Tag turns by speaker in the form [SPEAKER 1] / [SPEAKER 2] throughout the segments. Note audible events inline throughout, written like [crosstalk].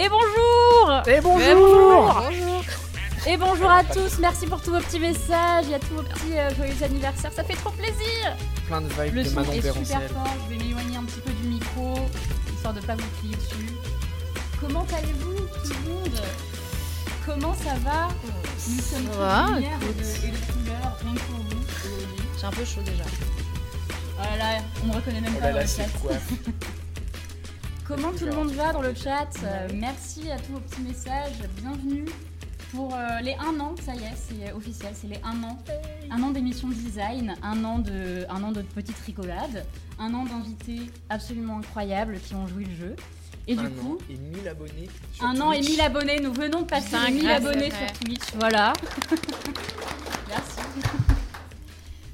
[SPEAKER 1] Et bonjour
[SPEAKER 2] Et bonjour
[SPEAKER 1] Et bonjour à tous, merci pour tous vos petits messages, il y a tous vos petits euh, joyeux anniversaires, ça fait trop plaisir
[SPEAKER 2] Plein de vibes
[SPEAKER 1] Le
[SPEAKER 2] de
[SPEAKER 1] son
[SPEAKER 2] Manon
[SPEAKER 1] est super fort, je vais m'éloigner un petit peu du micro, histoire de pas vous crier dessus. Comment allez-vous tout le monde? Comment ça va? Nous sommes tous lumière et de, et de couleurs, rien que pour vous aujourd'hui.
[SPEAKER 3] J'ai un peu chaud déjà.
[SPEAKER 1] Oh là là, on me reconnaît même
[SPEAKER 2] Oh
[SPEAKER 1] pas
[SPEAKER 2] là
[SPEAKER 1] dans
[SPEAKER 2] là,
[SPEAKER 1] le
[SPEAKER 2] c'est
[SPEAKER 1] chat. [laughs] Comment tout le monde va dans le chat Euh, Merci à tous vos petits messages. Bienvenue pour euh, les 1 an, ça y est, c'est officiel, c'est les 1 an. Un an d'émission design, un an de, un an de petites rigolades, un an d'invités absolument incroyables qui ont joué le jeu. Et du
[SPEAKER 2] Un
[SPEAKER 1] coup,
[SPEAKER 2] an et 1000 abonnés sur
[SPEAKER 1] un an et
[SPEAKER 2] Twitch.
[SPEAKER 1] 1000 abonnés, nous venons de passer
[SPEAKER 3] Putain,
[SPEAKER 1] les 1000
[SPEAKER 3] c'est
[SPEAKER 1] abonnés sur Twitch, voilà. [laughs]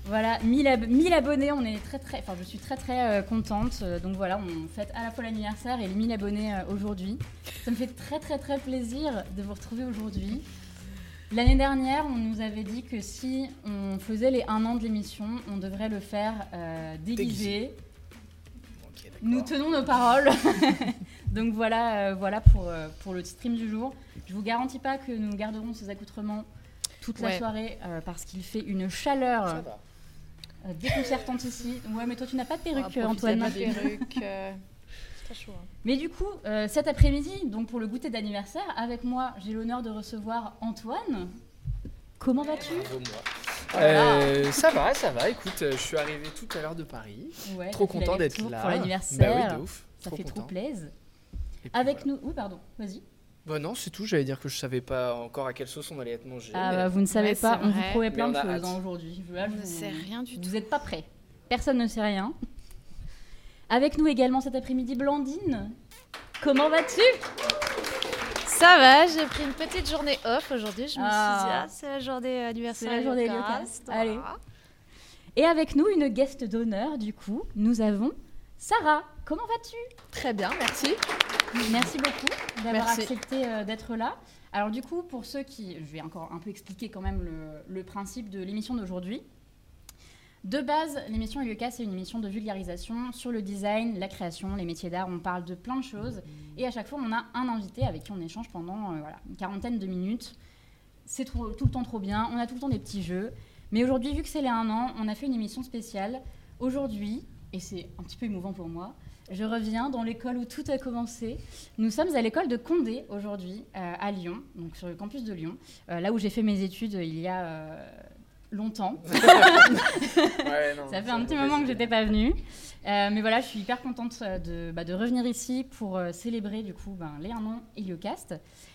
[SPEAKER 1] Voilà, 1000, ab- 1000 abonnés, on est très très, enfin je suis très très euh, contente. Euh, donc voilà, on fête à la fois l'anniversaire et les 1000 abonnés euh, aujourd'hui. Ça me fait très très très plaisir de vous retrouver aujourd'hui. L'année dernière, on nous avait dit que si on faisait les 1 an de l'émission, on devrait le faire euh, déguisé. Nous tenons nos paroles. [laughs] Donc voilà, euh, voilà pour, euh, pour le stream du jour. Je vous garantis pas que nous garderons ces accoutrements toute la soirée euh, parce qu'il fait une chaleur
[SPEAKER 2] Ça va.
[SPEAKER 1] Euh, déconcertante ici. Ouais, mais toi tu n'as pas de perruque,
[SPEAKER 3] profiter
[SPEAKER 1] Antoine.
[SPEAKER 3] de la perruque. euh, C'est très chaud. hein.
[SPEAKER 1] Mais du coup, euh, cet après-midi, donc pour le goûter d'anniversaire, avec moi, j'ai l'honneur de recevoir Antoine. Comment vas-tu?
[SPEAKER 2] Euh, ça va, ça va. Écoute, je suis arrivé tout à l'heure de Paris.
[SPEAKER 1] Ouais,
[SPEAKER 2] trop content d'être là.
[SPEAKER 1] Pour
[SPEAKER 2] Bah
[SPEAKER 1] l'anniversaire.
[SPEAKER 2] oui, de ouf.
[SPEAKER 1] Ça
[SPEAKER 2] trop
[SPEAKER 1] fait trop plaisir. Avec
[SPEAKER 2] voilà.
[SPEAKER 1] nous. Oui, pardon, vas-y.
[SPEAKER 2] Bah non, c'est tout. J'allais dire que je savais pas encore à quelle sauce on allait être mangé.
[SPEAKER 1] Ah,
[SPEAKER 2] mais-
[SPEAKER 1] bah, vous ne savez
[SPEAKER 3] Ouais,
[SPEAKER 1] pas, on vous promet plein de
[SPEAKER 2] a
[SPEAKER 1] choses hein, aujourd'hui. Je
[SPEAKER 3] ne
[SPEAKER 1] vous-
[SPEAKER 3] sait rien du tout.
[SPEAKER 1] Vous n'êtes pas prêts. Personne ne sait rien. Avec nous également cet après-midi, Blandine. Comment vas-tu?
[SPEAKER 3] Ça va, j'ai pris une petite journée off aujourd'hui. Je me
[SPEAKER 1] Ah.
[SPEAKER 3] suis dit, ah, c'est la journée anniversaire.
[SPEAKER 1] C'est la journée allez. Et avec nous, une guest d'honneur, du coup, nous avons Sarah. Comment vas-tu?
[SPEAKER 3] Très bien, merci.
[SPEAKER 1] Merci beaucoup d'avoir accepté euh, d'être là. Alors du coup, pour ceux qui... Je vais encore un peu expliquer quand même le, le principe de l'émission d'aujourd'hui. De base, l'émission Heliocast, c'est une émission de vulgarisation sur le design, la création, les métiers d'art. On parle de plein de choses. Et à chaque fois, on a un invité avec qui on échange pendant euh, voilà, une quarantaine de minutes. C'est trop- tout le temps trop bien. On a tout le temps des petits jeux. Mais aujourd'hui, vu que c'est les 1 an, on a fait une émission spéciale. Aujourd'hui, et c'est un petit peu émouvant pour moi, je reviens dans l'école où tout a commencé. Nous sommes à l'école de Condé aujourd'hui, euh, à Lyon, donc sur le campus de Lyon, euh, là où j'ai fait mes études euh, il y a euh, longtemps. [laughs] [laughs]
[SPEAKER 2] Ouais, non,
[SPEAKER 1] Ça fait un petit moment que
[SPEAKER 2] signe.
[SPEAKER 1] j'étais pas venue. Mais voilà, je suis hyper contente de, bah, de revenir ici pour célébrer du coup ben, les 1 an.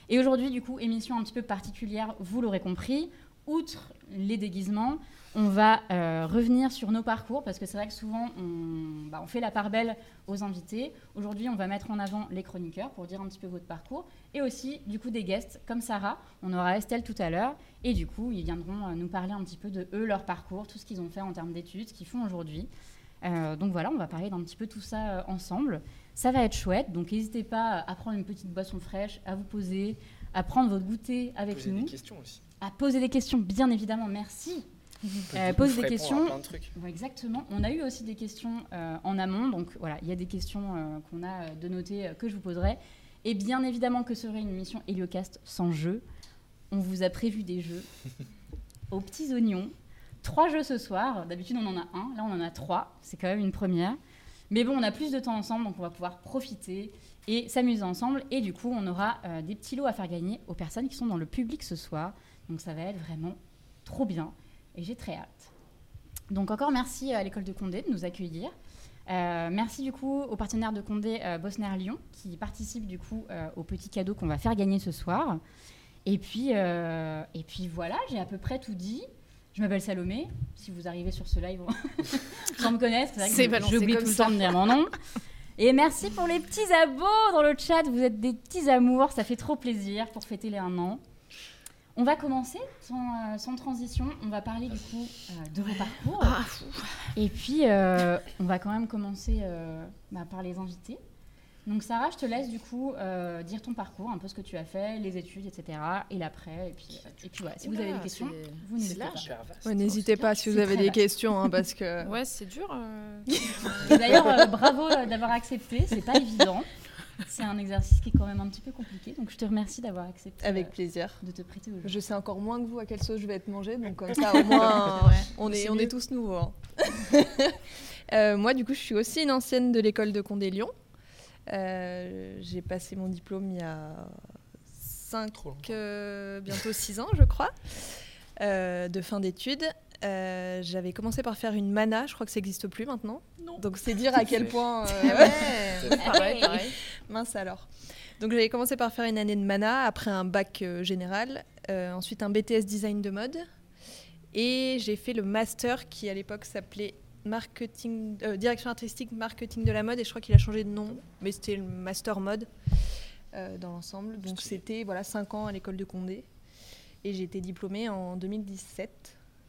[SPEAKER 1] Et aujourd'hui, du coup, émission un petit peu particulière, vous l'aurez compris. Outre les déguisements, on va euh, revenir sur nos parcours parce que c'est vrai que souvent on, bah, on fait la part belle aux invités. Aujourd'hui, on va mettre en avant les chroniqueurs pour dire un petit peu votre parcours et aussi du coup des guests comme Sarah. On aura Estelle tout à l'heure et du coup, ils viendront euh, nous parler un petit peu de eux, leur parcours, tout ce qu'ils ont fait en termes d'études, ce qu'ils font aujourd'hui. Euh, donc voilà, on va parler d'un petit peu tout ça euh, ensemble. Ça va être chouette, donc n'hésitez pas à prendre une petite boisson fraîche, à vous poser, à prendre votre goûter avec
[SPEAKER 2] Poser
[SPEAKER 1] nous,
[SPEAKER 2] des questions aussi.
[SPEAKER 1] à poser des questions, bien évidemment, merci. Euh, pose des questions.
[SPEAKER 2] de.
[SPEAKER 1] Ouais, exactement. On a eu aussi des questions euh, en amont, donc voilà, il y a des questions euh, qu'on a de noter que je vous poserai. Et bien évidemment que serait une émission Heliocast sans jeu. On vous a prévu des jeux [laughs] aux petits oignons. Trois jeux ce soir. D'habitude, on en a un. Là, on en a trois. C'est quand même une première. Mais bon, on a plus de temps ensemble, donc on va pouvoir profiter et s'amuser ensemble. Et du coup, on aura des petits lots à faire gagner aux personnes qui sont dans le public ce soir. Donc ça va être vraiment trop bien. Et j'ai très hâte. Donc encore merci à l'école de Condé de nous accueillir. Euh, merci du coup aux partenaires de Condé euh, Bosner Lyon qui participent du coup euh, aux petits cadeaux qu'on va faire gagner ce soir. Et puis, euh, et puis voilà, j'ai à peu près tout dit. Je m'appelle Salomé. Si vous arrivez sur ce live sans [laughs] me connaître, c'est vrai que j'oublie tout le temps de dire mon nom. Et merci pour les petits abos dans le chat. Vous êtes des petits amours, ça fait trop plaisir pour fêter les un an. On va commencer sans, euh, sans transition. On va parler du coup euh, de vos parcours.
[SPEAKER 3] Ah,
[SPEAKER 1] Et puis, euh, on va quand même commencer euh, bah, par les invités. Donc, Sarah, je te laisse du coup euh, dire ton parcours, un peu ce que tu as fait, les études, etc. Et l'après. Et puis, et puis voilà, si vous avez des questions, vous n'hésitez pas.
[SPEAKER 4] Ouais, N'hésitez pas si vous avez des
[SPEAKER 1] vaste.
[SPEAKER 4] questions, hein, parce que.
[SPEAKER 3] Ouais, c'est dur. euh. [laughs]
[SPEAKER 1] D'ailleurs, euh, bravo d'avoir accepté, c'est pas évident. C'est un exercice qui est quand même un petit peu compliqué, donc je te remercie d'avoir accepté
[SPEAKER 4] Avec
[SPEAKER 1] euh,
[SPEAKER 4] plaisir.
[SPEAKER 1] de te prêter au jeu.
[SPEAKER 4] Je sais encore moins que vous à quelle sauce je vais être mangée, donc comme [laughs] ça au moins
[SPEAKER 3] Ouais.
[SPEAKER 4] on est, on
[SPEAKER 1] mieux.
[SPEAKER 4] est tous nouveaux. hein. [laughs] Euh, moi du coup je suis aussi une ancienne de l'école de Condé-Lyon. Euh, J'ai passé mon diplôme il y a 5,
[SPEAKER 2] Trop longtemps.
[SPEAKER 4] bientôt 6 ans je crois, euh, de fin d'études. Euh, J'avais commencé par faire une mana, je crois que ça n'existe plus maintenant. Donc c'est dire à quel point... euh, [laughs]
[SPEAKER 3] Ouais, pareil, pareil.
[SPEAKER 4] Mince alors. Donc j'avais commencé par faire une année de mana, après un bac euh, général, euh, ensuite un BTS design de mode, et j'ai fait le master qui à l'époque s'appelait marketing, euh, direction artistique marketing de la mode, et je crois qu'il a changé de nom, mais c'était le master mode dans l'ensemble. Donc c'était voilà cinq ans à l'école de Condé, et j'ai été diplômée en 2017.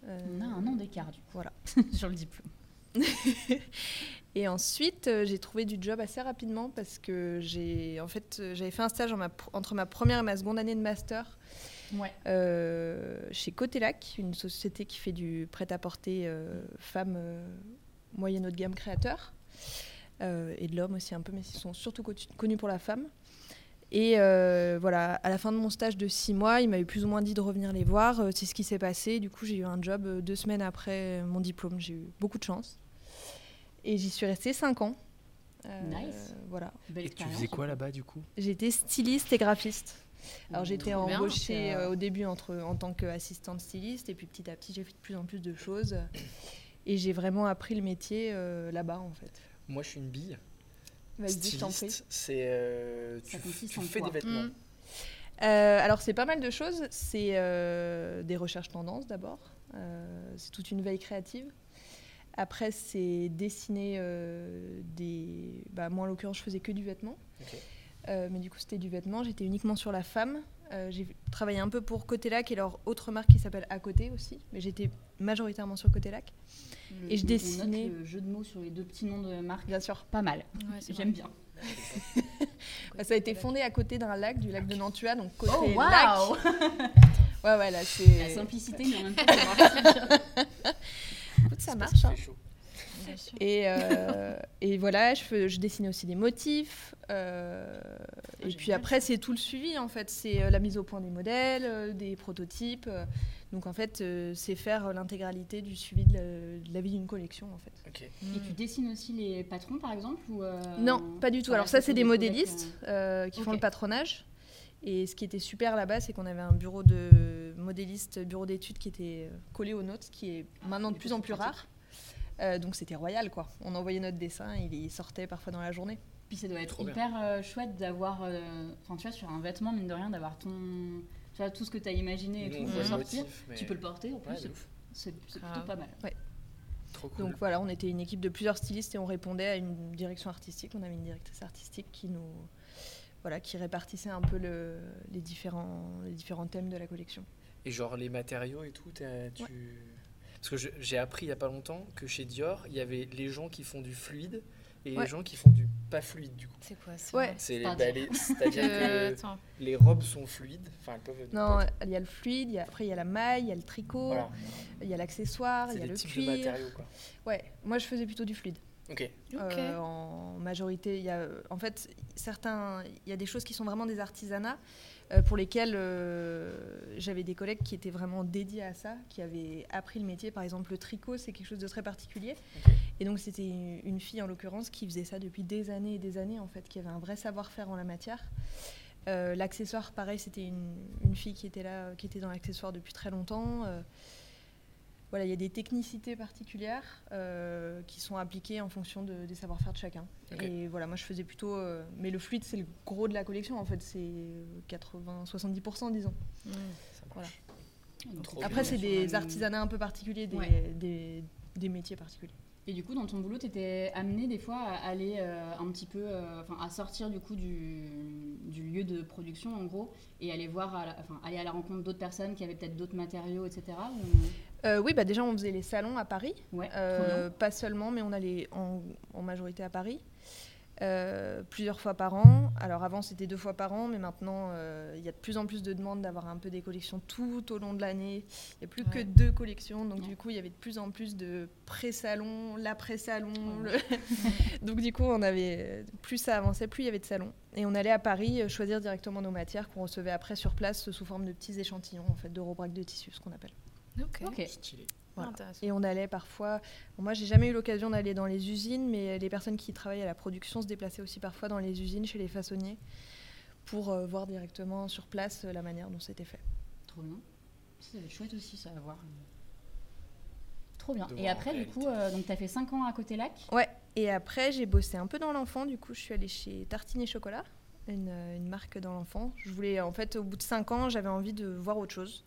[SPEAKER 4] euh,
[SPEAKER 1] On a un an d'écart, du coup,
[SPEAKER 4] Voilà. [laughs]
[SPEAKER 1] sur le diplôme. [laughs]
[SPEAKER 4] Et ensuite, euh, j'ai trouvé du job assez rapidement parce que j'ai en fait euh, j'avais fait un stage en ma pr- entre ma première et ma seconde année de master
[SPEAKER 1] Ouais.
[SPEAKER 4] euh, chez Cotelac, une société qui fait du prêt-à-porter euh, femmes euh, moyenne haut de gamme créateurs euh, et de l'homme aussi un peu, mais ils sont surtout co- connus pour la femme. Et voilà, à la fin de mon stage de six mois, il m'avait plus ou moins dit de revenir les voir. C'est ce qui s'est passé. Du coup, j'ai eu un job deux semaines après mon diplôme. J'ai eu beaucoup de chance. Et j'y suis restée cinq ans. Euh,
[SPEAKER 1] Nice.
[SPEAKER 4] Voilà.
[SPEAKER 1] Belle
[SPEAKER 2] Et tu faisais quoi là-bas du coup?
[SPEAKER 4] J'étais styliste et graphiste. Alors j'étais embauchée
[SPEAKER 1] euh,
[SPEAKER 4] au début entre, en tant qu'assistante styliste et puis petit à petit j'ai fait de plus en plus de choses et j'ai vraiment appris le métier euh, là-bas en fait.
[SPEAKER 2] Moi je suis une bille.
[SPEAKER 4] Vas-y, je t'en prie.
[SPEAKER 2] Styliste, c'est euh, tu, tu fais
[SPEAKER 1] quoi
[SPEAKER 2] des vêtements.
[SPEAKER 3] Mm.
[SPEAKER 4] Euh, alors c'est pas mal de choses. C'est euh, des recherches tendances d'abord. Euh, c'est toute une veille créative. Après c'est dessiner euh, des. Bah, moi en l'occurrence je faisais que du vêtement. Euh, mais du coup, c'était du vêtement. J'étais uniquement sur la femme. Euh, j'ai travaillé un peu pour Côté-Lac et leur autre marque qui s'appelle À Côté aussi. Mais j'étais majoritairement sur Côté-Lac.
[SPEAKER 1] Le-
[SPEAKER 4] Et je
[SPEAKER 1] note
[SPEAKER 4] dessinais-
[SPEAKER 1] le jeu de mots sur les deux petits noms de marque.
[SPEAKER 4] Bien sûr.
[SPEAKER 1] Pas mal.
[SPEAKER 3] Ouais,
[SPEAKER 1] J'aime bien.
[SPEAKER 4] Bah, [laughs] ça a été fondé à côté d'un lac, du lac de Nantua. Donc
[SPEAKER 1] Oh,
[SPEAKER 4] Côté-Lac.
[SPEAKER 1] waouh [laughs]
[SPEAKER 4] ouais, ouais, là,
[SPEAKER 1] La
[SPEAKER 4] c'est.
[SPEAKER 1] simplicité, mais en même temps. [laughs]
[SPEAKER 4] Écoute, ça marche. hein.
[SPEAKER 2] Chaud.
[SPEAKER 4] Et, euh, et voilà, je, fais- je dessinais aussi des motifs. euh, et puis
[SPEAKER 1] génial.
[SPEAKER 4] après, c'est tout le suivi en fait. C'est euh, la mise au point des modèles, des prototypes. donc en fait, c'est faire l'intégralité du suivi de la, de la vie d'une collection en fait.
[SPEAKER 1] Et tu dessines aussi les patrons, par exemple ou euh,
[SPEAKER 4] Non, pas du tout. Alors ça, c'est des modélistes euh, qui font le patronage. Et ce qui était super là-bas, c'est qu'on avait un bureau de modélistes, bureau d'études qui était euh, collé aux notes, ce qui est maintenant de plus en plus rare. Euh, donc c'était royal, quoi. On envoyait notre dessin, il sortait parfois dans la journée.
[SPEAKER 1] Puis ça doit être
[SPEAKER 2] Trop
[SPEAKER 1] hyper euh, chouette d'avoir, euh, enfin tu vois, sur un vêtement, mine de rien, d'avoir ton, tu vois, tout ce que tu as imaginé et tout
[SPEAKER 2] le
[SPEAKER 1] sortir.
[SPEAKER 2] motif, mais-
[SPEAKER 1] Tu peux le porter en plus,
[SPEAKER 2] Ouais,
[SPEAKER 1] c'est- plutôt pas mal.
[SPEAKER 2] Trop cool.
[SPEAKER 4] Donc voilà, on était une équipe de plusieurs stylistes et on répondait à une direction artistique. On avait une directrice artistique qui nous, voilà, qui répartissait un peu le- les différents, les différents thèmes de la collection.
[SPEAKER 2] Et genre les matériaux et tout, tu... Parce que j'ai appris il y a pas longtemps que chez Dior, il y avait les gens qui font du fluide et
[SPEAKER 4] Ouais.
[SPEAKER 2] les gens qui font du pas fluide du coup.
[SPEAKER 3] C'est quoi ça
[SPEAKER 4] Ouais.
[SPEAKER 2] C'est les-
[SPEAKER 1] C'est-à-dire
[SPEAKER 2] bah, [laughs]
[SPEAKER 3] Euh,
[SPEAKER 2] que les robes sont fluides. Enfin, elles peuvent.
[SPEAKER 4] Non, il y a le fluide, il y a- après il y a la maille, il y a le tricot,
[SPEAKER 2] Voilà,
[SPEAKER 4] il y a l'accessoire, il
[SPEAKER 2] c'est
[SPEAKER 4] y a
[SPEAKER 2] des
[SPEAKER 4] le
[SPEAKER 2] types de
[SPEAKER 4] cuir.
[SPEAKER 2] matériaux quoi.
[SPEAKER 4] Ouais, moi je faisais plutôt du fluide.
[SPEAKER 2] Ok.
[SPEAKER 3] Ok.
[SPEAKER 4] Euh, en majorité, il y a, en fait, certains, il y a des choses qui sont vraiment des artisanats euh, pour lesquels euh, j'avais des collègues qui étaient vraiment dédiés à ça, qui avaient appris le métier. Par exemple, le tricot, c'est quelque chose de très particulier. Et donc, c'était une- une fille en l'occurrence qui faisait ça depuis des années et des années, en fait, qui avait un vrai savoir-faire en la matière. Euh, l'accessoire, pareil, c'était une, une fille qui était là, qui était dans l'accessoire depuis très longtemps. Euh, voilà, il y a des technicités particulières euh, qui sont appliquées en fonction de- des savoir-faire de chacun. Et voilà, moi je faisais plutôt. euh, mais le fluide, c'est le gros de la collection en fait, c'est 80-70%, disons.
[SPEAKER 3] Mm.
[SPEAKER 2] Ça
[SPEAKER 4] Voilà.
[SPEAKER 1] Donc,
[SPEAKER 4] Après, c'est des artisanats un peu particuliers, des,
[SPEAKER 1] Ouais.
[SPEAKER 4] des, des métiers particuliers.
[SPEAKER 1] Et du coup, dans ton boulot, tu étais amené des fois à aller euh, un petit peu, euh, enfin, à sortir du coup du, du lieu de production en gros, et aller voir, à la, enfin, aller à la rencontre d'autres personnes qui avaient peut-être d'autres matériaux, etc. ou-
[SPEAKER 4] Euh, oui, bah déjà, on faisait les salons à Paris.
[SPEAKER 1] Ouais.
[SPEAKER 4] pas seulement, mais on allait en, en majorité à Paris. Euh, plusieurs fois par an. Alors avant c'était deux fois par an, mais maintenant euh, il y a de plus en plus de demandes d'avoir un peu des collections tout au long de l'année. Il n'y a plus que deux collections, donc
[SPEAKER 1] Ouais.
[SPEAKER 4] du coup il y avait de plus en plus de pré-salon, l'après-salon.
[SPEAKER 1] Ouais.
[SPEAKER 4] le- [laughs] donc du coup on avait plus ça avançait, plus il y avait de salons. Et on allait à Paris euh, choisir directement nos matières qu'on recevait après sur place sous forme de petits échantillons en fait de rebraque de tissu, ce qu'on appelle.
[SPEAKER 3] Ok.
[SPEAKER 1] Ok.
[SPEAKER 2] Stylé.
[SPEAKER 4] Voilà. Et on allait parfois. bon, moi, j'ai jamais eu l'occasion d'aller dans les usines, mais les personnes qui travaillent à la production se déplaçaient aussi parfois dans les usines chez les façonniers pour euh, voir directement sur place euh, la manière dont c'était fait.
[SPEAKER 1] Trop bien. Être chouette aussi, ça à voir. Trop bien.
[SPEAKER 2] De
[SPEAKER 1] Et après, du coup, euh, donc tu as fait 5 ans à côté lac?
[SPEAKER 4] Ouais. Et après, j'ai bossé un peu dans l'enfant. Du coup, je suis allée chez Tartine et Chocolat, une, une marque dans l'enfant. Je voulais, en fait, au bout de cinq ans, j'avais envie de voir autre chose,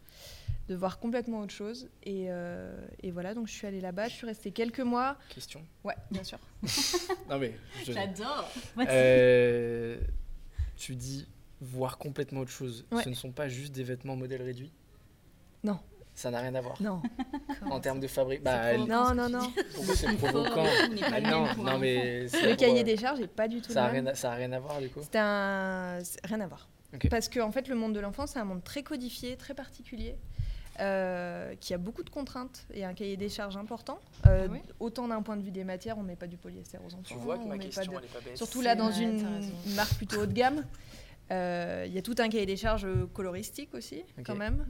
[SPEAKER 4] de voir complètement autre chose. Et, euh, et voilà, donc je suis allée là-bas. Je suis restée quelques mois.
[SPEAKER 2] Question.
[SPEAKER 4] Ouais, bien sûr. [laughs]
[SPEAKER 2] Non mais. je-
[SPEAKER 1] J'adore.
[SPEAKER 2] Euh, tu dis voir complètement autre chose.
[SPEAKER 4] Ouais.
[SPEAKER 2] Ce ne sont pas juste des vêtements modèle réduit.
[SPEAKER 4] Non.
[SPEAKER 2] Ça n'a rien à voir.
[SPEAKER 4] Non. [laughs]
[SPEAKER 2] En termes de fabrique. Bah, elle-
[SPEAKER 4] Non, non, non. [laughs]
[SPEAKER 2] pourquoi c'est provoquant Ah Non, non mais.
[SPEAKER 4] Le cahier
[SPEAKER 2] euh,
[SPEAKER 4] des charges n'est pas du tout
[SPEAKER 2] Ça
[SPEAKER 4] le
[SPEAKER 2] a,
[SPEAKER 4] même.
[SPEAKER 2] rien à, ça a rien à voir du coup.
[SPEAKER 4] C'est un... rien à voir. Parce que en fait, le monde de l'enfant, c'est un monde très codifié, très particulier, euh, qui a beaucoup de contraintes et un cahier des charges important. Euh,
[SPEAKER 3] Ah oui
[SPEAKER 4] Autant d'un point de vue des matières, on met pas du polyester aux enfants.
[SPEAKER 2] Tu vois que
[SPEAKER 4] on
[SPEAKER 2] ma question
[SPEAKER 4] pas de-
[SPEAKER 2] elle est pas bête.
[SPEAKER 4] Surtout là, dans une, marque plutôt haut de gamme. euh, Il y a tout un cahier des charges coloristique aussi, quand même,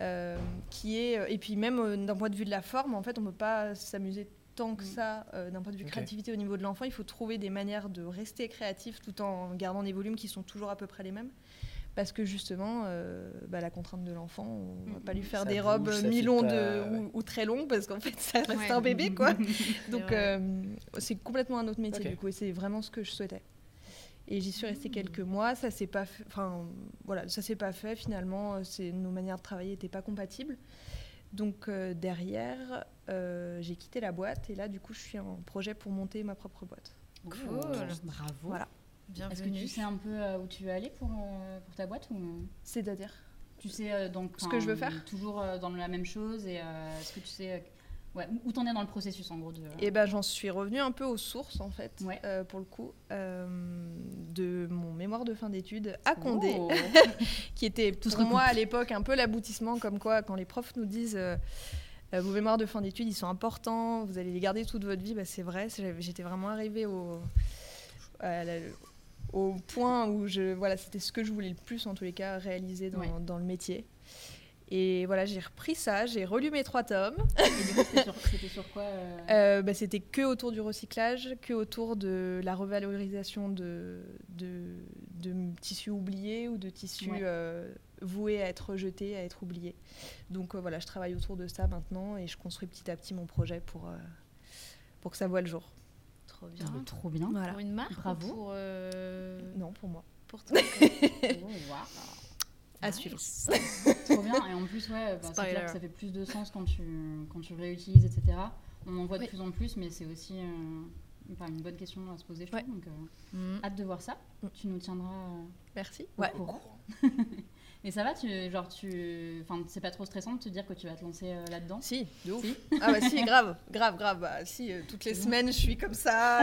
[SPEAKER 4] euh, qui est et puis même euh, d'un point de vue de la forme, en fait, on peut pas s'amuser tant que
[SPEAKER 1] Mm.
[SPEAKER 4] ça euh, d'un point de vue
[SPEAKER 2] Ok.
[SPEAKER 4] créativité au niveau de l'enfant. Il faut trouver des manières de rester créatif tout en gardant des volumes qui sont toujours à peu près les mêmes. Parce que justement, euh, bah, la contrainte de l'enfant, on va
[SPEAKER 1] Mm,
[SPEAKER 4] pas lui faire
[SPEAKER 2] ça
[SPEAKER 4] des
[SPEAKER 2] bouge,
[SPEAKER 4] robes mi-longs
[SPEAKER 2] pas-
[SPEAKER 4] de-
[SPEAKER 2] ouais.
[SPEAKER 4] ou, ou très longues, parce qu'en fait, ça reste
[SPEAKER 3] Ouais.
[SPEAKER 4] un bébé, quoi. [laughs] Donc euh, c'est complètement un autre métier du coup et c'est vraiment ce que je souhaitais. Et j'y suis restée quelques mois, ça s'est pas fait, enfin voilà, ça s'est pas fait finalement, euh, c'est nos manières de travailler n'étaient pas compatibles. Donc euh, derrière, euh, j'ai quitté la boîte et là du coup je suis en projet pour monter ma propre boîte.
[SPEAKER 3] Cool.
[SPEAKER 1] Bravo.
[SPEAKER 4] Voilà.
[SPEAKER 3] Bienvenue.
[SPEAKER 1] Est-ce que tu sais un peu euh, où tu veux aller pour, euh, pour ta boîte ou
[SPEAKER 4] C'est-à-dire?
[SPEAKER 1] Tu sais euh, donc
[SPEAKER 4] Ce que je veux faire?
[SPEAKER 1] toujours euh, dans la même chose et euh, est-ce que tu sais euh, ouais, où- t'en es dans le processus en gros de
[SPEAKER 4] Et ben j'en suis revenue un peu aux sources en fait,
[SPEAKER 1] Ouais.
[SPEAKER 4] euh, pour le coup, euh, de mon mémoire de fin d'études à Condé.
[SPEAKER 1] Oh. [laughs]
[SPEAKER 4] qui était
[SPEAKER 1] Tout
[SPEAKER 4] pour moi à l'époque un peu l'aboutissement, comme quoi quand les profs nous disent euh, vos mémoires de fin d'études ils sont importants, vous allez les garder toute votre vie, bah, c'est vrai, j'étais vraiment arrivée au, à la- au point où je, voilà, c'était ce que je voulais le plus en tous les cas réaliser dans,
[SPEAKER 1] Ouais.
[SPEAKER 4] dans le métier. Et voilà, j'ai repris ça, j'ai relu mes trois tomes.
[SPEAKER 1] C'était sur, quoi euh,
[SPEAKER 4] Euh, bah, c'était que autour du recyclage, que autour de la revalorisation de, de, de tissus oubliés ou de tissus
[SPEAKER 1] Ouais.
[SPEAKER 4] euh, voués à être jetés, à être oubliés. Donc voilà, je travaille autour de ça maintenant et je construis petit à petit mon projet pour, pour que ça voit le jour.
[SPEAKER 3] Trop
[SPEAKER 1] Ah,
[SPEAKER 3] bien.
[SPEAKER 1] mais Trop bien.
[SPEAKER 4] Voilà.
[SPEAKER 3] Pour une marque ou
[SPEAKER 1] Bravo.
[SPEAKER 3] pour, euh,
[SPEAKER 4] Non, pour moi.
[SPEAKER 3] pour toi [laughs]
[SPEAKER 1] Oh.
[SPEAKER 4] À
[SPEAKER 3] Nice.
[SPEAKER 4] suivre. [laughs]
[SPEAKER 1] Trop bien. Et en plus, ouais, bah, c'est
[SPEAKER 3] Spoiler.
[SPEAKER 1] clair que ça fait plus de sens quand tu, quand tu réutilises, etc. On en voit de
[SPEAKER 3] Oui.
[SPEAKER 1] plus en plus, mais c'est aussi euh, enfin, une bonne question à se poser, je
[SPEAKER 4] Ouais.
[SPEAKER 1] trouve. Donc, euh,
[SPEAKER 3] Mm.
[SPEAKER 1] hâte de voir ça.
[SPEAKER 4] Mm.
[SPEAKER 1] Tu nous tiendras euh,
[SPEAKER 4] Merci.
[SPEAKER 1] au
[SPEAKER 4] Ouais.
[SPEAKER 1] courant. [laughs] Et ça va, tu, genre, tu, enfin, c'est pas trop stressant de te dire que tu vas te lancer euh, là-dedans?
[SPEAKER 4] Si, de ouf.
[SPEAKER 1] Si?
[SPEAKER 4] Ah bah si, [laughs] grave, grave, grave. Bah, si, euh, toutes les semaines, je suis comme ça,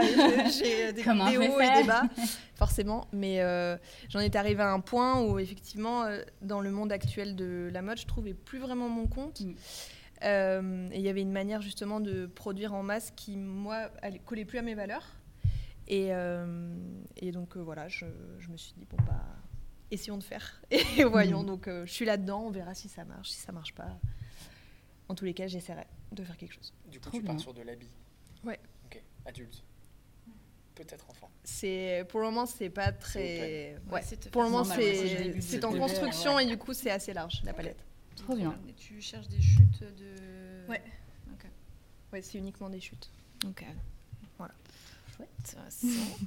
[SPEAKER 4] j'ai des
[SPEAKER 1] un
[SPEAKER 4] des hauts et des bas, forcément. Mais euh, j'en étais arrivée à un point où, effectivement, euh, dans le monde actuel de la mode, je trouvais plus vraiment mon compte.
[SPEAKER 1] Mm.
[SPEAKER 4] Euh, et il y avait une manière, justement, de produire en masse qui, moi, allait- collait plus à mes valeurs. Et, euh, et donc, euh, voilà, je, je me suis dit, bon, bah, essayons de faire. [laughs] Et voyons.
[SPEAKER 1] Mm.
[SPEAKER 4] Donc, euh, je suis là-dedans, on verra si ça marche. Si ça marche pas, en tous les cas, j'essaierai de faire quelque chose.
[SPEAKER 2] Du coup,
[SPEAKER 1] Trop
[SPEAKER 2] tu pars
[SPEAKER 1] bien.
[SPEAKER 2] sur de l'habit.
[SPEAKER 4] Ouais.
[SPEAKER 2] Ok. Adulte. Peut-être enfant.
[SPEAKER 4] C'est pour le moment c'est pas très
[SPEAKER 3] Ouais,
[SPEAKER 4] Pour le moment
[SPEAKER 1] c'est
[SPEAKER 4] en construction
[SPEAKER 1] ouais.
[SPEAKER 4] et du coup c'est assez large la palette.
[SPEAKER 1] Trop bien.
[SPEAKER 3] Et tu cherches des chutes de.
[SPEAKER 4] Ouais.
[SPEAKER 3] Ok.
[SPEAKER 4] Ouais, c'est uniquement des chutes.
[SPEAKER 3] Ok. Chouette.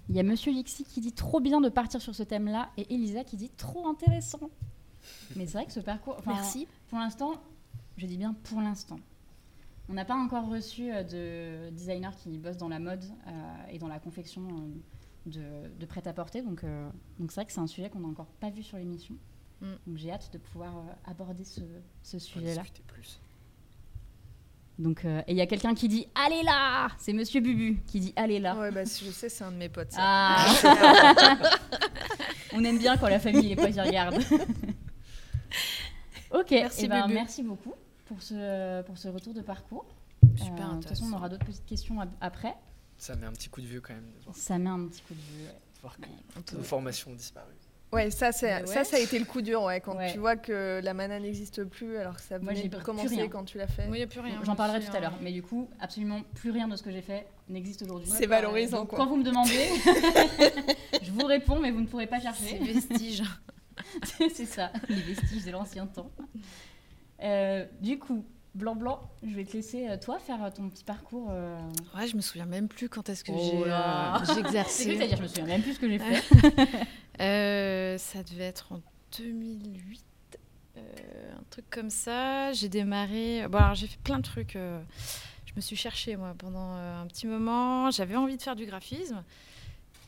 [SPEAKER 1] Il y a Monsieur Lixi qui dit trop bien de partir sur ce thème-là et Elisa qui dit trop intéressant. Mais c'est vrai que ce parcours.
[SPEAKER 3] Merci.
[SPEAKER 1] Pour l'instant, je dis bien pour l'instant. On n'a pas encore reçu euh, de designers qui bossent dans la mode euh, et dans la confection euh, de, de prêt-à-porter. Donc, euh, donc c'est vrai que c'est un sujet qu'on n'a encore pas vu sur l'émission.
[SPEAKER 3] Mm.
[SPEAKER 1] Donc j'ai hâte de pouvoir aborder ce, sujet-là.
[SPEAKER 2] plus.
[SPEAKER 1] Donc, euh, et il y a quelqu'un qui dit Allez là C'est Monsieur Bubu qui dit Allez là.
[SPEAKER 4] Ouais, bah, je sais, c'est un de mes potes. ça.
[SPEAKER 1] Ah [laughs] On aime bien quand la famille et les potes y regardent. [laughs] ok,
[SPEAKER 3] Merci,
[SPEAKER 1] eh ben,
[SPEAKER 3] Bubu.
[SPEAKER 1] merci beaucoup pour ce, pour ce retour de parcours.
[SPEAKER 3] Super
[SPEAKER 1] Euh, De toute façon, on aura d'autres petites questions ap- après.
[SPEAKER 2] Ça met un petit coup de vieux quand même de voir,
[SPEAKER 1] Ça met un petit coup de vue. ouais.
[SPEAKER 2] de voir que
[SPEAKER 3] peut-
[SPEAKER 2] nos formations ont disparu.
[SPEAKER 4] Ouais, ça, c'est, ça, a été le coup dur, ouais, quand
[SPEAKER 1] Ouais.
[SPEAKER 4] tu vois que la mana n'existe plus, alors que ça
[SPEAKER 1] Moi,
[SPEAKER 4] venait
[SPEAKER 1] j'ai
[SPEAKER 4] de
[SPEAKER 1] plus
[SPEAKER 4] commencer
[SPEAKER 1] rien.
[SPEAKER 4] quand tu l'as fait.
[SPEAKER 3] Moi, il n'y a plus rien.
[SPEAKER 1] J'en parlerai tout à l'heure.
[SPEAKER 3] hein.
[SPEAKER 1] Mais du coup, absolument plus rien de ce que j'ai fait n'existe aujourd'hui.
[SPEAKER 4] C'est valorisant,
[SPEAKER 1] Donc,
[SPEAKER 4] quoi.
[SPEAKER 1] Quand vous me demandez, [laughs] je vous réponds, mais vous ne pourrez pas chercher.
[SPEAKER 3] vestiges. [laughs]
[SPEAKER 1] c'est ça, les vestiges de l'ancien temps. Euh, du coup, Blanc Blanc, je vais te laisser euh, toi faire euh, ton petit parcours. euh,
[SPEAKER 3] Ouais, je me souviens même plus quand est-ce que
[SPEAKER 1] Oh
[SPEAKER 3] j'ai euh, j'ai [laughs]
[SPEAKER 1] C'est
[SPEAKER 3] exercé.
[SPEAKER 1] que à dire, je me souviens même plus ce que j'ai fait. [laughs]
[SPEAKER 3] Euh, ça devait être en 2008, euh, un truc comme ça. J'ai démarré. Bon, alors j'ai fait plein de trucs. je me suis cherchée, moi, pendant un petit moment. J'avais envie de faire du graphisme.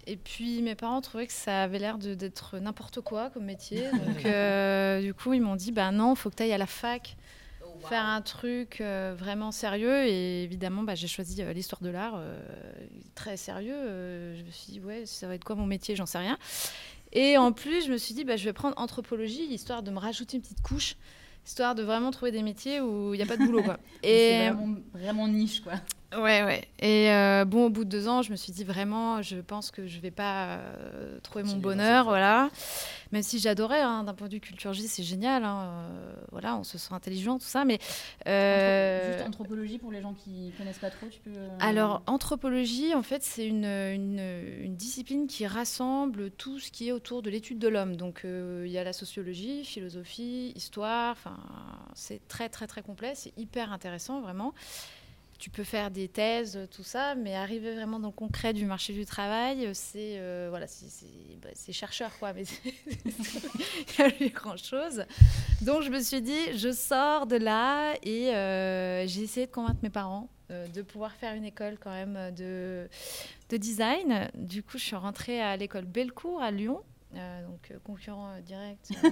[SPEAKER 3] Et puis mes parents trouvaient que ça avait l'air de- d'être n'importe quoi comme métier. [laughs] Donc du coup, ils m'ont dit bah non, faut que tu ailles à la fac faire un truc euh, vraiment sérieux. Et évidemment, bah, j'ai choisi euh, l'histoire de l'art, euh, très sérieux. Je me suis dit, ouais, ça va être quoi mon métier J'en sais rien. Et en plus, je me suis dit, bah, je vais prendre anthropologie, histoire de me rajouter une petite couche, histoire de vraiment trouver des métiers où il n'y a pas de boulot. Quoi. [laughs]
[SPEAKER 1] C'est
[SPEAKER 3] Et
[SPEAKER 1] vraiment, vraiment niche, quoi.
[SPEAKER 3] Ouais, ouais. Et euh, bon, au bout de deux ans, je me suis dit vraiment, je pense que je vais pas euh, trouver mon bonheur, voilà. Même si j'adorais, hein, d'un point de vue culture J, c'est génial, hein, euh, voilà, on se sent intelligent, tout ça, mais...
[SPEAKER 1] Juste anthropologie pour les gens qui connaissent pas trop, tu peux.
[SPEAKER 3] alors, anthropologie, en fait, c'est une, une, une discipline qui rassemble tout ce qui est autour de l'étude de l'homme. Donc, il y a la sociologie, philosophie, histoire, enfin, c'est très, très, très complet, c'est hyper intéressant, vraiment. Tu peux faire des thèses, tout ça, mais arriver vraiment dans le concret du marché du travail, c'est euh, voilà, bah, c'est chercheur, quoi, mais [laughs] il n'y a plus grand-chose. Donc, je me suis dit, je sors de là et euh, j'ai essayé de convaincre mes parents euh, de pouvoir faire une école quand même euh, de, de design. Du coup, je suis rentrée à l'école Bellecour à Lyon. Euh, donc euh, concurrent euh, direct [laughs] euh,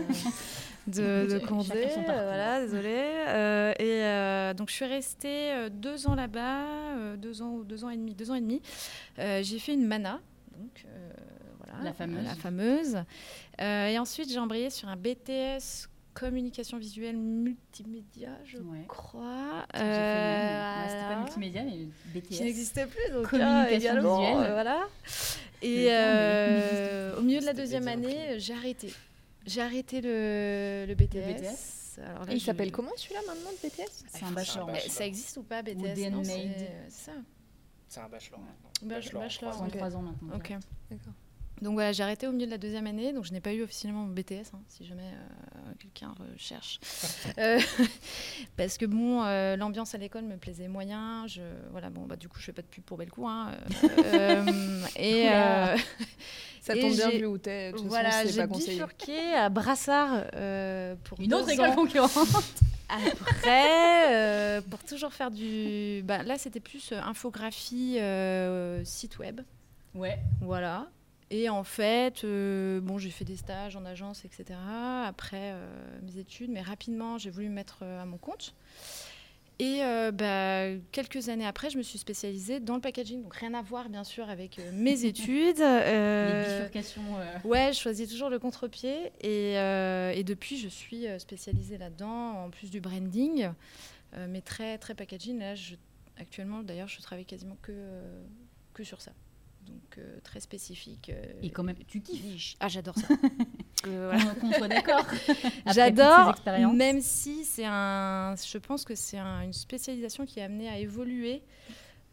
[SPEAKER 3] de, de Condé, euh, voilà, désolée. Euh, et euh, donc je suis restée euh, deux ans là-bas, euh, deux ans ou deux ans et demi, deux ans et demi. Euh, j'ai fait une mana, donc euh, voilà,
[SPEAKER 1] La fameuse.
[SPEAKER 3] la fameuse. Euh, et ensuite j'ai embrayé sur un BTS communication visuelle multimédia, je
[SPEAKER 1] Ouais.
[SPEAKER 3] crois.
[SPEAKER 1] Même.
[SPEAKER 3] Euh,
[SPEAKER 1] Ouais, C'était pas multimédia, mais BTS.
[SPEAKER 3] qui n'existait plus, donc
[SPEAKER 1] Communication
[SPEAKER 3] ah,
[SPEAKER 1] visuelle.
[SPEAKER 3] euh, voilà.
[SPEAKER 1] Le
[SPEAKER 3] Et euh, au milieu de la deuxième année, j'ai arrêté. J'ai arrêté le, le BTS.
[SPEAKER 1] BTS.
[SPEAKER 3] Alors là,
[SPEAKER 4] Et il s'appelle comment celui-là maintenant de BTS
[SPEAKER 1] C'est un bachelor.
[SPEAKER 3] Mais
[SPEAKER 2] bachelor.
[SPEAKER 3] Ça existe ou pas BTS c'est- ça.
[SPEAKER 2] C'est un bachelor maintenant.
[SPEAKER 3] Bachelor,
[SPEAKER 2] en
[SPEAKER 3] bachelor, ok.
[SPEAKER 1] trois ans maintenant.
[SPEAKER 3] Ok.
[SPEAKER 4] D'accord.
[SPEAKER 3] Donc voilà, j'ai arrêté au milieu de la deuxième année, donc je n'ai pas eu officiellement mon BTS, hein, si jamais euh, quelqu'un recherche. [laughs] Euh, [laughs] parce que bon, euh, l'ambiance à l'école me plaisait moyen. Je, voilà, bon, bah, du coup, je fais pas de pub pour Bellecour. Hein, [laughs] et
[SPEAKER 4] Ça
[SPEAKER 3] Et
[SPEAKER 4] tombe bien vu où t'es.
[SPEAKER 3] voilà, j'ai
[SPEAKER 4] pas conseillé.
[SPEAKER 3] bifurqué à Brassard euh, pour
[SPEAKER 1] Une autre école concurrente.
[SPEAKER 3] Après, euh, pour toujours faire du. Bah, là, c'était plus euh, infographie, euh, site web.
[SPEAKER 1] Ouais.
[SPEAKER 3] Voilà. Et en fait, euh, bon, j'ai fait des stages en agence, etc. Après euh, mes études, mais rapidement, j'ai voulu me mettre euh, à mon compte. Et euh, bah, quelques années après, je me suis spécialisée dans le packaging. Donc rien à voir, bien sûr, avec euh, mes [laughs] études.
[SPEAKER 1] Les bifurcations.
[SPEAKER 3] Ouais, je choisis toujours le contre-pied. Et, et depuis, je suis spécialisée là-dedans, en plus du branding, mais très, très packaging. Là, je, actuellement, d'ailleurs, je travaille quasiment que, que sur ça. Donc, euh, très spécifique. euh,
[SPEAKER 1] Et quand même, tu kiffes.
[SPEAKER 3] Ah, j'adore ça. [laughs] Euh, voilà.
[SPEAKER 1] Qu'on soit d'accord. [laughs]
[SPEAKER 3] J'adore, même si c'est un. Je pense que c'est un- une spécialisation qui est amenée à évoluer,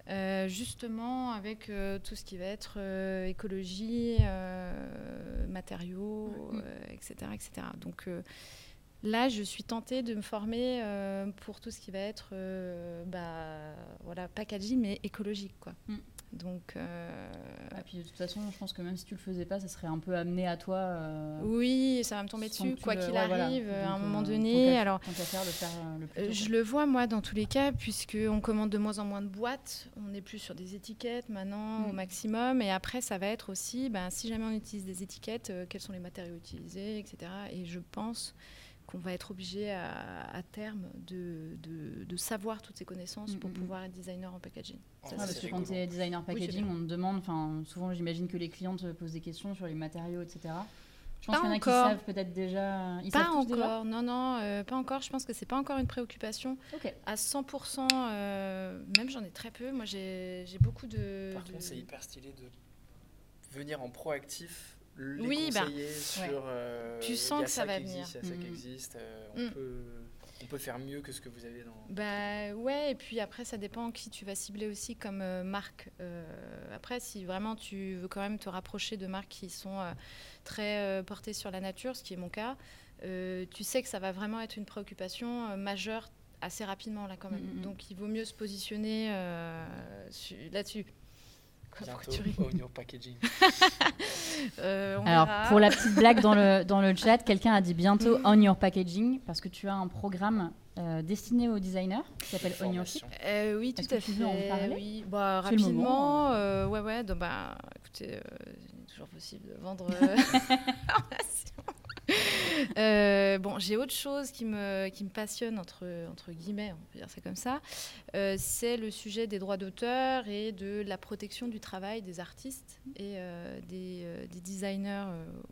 [SPEAKER 3] euh, justement avec euh, tout ce qui va être euh, écologie, matériaux, etc., etc. Donc là, je suis tentée de me former pour tout ce qui va être, bah, voilà, packaging mais écologique, quoi.
[SPEAKER 1] Mm.
[SPEAKER 3] Donc euh,
[SPEAKER 1] Et puis de toute façon, je pense que même si tu le faisais pas, ça serait un peu amené à toi. euh,
[SPEAKER 3] oui, ça va me tomber dessus, quoi
[SPEAKER 1] le-
[SPEAKER 3] qu'il
[SPEAKER 1] ouais, voilà.
[SPEAKER 3] arrive, à un moment
[SPEAKER 1] euh,
[SPEAKER 3] donné. Alors.
[SPEAKER 1] tant qu'à faire, le faire le plus tôt,
[SPEAKER 3] je le vois moi dans tous les cas puisqu'on commande de moins en moins de boîtes, on n'est plus sur des étiquettes maintenant au
[SPEAKER 1] Mm.
[SPEAKER 3] maximum et après ça va être aussi ben, si jamais on utilise des étiquettes, quels sont les matériaux utilisés, etc. Et je pense qu'on va être obligé à, à terme de, de- de savoir toutes ces connaissances pour
[SPEAKER 1] Mm, mm, mm.
[SPEAKER 3] pouvoir être designer en packaging. Ça,
[SPEAKER 1] parce que quand tu es designer packaging, on te demande, enfin, souvent j'imagine que les clients te posent des questions sur les matériaux, etc. Je pense
[SPEAKER 3] Pas
[SPEAKER 1] qu'il y en a
[SPEAKER 3] encore.
[SPEAKER 1] qui savent peut-être déjà. Ils
[SPEAKER 3] pas
[SPEAKER 1] savent tous déjà
[SPEAKER 3] encore, non, non, euh, pas encore. Je pense que c'est pas encore une préoccupation.
[SPEAKER 1] Ok.
[SPEAKER 3] À 100%, euh, même j'en ai très peu. Moi, j'ai j'ai beaucoup de.
[SPEAKER 2] Par
[SPEAKER 3] de-
[SPEAKER 2] contre, c'est hyper stylé de venir en proactif les
[SPEAKER 3] Oui, bah,
[SPEAKER 2] sur. euh,
[SPEAKER 3] Tu sens que ça va venir.
[SPEAKER 2] existe, ça qui
[SPEAKER 1] Mm.
[SPEAKER 2] existe. euh, on,
[SPEAKER 3] Mm.
[SPEAKER 2] peut, on peut faire mieux que ce que vous avez dans.
[SPEAKER 3] Bah ouais, et puis après, ça dépend qui tu vas cibler aussi comme euh, marque. Euh, après, si vraiment tu veux quand même te rapprocher de marques qui sont euh, très euh, portées sur la nature, ce qui est mon cas, euh, tu sais que ça va vraiment être une préoccupation euh, majeure assez rapidement là quand même.
[SPEAKER 1] Mm.
[SPEAKER 3] Donc il vaut mieux se positionner euh, su- là-dessus.
[SPEAKER 2] Bientôt,
[SPEAKER 3] tu ris
[SPEAKER 2] on your packaging. [laughs]
[SPEAKER 3] Euh, on
[SPEAKER 1] Alors,
[SPEAKER 3] verra.
[SPEAKER 1] pour la petite blague dans le, dans le chat, [laughs] quelqu'un a dit bientôt On Your Packaging, parce que tu as un programme euh, destiné aux designers qui s'appelle On Your Ship.
[SPEAKER 3] Euh, oui,
[SPEAKER 1] Est-ce
[SPEAKER 3] tout à
[SPEAKER 1] que tu
[SPEAKER 3] fait.
[SPEAKER 1] veux en parler
[SPEAKER 3] oui. Bah, rapidement,
[SPEAKER 1] moment,
[SPEAKER 3] euh, ouais, ouais. donc, bah, écoutez, euh, il est toujours possible de vendre. [laughs] [laughs] euh, bon, j'ai autre chose qui me, qui me passionne, entre, entre guillemets, on peut dire ça comme ça. Euh, c'est le sujet des droits d'auteur et de la protection du travail des artistes et euh, des, des designers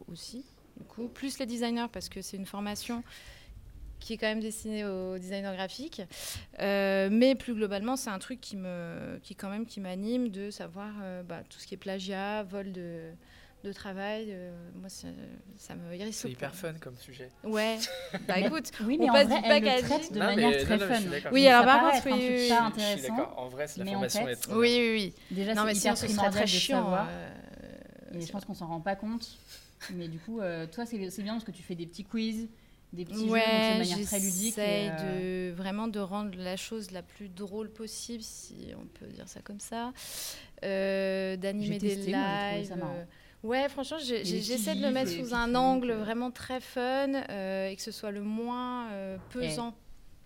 [SPEAKER 3] aussi. Du coup, plus les designers parce que c'est une formation qui est quand même destinée aux designers graphiques. Euh, mais plus globalement, c'est un truc qui me, qui quand même qui m'anime de savoir bah, tout ce qui est plagiat, vol de, de travail. euh, moi, ça, ça me hérisse
[SPEAKER 2] C'est hyper fun comme sujet.
[SPEAKER 3] Ouais. [laughs] bah écoute,
[SPEAKER 1] Oui,
[SPEAKER 3] On
[SPEAKER 1] mais en
[SPEAKER 3] passe
[SPEAKER 1] vrai,
[SPEAKER 3] du
[SPEAKER 1] elle le
[SPEAKER 3] packaging.
[SPEAKER 1] traite de
[SPEAKER 2] Non,
[SPEAKER 1] manière
[SPEAKER 2] mais-
[SPEAKER 1] très
[SPEAKER 2] non, non, je
[SPEAKER 1] fun.
[SPEAKER 3] Oui, alors par contre, oui,
[SPEAKER 1] truc
[SPEAKER 3] oui,
[SPEAKER 1] pas
[SPEAKER 3] oui.
[SPEAKER 2] Je suis
[SPEAKER 1] intéressant.
[SPEAKER 2] d'accord. En vrai, c'est la
[SPEAKER 1] mais en
[SPEAKER 2] formation
[SPEAKER 1] fait-
[SPEAKER 2] est trop
[SPEAKER 3] oui, oui, oui.
[SPEAKER 1] Déjà,
[SPEAKER 3] Non, mais sinon, ce serait très chiant.
[SPEAKER 1] savoir.
[SPEAKER 3] euh,
[SPEAKER 1] Et je pense qu'on s'en rend pas compte. Mais du coup, euh, toi, c'est bien parce que tu fais des petits quiz, des petits jeux, donc c'est de
[SPEAKER 3] Ouais,
[SPEAKER 1] manière très ludique. et,
[SPEAKER 3] j'essaye
[SPEAKER 1] euh,
[SPEAKER 3] de vraiment de rendre la chose la plus drôle possible, si on peut dire ça comme ça, euh, d'animer des lives. Ouais, franchement, j'essaie de le mettre sous un angle vraiment très fun euh, et que ce soit le moins euh, pesant.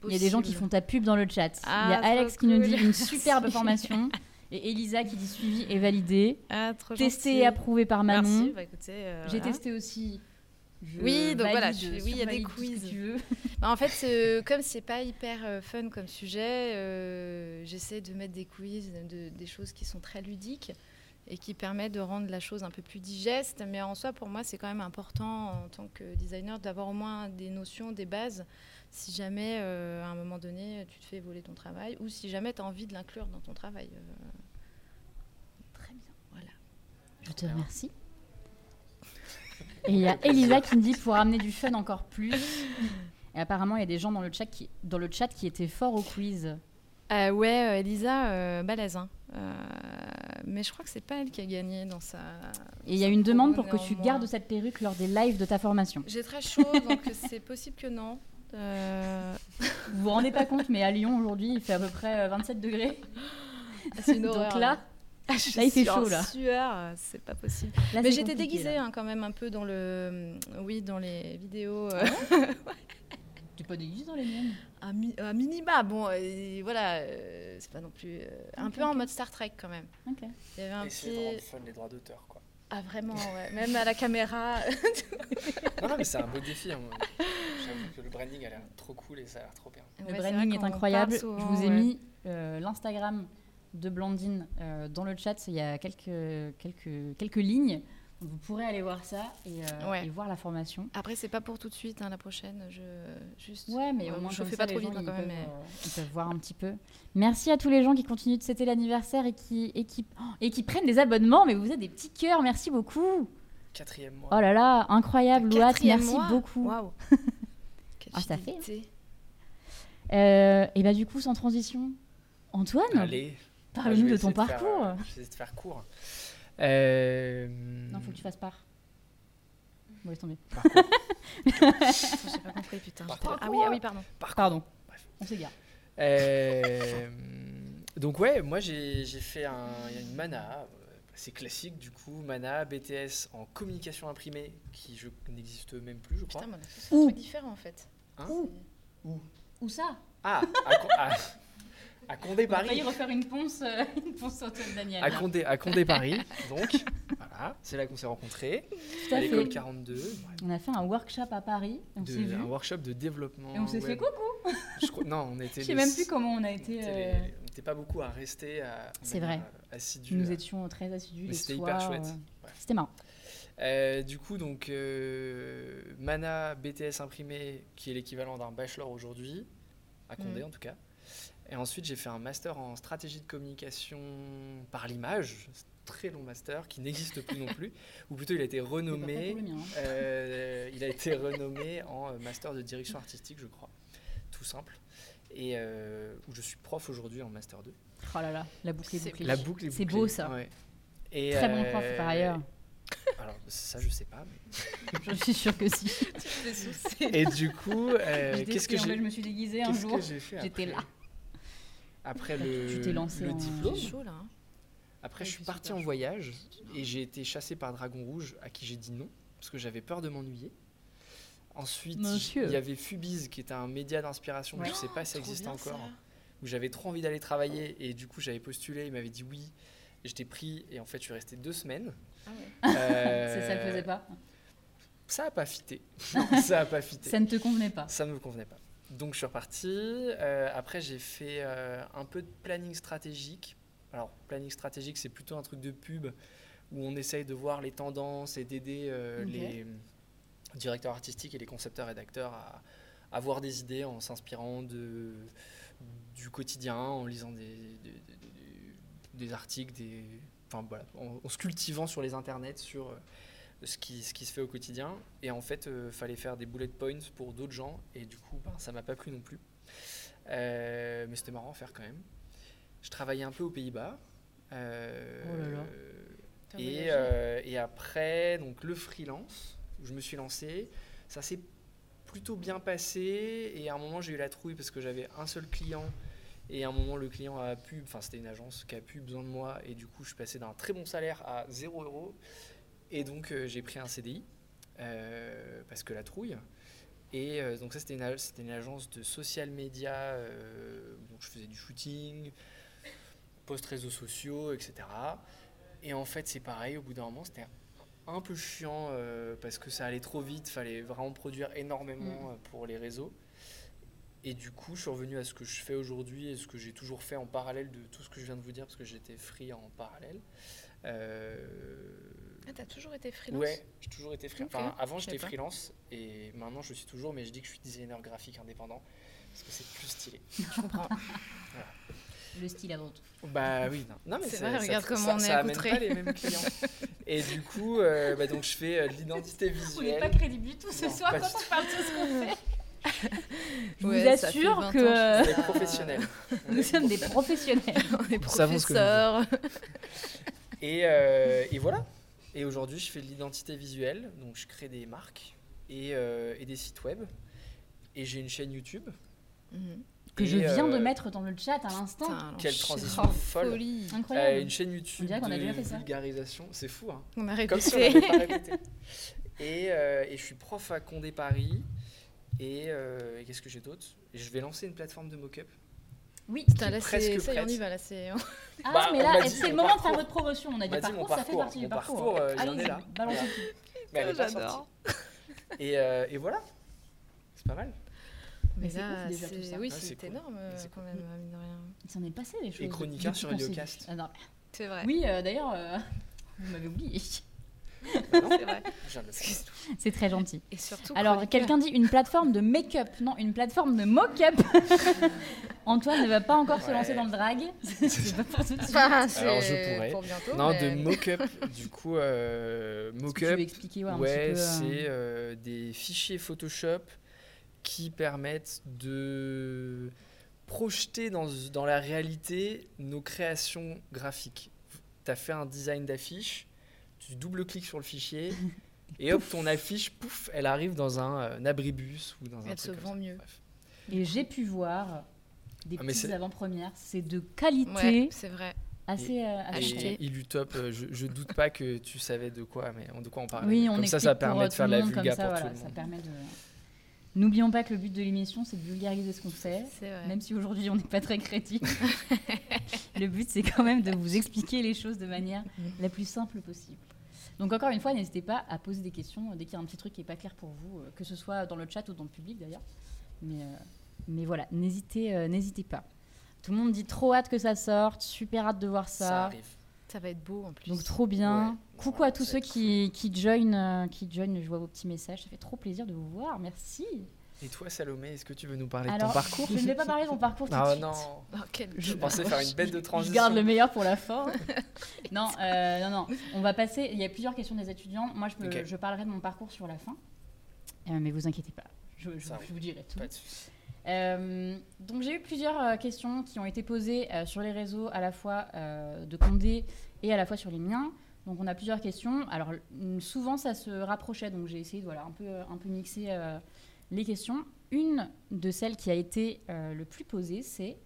[SPEAKER 1] Il y a des gens qui font ta pub dans le chat. Il y
[SPEAKER 3] Ah,
[SPEAKER 1] a Alex
[SPEAKER 3] trop
[SPEAKER 1] qui nous dit une [laughs] superbe formation. Et Elisa qui dit suivi et validé.
[SPEAKER 3] Ah, trop
[SPEAKER 1] Testé
[SPEAKER 3] gentil.
[SPEAKER 1] et approuvé par Manon.
[SPEAKER 3] Bah, euh,
[SPEAKER 1] J'ai
[SPEAKER 3] voilà.
[SPEAKER 1] testé aussi. Je
[SPEAKER 3] Oui, donc voilà, oui, il y a des
[SPEAKER 1] que
[SPEAKER 3] quiz.
[SPEAKER 1] tu veux. [laughs]
[SPEAKER 3] Bah, en fait, euh, comme c'est pas hyper euh, fun comme sujet, euh, j'essaie de mettre des quiz, de- des choses qui sont très ludiques et qui permettent de rendre la chose un peu plus digeste. Mais en soi, pour moi, c'est quand même important en tant que designer d'avoir au moins des notions, des bases, si jamais euh, à un moment donné tu te fais voler ton travail ou si jamais tu as envie de l'inclure dans ton travail. euh,
[SPEAKER 1] Très bien.
[SPEAKER 3] Voilà.
[SPEAKER 1] Je te remercie. Et il y a [laughs] Elisa qui me dit pour amener du fun encore plus. Et apparemment, il y a des gens dans le chat qui, dans le chat qui étaient forts au quiz.
[SPEAKER 3] Euh, ouais, euh, Elisa, euh, balèze. hein. Euh, mais je crois que c'est pas elle qui a gagné dans sa.
[SPEAKER 1] Et il y a une demande pour que tu gardes cette perruque lors des lives de ta formation.
[SPEAKER 3] J'ai très chaud, donc [laughs] c'est possible que non. Euh,
[SPEAKER 1] Vous vous rendez pas [laughs] compte, mais à Lyon aujourd'hui, il fait à peu près euh, 27 degrés.
[SPEAKER 3] c'est une
[SPEAKER 1] Donc là,
[SPEAKER 3] Je
[SPEAKER 1] là, il fait chaud, là.
[SPEAKER 3] Sueur, euh, c'est pas possible.
[SPEAKER 1] là,
[SPEAKER 3] Mais j'étais déguisée hein, quand même un peu dans le, euh, oui, dans les vidéos. euh, [laughs]
[SPEAKER 1] T'es pas déguisée dans les miennes.
[SPEAKER 3] un, mi- un minima. Bon, euh, voilà, euh, c'est pas non plus euh, un
[SPEAKER 1] Ok,
[SPEAKER 3] peu en
[SPEAKER 1] ok.
[SPEAKER 3] mode Star Trek quand même.
[SPEAKER 1] Ok.
[SPEAKER 3] Il y avait un
[SPEAKER 2] Essayer
[SPEAKER 3] petit,
[SPEAKER 2] rendre fun les droits d'auteur, quoi.
[SPEAKER 3] ah vraiment, ouais. même à la caméra. [laughs]
[SPEAKER 2] Non, non, mais c'est un beau défi. hein. J'avoue que le branding a l'air trop cool et ça a l'air trop bien.
[SPEAKER 1] Le
[SPEAKER 3] Ouais,
[SPEAKER 1] branding est
[SPEAKER 3] qu'on
[SPEAKER 1] incroyable.
[SPEAKER 3] souvent,
[SPEAKER 1] je vous ai
[SPEAKER 3] ouais.
[SPEAKER 1] mis euh, l'Instagram de Blandine euh, dans le chat. Il y a quelques, quelques, quelques lignes. Vous pourrez aller voir ça et, euh,
[SPEAKER 3] Ouais.
[SPEAKER 1] et voir la formation.
[SPEAKER 3] Après, c'est pas pour tout de suite, hein, la prochaine. Je juste.
[SPEAKER 1] Ouais, mais au moins
[SPEAKER 3] je fais pas trop
[SPEAKER 1] les
[SPEAKER 3] vite
[SPEAKER 1] gens,
[SPEAKER 3] hein, quand
[SPEAKER 1] ils
[SPEAKER 3] même.
[SPEAKER 1] peuvent,
[SPEAKER 3] mais-
[SPEAKER 1] euh, ils peuvent voir un petit peu. Merci à tous les gens qui continuent de fêter l'anniversaire et qui, et, qui, oh, et qui prennent des abonnements. Mais vous êtes des petits cœurs. Merci beaucoup.
[SPEAKER 2] Quatrième mois.
[SPEAKER 1] Oh là là, incroyable, Louat. Merci
[SPEAKER 3] mois
[SPEAKER 1] beaucoup.
[SPEAKER 3] Waouh. [laughs]
[SPEAKER 1] Ah, ça fait, hein. Euh, et bah du coup, sans transition, Antoine,
[SPEAKER 2] Allez.
[SPEAKER 1] parle-nous de ton parcours.
[SPEAKER 2] euh, je vais essayer de faire court. Euh,
[SPEAKER 1] Non, faut que tu fasses part. Bon, laisse tomber.
[SPEAKER 2] parcours. [laughs]
[SPEAKER 3] J'ai pas compris, putain. Ah oui, ah oui, pardon.
[SPEAKER 1] Pardon.
[SPEAKER 2] Bref.
[SPEAKER 1] On s'égare.
[SPEAKER 2] Euh, donc ouais, moi j'ai j'ai fait un, il y a une mana, euh, c'est classique du coup, mana BTS en communication imprimée qui je n'existe même plus je crois.
[SPEAKER 3] Putain, mais on a tous un truc différent en fait.
[SPEAKER 2] Hein
[SPEAKER 3] C'est-
[SPEAKER 1] Où ça
[SPEAKER 2] Ah, à, à- à Condé
[SPEAKER 1] On a failli
[SPEAKER 2] Paris.
[SPEAKER 1] refaire une ponce, euh, [laughs] une ponce sur Daniel.
[SPEAKER 2] À Condé, à Condé Paris, donc. [laughs] Voilà, c'est là qu'on s'est rencontrés,
[SPEAKER 1] Tout
[SPEAKER 2] à
[SPEAKER 1] à
[SPEAKER 2] l'école
[SPEAKER 1] fait.
[SPEAKER 2] 42. ouais,
[SPEAKER 1] On a fait un workshop à Paris, on
[SPEAKER 2] de-
[SPEAKER 1] vu.
[SPEAKER 2] un workshop de développement.
[SPEAKER 1] Et on s'est fait coucou.
[SPEAKER 2] Je crois- non, on était
[SPEAKER 1] Je sais
[SPEAKER 2] les-
[SPEAKER 1] même plus comment on a été. euh,
[SPEAKER 2] on n'était pas beaucoup à rester
[SPEAKER 1] C'est vrai.
[SPEAKER 2] euh, assidue,
[SPEAKER 1] Nous
[SPEAKER 2] à-
[SPEAKER 1] étions très assidus
[SPEAKER 2] c'était hyper chouette.
[SPEAKER 1] euh,
[SPEAKER 2] Ouais.
[SPEAKER 1] C'était marrant.
[SPEAKER 2] Euh, du coup, donc, euh, Mana BTS imprimé, qui est l'équivalent d'un bachelor aujourd'hui, à Condé
[SPEAKER 3] Mhm.
[SPEAKER 2] en tout cas. Et ensuite, j'ai fait un master en stratégie de communication par l'image, très long master qui n'existe plus non plus, ou plutôt il a été renommé.
[SPEAKER 1] mien, hein.
[SPEAKER 2] euh, il a été renommé en euh, master de direction artistique, je crois, tout simple. Et euh, où je suis prof aujourd'hui en master 2.
[SPEAKER 1] Oh là là, la boucle est bouclée.
[SPEAKER 2] La boucle est
[SPEAKER 1] C'est beau, ça.
[SPEAKER 2] Ouais. Et,
[SPEAKER 1] Très bon prof par ailleurs.
[SPEAKER 2] Alors ça je sais pas. mais- [laughs]
[SPEAKER 1] Je suis sûre que si.
[SPEAKER 2] Et du coup, euh, qu'est-ce que j'ai
[SPEAKER 1] je me suis déguisée un
[SPEAKER 2] qu'est-ce
[SPEAKER 1] jour.
[SPEAKER 2] que j'ai fait
[SPEAKER 1] J'étais là.
[SPEAKER 2] Après
[SPEAKER 1] Tu
[SPEAKER 2] le,
[SPEAKER 1] t'es lancé
[SPEAKER 2] le
[SPEAKER 1] en-
[SPEAKER 2] diplôme,
[SPEAKER 3] chaud là. hein.
[SPEAKER 2] après je suis parti en
[SPEAKER 3] chaud.
[SPEAKER 2] voyage et j'ai été chassé par Dragon Rouge à qui j'ai dit non parce que j'avais peur de m'ennuyer. Ensuite,
[SPEAKER 1] Monsieur.
[SPEAKER 2] il y avait Fubiz qui était un média d'inspiration,
[SPEAKER 1] Ouais.
[SPEAKER 2] je sais pas si ça existe encore,
[SPEAKER 3] ça.
[SPEAKER 2] où j'avais trop envie d'aller travailler et du coup j'avais postulé, il m'avait dit oui, et j'étais pris et en fait je suis resté deux semaines.
[SPEAKER 3] Ah ouais. [laughs]
[SPEAKER 2] Euh,
[SPEAKER 1] C'est ça le faisait pas.
[SPEAKER 2] Ça a pas fité. [laughs] ça a pas fité.
[SPEAKER 1] Ça ne te convenait pas.
[SPEAKER 2] Ça ne me convenait pas. Donc je suis reparti. Euh, après, j'ai fait euh, un peu de planning stratégique. Alors, planning stratégique, c'est plutôt un truc de pub où on essaye de voir les tendances et d'aider euh, les directeurs artistiques et les concepteurs rédacteurs à avoir des idées en s'inspirant de, du quotidien, en lisant des, des, des- des articles, des, enfin, voilà, en, en se cultivant sur les internets, sur ce qui, ce qui se fait au quotidien. Et en fait, il fallait faire des bullet points pour d'autres gens. Et du coup, ben, ça m'a pas plu non plus. Euh, mais c'était marrant à faire quand même. Je travaillais un peu aux Pays-Bas. Euh,
[SPEAKER 1] Oh là là.
[SPEAKER 3] T'as
[SPEAKER 2] et, euh, et après, donc le freelance, où je me suis lancé, ça s'est plutôt bien passé. Et à un moment, j'ai eu la trouille parce que j'avais un seul client. Et à un moment, le client a pu, enfin, c'était une agence qui a pu besoin de moi. Et du coup, je suis passé d'un très bon salaire à 0 euros. Et donc, euh, j'ai pris un CDI euh, parce que la trouille. Et euh, donc, ça, c'était une, agence de social media. donc, je faisais du shooting, post réseaux sociaux, etc. Et en fait, c'est pareil, au bout d'un moment, c'était un peu chiant euh, parce que ça allait trop vite, fallait vraiment produire énormément euh, pour les réseaux. Et du coup, je suis revenu à ce que je fais aujourd'hui et ce que j'ai toujours fait en parallèle de tout ce que je viens de vous dire parce que j'étais free en parallèle. Euh,
[SPEAKER 3] Ah, t'as toujours été freelance
[SPEAKER 2] Ouais, j'ai toujours été freelance. Enfin, avant, j'étais freelance et maintenant, je suis toujours, mais je dis que je suis designer graphique indépendant parce que c'est plus stylé. [laughs]
[SPEAKER 3] Je comprends.
[SPEAKER 1] Le style avant tout.
[SPEAKER 2] Bah oui, non. non mais
[SPEAKER 3] C'est
[SPEAKER 2] ça-
[SPEAKER 3] vrai,
[SPEAKER 2] ça-
[SPEAKER 3] regarde
[SPEAKER 2] ça-
[SPEAKER 3] comment on est
[SPEAKER 2] ça amène pas les mêmes clients. [laughs] Et du coup, euh, bah, donc je fais euh, de l'identité
[SPEAKER 1] On n'est pas
[SPEAKER 2] visuelle.
[SPEAKER 1] crédible du tout ce
[SPEAKER 2] Non,
[SPEAKER 1] soir quand on parle de ce qu'on [laughs] fait. Je
[SPEAKER 3] Ouais,
[SPEAKER 1] vous assure
[SPEAKER 3] 20
[SPEAKER 1] que
[SPEAKER 3] ans, je
[SPEAKER 1] euh,
[SPEAKER 2] Des professionnels.
[SPEAKER 1] nous sommes des professionnels.
[SPEAKER 3] On est professeurs.
[SPEAKER 2] Et, euh, et voilà. Et aujourd'hui, je fais de l'identité visuelle. Donc, je crée des marques et, euh, et des sites web. Et j'ai une chaîne YouTube.
[SPEAKER 3] Mhm.
[SPEAKER 1] Que
[SPEAKER 2] Et,
[SPEAKER 1] je viens de
[SPEAKER 2] euh,
[SPEAKER 1] mettre dans le chat à l'instant.
[SPEAKER 2] Quelle transition
[SPEAKER 3] de
[SPEAKER 2] folle.
[SPEAKER 3] folie.
[SPEAKER 2] euh,
[SPEAKER 1] Incroyable.
[SPEAKER 2] une chaîne YouTube
[SPEAKER 1] a
[SPEAKER 2] de
[SPEAKER 1] déjà fait ça.
[SPEAKER 2] vulgarisation. C'est fou, hein
[SPEAKER 3] On a
[SPEAKER 2] Comme si on
[SPEAKER 3] répété.
[SPEAKER 2] pas répété. Et, euh, et je suis prof à Condé Paris. Et, euh, et qu'est-ce que j'ai d'autre? Je vais lancer une plateforme de mock-up.
[SPEAKER 1] Oui.
[SPEAKER 3] Putain, là,
[SPEAKER 2] presque
[SPEAKER 3] c'est- ça on y va. Là, c'est... [laughs]
[SPEAKER 1] Ah,
[SPEAKER 2] Bah,
[SPEAKER 1] mais là, c'est le moment de faire
[SPEAKER 2] parcours.
[SPEAKER 1] votre promotion. On a
[SPEAKER 2] On
[SPEAKER 1] dit
[SPEAKER 2] mon
[SPEAKER 1] parcours, ça fait
[SPEAKER 2] parcours.
[SPEAKER 1] partie du parcours.
[SPEAKER 2] parcours, euh, j'en ai
[SPEAKER 1] Allez-y,
[SPEAKER 2] là.
[SPEAKER 1] balancez
[SPEAKER 2] Voilà.
[SPEAKER 1] tout.
[SPEAKER 2] Mais elle est pas
[SPEAKER 3] J'adore.
[SPEAKER 2] sortie. Et, euh, et voilà. C'est pas mal.
[SPEAKER 3] Mais
[SPEAKER 1] Mais
[SPEAKER 3] là, c'est... oui,
[SPEAKER 2] Ouais, c'est cool.
[SPEAKER 3] énorme euh,
[SPEAKER 2] C'est
[SPEAKER 3] quand même, euh, mine de rien.
[SPEAKER 1] Il s'en est passé des choses.
[SPEAKER 2] chroniqueur
[SPEAKER 1] depuis
[SPEAKER 2] sur Heliocast.
[SPEAKER 1] Ah.
[SPEAKER 3] C'est vrai.
[SPEAKER 1] Oui, euh, d'ailleurs, [laughs] vous m'avez oublié.
[SPEAKER 2] Bah
[SPEAKER 3] C'est
[SPEAKER 1] très gentil.
[SPEAKER 3] Et surtout.
[SPEAKER 1] Alors, quelqu'un dit une plateforme de make-up. Non, une plateforme de mock-up. [laughs] Antoine ne va pas encore se lancer dans le drag. [laughs] C'est pas pour tout de suite.
[SPEAKER 2] Alors, je pourrais.
[SPEAKER 3] pour bientôt.
[SPEAKER 2] Non,
[SPEAKER 3] mais-
[SPEAKER 2] de mock-up. [laughs] du coup, euh, mock-up,
[SPEAKER 1] veux expliquer ouais, un
[SPEAKER 2] ouais,
[SPEAKER 1] petit peu, euh,
[SPEAKER 2] c'est euh, des fichiers Photoshop qui permettent de projeter dans, dans la réalité nos créations graphiques. Tu as fait un design d'affiche, tu double-cliques sur le fichier, [laughs] et hop, ton affiche, pouf, elle arrive dans un, euh, un abribus ou dans un
[SPEAKER 3] Elle
[SPEAKER 2] truc
[SPEAKER 3] se
[SPEAKER 2] comme
[SPEAKER 3] vend
[SPEAKER 2] ça.
[SPEAKER 3] mieux.
[SPEAKER 2] Bref.
[SPEAKER 1] Et j'ai pu voir des
[SPEAKER 2] Ah,
[SPEAKER 1] petites
[SPEAKER 2] c'est-
[SPEAKER 1] avant-premières. C'est de qualité
[SPEAKER 3] Ouais, c'est vrai.
[SPEAKER 1] assez. euh, chère.
[SPEAKER 2] Et Illutop, euh, je, je doute pas que tu savais de quoi, mais de quoi on parlait.
[SPEAKER 1] Oui, on
[SPEAKER 2] comme ça,
[SPEAKER 1] explique
[SPEAKER 2] ça
[SPEAKER 1] pour,
[SPEAKER 2] permet
[SPEAKER 1] euh,
[SPEAKER 2] de faire
[SPEAKER 1] tout
[SPEAKER 2] de
[SPEAKER 1] le
[SPEAKER 2] la
[SPEAKER 1] monde, comme
[SPEAKER 2] vulga
[SPEAKER 1] ça,
[SPEAKER 2] pour
[SPEAKER 1] voilà,
[SPEAKER 2] tout le
[SPEAKER 1] ça
[SPEAKER 2] monde.
[SPEAKER 1] permet de. N'oublions pas que le but de l'émission, c'est de vulgariser ce qu'on fait. Même si aujourd'hui on n'est pas très critique, [laughs] le but c'est quand même de vous expliquer les choses de manière la plus simple possible. Donc encore une fois, n'hésitez pas à poser des questions dès qu'il y a un petit truc qui n'est pas clair pour vous, euh, que ce soit dans le chat ou dans le public d'ailleurs. Mais, euh, mais voilà, n'hésitez euh, n'hésitez pas. Tout le monde dit trop hâte que ça sorte, super hâte de voir
[SPEAKER 2] Ça
[SPEAKER 1] ça.
[SPEAKER 2] arrive.
[SPEAKER 3] Ça va être beau en plus.
[SPEAKER 1] Donc trop bien.
[SPEAKER 2] Ouais,
[SPEAKER 1] Coucou à tous ceux qui, qui joignent, euh, qui joignent, je vois vos petits messages, ça fait trop plaisir de vous voir, merci.
[SPEAKER 2] Et toi, Salomé, est-ce que tu veux nous parler de ton parcours
[SPEAKER 1] je ne vais pas parler de mon parcours tout de
[SPEAKER 2] Ah
[SPEAKER 1] suite.
[SPEAKER 2] non,
[SPEAKER 3] Oh, quel
[SPEAKER 2] je pensais faire une bête de
[SPEAKER 1] Je
[SPEAKER 2] transition.
[SPEAKER 1] garde le meilleur pour la fin. [laughs] non, euh, non, non. On va passer. Il y a plusieurs questions des étudiants. Moi, je, me- je parlerai de mon parcours sur la fin. Euh, mais vous inquiétez pas. Je, je- je vous dirai tout.
[SPEAKER 2] De.
[SPEAKER 1] Euh, donc, j'ai eu plusieurs euh, questions qui ont été posées euh, sur les réseaux, à la fois euh, de Condé et à la fois sur les miens. Donc, on a plusieurs questions. Alors, souvent, ça se rapprochait. Donc, j'ai essayé de voilà, un, peu, un peu mixer euh, les questions. Une de celles qui a été euh, le plus posée, c'est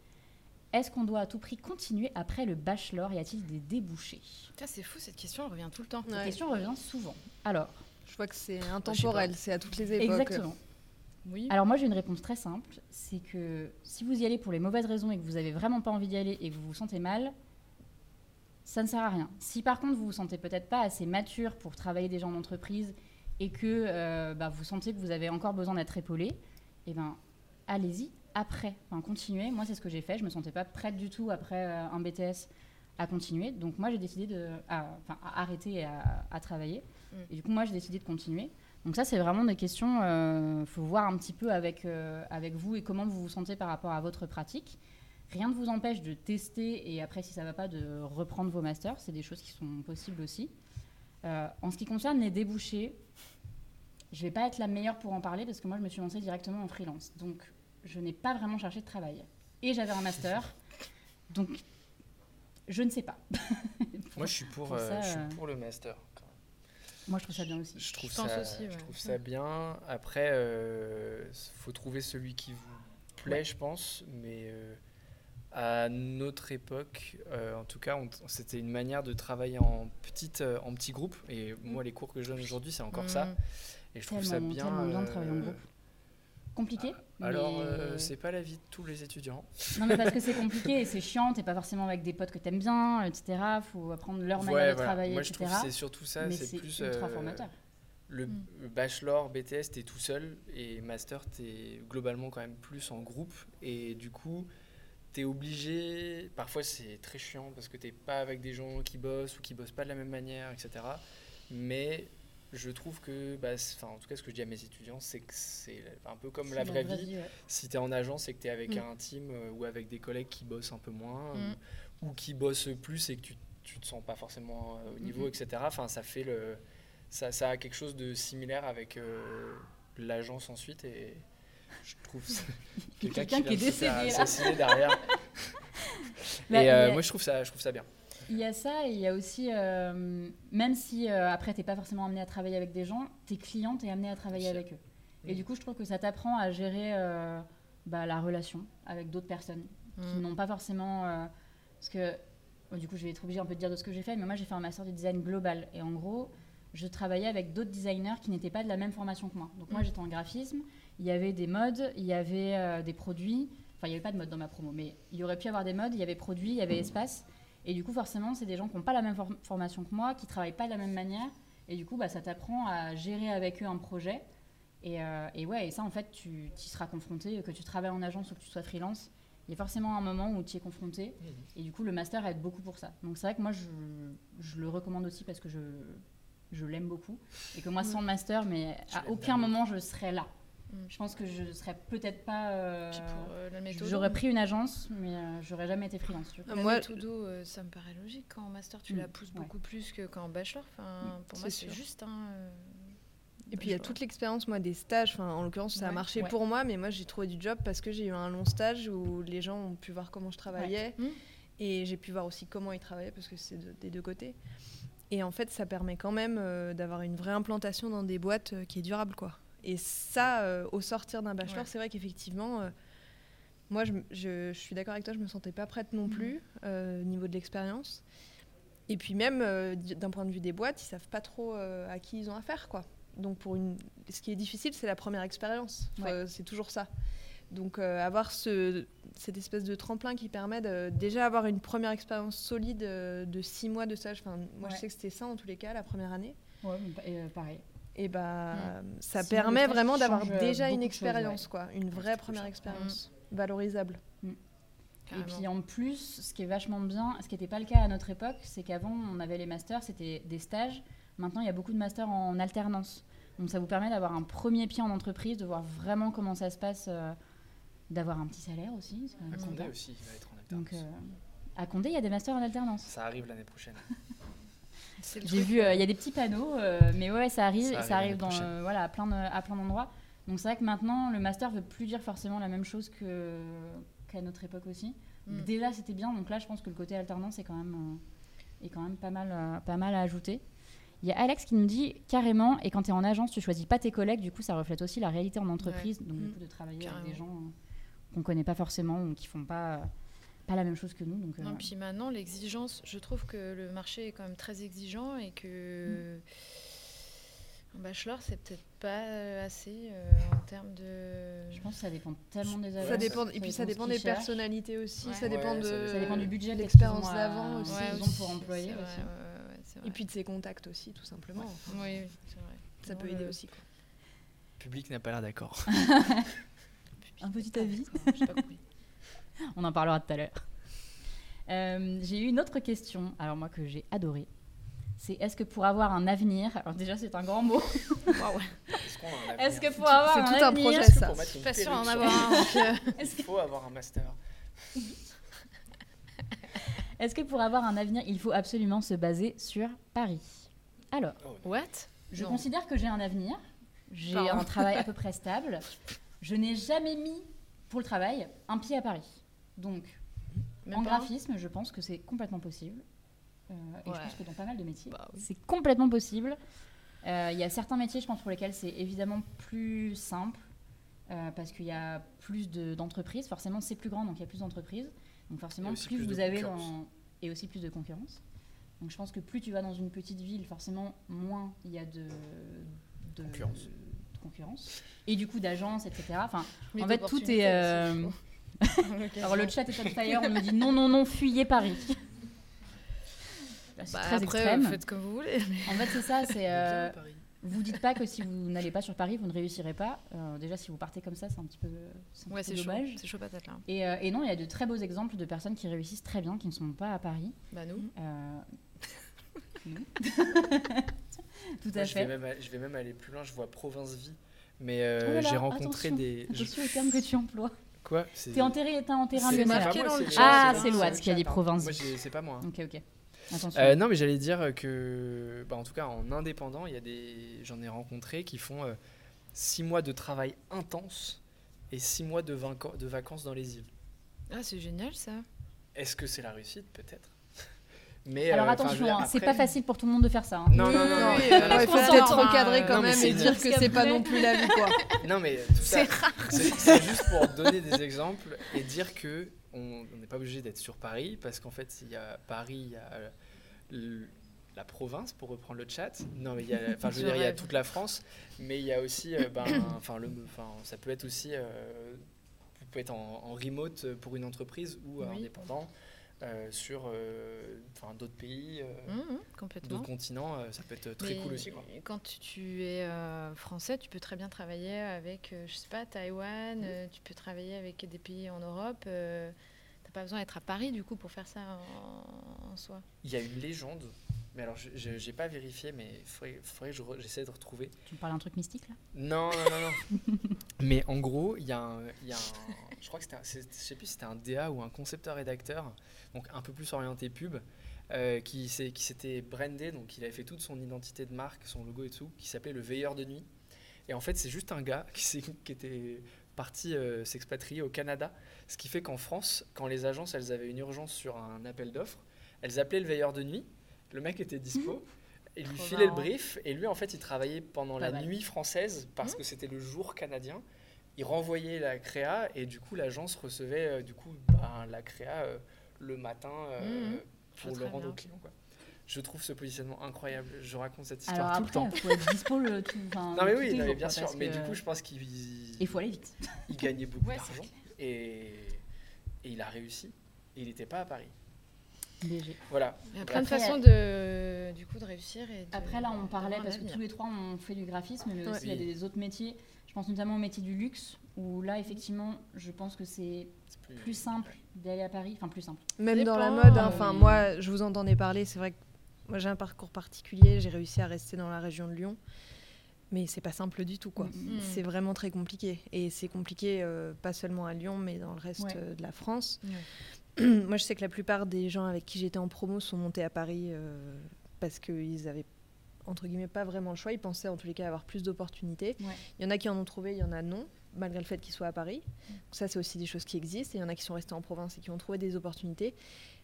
[SPEAKER 1] est-ce qu'on doit à tout prix continuer après le bachelor? Y a-t-il des débouchés?
[SPEAKER 3] C'est fou, cette question elle revient tout le temps.
[SPEAKER 1] Cette
[SPEAKER 4] Ouais.
[SPEAKER 1] question revient souvent. Alors,
[SPEAKER 4] Je vois que c'est intemporel, c'est à toutes les époques.
[SPEAKER 1] exactement.
[SPEAKER 3] Oui.
[SPEAKER 1] Alors moi j'ai une réponse très simple, c'est que si vous y allez pour les mauvaises raisons et que vous avez vraiment pas envie d'y aller et que vous vous sentez mal, ça ne sert à rien. Si par contre vous vous sentez peut-être pas assez mature pour travailler déjà en entreprise et que euh, bah, vous sentez que vous avez encore besoin d'être épaulé, eh ben allez-y après, enfin continuez. Moi c'est ce que j'ai fait, je me sentais pas prête du tout après euh, un BTS à continuer, donc moi j'ai décidé de, à, enfin, à arrêter et à, à travailler.
[SPEAKER 3] Mm.
[SPEAKER 1] Et du coup moi j'ai décidé de continuer. Donc ça, c'est vraiment des questions, il faut voir un petit peu avec, euh, avec vous et comment vous vous sentez par rapport à votre pratique. Rien ne vous empêche de tester et après, si ça ne va pas, de reprendre vos masters. C'est des choses qui sont possibles aussi. Euh, en ce qui concerne les débouchés, je ne vais pas être la meilleure pour en parler parce que moi, je me suis lancée directement en freelance. Donc, je n'ai pas vraiment cherché de travail. Et j'avais un master. Donc, je ne sais pas. [laughs]
[SPEAKER 2] Moi, je suis pour,
[SPEAKER 1] Pour
[SPEAKER 2] euh,
[SPEAKER 1] ça,
[SPEAKER 2] je suis
[SPEAKER 1] euh,
[SPEAKER 2] pour le master.
[SPEAKER 1] Moi, je trouve ça bien aussi.
[SPEAKER 2] Je trouve,
[SPEAKER 3] Je
[SPEAKER 2] ça,
[SPEAKER 3] aussi,
[SPEAKER 2] je
[SPEAKER 3] ouais.
[SPEAKER 2] trouve ça bien. Après, euh, faut trouver celui qui vous plaît,
[SPEAKER 1] Ouais.
[SPEAKER 2] je pense. Mais euh, à notre époque, euh, en tout cas, c'était une manière de travailler en, petite, euh, en petits groupes. Et moi, les cours que je donne aujourd'hui, c'est encore ça. Et je trouve ça
[SPEAKER 1] Tellement,
[SPEAKER 2] bien.
[SPEAKER 1] tellement bien de travailler en
[SPEAKER 2] euh,
[SPEAKER 1] groupe. Compliqué
[SPEAKER 2] Alors,
[SPEAKER 1] mais-
[SPEAKER 2] euh, c'est pas la vie de tous les étudiants.
[SPEAKER 1] Non, mais parce que c'est [laughs] compliqué et c'est chiant, t'es pas forcément avec des potes que t'aimes bien, etc. Faut apprendre leur manière
[SPEAKER 2] Ouais,
[SPEAKER 1] de
[SPEAKER 2] voilà.
[SPEAKER 1] travailler,
[SPEAKER 2] Moi, je
[SPEAKER 1] etc.
[SPEAKER 2] trouve que c'est surtout ça.
[SPEAKER 1] mais
[SPEAKER 2] C'est
[SPEAKER 1] c'est
[SPEAKER 2] plus
[SPEAKER 1] ultra
[SPEAKER 2] euh,
[SPEAKER 1] formateur.
[SPEAKER 2] Le
[SPEAKER 3] Mm.
[SPEAKER 2] le bachelor, BTS, t'es tout seul et master, t'es globalement quand même plus en groupe. Et du coup, t'es obligé. Parfois, c'est très chiant parce que t'es pas avec des gens qui bossent ou qui bossent pas de la même manière, etc. Mais je trouve que, bah, en tout cas, ce que je dis à mes étudiants, c'est que c'est un peu comme la vraie vie.
[SPEAKER 1] ouais.
[SPEAKER 2] Si t'es en agence et que t'es avec
[SPEAKER 1] Mm.
[SPEAKER 2] un team euh, ou avec des collègues qui bossent un peu moins
[SPEAKER 3] Mm.
[SPEAKER 2] ou, ou qui bossent plus et que tu, tu te sens pas forcément euh, au niveau,
[SPEAKER 1] Mhm.
[SPEAKER 2] etc. Enfin, ça fait le, ça, ça a quelque chose de similaire avec euh, l'agence ensuite et je trouve [laughs]
[SPEAKER 1] Quelqu'un
[SPEAKER 2] vient
[SPEAKER 1] qui est
[SPEAKER 2] se faire
[SPEAKER 1] décédé, là.
[SPEAKER 2] derrière. [laughs] Et euh, moi je trouve ça, je trouve ça bien.
[SPEAKER 1] Il y a ça et il y a aussi, euh, même si euh, après t'es pas forcément amené à travailler avec des gens, tes clients t'es amené à travailler
[SPEAKER 2] Bien sûr.
[SPEAKER 1] avec eux. Et
[SPEAKER 2] Mm.
[SPEAKER 1] du coup, je trouve que ça t'apprend à gérer euh, bah, la relation avec d'autres personnes qui
[SPEAKER 3] Mm.
[SPEAKER 1] n'ont pas forcément. parce que, bon, du coup, je vais être obligée un peu de dire de ce que j'ai fait, mais moi j'ai fait un master de design global. Et en gros, je travaillais avec d'autres designers qui n'étaient pas de la même formation que moi. Donc moi
[SPEAKER 3] Mm.
[SPEAKER 1] j'étais en graphisme, il y avait des modes, il y avait des produits. Enfin, il n'y avait pas de mode dans ma promo, mais il y aurait pu avoir des modes, il y avait produits, il y avait espace. Et du coup, forcément, c'est des gens qui n'ont pas la même for- formation que moi, qui travaillent pas de la même manière. Et du coup, bah, ça t'apprend à gérer avec eux un projet. Et, euh, et ouais, et ça, en fait, tu y seras confronté, que tu travailles en agence ou que tu sois freelance. Il y a forcément un moment où tu y es confronté. Et du coup, le master aide beaucoup pour ça. Donc c'est vrai que moi, je, je le recommande aussi parce que je, je l'aime beaucoup. Et que moi, sans le master, mais
[SPEAKER 2] Je
[SPEAKER 1] à aucun
[SPEAKER 2] bien
[SPEAKER 1] moment, je serais là. Je pense que je serais peut-être pas... euh,
[SPEAKER 3] euh.
[SPEAKER 1] J'aurais pris une agence, mais euh, j'aurais jamais été freelance. vois.
[SPEAKER 3] La
[SPEAKER 4] Moi-
[SPEAKER 3] méthode, euh, ça me paraît logique. Quand en master, tu
[SPEAKER 1] Mm.
[SPEAKER 3] la pousses
[SPEAKER 1] Ouais.
[SPEAKER 3] beaucoup plus que quand en bachelor. Enfin,
[SPEAKER 1] Mm,
[SPEAKER 3] pour moi,
[SPEAKER 4] c'est
[SPEAKER 3] juste un. euh,
[SPEAKER 4] Et puis il y a toute l'expérience, moi, des stages. Enfin, en l'occurrence, ça a marché
[SPEAKER 1] Ouais.
[SPEAKER 4] pour moi, mais moi, j'ai trouvé du job parce que j'ai eu un long stage où les gens ont pu voir comment je travaillais.
[SPEAKER 3] Mm.
[SPEAKER 4] Et j'ai pu voir aussi comment ils travaillaient parce que c'est de- des deux côtés. Et en fait, ça permet quand même euh, d'avoir une vraie implantation dans des boîtes euh, qui est durable, quoi. Et ça, euh, au sortir d'un bachelor,
[SPEAKER 3] Ouais.
[SPEAKER 4] c'est vrai qu'effectivement, euh, moi, je, je- je suis d'accord avec toi, je me sentais pas prête non
[SPEAKER 1] Mhm.
[SPEAKER 4] plus euh, au niveau de l'expérience. Et puis même euh, d'un point de vue des boîtes, ils savent pas trop euh, à qui ils ont affaire, quoi. Donc pour une, ce qui est difficile, c'est la première expérience. Enfin,
[SPEAKER 1] Ouais.
[SPEAKER 4] euh, C'est toujours ça. Donc euh, avoir ce, cette espèce de tremplin qui permet de déjà avoir une première expérience solide euh, de six mois de stage. Enfin, moi, je sais que c'était ça en tous les cas, la première année.
[SPEAKER 1] Ouais, euh, pareil.
[SPEAKER 4] Et bah, ça permet vraiment d'avoir
[SPEAKER 1] euh,
[SPEAKER 4] déjà une
[SPEAKER 1] choses,
[SPEAKER 4] expérience, quoi, une vraie première expérience valorisable.
[SPEAKER 1] Et puis en plus, ce qui est vachement bien, ce qui n'était pas le cas à notre époque, c'est qu'avant on avait les masters, c'était des stages. Maintenant, il y a beaucoup de masters en alternance. Donc ça vous permet d'avoir un premier pied en entreprise, de voir vraiment comment ça se passe, euh, d'avoir un petit salaire aussi.
[SPEAKER 2] À. Condé aussi, il va être en alternance.
[SPEAKER 1] Donc euh, à Condé, il y a des masters en alternance.
[SPEAKER 2] Ça arrive l'année prochaine. [laughs]
[SPEAKER 1] J'ai vu, euh, il y a des petits panneaux, euh, mais ouais, ça arrive,
[SPEAKER 2] Ça arrive
[SPEAKER 1] ça arrive
[SPEAKER 2] l'année
[SPEAKER 1] dans, euh, voilà, à plein de- à plein d'endroits. Donc c'est vrai que maintenant, le master veut plus dire forcément la même chose que qu'à notre époque aussi.
[SPEAKER 3] Mm.
[SPEAKER 1] Déjà, c'était bien, donc là, je pense que le côté alternance est quand même, euh, est quand même pas, mal, euh, pas mal à ajouter. Il y a Alex qui nous dit carrément, et quand tu es en agence, tu choisis pas tes collègues, du coup, ça reflète aussi la réalité en entreprise, donc du
[SPEAKER 3] Mm.
[SPEAKER 1] coup, de travailler avec des gens euh, qu'on connaît pas forcément ou qui font pas, euh, pas la même chose que nous. Donc, euh,
[SPEAKER 3] Non, puis maintenant, l'exigence, je trouve que le marché est quand même très exigeant et que un bachelor, c'est peut-être pas euh, assez euh, en termes de.
[SPEAKER 1] je pense que ça dépend tellement des agences.
[SPEAKER 4] ça dépend, et puis ça
[SPEAKER 1] de
[SPEAKER 4] dépend des
[SPEAKER 1] cherchent.
[SPEAKER 4] personnalités aussi,
[SPEAKER 3] Ouais.
[SPEAKER 4] ça dépend
[SPEAKER 2] Ouais,
[SPEAKER 4] de,
[SPEAKER 2] ça
[SPEAKER 1] Ça dépend du budget, peut-être
[SPEAKER 4] l'expérience d'avant aussi.
[SPEAKER 1] Ouais, pour employer
[SPEAKER 3] vrai,
[SPEAKER 1] aussi.
[SPEAKER 4] Et puis de ses contacts aussi, tout simplement.
[SPEAKER 3] Oui, oui, c'est vrai.
[SPEAKER 4] ça
[SPEAKER 3] Non,
[SPEAKER 4] peut aider aussi. quoi.
[SPEAKER 2] Le public n'a pas l'air d'accord. [laughs]
[SPEAKER 1] Un petit avis.
[SPEAKER 3] Pas compris. [laughs]
[SPEAKER 1] On en parlera tout à l'heure. Euh, j'ai eu une autre question, alors moi que j'ai adoré. C'est est-ce que pour avoir un avenir, alors déjà c'est un grand mot.
[SPEAKER 2] Est-ce qu'on a un
[SPEAKER 1] est-ce
[SPEAKER 2] avenir
[SPEAKER 1] que pour avoir
[SPEAKER 4] c'est
[SPEAKER 1] un
[SPEAKER 4] tout un
[SPEAKER 1] avenir,
[SPEAKER 4] projet,
[SPEAKER 2] Est-ce que
[SPEAKER 4] ça.
[SPEAKER 2] pour mettre une
[SPEAKER 3] Pas sûr d'en
[SPEAKER 2] perruque
[SPEAKER 3] avoir un. [laughs]
[SPEAKER 2] Il faut avoir un master. [laughs]
[SPEAKER 1] est-ce que pour avoir un avenir, il faut absolument se baser sur Paris? Alors,
[SPEAKER 2] Oh.
[SPEAKER 3] What?
[SPEAKER 1] je
[SPEAKER 3] Non.
[SPEAKER 1] considère que j'ai un avenir, j'ai un travail à peu près stable. Je n'ai jamais mis pour le travail un pied à Paris. Donc,
[SPEAKER 3] Même
[SPEAKER 1] en
[SPEAKER 3] pas
[SPEAKER 1] graphisme, je pense que c'est complètement possible. Euh, et
[SPEAKER 3] Ouais.
[SPEAKER 1] je pense que dans pas mal de métiers,
[SPEAKER 3] Bah oui.
[SPEAKER 1] c'est complètement possible. Euh, Il y a certains métiers, je pense, pour lesquels c'est évidemment plus simple. euh, parce qu'il y a plus de- d'entreprises. Forcément, c'est plus grand, donc il y a plus d'entreprises. Donc forcément, plus, vous avez dans... Et aussi plus de concurrence. Donc je pense que plus tu vas dans une petite ville, forcément, moins il y a de... de
[SPEAKER 2] Concurrence.
[SPEAKER 1] de concurrence. Et du coup, d'agences, etc. Enfin,
[SPEAKER 3] Mais
[SPEAKER 1] en fait, tout est...
[SPEAKER 3] je [laughs]
[SPEAKER 1] alors le chat est on fire, on me dit non, non, non, fuyez Paris. C'est
[SPEAKER 3] Bah,
[SPEAKER 1] très
[SPEAKER 3] après,
[SPEAKER 1] extrême.
[SPEAKER 3] faites comme vous voulez.
[SPEAKER 1] En fait, c'est ça, c'est... Euh,
[SPEAKER 2] Paris.
[SPEAKER 1] vous dites pas que si vous n'allez pas sur Paris, vous ne réussirez pas. Euh, déjà, si vous partez comme ça, c'est un petit peu, un
[SPEAKER 3] Ouais,
[SPEAKER 1] petit peu dommage.
[SPEAKER 3] C'est chaud patate là.
[SPEAKER 1] Et, euh, et non, il y a de très beaux exemples de personnes qui réussissent très bien, qui ne sont pas à Paris.
[SPEAKER 3] Bah nous.
[SPEAKER 1] Euh, [laughs] nous. [laughs] Tout
[SPEAKER 2] Moi,
[SPEAKER 1] à
[SPEAKER 2] je, vais
[SPEAKER 1] fait.
[SPEAKER 2] même, je vais même aller plus loin, je vois province vie. Mais euh,
[SPEAKER 1] Oh
[SPEAKER 2] j'ai rencontré
[SPEAKER 1] attention,
[SPEAKER 2] des. je-
[SPEAKER 1] Attention au terme que tu emploies.
[SPEAKER 2] Quoi
[SPEAKER 1] T'es en, terrain- t'es en terrain
[SPEAKER 2] c'est-
[SPEAKER 1] lyonnais.
[SPEAKER 2] c'est
[SPEAKER 1] là.
[SPEAKER 3] marqué dans le.
[SPEAKER 1] Ah,
[SPEAKER 3] c'est
[SPEAKER 1] Loat qui a dit
[SPEAKER 2] hein.
[SPEAKER 1] province.
[SPEAKER 2] C'est pas moi.
[SPEAKER 1] Ok, ok. Attention.
[SPEAKER 2] Euh, non, mais j'allais dire que, bah, en tout cas, en indépendant, il y a des, j'en ai rencontré qui font euh, six mois de travail intense et six mois de vacances dans les îles.
[SPEAKER 3] Ah, c'est génial ça.
[SPEAKER 2] Est-ce que c'est la réussite? Peut-être. Mais
[SPEAKER 1] Alors
[SPEAKER 2] euh,
[SPEAKER 1] attention, hein, c'est
[SPEAKER 2] après-
[SPEAKER 1] pas facile pour tout le monde de faire ça. hein.
[SPEAKER 2] Non, non, non. non,
[SPEAKER 3] Oui,
[SPEAKER 2] non,
[SPEAKER 3] euh,
[SPEAKER 2] non, c'est
[SPEAKER 4] il faut peut-être
[SPEAKER 3] hein.
[SPEAKER 4] recadrer quand même
[SPEAKER 2] c'est
[SPEAKER 4] et dire que c'est pas non plus la vie, quoi. [laughs]
[SPEAKER 2] Non, mais tout ça, c'est c'est juste pour donner des exemples et dire que on n'est pas obligé d'être sur Paris parce qu'en fait, il y a Paris, il y a le- la province pour reprendre le chat. Non, mais il y a, enfin, je veux dire, il y a toute la France, mais il y a aussi, euh, ben, enfin, le, enfin, ça peut être aussi, euh, vous pouvez être en, en remote pour une entreprise ou
[SPEAKER 3] Oui.
[SPEAKER 2] indépendant euh, sur, euh, d'autres pays, euh,
[SPEAKER 3] Mhm, complètement.
[SPEAKER 2] d'autres continents. euh, ça peut être très
[SPEAKER 3] Mais
[SPEAKER 2] cool aussi, quoi.
[SPEAKER 3] Quand tu, tu es français, tu peux très bien travailler avec, je sais pas, Taïwan, euh, tu peux travailler avec des pays en Europe. euh, T'as pas besoin d'être à Paris du coup pour faire ça en, en soi.
[SPEAKER 2] Il y a une légende, mais alors je n'ai pas vérifié, mais il faudrait, faudrait que je j'essaie de retrouver.
[SPEAKER 1] Tu me parles d'un truc mystique là?
[SPEAKER 2] Non, non, non, non. [laughs] mais en gros, il y, a un- il y a un. Je crois que c'était. Je sais plus si c'était un DA ou un concepteur-rédacteur, donc un peu plus orienté pub, euh, qui s'était brandé, donc il avait fait toute son identité de marque, son logo et tout, qui s'appelait le Veilleur de nuit. Et en fait, c'est juste un gars [laughs] qui, qui était parti euh, s'expatrier au Canada, ce qui fait qu'en France, quand les agences elles avaient une urgence sur un appel d'offres, elles appelaient le veilleur de nuit. Le mec était dispo. Il lui filait le brief et lui en fait il travaillait pendant
[SPEAKER 1] Pas
[SPEAKER 2] la
[SPEAKER 1] mal.
[SPEAKER 2] nuit française parce que c'était le jour canadien. Il renvoyait la créa et du coup l'agence recevait euh, du coup ben, la créa euh, le matin euh,
[SPEAKER 3] Mhm.
[SPEAKER 2] pour le rendre au client. Quoi. Je trouve ce positionnement incroyable. Je raconte cette histoire
[SPEAKER 1] Alors
[SPEAKER 2] tout
[SPEAKER 1] après,
[SPEAKER 2] le temps.
[SPEAKER 1] il faut être dispo le tout. [laughs]
[SPEAKER 2] Non mais oui, non, mais bien sûr. Mais du coup, je pense qu'il
[SPEAKER 1] Il faut aller vite.
[SPEAKER 2] il gagnait [laughs] beaucoup
[SPEAKER 3] Ouais,
[SPEAKER 2] d'argent et... et il a réussi. Et il n'était pas à Paris.
[SPEAKER 1] Léger.
[SPEAKER 2] Voilà.
[SPEAKER 3] Il y a plein de façons de, du coup, de réussir. Et de-
[SPEAKER 1] Après, là, on parlait, parce que tous les trois, on fait du graphisme, mais
[SPEAKER 4] Ouais.
[SPEAKER 1] aussi il y a des autres métiers. Je pense notamment au métier du luxe, où là, effectivement, je pense que c'est plus simple d'aller à Paris. Enfin, plus simple.
[SPEAKER 4] Même dans la mode, hein,
[SPEAKER 3] euh,
[SPEAKER 4] enfin
[SPEAKER 1] mais-
[SPEAKER 4] moi, je vous entendais parler, c'est vrai que moi j'ai un parcours particulier, j'ai réussi à rester dans la région de Lyon, mais c'est pas simple du tout quoi.
[SPEAKER 1] Mm,
[SPEAKER 3] mm.
[SPEAKER 4] C'est vraiment très compliqué et c'est compliqué euh, pas seulement à Lyon, mais dans le reste
[SPEAKER 1] Ouais.
[SPEAKER 4] euh, de la France.
[SPEAKER 3] Ouais. [clears throat]
[SPEAKER 4] moi, je sais que la plupart des gens avec qui j'étais en promo sont montés à Paris euh, parce qu'ils avaient entre guillemets pas vraiment le choix. Ils pensaient en tous les cas avoir plus d'opportunités.
[SPEAKER 1] Ouais.
[SPEAKER 4] Il y en a qui en ont trouvé, il y en a non, malgré le fait qu'ils soient à Paris. Donc ça, c'est aussi des choses qui existent. Et il y en a qui sont restés en province et qui ont trouvé des opportunités.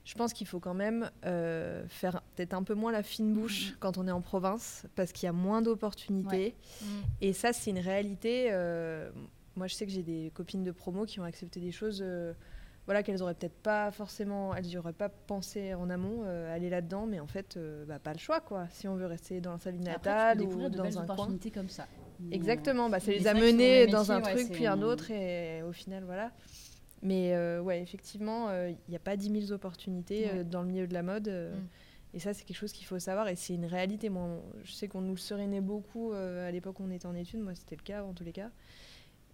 [SPEAKER 4] Je pense qu'il faut quand même euh, faire peut-être un peu moins la fine bouche
[SPEAKER 1] Mhm.
[SPEAKER 4] quand on est en province, parce qu'il y a moins d'opportunités.
[SPEAKER 3] Mm.
[SPEAKER 4] Et ça, c'est une réalité. euh, moi, je sais que j'ai des copines de promo qui ont accepté des choses. euh, voilà, qu'elles auraient peut-être pas forcément, elles n'y auraient pas pensé en amont euh, aller là-dedans, mais en fait, euh, bah, pas le choix, quoi. Si on veut rester dans sa ville
[SPEAKER 1] Après,
[SPEAKER 4] natale ou
[SPEAKER 1] de belles
[SPEAKER 4] dans un coin.
[SPEAKER 1] comme ça.
[SPEAKER 4] Exactement, bah, ça les a menés dans un
[SPEAKER 1] ouais,
[SPEAKER 4] truc puis un autre et au final voilà. Mais euh, ouais, effectivement, il n'y a pas 10 000 opportunités
[SPEAKER 1] Ouais.
[SPEAKER 4] euh, dans le milieu de la mode. euh,
[SPEAKER 3] Mm.
[SPEAKER 4] Et ça, c'est quelque chose qu'il faut savoir et c'est une réalité. Moi, je sais qu'on nous le serénait beaucoup euh, à l'époque où on était en études. Moi, c'était le cas en tous les cas.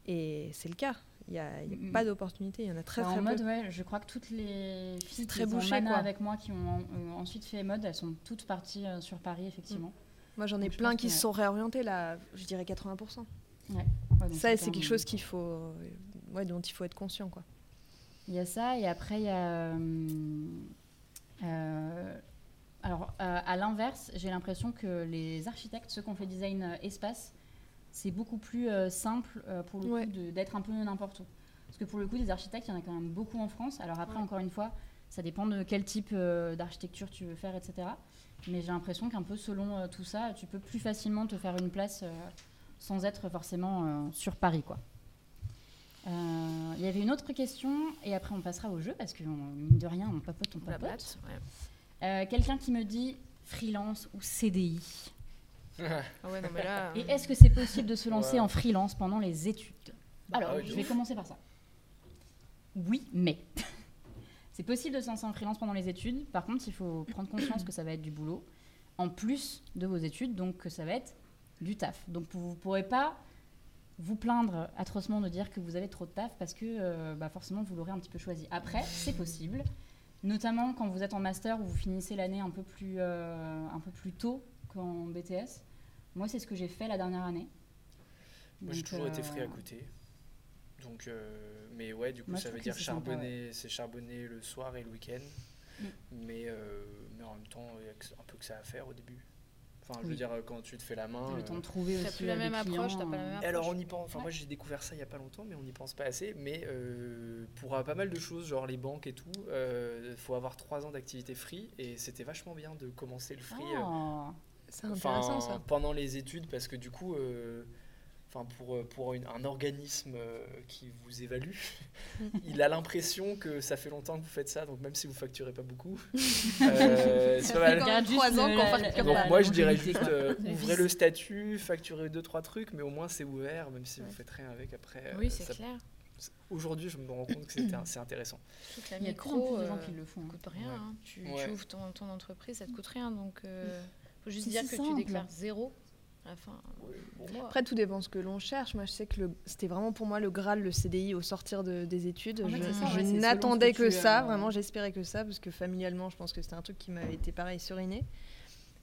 [SPEAKER 4] Et c'est le cas. Il n'y a, il y a
[SPEAKER 1] Mm, mm.
[SPEAKER 4] pas d'opportunités. Il y en a très
[SPEAKER 1] Bah,
[SPEAKER 4] très
[SPEAKER 1] en
[SPEAKER 4] peu.
[SPEAKER 1] mode, ouais, je crois que toutes les filles
[SPEAKER 4] très
[SPEAKER 1] qui sont
[SPEAKER 4] bouché, quoi.
[SPEAKER 1] avec moi, qui ont ensuite fait mode, elles sont toutes parties euh, sur Paris, effectivement.
[SPEAKER 4] Moi, j'en ai
[SPEAKER 1] Donc,
[SPEAKER 4] plein qui se sont réorientés là. Je dirais 80%.
[SPEAKER 1] Ouais, donc
[SPEAKER 4] Ça,
[SPEAKER 1] c'est
[SPEAKER 4] quelque chose qu'il faut, euh, ouais, dont il faut être conscient, quoi.
[SPEAKER 1] Il y a ça, et après, il y a. euh, euh, alors, euh, à l'inverse, j'ai l'impression que les architectes, ceux qui ont fait design euh, espace, c'est beaucoup plus euh, simple euh, pour le
[SPEAKER 4] Ouais.
[SPEAKER 1] coup d'être un peu n'importe où. Parce que pour le coup, des architectes, il y en a quand même beaucoup en France. Alors après,
[SPEAKER 4] Ouais.
[SPEAKER 1] encore une fois, ça dépend de quel type euh, d'architecture tu veux faire, etc. Mais j'ai l'impression qu'un peu selon euh, tout ça, tu peux plus facilement te faire une place euh, sans être forcément euh, sur Paris, quoi. Euh, Il y avait une autre question, et après on passera au jeu, parce que on- mine de rien, on papote, on papote.
[SPEAKER 3] ouais.
[SPEAKER 1] Euh, Quelqu'un qui me dit freelance ou CDI. [laughs]
[SPEAKER 3] Ah ouais, non, mais là.
[SPEAKER 1] Et
[SPEAKER 3] euh,
[SPEAKER 1] est-ce que c'est possible de se lancer
[SPEAKER 2] Ouais.
[SPEAKER 1] en freelance pendant les études Alors,
[SPEAKER 2] Ah oui, de
[SPEAKER 1] je vais
[SPEAKER 2] ouf.
[SPEAKER 1] commencer par ça. Oui, mais. [laughs] c'est possible de se lancer en freelance pendant les études. Par contre, il faut prendre conscience que ça va être du boulot, en plus de vos études, donc que ça va être du taf. Donc vous ne pourrez pas vous plaindre atrocement de dire que vous avez trop de taf parce que euh, bah, forcément vous l'aurez un petit peu choisi. Après, c'est possible, notamment quand vous êtes en master ou vous finissez l'année un peu plus euh, un peu plus tôt qu'en BTS. Moi, c'est ce que j'ai fait la dernière année.
[SPEAKER 2] Moi, j'ai toujours été
[SPEAKER 1] euh,
[SPEAKER 2] free à côté. Donc, euh, mais ouais, du coup,
[SPEAKER 1] Moi,
[SPEAKER 2] ça veut dire charbonner, c'est charbonner le soir et le week-end.
[SPEAKER 1] Mm.
[SPEAKER 2] Mais, euh, mais en même temps, il y a un peu que ça à faire au début. Enfin, je veux dire, quand tu te fais la main.
[SPEAKER 1] T'as le
[SPEAKER 2] euh,
[SPEAKER 1] temps de trouver aussi
[SPEAKER 3] plus la
[SPEAKER 1] euh,
[SPEAKER 3] même approche, t'as pas la
[SPEAKER 1] euh,
[SPEAKER 3] même
[SPEAKER 2] alors on y pense, enfin
[SPEAKER 1] Ouais.
[SPEAKER 2] moi j'ai découvert ça il y a pas longtemps, mais on n'y pense pas assez. Mais euh, pour euh, pas mal de choses, genre les banques et tout, il faut avoir trois ans d'activité free et c'était vachement bien de commencer le free euh,
[SPEAKER 1] Ah.
[SPEAKER 4] C'est intéressant ça.
[SPEAKER 2] pendant les études parce que du coup, euh, enfin pour, euh, pour une- un organisme euh, qui vous évalue, [laughs] il a l'impression que ça fait longtemps que vous faites ça, donc même si vous facturez pas beaucoup, [laughs] euh, c'est pas mal.
[SPEAKER 4] Trois ans qu'on facture
[SPEAKER 2] Donc moi je dirais juste euh,
[SPEAKER 3] Le
[SPEAKER 2] ouvrez le statut, facturez deux trois trucs, mais au moins c'est ouvert, même si vous
[SPEAKER 3] Ouais.
[SPEAKER 2] faites rien avec après. euh,
[SPEAKER 3] Oui, c'est
[SPEAKER 2] ça-
[SPEAKER 3] clair.
[SPEAKER 2] Aujourd'hui je me rends compte que c'est [coughs] intéressant.
[SPEAKER 3] Surtout que la
[SPEAKER 1] Il y a
[SPEAKER 3] micro,
[SPEAKER 1] de gens qui le font. hein.
[SPEAKER 3] coûte rien.
[SPEAKER 2] Ouais.
[SPEAKER 3] hein. Tu, tu ouvres ton, ton entreprise, ça te coûte rien. Donc, euh, faut juste dire
[SPEAKER 1] si
[SPEAKER 3] que
[SPEAKER 1] simple.
[SPEAKER 3] tu déclares zéro.
[SPEAKER 2] Bon,
[SPEAKER 3] Moi,
[SPEAKER 4] Après, tout dépend ce que l'on cherche. Moi, je sais que le- c'était vraiment pour moi le Graal, le CDI au sortir de- des études.
[SPEAKER 1] En fait,
[SPEAKER 4] je
[SPEAKER 1] ouais,
[SPEAKER 4] n'attendais que, ça,
[SPEAKER 1] euh,
[SPEAKER 4] vraiment, j'espérais que ça, parce que familialement, je pense que c'était un truc qui m'avait été pareil suriné.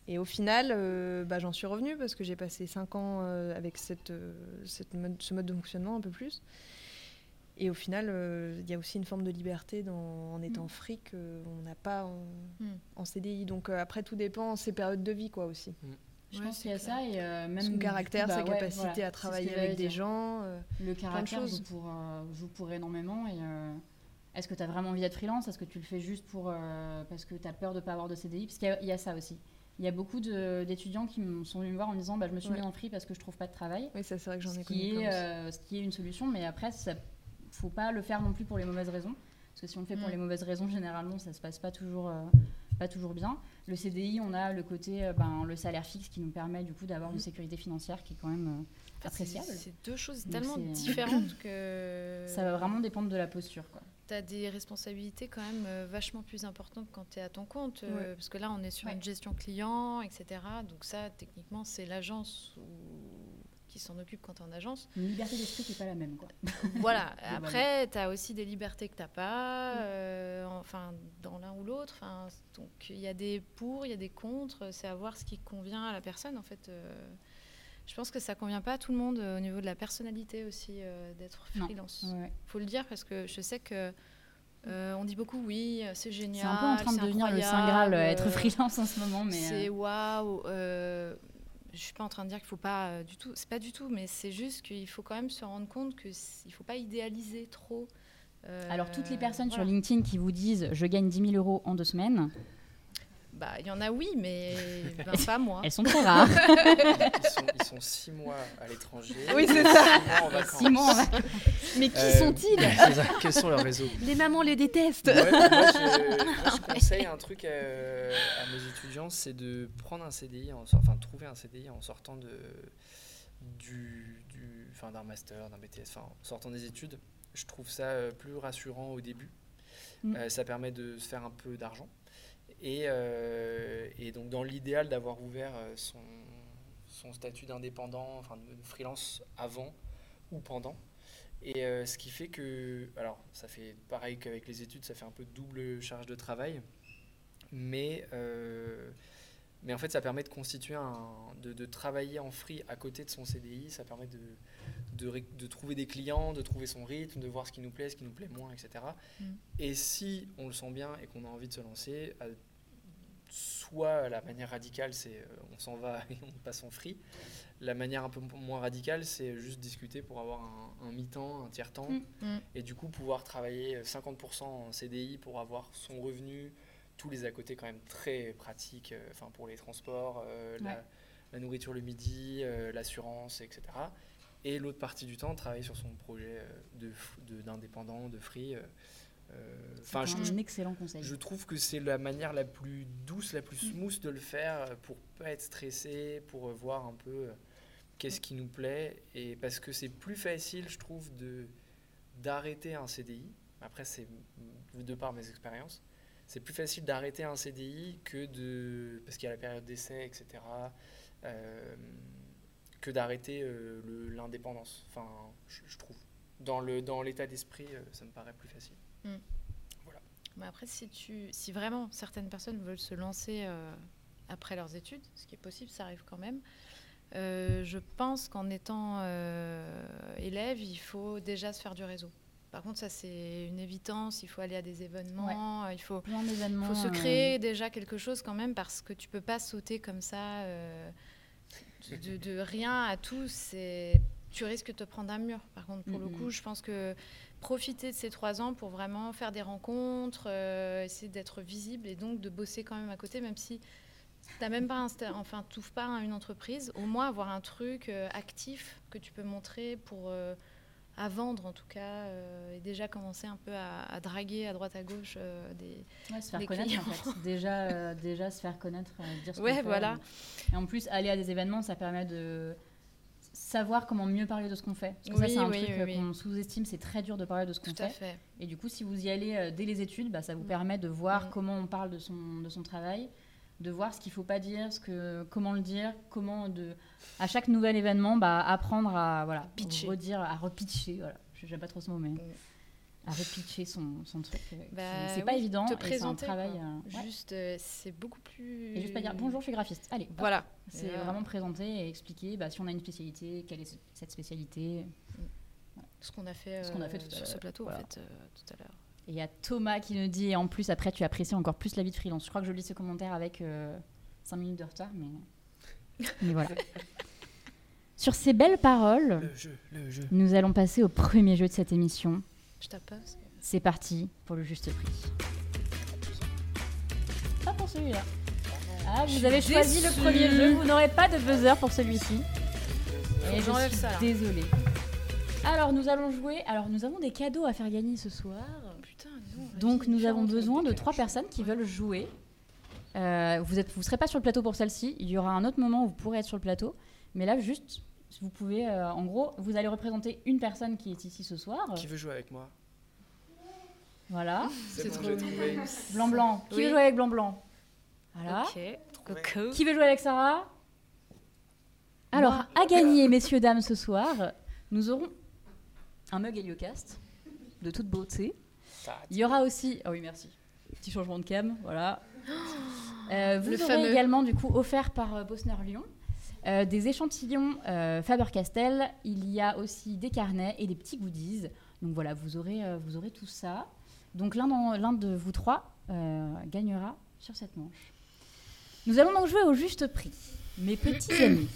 [SPEAKER 4] Et au final, euh, bah, j'en suis revenue parce que j'ai passé 5 ans euh, avec cette, euh, cette mode, ce mode de fonctionnement un peu plus. Et au final, euh, il y a aussi une forme de liberté dans, en étant
[SPEAKER 1] Mm.
[SPEAKER 4] free qu'on n'a pas en,
[SPEAKER 3] Mm.
[SPEAKER 4] en CDI. Donc euh, après, tout dépend, ses périodes de vie quoi aussi.
[SPEAKER 1] Je
[SPEAKER 3] Ouais,
[SPEAKER 1] pense qu'il y a
[SPEAKER 3] clair.
[SPEAKER 1] ça et euh, même
[SPEAKER 4] Son caractère,
[SPEAKER 1] bah
[SPEAKER 4] sa
[SPEAKER 1] ouais,
[SPEAKER 4] capacité
[SPEAKER 1] voilà,
[SPEAKER 4] à travailler avec des gens. euh,
[SPEAKER 1] Le caractère
[SPEAKER 4] choses.
[SPEAKER 1] joue pour, euh, joue pour énormément. Et euh, est-ce que tu as vraiment envie d'être freelance? Est-ce que tu le fais juste pour, euh, parce que tu as peur de ne pas avoir de CDI Parce qu'il y a- il y, a ça aussi. Il y a beaucoup de- d'étudiants qui me sont venus me voir en me disant bah, Je me suis
[SPEAKER 4] Ouais.
[SPEAKER 1] mis en free parce que je trouve pas de travail.
[SPEAKER 4] Oui, ça c'est vrai que j'en ai
[SPEAKER 1] ce,
[SPEAKER 4] connu
[SPEAKER 1] qui est, euh, ce qui est une solution, mais après, il faut pas le faire non plus pour les mauvaises raisons. Parce que si on le fait pour
[SPEAKER 3] Mm.
[SPEAKER 1] les mauvaises raisons, généralement, ça se passe pas toujours, euh, pas toujours bien. Le CDI, on a le côté, euh, ben, le salaire fixe qui nous permet du coup d'avoir une sécurité financière qui est quand même euh,
[SPEAKER 3] c'est-
[SPEAKER 1] appréciable.
[SPEAKER 3] C'est deux choses
[SPEAKER 1] Donc
[SPEAKER 3] tellement différentes que. [coughs]
[SPEAKER 1] Ça va vraiment dépendre de la posture. Quoi.
[SPEAKER 3] tu as des responsabilités quand même euh, vachement plus importantes quand tu es à ton compte.
[SPEAKER 1] Ouais.
[SPEAKER 3] Parce que là, on est sur
[SPEAKER 1] Ouais.
[SPEAKER 3] une gestion client, etc. Donc ça, techniquement, c'est l'agence ou- qui s'en occupe quand tu es en agence.
[SPEAKER 1] Une liberté d'esprit qui n'est pas la même. Quoi. [laughs]
[SPEAKER 3] voilà. Après, tu as aussi des libertés que tu n'as pas, euh, enfin, dans l'un ou l'autre. Enfin, donc, il y a des pour, il y a des contre. C'est à voir ce qui convient à la personne, en fait. euh. je pense que ça convient pas à tout le monde euh, au niveau de la personnalité aussi euh, d'être freelance
[SPEAKER 1] ouais.
[SPEAKER 3] faut le dire parce que je sais que euh, on dit beaucoup oui, c'est génial.
[SPEAKER 1] C'est un peu en train de devenir le Saint Graal, euh, être freelance en ce moment. Mais
[SPEAKER 3] C'est waouh. Je suis pas en train de dire qu'il faut pas euh, du tout. C'est pas du tout, mais c'est juste qu'il faut quand même se rendre compte que c- il faut pas idéaliser trop. euh,
[SPEAKER 1] alors, toutes les personnes
[SPEAKER 3] voilà.
[SPEAKER 1] sur LinkedIn qui vous disent je gagne 10 000 euros en deux semaines,
[SPEAKER 3] bah il y en a oui, mais [laughs] ben, pas moi.
[SPEAKER 1] elles sont très rares. [laughs]
[SPEAKER 2] Ils sont, ils sont six mois à l'étranger.
[SPEAKER 4] Oui, c'est
[SPEAKER 2] six
[SPEAKER 4] ça.
[SPEAKER 2] mois en vacances.
[SPEAKER 1] Six mois en vacances.
[SPEAKER 4] Mais qui
[SPEAKER 2] Euh,
[SPEAKER 4] sont-ils [laughs]
[SPEAKER 2] Quels sont leurs réseaux
[SPEAKER 4] Les mamans les détestent.
[SPEAKER 2] Ouais, moi, je, moi, je conseille un truc euh, à, mes étudiants, c'est de prendre un CDI, en, enfin trouver un CDI en sortant de, du, du, enfin, d'un master, d'un BTS, enfin en sortant des études. Je trouve ça euh, plus rassurant au début.
[SPEAKER 1] Mm.
[SPEAKER 2] Euh, ça permet de se faire un peu d'argent. Et, euh, et donc dans l'idéal d'avoir ouvert euh, son, son statut d'indépendant, enfin de, freelance avant ou pendant. Et euh, ce qui fait que, alors ça fait pareil qu'avec les études, ça fait un peu double charge de travail, mais, euh, mais en fait ça permet de constituer un, de, de travailler en free à côté de son CDI, ça permet de, de, de trouver des clients, de trouver son rythme, de voir ce qui nous plaît, ce qui nous plaît moins, etc.
[SPEAKER 3] Mm.
[SPEAKER 2] Et si on le sent bien et qu'on a envie de se lancer, soit la manière radicale, c'est euh, on s'en va [laughs] et on passe en free. La manière un peu moins radicale, c'est juste discuter pour avoir un, un mi-temps, un tiers-temps,
[SPEAKER 1] Mm.
[SPEAKER 3] Mm.
[SPEAKER 2] et du coup pouvoir travailler euh, 50% en CDI pour avoir son revenu, tous les à côté quand même très pratiques, euh, enfin pour les transports, euh, la,
[SPEAKER 1] Ouais.
[SPEAKER 2] la nourriture le midi, euh, l'assurance, etc. Et l'autre partie du temps, travailler sur son projet euh, de d'indépendant, de, free. Euh, Enfin,
[SPEAKER 1] C'est
[SPEAKER 2] je,
[SPEAKER 1] un excellent conseil.
[SPEAKER 2] je trouve que c'est la manière la plus douce, la plus
[SPEAKER 1] Mm.
[SPEAKER 2] smooth de le faire pour pas être stressé, pour voir un peu euh, qu'est-ce qui nous plaît. Et parce que c'est plus facile, je trouve, de d'arrêter un CDI. Après, c'est mm, de par mes expériences. C'est plus facile d'arrêter un CDI que de. Parce qu'il y a la période d'essai, etc. euh, que d'arrêter euh, l'indépendance. Enfin, je, je trouve. Dans le dans l'état d'esprit, ça me paraît plus facile.
[SPEAKER 3] Mais après, si, tu, si vraiment certaines personnes veulent se lancer euh, après leurs études, ce qui est possible, ça arrive quand même, euh, je pense qu'en étant euh, élève, il faut déjà se faire du réseau. Par contre, ça, c'est une évidence. Il faut aller à des événements. Il faut, se créer déjà quelque chose quand même parce que tu peux pas sauter comme ça de, rien à tout. Tu risques de te prendre un mur. Par contre, pour le
[SPEAKER 1] Mhm.
[SPEAKER 3] coup, je pense que profiter de ces trois ans pour vraiment faire des rencontres, euh, essayer d'être visible et donc de bosser quand même à côté, même si t'as même pas insta- enfin t'ouvres pas une entreprise, au moins avoir un truc euh, actif que tu peux montrer pour euh, à vendre en tout cas et déjà commencer un peu à, à draguer à droite à gauche des
[SPEAKER 1] Ouais, se faire
[SPEAKER 3] des
[SPEAKER 1] connaître
[SPEAKER 3] clients.
[SPEAKER 1] en fait. Déjà, déjà se faire connaître, dire ce [laughs]
[SPEAKER 3] Ouais, voilà.
[SPEAKER 1] Et en plus, aller à des événements, ça permet de savoir comment mieux parler de ce qu'on fait. Parce que ça, c'est un
[SPEAKER 3] oui,
[SPEAKER 1] truc
[SPEAKER 3] oui,
[SPEAKER 1] euh, qu'on sous-estime, c'est très dur de parler de ce qu'on fait.
[SPEAKER 3] fait.
[SPEAKER 1] Et du coup, si vous y allez euh, dès les études, bah, ça vous
[SPEAKER 3] Mm.
[SPEAKER 1] permet de voir
[SPEAKER 3] Mm.
[SPEAKER 1] comment on parle de son, de son travail, de voir ce qu'il faut pas dire, ce que, comment le dire, comment de, à chaque nouvel événement, bah, apprendre à voilà,
[SPEAKER 3] Pitcher.
[SPEAKER 1] redire, à repitcher. Voilà. Je n'aime pas trop ce mot, mais
[SPEAKER 3] Mm.
[SPEAKER 1] À repitcher son, son truc. euh,
[SPEAKER 3] Bah
[SPEAKER 1] c'est pas
[SPEAKER 3] oui,
[SPEAKER 1] évident.
[SPEAKER 3] te
[SPEAKER 1] et c'est un
[SPEAKER 3] présenter,
[SPEAKER 1] travail. euh, ouais.
[SPEAKER 3] Juste, euh, c'est beaucoup plus.
[SPEAKER 1] Et juste pas dire bonjour, je suis graphiste. Allez, hop.
[SPEAKER 3] Voilà.
[SPEAKER 1] C'est vraiment présenter et expliquer bah, si on a une spécialité, quelle est ce- cette spécialité.
[SPEAKER 3] Ce qu'on a fait,
[SPEAKER 1] Ce qu'on a fait tout
[SPEAKER 3] sur ce plateau,
[SPEAKER 1] Voilà.
[SPEAKER 3] en fait, euh, tout à l'heure.
[SPEAKER 1] Et il y a Thomas qui nous dit, et en plus, après, tu apprécies encore plus la vie de freelance. Je crois que je lis ce commentaire avec 5 minutes de retard, mais, [laughs] mais voilà. Sur ces belles paroles,
[SPEAKER 2] Le jeu, le jeu.
[SPEAKER 1] nous allons passer au premier jeu de cette émission.
[SPEAKER 3] Je tape pas. parce que-
[SPEAKER 1] C'est parti pour le juste prix. Pas pour celui-là. Ah, vous avez choisi le premier jeu, vous n'aurez pas de buzzer pour celui-ci. Et je
[SPEAKER 3] j'enlève
[SPEAKER 1] suis
[SPEAKER 3] ça,
[SPEAKER 1] désolée. Alors, nous allons jouer. Alors, nous avons des cadeaux à faire gagner ce soir.
[SPEAKER 3] Putain, donc,
[SPEAKER 1] nous avons besoin de trois personnes qui veulent jouer. Euh, vous ne vous serez pas sur le plateau pour celle-ci. Il y aura un autre moment où vous pourrez être sur le plateau. Mais là, juste, vous pouvez, euh, en gros, vous allez représenter une personne qui est ici ce soir.
[SPEAKER 2] Qui veut jouer avec moi?
[SPEAKER 1] Voilà.
[SPEAKER 2] C'est bon,
[SPEAKER 3] trop
[SPEAKER 2] j'ai trouvé.
[SPEAKER 1] Blanc-blanc. Qui
[SPEAKER 3] Oui.
[SPEAKER 1] veut jouer avec Blanc-blanc Voilà.
[SPEAKER 3] Ok.
[SPEAKER 2] Trouvé.
[SPEAKER 3] Coco.
[SPEAKER 1] Qui veut jouer avec Sarah? Alors, à gagner, messieurs, dames, ce soir, nous aurons un mug Heliocast de toute beauté. Il y aura aussi. Ah oui, merci. Petit changement de cam, voilà. [gasps] Euh, vous
[SPEAKER 3] Le
[SPEAKER 1] aurez
[SPEAKER 3] fameux.
[SPEAKER 1] également, du coup, offert par euh, Bosner Lyon, euh, des échantillons euh, Faber-Castell. Il y a aussi des carnets et des petits goodies. Donc voilà, vous aurez, euh, vous aurez tout ça. Donc l'un de vous trois euh, gagnera sur cette manche. Nous allons donc jouer au juste prix. Mes petits [coughs] amis.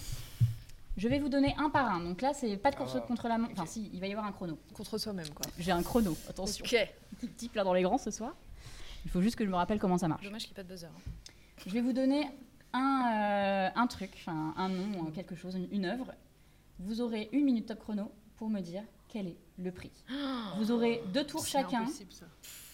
[SPEAKER 1] Je vais vous donner un par un. Donc là, c'est pas de course
[SPEAKER 2] Ah,
[SPEAKER 1] contre la montre. Enfin, si, il va y avoir un chrono.
[SPEAKER 4] Contre soi-même, quoi.
[SPEAKER 1] J'ai un chrono, attention.
[SPEAKER 3] Ok. [laughs]
[SPEAKER 1] Petit type là dans les grands ce soir. Il faut juste que je me rappelle comment ça marche.
[SPEAKER 3] Dommage qu'il n'y ait pas de buzzer. hein.
[SPEAKER 1] Je vais vous donner un, euh, un truc, enfin, un nom, euh, quelque chose, une, une œuvre. Vous aurez une minute top chrono pour me dire quel est le prix. [gasps] Vous aurez deux tours chacun
[SPEAKER 4] ça.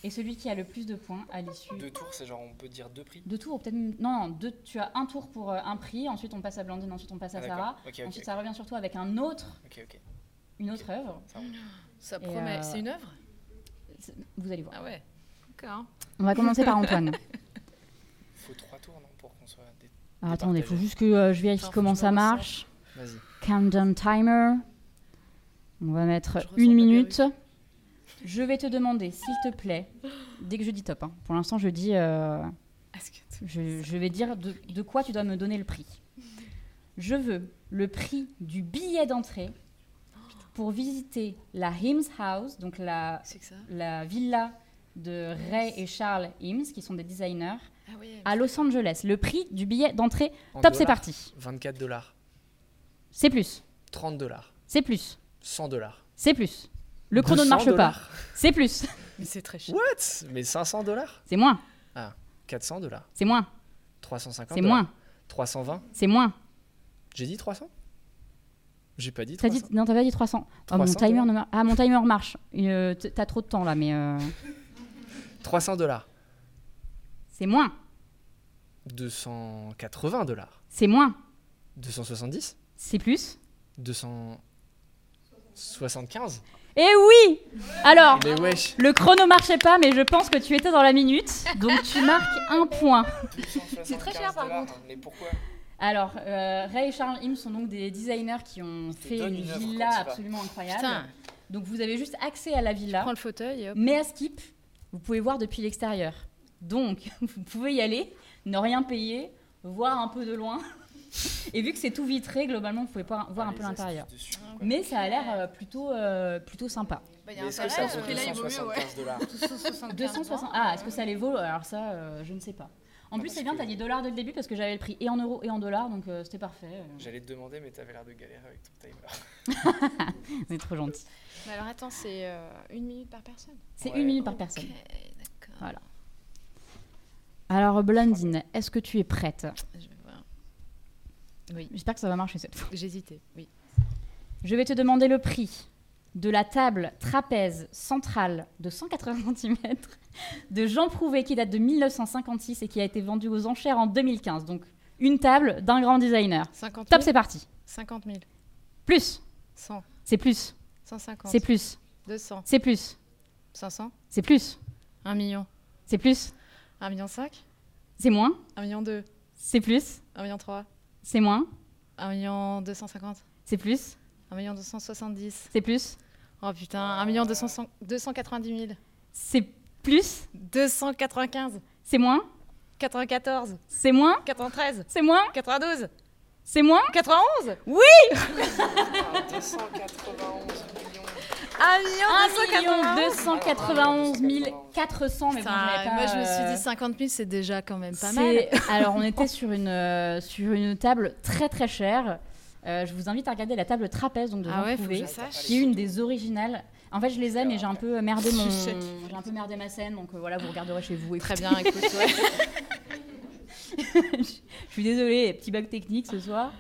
[SPEAKER 1] et celui qui a le plus de points à l'issue.
[SPEAKER 2] Deux tours, c'est genre on peut dire deux prix?
[SPEAKER 1] Deux tours, ou peut-être. Non, non, deux, tu as un tour pour euh, un prix, ensuite on passe à Blandine, ensuite on passe à
[SPEAKER 2] Ah.
[SPEAKER 1] Sarah. Ensuite ça revient sur toi avec un autre,
[SPEAKER 2] Ok, ok.
[SPEAKER 1] une autre œuvre.
[SPEAKER 2] Ça
[SPEAKER 3] promet.
[SPEAKER 1] euh,
[SPEAKER 3] C'est une œuvre?
[SPEAKER 1] Vous allez voir.
[SPEAKER 3] Ah ouais.
[SPEAKER 1] On va commencer par Antoine. [laughs]
[SPEAKER 2] Faut trois tours, non Pour qu'on
[SPEAKER 1] Alors, attendez, il faut juste que euh, je vérifie comment
[SPEAKER 3] que je
[SPEAKER 1] ça marche.
[SPEAKER 2] Vas-y.
[SPEAKER 1] Countdown timer. On va mettre
[SPEAKER 3] Je
[SPEAKER 1] une minute. Je vais te demander, s'il te plaît, dès que je dis top, hein, pour l'instant je dis, euh, je, je vais dire de, de quoi tu dois me donner le prix. Je veux le prix du billet d'entrée pour visiter la Hims House, donc la, la villa de Ray et Charles Hims, qui sont des designers,
[SPEAKER 3] Ah
[SPEAKER 1] à Los Angeles. Le prix du billet d'entrée,
[SPEAKER 2] En
[SPEAKER 1] top, c'est parti.
[SPEAKER 2] 24 dollars.
[SPEAKER 1] C'est plus,
[SPEAKER 2] 30 dollars.
[SPEAKER 1] c'est plus,
[SPEAKER 2] 100 dollars.
[SPEAKER 1] c'est plus. Le chrono ne
[SPEAKER 2] 200
[SPEAKER 1] marche pas. C'est plus, [laughs]
[SPEAKER 3] Mais c'est très cher.
[SPEAKER 2] What? Mais 500 dollars?
[SPEAKER 1] C'est moins,
[SPEAKER 2] 400 dollars.
[SPEAKER 1] c'est moins,
[SPEAKER 2] 350
[SPEAKER 1] c'est
[SPEAKER 2] dollars.
[SPEAKER 1] moins,
[SPEAKER 2] 320
[SPEAKER 1] c'est moins.
[SPEAKER 2] J'ai dit 300 J'ai pas dit
[SPEAKER 1] T'as
[SPEAKER 2] 300.
[SPEAKER 1] dit, non, t'avais dit 300. Ah, mon
[SPEAKER 2] 300
[SPEAKER 1] timer
[SPEAKER 2] dollars
[SPEAKER 1] ne mar- ah, mon timer marche. Euh, T'as trop de temps là, mais euh,
[SPEAKER 2] 300 dollars.
[SPEAKER 1] c'est moins,
[SPEAKER 2] 280 dollars.
[SPEAKER 1] c'est moins,
[SPEAKER 2] 270
[SPEAKER 1] c'est plus.
[SPEAKER 2] 275
[SPEAKER 1] Eh oui Alors,
[SPEAKER 2] Mais wesh
[SPEAKER 1] le chrono marchait pas, mais je pense que tu étais dans la minute, donc tu marques un point.
[SPEAKER 3] C'est très cher, par
[SPEAKER 2] dollars. Mais pourquoi?
[SPEAKER 1] Alors, euh, Ray et Charles Im sont donc des designers qui ont fait une villa absolument incroyable.
[SPEAKER 3] Putain.
[SPEAKER 1] Donc vous avez juste accès à la villa.
[SPEAKER 3] Prends le fauteuil et hop.
[SPEAKER 1] Mais à Skip, vous pouvez voir depuis l'extérieur. Donc, [laughs] vous pouvez y aller, ne rien payer, voir un peu de loin. [laughs] Et vu que c'est tout vitré, globalement, vous pouvez pas voir un peu l'intérieur. Mais ça a l'air euh, plutôt, euh, plutôt sympa.
[SPEAKER 3] Bah, y a
[SPEAKER 2] Mais est-ce que ça vaut
[SPEAKER 3] euh, là, il vaut mieux,
[SPEAKER 2] 275 dollars [laughs]
[SPEAKER 1] 260. Ah, est-ce que ça les vaut? Alors ça, euh, je ne sais pas. En
[SPEAKER 2] Non,
[SPEAKER 1] plus, c'est bien,
[SPEAKER 2] que-
[SPEAKER 1] t'as dit dollars dès le début parce que j'avais le prix et en euros et en dollars, donc euh, c'était parfait. euh,
[SPEAKER 2] J'allais te demander, mais t'avais l'air de galérer avec ton timer.
[SPEAKER 1] c'est trop gentil.
[SPEAKER 3] Mais alors attends, c'est euh, une minute par personne.
[SPEAKER 1] C'est
[SPEAKER 2] Ouais.
[SPEAKER 1] une minute par personne.
[SPEAKER 3] Ok, d'accord.
[SPEAKER 1] Voilà. Alors, Blondine, est-ce que tu es prête
[SPEAKER 3] Je vais voir. Oui,
[SPEAKER 1] J'espère que ça va marcher cette fois.
[SPEAKER 3] j'hésitais. Oui.
[SPEAKER 1] Je vais te demander le prix de la table trapèze centrale de 180 cm de Jean Prouvé qui date de 1956 et qui a été vendue aux enchères en 2015. Donc une table d'un grand designer.
[SPEAKER 3] 50 000.
[SPEAKER 1] Top, c'est parti.
[SPEAKER 3] 50 000.
[SPEAKER 1] Plus,
[SPEAKER 3] 100.
[SPEAKER 1] c'est plus,
[SPEAKER 3] 150.
[SPEAKER 1] c'est plus,
[SPEAKER 3] 200.
[SPEAKER 1] c'est plus,
[SPEAKER 3] 500.
[SPEAKER 1] c'est plus,
[SPEAKER 3] 1 million.
[SPEAKER 1] c'est plus,
[SPEAKER 3] 1 million 5.
[SPEAKER 1] c'est moins,
[SPEAKER 3] 1 million 2.
[SPEAKER 1] c'est plus,
[SPEAKER 3] 1 million 3.
[SPEAKER 1] c'est moins,
[SPEAKER 3] 1 million 250.
[SPEAKER 1] c'est plus,
[SPEAKER 3] 1 million 270.
[SPEAKER 1] c'est plus,
[SPEAKER 3] Oh putain, 1 million 200 290 000.
[SPEAKER 1] c'est plus,
[SPEAKER 3] 295.
[SPEAKER 1] c'est moins,
[SPEAKER 3] 94.
[SPEAKER 1] c'est moins,
[SPEAKER 3] 93.
[SPEAKER 1] c'est moins,
[SPEAKER 3] 92.
[SPEAKER 1] c'est moins?
[SPEAKER 3] 91.
[SPEAKER 2] 291 millions
[SPEAKER 3] 1 million
[SPEAKER 1] 1
[SPEAKER 3] 291.
[SPEAKER 1] 291 400, mais bon, j'avais pas,
[SPEAKER 3] moi je me suis
[SPEAKER 1] euh,
[SPEAKER 3] dit 50 000 c'est déjà quand même pas mal. [laughs]
[SPEAKER 1] Alors, on était [laughs] sur une, euh, sur une table très très chère. Euh, je vous invite à regarder la table trapèze donc, de
[SPEAKER 3] Ah ouais, je
[SPEAKER 1] qui est une des originales. En fait, je les aime et j'ai un peu merdé [laughs] mon,
[SPEAKER 3] Je
[SPEAKER 1] j'ai un peu merdé ma scène, donc euh, voilà, vous regarderez chez vous.
[SPEAKER 3] Très
[SPEAKER 1] écoutez.
[SPEAKER 3] bien, écoute.
[SPEAKER 1] je suis désolée, petit bug technique ce soir.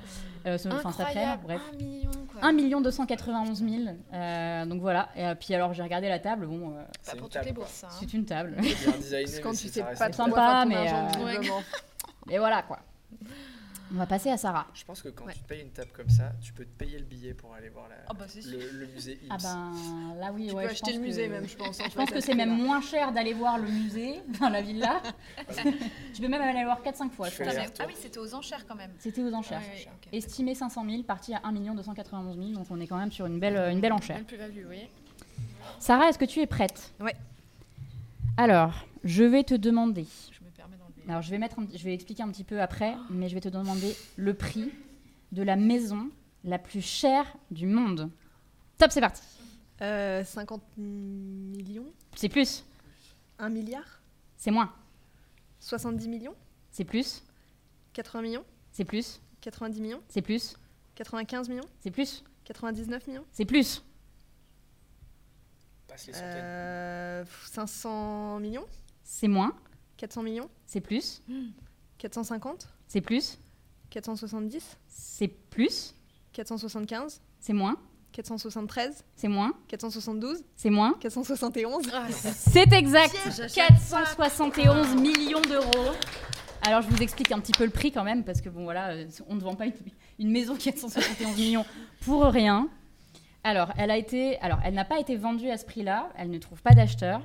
[SPEAKER 1] Euh, ce- cet
[SPEAKER 3] Incroyable.
[SPEAKER 1] bref.
[SPEAKER 3] 1 million.
[SPEAKER 1] 1 291 000. euh, donc voilà. Et euh, puis alors, j'ai regardé la table. Bon, euh,
[SPEAKER 3] Pas
[SPEAKER 2] C'est
[SPEAKER 3] pour
[SPEAKER 2] une
[SPEAKER 3] toutes les bourses. hein.
[SPEAKER 1] c'est une table.
[SPEAKER 4] C'est quand tu sais pas
[SPEAKER 1] sympa, mais,
[SPEAKER 4] argent,
[SPEAKER 1] euh. Et [laughs] voilà quoi. On va passer à Sarah.
[SPEAKER 2] Je pense que quand
[SPEAKER 3] Ouais.
[SPEAKER 2] tu te payes une table comme ça, tu peux te payer le billet pour aller voir la-
[SPEAKER 4] Ah bah,
[SPEAKER 2] le, le musée Ips.
[SPEAKER 1] Ah ben là oui,
[SPEAKER 4] Tu
[SPEAKER 1] ouais,
[SPEAKER 4] peux
[SPEAKER 1] je
[SPEAKER 4] acheter
[SPEAKER 1] pense
[SPEAKER 4] le musée
[SPEAKER 1] que-
[SPEAKER 4] même, je pense. hein,
[SPEAKER 1] Je pense que c'est même moins cher d'aller voir le musée, enfin la villa. [laughs] tu peux même aller voir 4-5 fois.
[SPEAKER 2] Je
[SPEAKER 1] pense.
[SPEAKER 3] Ah, oui, c'était aux enchères quand même.
[SPEAKER 1] C'était aux enchères. Estimé 500 000, parti à 1 291 000, donc on est quand même sur une belle, une belle enchère.
[SPEAKER 3] Plus-value, oui.
[SPEAKER 1] Sarah, est-ce que tu es prête?
[SPEAKER 4] Ouais.
[SPEAKER 1] Alors, je vais te demander.
[SPEAKER 3] Je.
[SPEAKER 1] Alors, je vais, mettre un- je vais expliquer un petit peu après, mais je vais te demander le prix de la maison la plus chère du monde. Top, c'est parti.
[SPEAKER 4] Euh, 50 millions.
[SPEAKER 1] C'est plus,
[SPEAKER 4] 1 milliard.
[SPEAKER 1] C'est moins,
[SPEAKER 4] 70 millions.
[SPEAKER 1] C'est plus,
[SPEAKER 4] 80 millions.
[SPEAKER 1] C'est plus,
[SPEAKER 4] 90 millions.
[SPEAKER 1] C'est plus,
[SPEAKER 4] 95 millions.
[SPEAKER 1] C'est plus,
[SPEAKER 4] 99 millions.
[SPEAKER 1] C'est plus,
[SPEAKER 2] Passe les centaines.
[SPEAKER 4] euh, 500 millions.
[SPEAKER 1] C'est moins,
[SPEAKER 4] 400 millions.
[SPEAKER 1] C'est plus,
[SPEAKER 4] 450
[SPEAKER 1] c'est plus,
[SPEAKER 4] 470
[SPEAKER 1] c'est plus,
[SPEAKER 4] 475
[SPEAKER 1] c'est moins,
[SPEAKER 4] 473
[SPEAKER 1] c'est moins,
[SPEAKER 4] 472
[SPEAKER 1] c'est moins.
[SPEAKER 4] 471
[SPEAKER 3] Ah,
[SPEAKER 1] C'est exact.
[SPEAKER 3] Piège à chaque
[SPEAKER 1] 471 millions d'euros. Alors je vous explique un petit peu le prix quand même, parce que bon voilà, euh, on ne vend pas une, une maison 471 [laughs] millions pour rien. Alors elle a été, alors elle n'a pas été vendue à ce prix-là, elle ne trouve pas d'acheteur,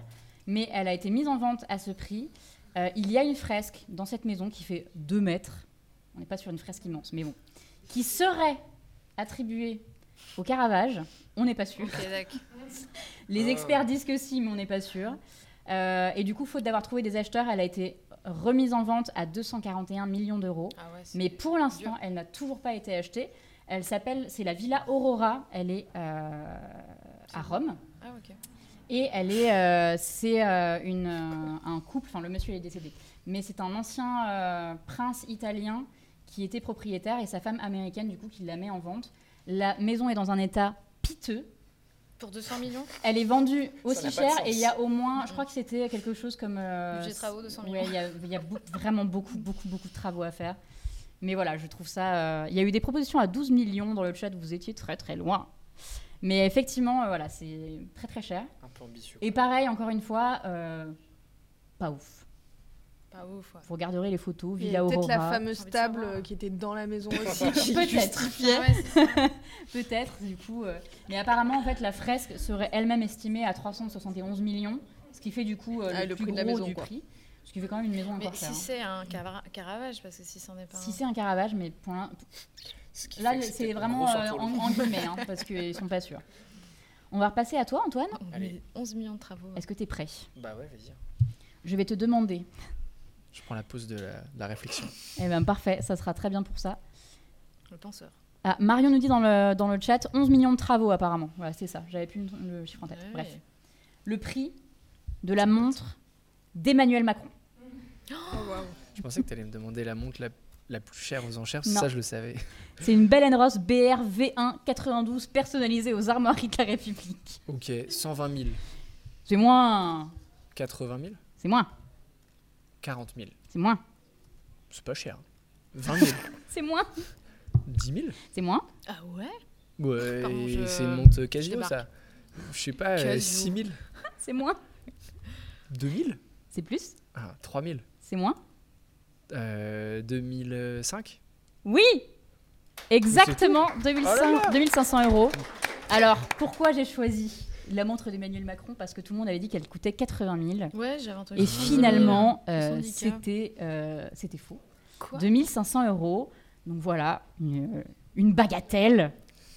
[SPEAKER 1] mais elle a été mise en vente à ce prix. Euh, il y a une fresque dans cette maison qui fait 2 mètres. On n'est pas sur une fresque immense, mais bon, qui serait attribuée au Caravage. On n'est pas sûr. [laughs] Les
[SPEAKER 2] Ah.
[SPEAKER 1] experts disent que si, mais on n'est pas sûr. Euh, et du coup, faute d'avoir trouvé des acheteurs, elle a été remise en vente à 241 millions d'euros.
[SPEAKER 3] Ah ouais,
[SPEAKER 1] Mais pour l'instant, elle n'a toujours pas été achetée. Elle s'appelle, c'est la Villa Aurora. Elle est euh, à Rome.
[SPEAKER 3] Ah, ok.
[SPEAKER 1] Et elle est, euh, c'est euh, une, euh, un couple, enfin le monsieur est décédé, mais c'est un ancien euh, prince italien qui était propriétaire et sa femme américaine du coup qui la met en vente. La maison est dans un état piteux.
[SPEAKER 3] Pour 200 millions?
[SPEAKER 1] Elle est vendue aussi cher et il y a au moins, je crois que c'était quelque chose comme. euh,
[SPEAKER 3] Budget travaux, 200
[SPEAKER 1] ouais,
[SPEAKER 3] millions.
[SPEAKER 1] il y a, il y a vraiment beaucoup, beaucoup, beaucoup de travaux à faire. Mais voilà, je trouve ça. euh, Il y a eu des propositions à 12 millions dans le chat, vous étiez très très loin. Mais effectivement, euh, voilà, c'est très très cher.
[SPEAKER 2] Un peu ambitieux.
[SPEAKER 1] Et pareil, encore une fois, euh, pas ouf.
[SPEAKER 3] Pas ouf, ouais.
[SPEAKER 1] Vous regarderez les photos, Villa
[SPEAKER 4] a peut-être
[SPEAKER 1] Aurora.
[SPEAKER 4] la fameuse
[SPEAKER 3] de
[SPEAKER 4] table euh, qui était dans la maison [laughs] aussi qui
[SPEAKER 1] Peut-être.
[SPEAKER 4] justifiait.
[SPEAKER 3] Ouais, c'est ça. [laughs]
[SPEAKER 1] Peut-être, du coup. euh, Mais apparemment, en fait, la fresque serait elle-même estimée à 371 millions, ce qui fait du coup euh,
[SPEAKER 4] Ah,
[SPEAKER 1] le,
[SPEAKER 4] le
[SPEAKER 1] plus
[SPEAKER 4] prix de la
[SPEAKER 1] gros
[SPEAKER 4] maison,
[SPEAKER 1] du
[SPEAKER 4] quoi.
[SPEAKER 1] prix. Ce qui fait quand même une maison
[SPEAKER 3] Mais
[SPEAKER 1] encore chère.
[SPEAKER 3] si
[SPEAKER 1] hein.
[SPEAKER 3] c'est un Cara- Caravage, parce que si c'en est pas
[SPEAKER 1] Si
[SPEAKER 3] un.
[SPEAKER 1] c'est un Caravage, mais pour l'in-
[SPEAKER 2] Ce qui
[SPEAKER 1] là,
[SPEAKER 2] fait que
[SPEAKER 1] c'est vraiment
[SPEAKER 2] gros
[SPEAKER 1] euh, en, guillemets, hein, parce qu'ils sont pas sûrs. On va repasser à toi, Antoine.
[SPEAKER 3] Oh,
[SPEAKER 2] Allez.
[SPEAKER 3] mais 11 millions de travaux.
[SPEAKER 1] Est-ce que tu es prêt?
[SPEAKER 2] Bah ouais, vas-y.
[SPEAKER 1] Je vais te demander.
[SPEAKER 2] Je prends la pause de la, de la réflexion.
[SPEAKER 1] Eh bien, parfait, ça sera très bien pour ça.
[SPEAKER 3] Le penseur.
[SPEAKER 1] Ah, Marion nous dit dans le, dans le chat 11 millions de travaux, apparemment. Voilà, c'est ça. J'avais plus le chiffre en tête.
[SPEAKER 3] Ouais.
[SPEAKER 1] Bref. Le prix de la montre d'Emmanuel Macron.
[SPEAKER 4] Oh, waouh.
[SPEAKER 2] Je pensais que tu allais me demander la montre la, la plus chère aux enchères.
[SPEAKER 1] Non.
[SPEAKER 2] Ça, je le savais. [laughs]
[SPEAKER 1] C'est une Bell Ross BR V1 92 personnalisée aux armoiries de la République.
[SPEAKER 2] Ok, 120 000.
[SPEAKER 1] C'est moins.
[SPEAKER 2] 80 000
[SPEAKER 1] C'est moins.
[SPEAKER 2] 40 000.
[SPEAKER 1] C'est moins.
[SPEAKER 2] C'est pas cher. 20 000 [laughs]
[SPEAKER 1] C'est moins.
[SPEAKER 2] 10 000
[SPEAKER 1] C'est moins.
[SPEAKER 3] Ah ouais?
[SPEAKER 2] Ouais,
[SPEAKER 3] je-
[SPEAKER 2] c'est une montre Casio,
[SPEAKER 3] débarque.
[SPEAKER 2] ça. Je sais pas,
[SPEAKER 3] Casio.
[SPEAKER 2] 6 000 [laughs]
[SPEAKER 1] C'est moins.
[SPEAKER 2] 2 000
[SPEAKER 1] C'est plus.
[SPEAKER 2] ah, 3 000
[SPEAKER 1] C'est moins.
[SPEAKER 2] Euh, 2005
[SPEAKER 1] Oui Exactement, 2500, 2500 euros. Alors, pourquoi j'ai choisi la montre d'Emmanuel Macron? Parce que tout le monde avait dit qu'elle coûtait 80 000.
[SPEAKER 3] Ouais, j'avais entendu.
[SPEAKER 1] Et finalement,
[SPEAKER 3] Le
[SPEAKER 1] euh, c'était euh, c'était faux.
[SPEAKER 3] Quoi?
[SPEAKER 1] 2500 euros. Donc voilà, une, une bagatelle,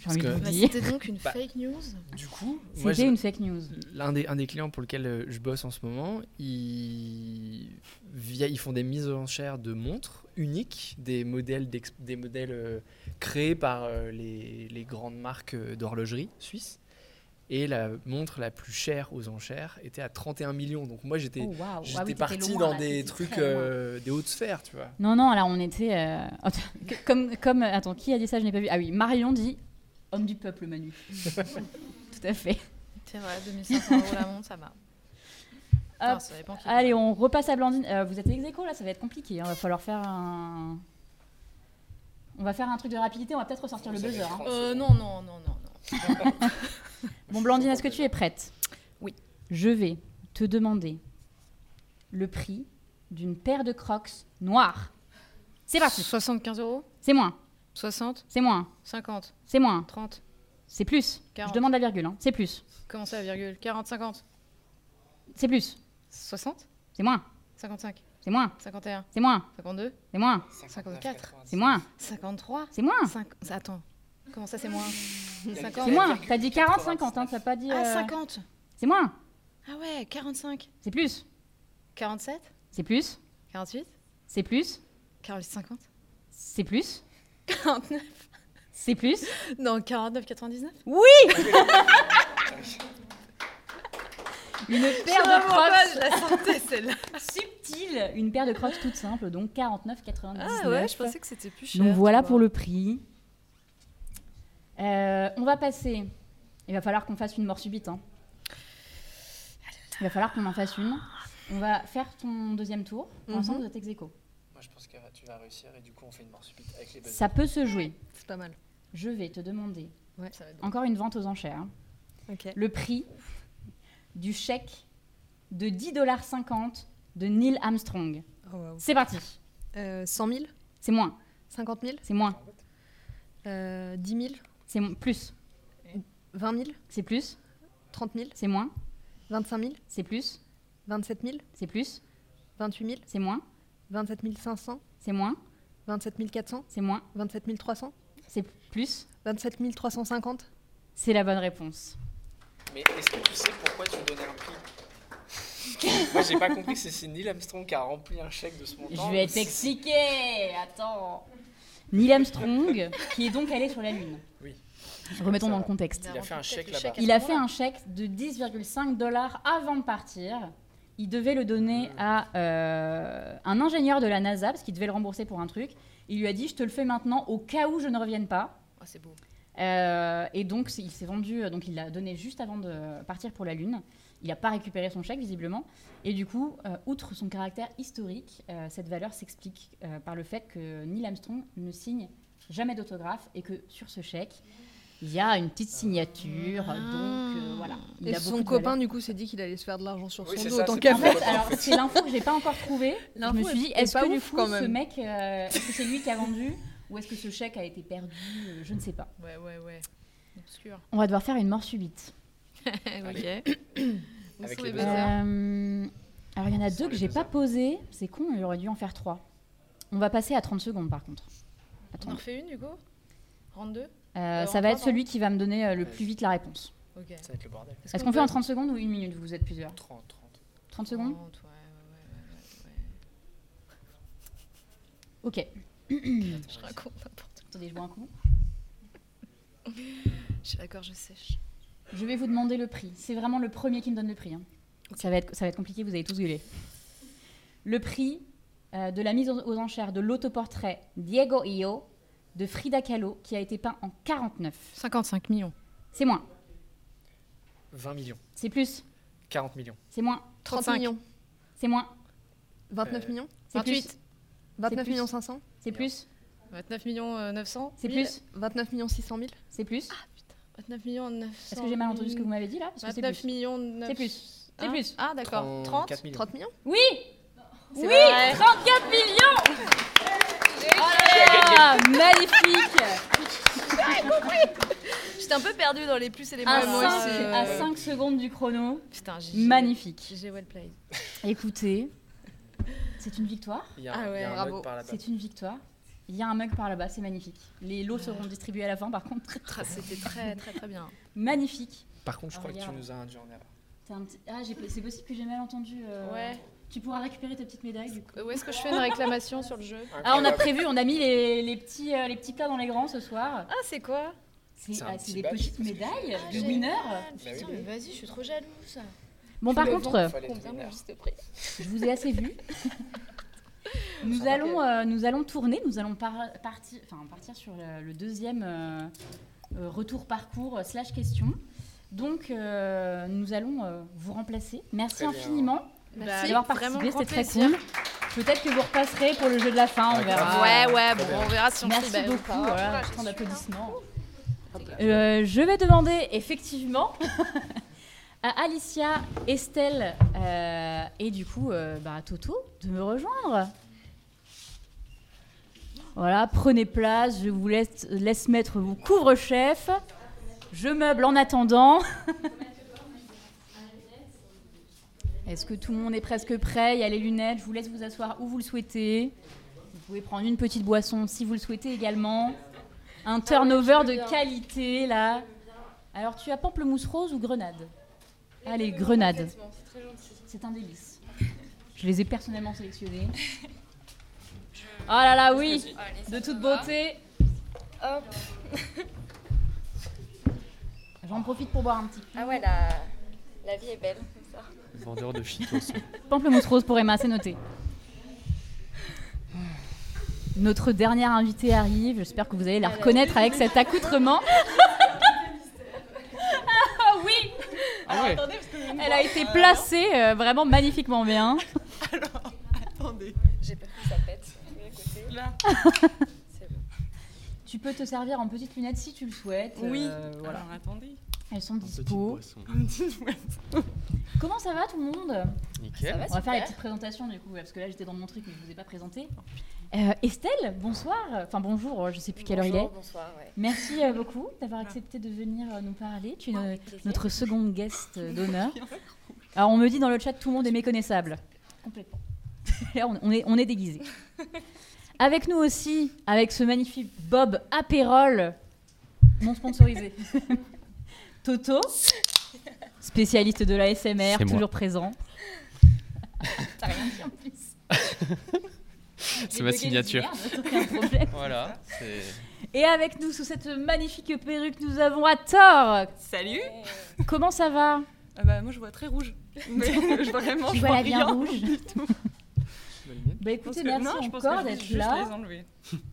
[SPEAKER 1] j'ai de vous
[SPEAKER 3] Bah,
[SPEAKER 1] dire.
[SPEAKER 3] C'était donc une [laughs]
[SPEAKER 2] Bah,
[SPEAKER 3] fake news
[SPEAKER 2] Du coup,
[SPEAKER 1] C'était une fake news.
[SPEAKER 2] l'un des, un des clients pour lequel euh, je bosse en ce moment, ils, via, ils font des mises aux enchères de montres uniques, des modèles, d'ex- des modèles euh, créés par euh, les, les grandes marques d'horlogerie suisses. Et la montre la plus chère aux enchères était à 31 millions. Donc moi, j'étais
[SPEAKER 1] Oh,
[SPEAKER 2] j'étais
[SPEAKER 1] Ah oui,
[SPEAKER 2] parti
[SPEAKER 1] loin,
[SPEAKER 2] dans
[SPEAKER 1] là,
[SPEAKER 2] des trucs, euh, des hautes sphères, tu vois.
[SPEAKER 1] Non, non, là on était. euh, [laughs] comme. Attends, qui a dit ça? Je n'ai pas vu. Ah oui, Marion dit homme du peuple, Manu. [laughs] Tout à fait.
[SPEAKER 3] C'est vrai, 2500 euros la montre, ça va. Ça dépend qui
[SPEAKER 1] Allez, on repasse à Blandine. Euh, vous êtes ex aequo, là, ça va être compliqué. Il va falloir faire un. On va faire un truc de rapidité, on va peut-être ressortir le buzzer. hein.
[SPEAKER 2] 30
[SPEAKER 3] Euh, non, non, non, non, non. [laughs]
[SPEAKER 1] Bon, Blandine, est-ce que tu es prête?
[SPEAKER 3] Oui.
[SPEAKER 1] Je vais te demander le prix d'une paire de crocs noirs. C'est parti.
[SPEAKER 3] 75 euros?
[SPEAKER 1] C'est moins.
[SPEAKER 3] 60
[SPEAKER 1] C'est moins.
[SPEAKER 3] 50
[SPEAKER 1] C'est moins.
[SPEAKER 3] 30
[SPEAKER 1] C'est plus.
[SPEAKER 3] 40.
[SPEAKER 1] Je demande la virgule. hein. C'est plus.
[SPEAKER 3] Comment ça, virgule 40, 50
[SPEAKER 1] C'est plus.
[SPEAKER 3] 60
[SPEAKER 1] C'est moins.
[SPEAKER 3] 55
[SPEAKER 1] C'est moins.
[SPEAKER 3] 51
[SPEAKER 1] C'est moins.
[SPEAKER 3] 52
[SPEAKER 1] C'est moins.
[SPEAKER 3] 54.
[SPEAKER 1] C'est moins.
[SPEAKER 3] 53
[SPEAKER 1] C'est moins.
[SPEAKER 3] 5... Attends. Comment ça, c'est moins 50
[SPEAKER 1] C'est moins. T'as dit 40, 50. Hein. T'as pas dit.
[SPEAKER 3] Ah,
[SPEAKER 1] euh,
[SPEAKER 3] 50
[SPEAKER 1] C'est moins.
[SPEAKER 3] Ah ouais, 45
[SPEAKER 1] C'est plus.
[SPEAKER 3] 47
[SPEAKER 1] C'est plus.
[SPEAKER 3] 48
[SPEAKER 1] C'est plus.
[SPEAKER 3] 40, 50
[SPEAKER 1] C'est plus.
[SPEAKER 3] 49
[SPEAKER 1] C'est plus?
[SPEAKER 3] Non, 49, 99
[SPEAKER 1] Oui [laughs] Une paire de crocs
[SPEAKER 3] la sentais celle-là.
[SPEAKER 1] subtiles. Une paire de crocs toute simple, donc 49,99.
[SPEAKER 3] Ah ouais, je pensais que c'était plus cher.
[SPEAKER 1] Donc voilà pour le prix. Euh, on va passer. Il va falloir qu'on fasse une mort subite. hein. Il va falloir qu'on en fasse une. On va faire ton deuxième tour. Pour l'instant, vous êtes ex aequo.
[SPEAKER 2] Moi, je pense que tu vas réussir et du coup, on fait une mort subite avec les buzzers.
[SPEAKER 1] Ça peut se jouer.
[SPEAKER 4] C'est pas mal.
[SPEAKER 1] Je vais te demander
[SPEAKER 3] Ça va être
[SPEAKER 1] encore une vente aux enchères. hein.
[SPEAKER 4] Ok.
[SPEAKER 1] Le prix du chèque de 10,50$ de Neil Armstrong.
[SPEAKER 4] Oh, wow.
[SPEAKER 1] C'est parti.
[SPEAKER 4] Euh, 100 000
[SPEAKER 1] C'est moins.
[SPEAKER 4] 50 000
[SPEAKER 1] C'est moins.
[SPEAKER 4] euh, 10 000
[SPEAKER 1] C'est mo- plus.
[SPEAKER 4] 20 000
[SPEAKER 1] C'est plus.
[SPEAKER 4] 30 000
[SPEAKER 1] C'est moins.
[SPEAKER 4] 25 000
[SPEAKER 1] C'est plus.
[SPEAKER 4] 27 000
[SPEAKER 1] C'est plus.
[SPEAKER 4] 28 000
[SPEAKER 1] C'est moins.
[SPEAKER 4] 27 500
[SPEAKER 1] C'est moins.
[SPEAKER 4] 27 400
[SPEAKER 1] C'est moins.
[SPEAKER 4] 27 300
[SPEAKER 1] C'est plus.
[SPEAKER 4] 27 350
[SPEAKER 1] C'est la bonne réponse.
[SPEAKER 2] Mais est-ce que tu sais pourquoi tu donnais un prix? Moi, j'ai pas compris que c'est Neil Armstrong qui a rempli un chèque de ce montant.
[SPEAKER 1] Je vais t'expliquer. Attends. Neil Armstrong, qui est donc allé sur la Lune.
[SPEAKER 2] Oui.
[SPEAKER 1] Remettons
[SPEAKER 2] Ça
[SPEAKER 1] dans
[SPEAKER 2] va.
[SPEAKER 1] le contexte.
[SPEAKER 2] Il a fait un chèque là-bas.
[SPEAKER 1] Il a fait un chèque de 10,5 dollars avant de partir. Il devait le donner à euh, un ingénieur de la NASA parce qu'il devait le rembourser pour un truc. Il lui a dit Je te le fais maintenant au cas où je ne revienne pas.
[SPEAKER 3] Ah, c'est beau.
[SPEAKER 1] Euh, et donc, il s'est vendu, euh, donc il l'a donné juste avant de partir pour la Lune. Il n'a pas récupéré son chèque, visiblement. Et du coup, euh, outre son caractère historique, cette valeur s'explique par le fait que Neil Armstrong ne signe jamais d'autographe et que sur ce chèque, il y a une petite signature. Donc, euh, voilà. Il
[SPEAKER 4] Et
[SPEAKER 1] a
[SPEAKER 4] son copain, du coup, s'est dit qu'il allait se faire de l'argent sur
[SPEAKER 2] Oui,
[SPEAKER 4] son
[SPEAKER 2] c'est
[SPEAKER 4] dos
[SPEAKER 2] c'est
[SPEAKER 4] qu'à faire.
[SPEAKER 1] fait, alors, c'est l'info que j'ai pas encore trouvée. Je me suis dit,
[SPEAKER 4] est
[SPEAKER 1] que du coup, ce mec, euh, est-ce que c'est lui qui a vendu ou est-ce que ce chèque a été perdu Euh, Je ne sais pas.
[SPEAKER 3] Ouais, ouais, ouais. Obscur.
[SPEAKER 1] On va devoir faire une mort subite. [laughs]
[SPEAKER 3] ok. Où
[SPEAKER 2] Avec
[SPEAKER 3] sont
[SPEAKER 2] les
[SPEAKER 3] les
[SPEAKER 2] buzzers.
[SPEAKER 3] buzzers
[SPEAKER 1] alors, il y en a deux que j'ai pas posées. C'est con, il aurait dû en faire trois. On va passer à 30 secondes par contre.
[SPEAKER 3] On en refait une, du coup? Round 2
[SPEAKER 1] Euh, ça va être celui qui va me donner euh, le plus vite la réponse.
[SPEAKER 3] Ok.
[SPEAKER 2] Ça va être le bordel.
[SPEAKER 1] Est-ce qu'on fait en 30 secondes ou une minute? Vous êtes plusieurs.
[SPEAKER 2] 30, 30.
[SPEAKER 1] 30 secondes?
[SPEAKER 3] 30, ouais, ouais, ouais,
[SPEAKER 1] Ok.
[SPEAKER 3] ouais. Je [coughs] raconte n'importe
[SPEAKER 1] Attendez, je bois un coup.
[SPEAKER 3] quoi. J'ai la gorge sèche.
[SPEAKER 1] Je vais vous demander le prix. C'est vraiment le premier qui me donne le prix. hein. Ça, va être, ça va être compliqué, vous allez tous gueuler. Le prix euh, de la mise aux, aux enchères de l'autoportrait Diego Io de Frida Kahlo qui a été peint en 49.
[SPEAKER 3] 55 millions.
[SPEAKER 1] C'est moins.
[SPEAKER 2] 20 millions.
[SPEAKER 1] C'est plus.
[SPEAKER 2] 40 millions.
[SPEAKER 1] C'est moins.
[SPEAKER 4] 30
[SPEAKER 3] 35.
[SPEAKER 4] millions.
[SPEAKER 1] C'est moins.
[SPEAKER 4] 29
[SPEAKER 2] Euh,
[SPEAKER 4] millions.
[SPEAKER 1] C'est
[SPEAKER 3] 28.
[SPEAKER 1] plus.
[SPEAKER 4] 29
[SPEAKER 1] plus.
[SPEAKER 4] millions 500.
[SPEAKER 1] C'est plus.
[SPEAKER 3] 29 millions euh, 900
[SPEAKER 1] C'est
[SPEAKER 3] 1000.
[SPEAKER 1] plus.
[SPEAKER 4] 29 millions 600 000.
[SPEAKER 1] C'est plus.
[SPEAKER 3] 29 millions 900
[SPEAKER 1] Est-ce que j'ai mal entendu ce que vous m'avez dit là? Parce que c'est
[SPEAKER 3] 29
[SPEAKER 1] plus.
[SPEAKER 3] millions 900
[SPEAKER 1] C'est plus. C'est
[SPEAKER 3] Ah,
[SPEAKER 1] plus.
[SPEAKER 3] Ah, d'accord. 30
[SPEAKER 2] 34 millions.
[SPEAKER 4] 30 millions?
[SPEAKER 1] Oui
[SPEAKER 3] C'est
[SPEAKER 1] Oui
[SPEAKER 3] vrai.
[SPEAKER 1] 34 millions Ah, magnifique
[SPEAKER 3] J'étais un peu perdue dans les plus et les
[SPEAKER 1] à
[SPEAKER 3] moins.
[SPEAKER 4] moi
[SPEAKER 1] 5,
[SPEAKER 4] aussi,
[SPEAKER 1] à
[SPEAKER 4] euh,
[SPEAKER 1] 5 secondes du chrono.
[SPEAKER 3] Putain, j'ai
[SPEAKER 1] Magnifique.
[SPEAKER 3] J'ai well played.
[SPEAKER 1] Écoutez, c'est une victoire.
[SPEAKER 2] Il y a,
[SPEAKER 3] Ah
[SPEAKER 2] un- il y a
[SPEAKER 3] ouais,
[SPEAKER 2] un
[SPEAKER 4] bravo.
[SPEAKER 2] mug par là-bas.
[SPEAKER 1] C'est une victoire. Il y a un mug par là-bas, c'est magnifique. Les lots seront distribués à la fin, par contre. Très, très
[SPEAKER 3] Ah, C'était très très très bien.
[SPEAKER 1] magnifique.
[SPEAKER 2] Par contre, je
[SPEAKER 1] Ah,
[SPEAKER 2] crois que tu
[SPEAKER 1] regarde.
[SPEAKER 2] nous as induit en erreur.
[SPEAKER 1] C'est un petit- Ah, j'ai- c'est possible que j'ai mal entendu. euh,
[SPEAKER 3] Ouais.
[SPEAKER 1] Tu pourras récupérer ta petite médaille du coup.
[SPEAKER 3] Euh, Où est-ce que je fais une réclamation sur le jeu
[SPEAKER 1] Ah, on a prévu, on a mis les, les petits, euh, les petits plats dans les grands ce soir.
[SPEAKER 3] Ah, c'est quoi?
[SPEAKER 1] C'est
[SPEAKER 2] C'est un
[SPEAKER 1] ah,
[SPEAKER 2] petit
[SPEAKER 1] des
[SPEAKER 2] badge,
[SPEAKER 1] petites
[SPEAKER 2] parce que
[SPEAKER 1] médailles
[SPEAKER 3] Ah,
[SPEAKER 1] de
[SPEAKER 3] génial.
[SPEAKER 1] winner.
[SPEAKER 2] Bah
[SPEAKER 3] Putain, mais vas-y, je suis trop jalouse.
[SPEAKER 1] Bon, par contre.
[SPEAKER 2] Fallait être
[SPEAKER 3] Combien,
[SPEAKER 2] winner.
[SPEAKER 1] je vous ai assez vu. [laughs] nous,
[SPEAKER 2] va,
[SPEAKER 1] allons, euh, nous allons tourner, nous allons par- partir, enfin, partir sur le, le deuxième euh, euh, retour parcours euh, slash question. Donc, euh, nous allons euh, vous remplacer. Merci
[SPEAKER 2] Très bien.
[SPEAKER 1] infiniment
[SPEAKER 3] Merci.
[SPEAKER 1] d'avoir
[SPEAKER 3] vraiment
[SPEAKER 1] participé, c'était très
[SPEAKER 3] plaisir.
[SPEAKER 1] cool. Peut-être que vous repasserez pour le jeu de la fin, on verra.
[SPEAKER 3] Ouais, ouais, bon, on verra si on
[SPEAKER 1] Merci beaucoup.
[SPEAKER 3] pas.
[SPEAKER 1] Voilà, tant d'applaudissements. Euh, je vais demander effectivement [laughs] à Alicia, Estelle euh, et du coup euh, bah, à Toto de me rejoindre. Voilà, prenez place, je vous laisse, laisse mettre vos couvre-chefs. Je meuble en attendant. [laughs] Est-ce que tout le monde est presque prêt? Il y a les lunettes, je vous laisse vous asseoir où vous le souhaitez. Vous pouvez prendre une petite boisson si vous le souhaitez également. Un turnover de qualité là. Alors tu as pamplemousse rose ou grenade? Allez, grenade. C'est un délice. Je les ai personnellement sélectionnés. Oh là là, oui De toute beauté.
[SPEAKER 5] Hop.
[SPEAKER 1] J'en profite pour boire un petit coup.
[SPEAKER 5] Ah ouais, la, la vie est belle.
[SPEAKER 6] Vendeur de Cheetos.
[SPEAKER 1] Pamplemousse rose pour Emma, c'est noté. Notre dernière invitée arrive. J'espère que vous allez la reconnaître avec cet accoutrement. Ah oui
[SPEAKER 6] Ah ouais
[SPEAKER 1] Elle a été placée euh, vraiment magnifiquement bien.
[SPEAKER 7] Attendez.
[SPEAKER 5] J'ai peur que ça pète.
[SPEAKER 7] Là. [laughs]
[SPEAKER 1] Tu peux te servir en petites lunettes si tu le souhaites.
[SPEAKER 7] Oui.
[SPEAKER 1] Euh, voilà.
[SPEAKER 7] Alors attendez.
[SPEAKER 1] Elles sont dispo. [laughs] Comment ça va tout le monde?
[SPEAKER 6] Nickel.
[SPEAKER 5] Ça va,
[SPEAKER 1] On va faire les petites présentations du coup, parce que là j'étais dans mon truc mais je vous ai pas présenté. Euh, Estelle, bonsoir. Enfin bonjour, je sais plus quelle heure il est.
[SPEAKER 5] Bonsoir, ouais.
[SPEAKER 1] Merci euh, beaucoup d'avoir accepté de venir euh, nous parler. Tu es
[SPEAKER 5] plaisir.
[SPEAKER 1] notre seconde guest euh, d'honneur. [laughs] Alors on me dit dans le chat tout le monde est méconnaissable. Complètement. [laughs] Là on, on est, on est déguisé. Avec nous aussi, avec ce magnifique Bob Apérol, non sponsorisé. Toto, [laughs] spécialiste de la SMR,
[SPEAKER 6] moi.
[SPEAKER 1] toujours présent. T'as rien dit en plus. [laughs]
[SPEAKER 6] C'est ma signature.
[SPEAKER 1] Merde, problème. [laughs]
[SPEAKER 6] Voilà.
[SPEAKER 1] Et avec nous, sous cette magnifique perruque, nous avons Hathor.
[SPEAKER 7] Salut.
[SPEAKER 1] Comment ça va?
[SPEAKER 7] Ah bah moi je vois très rouge. Mais vraiment
[SPEAKER 1] Tu
[SPEAKER 7] je
[SPEAKER 1] vois la bien
[SPEAKER 7] rien
[SPEAKER 1] rouge
[SPEAKER 7] du tout.
[SPEAKER 1] Bah écoutez, merci
[SPEAKER 7] non, je pense
[SPEAKER 1] encore d'être là,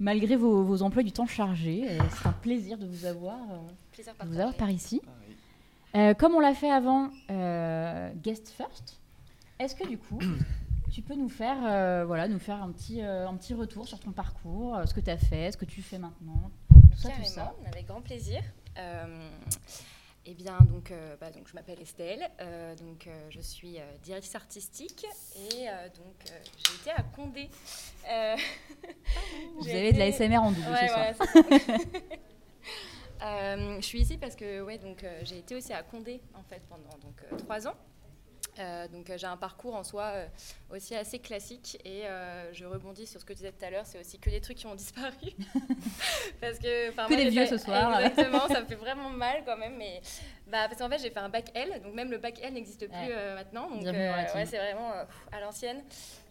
[SPEAKER 1] malgré vos, vos emplois du temps chargés. Euh, C'est un plaisir de vous avoir, euh,
[SPEAKER 5] Plaisir
[SPEAKER 1] de vous avoir par ici. Euh, comme on l'a fait avant, euh, guest first, est-ce que du coup, [coughs] tu peux nous faire, euh, voilà, nous faire un petit, un petit retour sur ton parcours, ce que tu as fait, ce que tu fais maintenant, tout ça, tout ça?
[SPEAKER 5] Carrément, avec grand plaisir. Eh bien, donc, bah, donc je m'appelle Estelle, donc je suis directrice artistique et donc j'ai été à Condé. [laughs]
[SPEAKER 1] Vous avez de la SMR en double
[SPEAKER 5] Ouais,
[SPEAKER 1] ce soir. [laughs]
[SPEAKER 5] Euh, je suis ici parce que ouais, donc, euh, j'ai été aussi à Condé en fait, pendant donc, euh, trois ans. Donc j'ai un parcours en soi aussi assez classique et je rebondis sur ce que tu disais tout à l'heure, c'est aussi que des trucs qui ont disparu. [laughs] parce que,
[SPEAKER 1] Que
[SPEAKER 5] moi,
[SPEAKER 1] des vieux ce soir.
[SPEAKER 5] Exactement, ça me fait vraiment mal quand même. Mais, bah, parce qu'en fait j'ai fait un bac L, donc même le bac L n'existe plus
[SPEAKER 1] Ouais.
[SPEAKER 5] maintenant. Donc ouais, c'est vraiment à l'ancienne.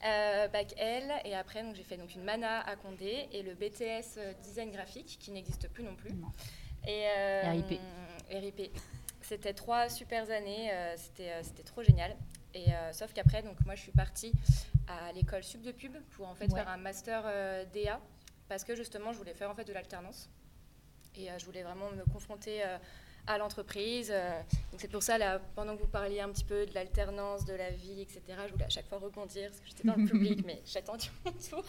[SPEAKER 5] Euh, bac L et après donc j'ai fait donc une mana à Condé et le BTS design graphique qui n'existe plus non plus.
[SPEAKER 1] Non.
[SPEAKER 5] Et euh,
[SPEAKER 1] RIP.
[SPEAKER 5] RIP. C'était trois super années, euh, c'était euh, c'était trop génial. Et euh, sauf qu'après donc moi je suis partie à l'école sub de pub pour en fait
[SPEAKER 1] Ouais.
[SPEAKER 5] faire un master euh, DA parce que justement je voulais faire en fait de l'alternance et euh, je voulais vraiment me confronter euh, à l'entreprise. euh, donc c'est pour ça, là, pendant que vous parliez un petit peu de l'alternance, de la vie, etc., je voulais à chaque fois rebondir parce que j'étais dans le public, [laughs] mais j'ai attendu mon tour.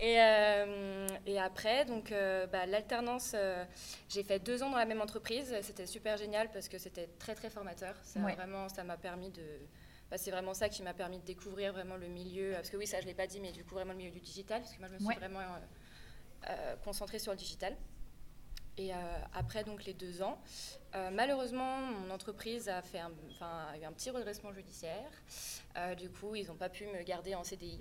[SPEAKER 5] et, euh, et après, donc euh, bah, l'alternance, euh, j'ai fait deux ans dans la même entreprise. C'était super génial parce que c'était très très formateur. Ça
[SPEAKER 1] Ouais.
[SPEAKER 5] vraiment, ça m'a permis de bah, c'est vraiment ça qui m'a permis de découvrir vraiment le milieu. Parce que oui, ça je ne l'ai pas dit, mais du coup vraiment le milieu du digital. Parce que moi je me suis
[SPEAKER 1] Ouais.
[SPEAKER 5] vraiment euh, concentrée sur le digital. Et euh, après donc les deux ans, euh, malheureusement mon entreprise a, eu un petit redressement judiciaire. Euh, du coup, ils n'ont pas pu me garder en CDI.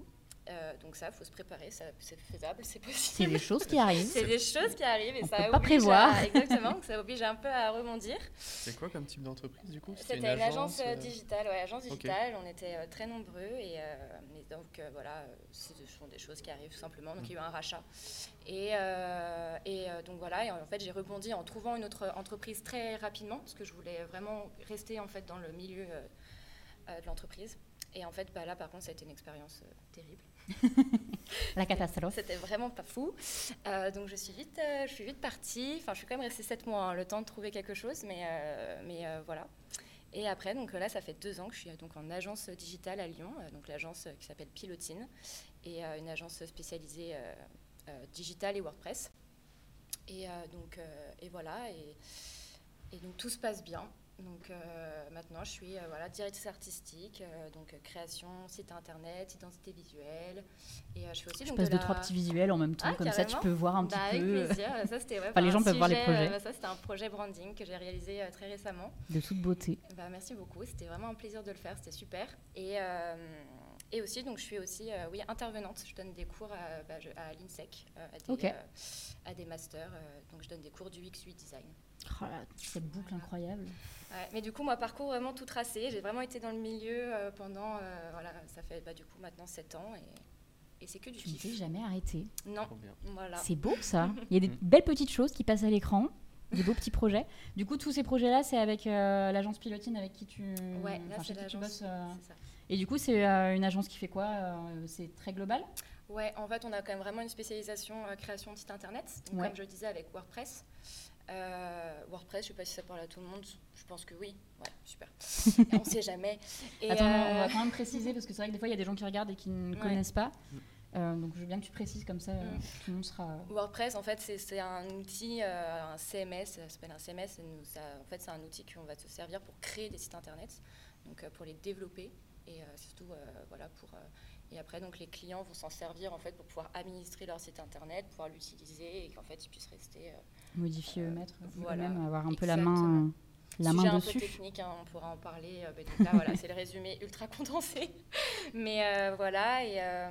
[SPEAKER 5] Euh, donc ça, faut se préparer, ça- c'est faisable, c'est
[SPEAKER 1] C'est
[SPEAKER 5] possible.
[SPEAKER 1] des choses qui [laughs] arrivent.
[SPEAKER 5] C'est des choses qui arrivent et
[SPEAKER 1] On
[SPEAKER 5] ça
[SPEAKER 1] peut pas prévoir.
[SPEAKER 5] à- exactement, donc ça oblige un peu à rebondir.
[SPEAKER 6] C'est quoi comme type d'entreprise du coup?
[SPEAKER 5] C'était une agence, euh,
[SPEAKER 6] euh,
[SPEAKER 5] digitale, ouais, agence digitale. On était euh, très nombreux et, euh, donc euh, voilà, ce sont des choses qui arrivent tout simplement. Donc il y a eu un rachat et, euh, et euh, donc voilà. Et en fait, j'ai rebondi en trouvant une autre entreprise très rapidement parce que je voulais vraiment rester en fait dans le milieu euh, euh, de l'entreprise. Et en fait, bah, là, par contre, ça a été une expérience euh, terrible.
[SPEAKER 1] La catastrophe.
[SPEAKER 5] C'était vraiment pas fou. Euh, donc je suis vite, euh, je suis vite partie. Enfin, je suis quand même restée sept mois, hein, le temps de trouver quelque chose, mais, euh, mais voilà. Et après, donc là, ça fait deux ans que je suis donc en agence digitale à Lyon, donc l'agence qui s'appelle Pilotine, et une agence spécialisée euh, euh, digital et WordPress. Et donc, et voilà, et, et donc tout se passe bien. Donc euh, maintenant, je suis euh, voilà, directrice artistique, euh, donc création, site internet, identité visuelle. Et je fais aussi
[SPEAKER 1] Je
[SPEAKER 5] donc,
[SPEAKER 1] passe
[SPEAKER 5] de
[SPEAKER 1] deux,
[SPEAKER 5] la-
[SPEAKER 1] trois petits visuels en même temps,
[SPEAKER 5] Ah,
[SPEAKER 1] comme ça tu peux voir un
[SPEAKER 5] Bah,
[SPEAKER 1] petit
[SPEAKER 5] avec
[SPEAKER 1] peu
[SPEAKER 5] plaisir. Ça, c'était [laughs] ouais,
[SPEAKER 1] Enfin, les gens peuvent voir les projets.
[SPEAKER 5] bah, ça, c'était un projet branding que j'ai réalisé très récemment.
[SPEAKER 1] de toute beauté.
[SPEAKER 5] Bah, merci beaucoup. C'était vraiment un plaisir de le faire. C'était super. Et, et aussi, donc, je suis aussi oui, intervenante. Je donne des cours à, bah, je- à l'INSEC, à, des,
[SPEAKER 1] Ok.
[SPEAKER 5] à des masters. donc, je donne des cours du UX8 design.
[SPEAKER 1] Oh là, cette boucle incroyable.
[SPEAKER 5] Ouais, mais du coup, moi, parcours vraiment tout tracé. J'ai vraiment été dans le milieu euh, pendant, euh, voilà, ça fait bah, du coup maintenant 7 ans et, et c'est que du
[SPEAKER 1] Tu ne t'es
[SPEAKER 5] kiff.
[SPEAKER 1] jamais arrêté.
[SPEAKER 5] Non, voilà.
[SPEAKER 1] C'est beau ça. [laughs] Il y a des belles petites choses qui passent à l'écran, des beaux petits projets. Du coup, tous ces projets-là, c'est avec euh, l'agence Pilotine avec qui tu,
[SPEAKER 5] Ouais, là,
[SPEAKER 1] enfin,
[SPEAKER 5] c'est
[SPEAKER 1] tu
[SPEAKER 5] l'agence.
[SPEAKER 1] bosses. euh.
[SPEAKER 5] c'est ça.
[SPEAKER 1] Et du coup, c'est euh, une agence qui fait quoi C'est très global?
[SPEAKER 5] Ouais, en fait, on a quand même vraiment une spécialisation euh, création de site internet. Donc,
[SPEAKER 1] Ouais.
[SPEAKER 5] Comme je le disais avec WordPress. Euh, WordPress, je sais pas si ça parle à tout le monde. Je pense que oui. Ouais, super. [laughs] On sait jamais. Et,
[SPEAKER 1] Attends, on
[SPEAKER 5] euh,
[SPEAKER 1] va quand même préciser parce que c'est vrai que des fois, il y a des gens qui regardent et qui ne
[SPEAKER 5] Ouais.
[SPEAKER 1] connaissent pas.
[SPEAKER 6] Mm.
[SPEAKER 1] Euh, donc, je veux bien que tu précises comme ça, euh,
[SPEAKER 5] Mm.
[SPEAKER 1] tout le monde sera.
[SPEAKER 5] WordPress, en fait, c'est- un outil, euh, un CMS, ça s'appelle un CMS. et nous, ça- en fait, c'est un outil qu'on va te servir pour créer des sites internet, donc euh, pour les développer et euh, surtout, euh, voilà, pour. euh, et après, donc, les clients vont s'en servir en fait pour pouvoir administrer leur site internet, pouvoir l'utiliser et qu'en fait, ils puissent rester.
[SPEAKER 1] Modifier eux-mêmes,
[SPEAKER 5] voilà,
[SPEAKER 1] avoir un peu la main, la
[SPEAKER 5] Sujet
[SPEAKER 1] main
[SPEAKER 5] un
[SPEAKER 1] dessus.
[SPEAKER 5] peu technique, hein, on pourra en parler. euh, mais donc là, voilà, c'est le résumé ultra condensé. [laughs] Mais euh, voilà, et euh,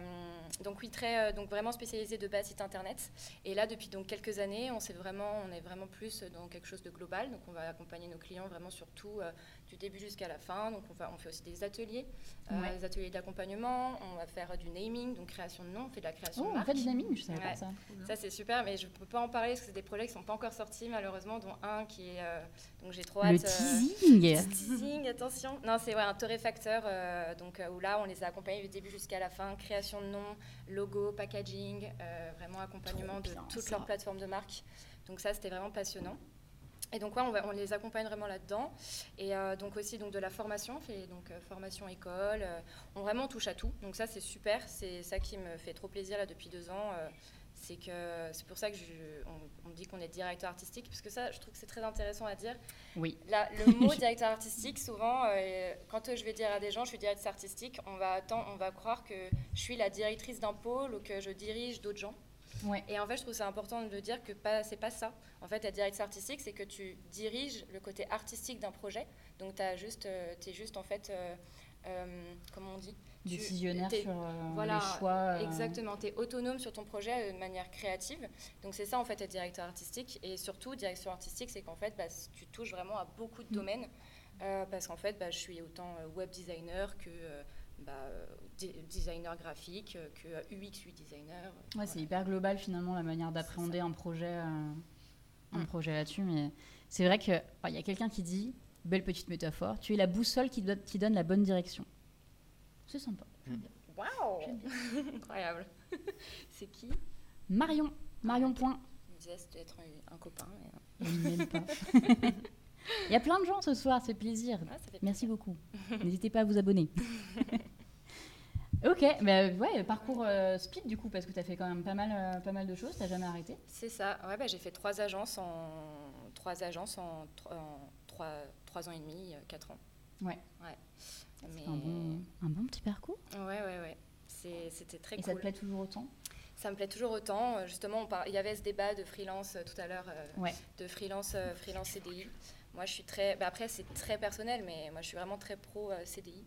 [SPEAKER 5] donc oui, très, euh, donc vraiment spécialisé de base site internet. Et là, depuis donc quelques années, on, vraiment, on est vraiment plus dans quelque chose de global. Donc on va accompagner nos clients vraiment sur tout, euh, du début jusqu'à la fin. Donc on, va, on fait aussi des ateliers, euh,
[SPEAKER 1] Ouais.
[SPEAKER 5] des ateliers d'accompagnement. On va faire du naming, donc création de nom. On fait de la création
[SPEAKER 1] Oh,
[SPEAKER 5] de marque.
[SPEAKER 1] fait, dynamique, je savais pas ça.
[SPEAKER 5] Ça c'est super, mais je peux pas en parler parce que c'est des projets qui sont pas encore sortis malheureusement, dont un qui est euh, donc j'ai trop
[SPEAKER 1] Le
[SPEAKER 5] hâte. euh,
[SPEAKER 1] teasing
[SPEAKER 5] teasing, attention. Non, c'est ouais, un torréfacteur, euh, donc, euh, où là, on les a accompagnés du début jusqu'à la fin. Création de nom, logo, packaging, euh, vraiment accompagnement de
[SPEAKER 1] bien,
[SPEAKER 5] toute
[SPEAKER 1] ça.
[SPEAKER 5] leur plateforme de marque. Donc ça, c'était vraiment passionnant. Et donc, ouais, on, va- on les accompagne vraiment là-dedans. Et euh, donc aussi donc, de la formation, on fait donc, euh, formation école. euh, on vraiment touche à tout. Donc ça, c'est super. C'est ça qui me fait trop plaisir là depuis deux ans. C'est que c'est pour ça que je- on, dit qu'on est directeur artistique, parce que ça, je trouve que c'est très intéressant à dire.
[SPEAKER 1] Oui.
[SPEAKER 5] Là, le mot [laughs] directeur artistique, souvent, euh, quand je vais dire à des gens, je suis directrice artistique, on va, attendre, on va croire que je suis la directrice d'un pôle ou que je dirige d'autres gens.
[SPEAKER 1] Ouais.
[SPEAKER 5] Et en fait, je trouve c'est important de dire que pas, c'est pas ça. En fait, la directrice artistique, c'est que tu diriges le côté artistique d'un projet. Donc, tu juste, euh, es juste, en fait, euh, euh, comment on dit?
[SPEAKER 1] Décisionnaire sur euh,
[SPEAKER 5] voilà,
[SPEAKER 1] les choix. euh,
[SPEAKER 5] Exactement, tu es autonome sur ton projet euh, de manière créative. Donc c'est ça en fait être directeur artistique. Et surtout, direction artistique, c'est qu'en fait, bah, tu touches vraiment à beaucoup de
[SPEAKER 1] Mm.
[SPEAKER 5] domaines. Euh, parce qu'en fait, bah, je suis autant web designer que bah, designer graphique, que UX, UI designer.
[SPEAKER 1] Ouais, c'est hyper global finalement la manière d'appréhender un projet, un
[SPEAKER 5] Mm.
[SPEAKER 1] projet là-dessus. Mais c'est vrai que oh, il y a quelqu'un qui dit, belle petite métaphore, tu es la boussole qui, qui donne la bonne direction. C'est sympa.
[SPEAKER 5] Waouh
[SPEAKER 1] J'aime bien. [laughs]
[SPEAKER 5] Incroyable. [laughs] c'est qui?
[SPEAKER 1] Marion, Marion Point.
[SPEAKER 5] Il me disait c'était être un, un copain. mais,
[SPEAKER 1] l'aime pas. [laughs] Il y a plein de gens ce soir, c'est plaisir.
[SPEAKER 5] fait
[SPEAKER 1] Merci beaucoup. N'hésitez pas à vous abonner. ok, bah ouais, parcours euh, speed du coup, parce que tu as fait quand même pas mal, euh, pas mal de choses, tu jamais arrêté.
[SPEAKER 5] C'est ça. Ouais, bah, j'ai fait trois agences en trois agences en trois, trois ans et demi, euh, quatre ans.
[SPEAKER 1] Ouais.
[SPEAKER 5] Ouais. Mais
[SPEAKER 1] Un bon, un bon petit parcours.
[SPEAKER 5] ouais, ouais, ouais. C'était très
[SPEAKER 1] Et ça te plaît toujours autant?
[SPEAKER 5] Ça me plaît toujours autant. Euh, Justement, on par- il y avait ce débat de freelance euh, tout à l'heure, euh,
[SPEAKER 1] Ouais.
[SPEAKER 5] de freelance, euh, freelance CDI. Moi, je suis très. bah, après, c'est très personnel, mais moi, je suis vraiment très pro CDI.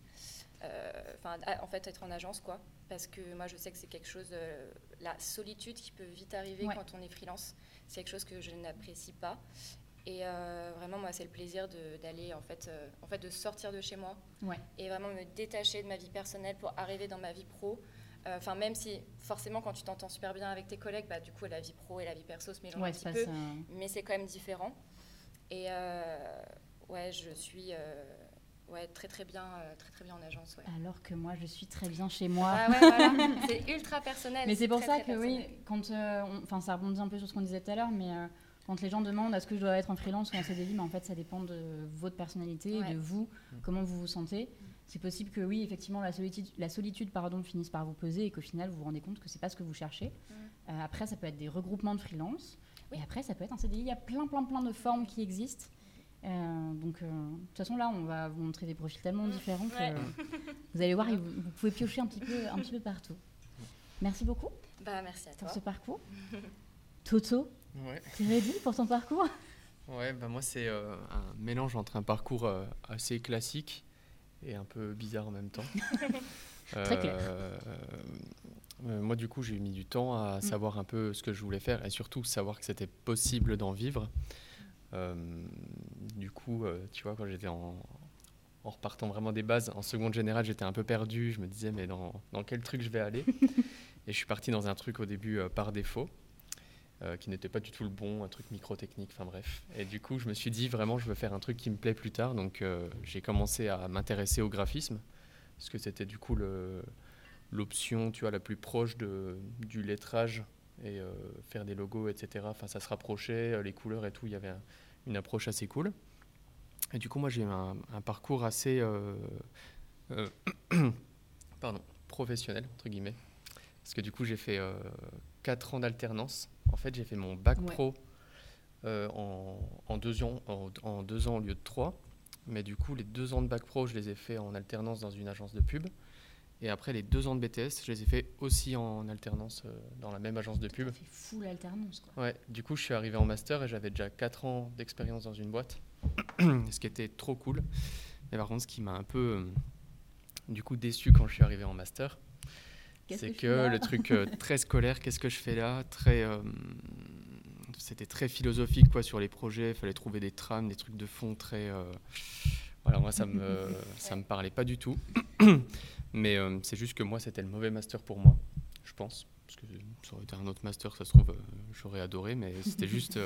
[SPEAKER 5] Enfin, en fait, être en agence, quoi. Parce que moi, je sais que c'est quelque chose. la solitude qui peut vite arriver
[SPEAKER 1] Ouais.
[SPEAKER 5] quand on est freelance, c'est quelque chose que je n'apprécie pas. Et euh, vraiment, moi, c'est le plaisir de- d'aller, en fait, euh, en fait, de sortir de chez moi
[SPEAKER 1] Ouais.
[SPEAKER 5] et vraiment me détacher de ma vie personnelle pour arriver dans ma vie pro. Euh, Enfin, même si forcément, quand tu t'entends super bien avec tes collègues, bah, du coup, la vie pro et la vie perso se mélangent
[SPEAKER 1] Ouais,
[SPEAKER 5] un
[SPEAKER 1] ça,
[SPEAKER 5] petit peu,
[SPEAKER 1] ça-
[SPEAKER 5] mais c'est quand même différent. Et ouais, je suis ouais, très très bien, euh, très très bien en agence. Ouais.
[SPEAKER 1] Alors que moi, je suis très bien chez moi.
[SPEAKER 5] Ah ouais, voilà. [laughs] c'est ultra personnel.
[SPEAKER 1] Mais c'est pour
[SPEAKER 5] très,
[SPEAKER 1] ça
[SPEAKER 5] très
[SPEAKER 1] que oui, quand, euh, enfin, ça rebondit un peu sur ce qu'on disait tout à l'heure, mais euh, quand les gens demandent est-ce que je dois être en freelance ou en CDI, mais en fait, ça dépend de votre personnalité,
[SPEAKER 5] Ouais.
[SPEAKER 1] de vous, comment vous vous sentez. C'est possible que oui, effectivement, la solitude, la solitude pardon, finisse par vous peser et qu'au final, vous vous rendez compte que c'est pas ce que vous cherchez.
[SPEAKER 5] Mm.
[SPEAKER 1] Euh, après, ça peut être des regroupements de freelance.
[SPEAKER 5] Oui.
[SPEAKER 1] Et après, ça peut être un CDI. Il y a plein, plein, plein de formes qui existent. Euh, donc, euh, de toute façon, là, on va vous montrer des profils tellement différents que
[SPEAKER 5] Ouais. [laughs]
[SPEAKER 1] vous allez voir, et vous, vous pouvez piocher un petit peu, un petit peu partout. Merci beaucoup
[SPEAKER 5] Bah, merci à
[SPEAKER 1] pour
[SPEAKER 5] toi.
[SPEAKER 1] ce parcours. Toto,
[SPEAKER 6] Ouais.
[SPEAKER 1] t'es ready pour ton parcours?
[SPEAKER 6] Ouais, bah moi c'est euh, un mélange entre un parcours euh, assez classique et un peu bizarre en même temps. [laughs]
[SPEAKER 1] Très clair.
[SPEAKER 6] Euh, euh, moi du coup j'ai mis du temps à
[SPEAKER 1] Mm.
[SPEAKER 6] savoir un peu ce que je voulais faire et surtout savoir que c'était possible d'en vivre. Euh, du coup, euh, tu vois, quand j'étais en, en repartant vraiment des bases, en seconde générale j'étais un peu perdu, je me disais mais dans, dans quel truc je vais aller? [laughs] Et je suis parti dans un truc au début euh, par défaut euh, qui n'était pas du tout le bon, un truc micro-technique, enfin bref. Et du coup, je me suis dit vraiment, je veux faire un truc qui me plaît plus tard. Donc, euh, j'ai commencé à m'intéresser au graphisme, parce que c'était du coup l'option, tu vois, la plus proche de, du lettrage et euh, faire des logos, etc. Enfin, ça se rapprochait, les couleurs et tout, il y avait un- une approche assez cool. Et du coup, moi, j'ai un, un parcours assez, [coughs] pardon, professionnel entre guillemets, parce que du coup, j'ai fait 4 ans d'alternance. En fait, j'ai fait mon bac
[SPEAKER 1] Ouais.
[SPEAKER 6] pro euh, en, en deux ans, en, en deux ans au lieu de trois. Mais du coup, les deux ans de bac pro, je les ai fait en alternance dans une agence de pub. Et après, les deux ans de BTS, je les ai fait aussi en alternance euh, dans la même agence de pub.
[SPEAKER 1] Fait full alternance, quoi.
[SPEAKER 6] Ouais, du coup, je suis arrivé en master et j'avais déjà 4 ans d'expérience dans une boîte, [coughs] ce qui était trop cool. Mais par contre, ce qui m'a un peu, euh, du coup, déçu quand je suis arrivé en master,
[SPEAKER 1] Qu'est-ce
[SPEAKER 6] c'est
[SPEAKER 1] que
[SPEAKER 6] le truc euh, [laughs] très scolaire, qu'est-ce que je fais là Très, euh, c'était très philosophique quoi sur les projets. Il fallait trouver des trames, des trucs de fond très. euh, voilà, moi ça me [laughs] ça me parlait pas du tout. [clears throat] Mais c'est juste que moi c'était le mauvais master pour moi, je pense. Parce que ça aurait été un autre master, ça se trouve, j'aurais adoré. Mais c'était [laughs] juste,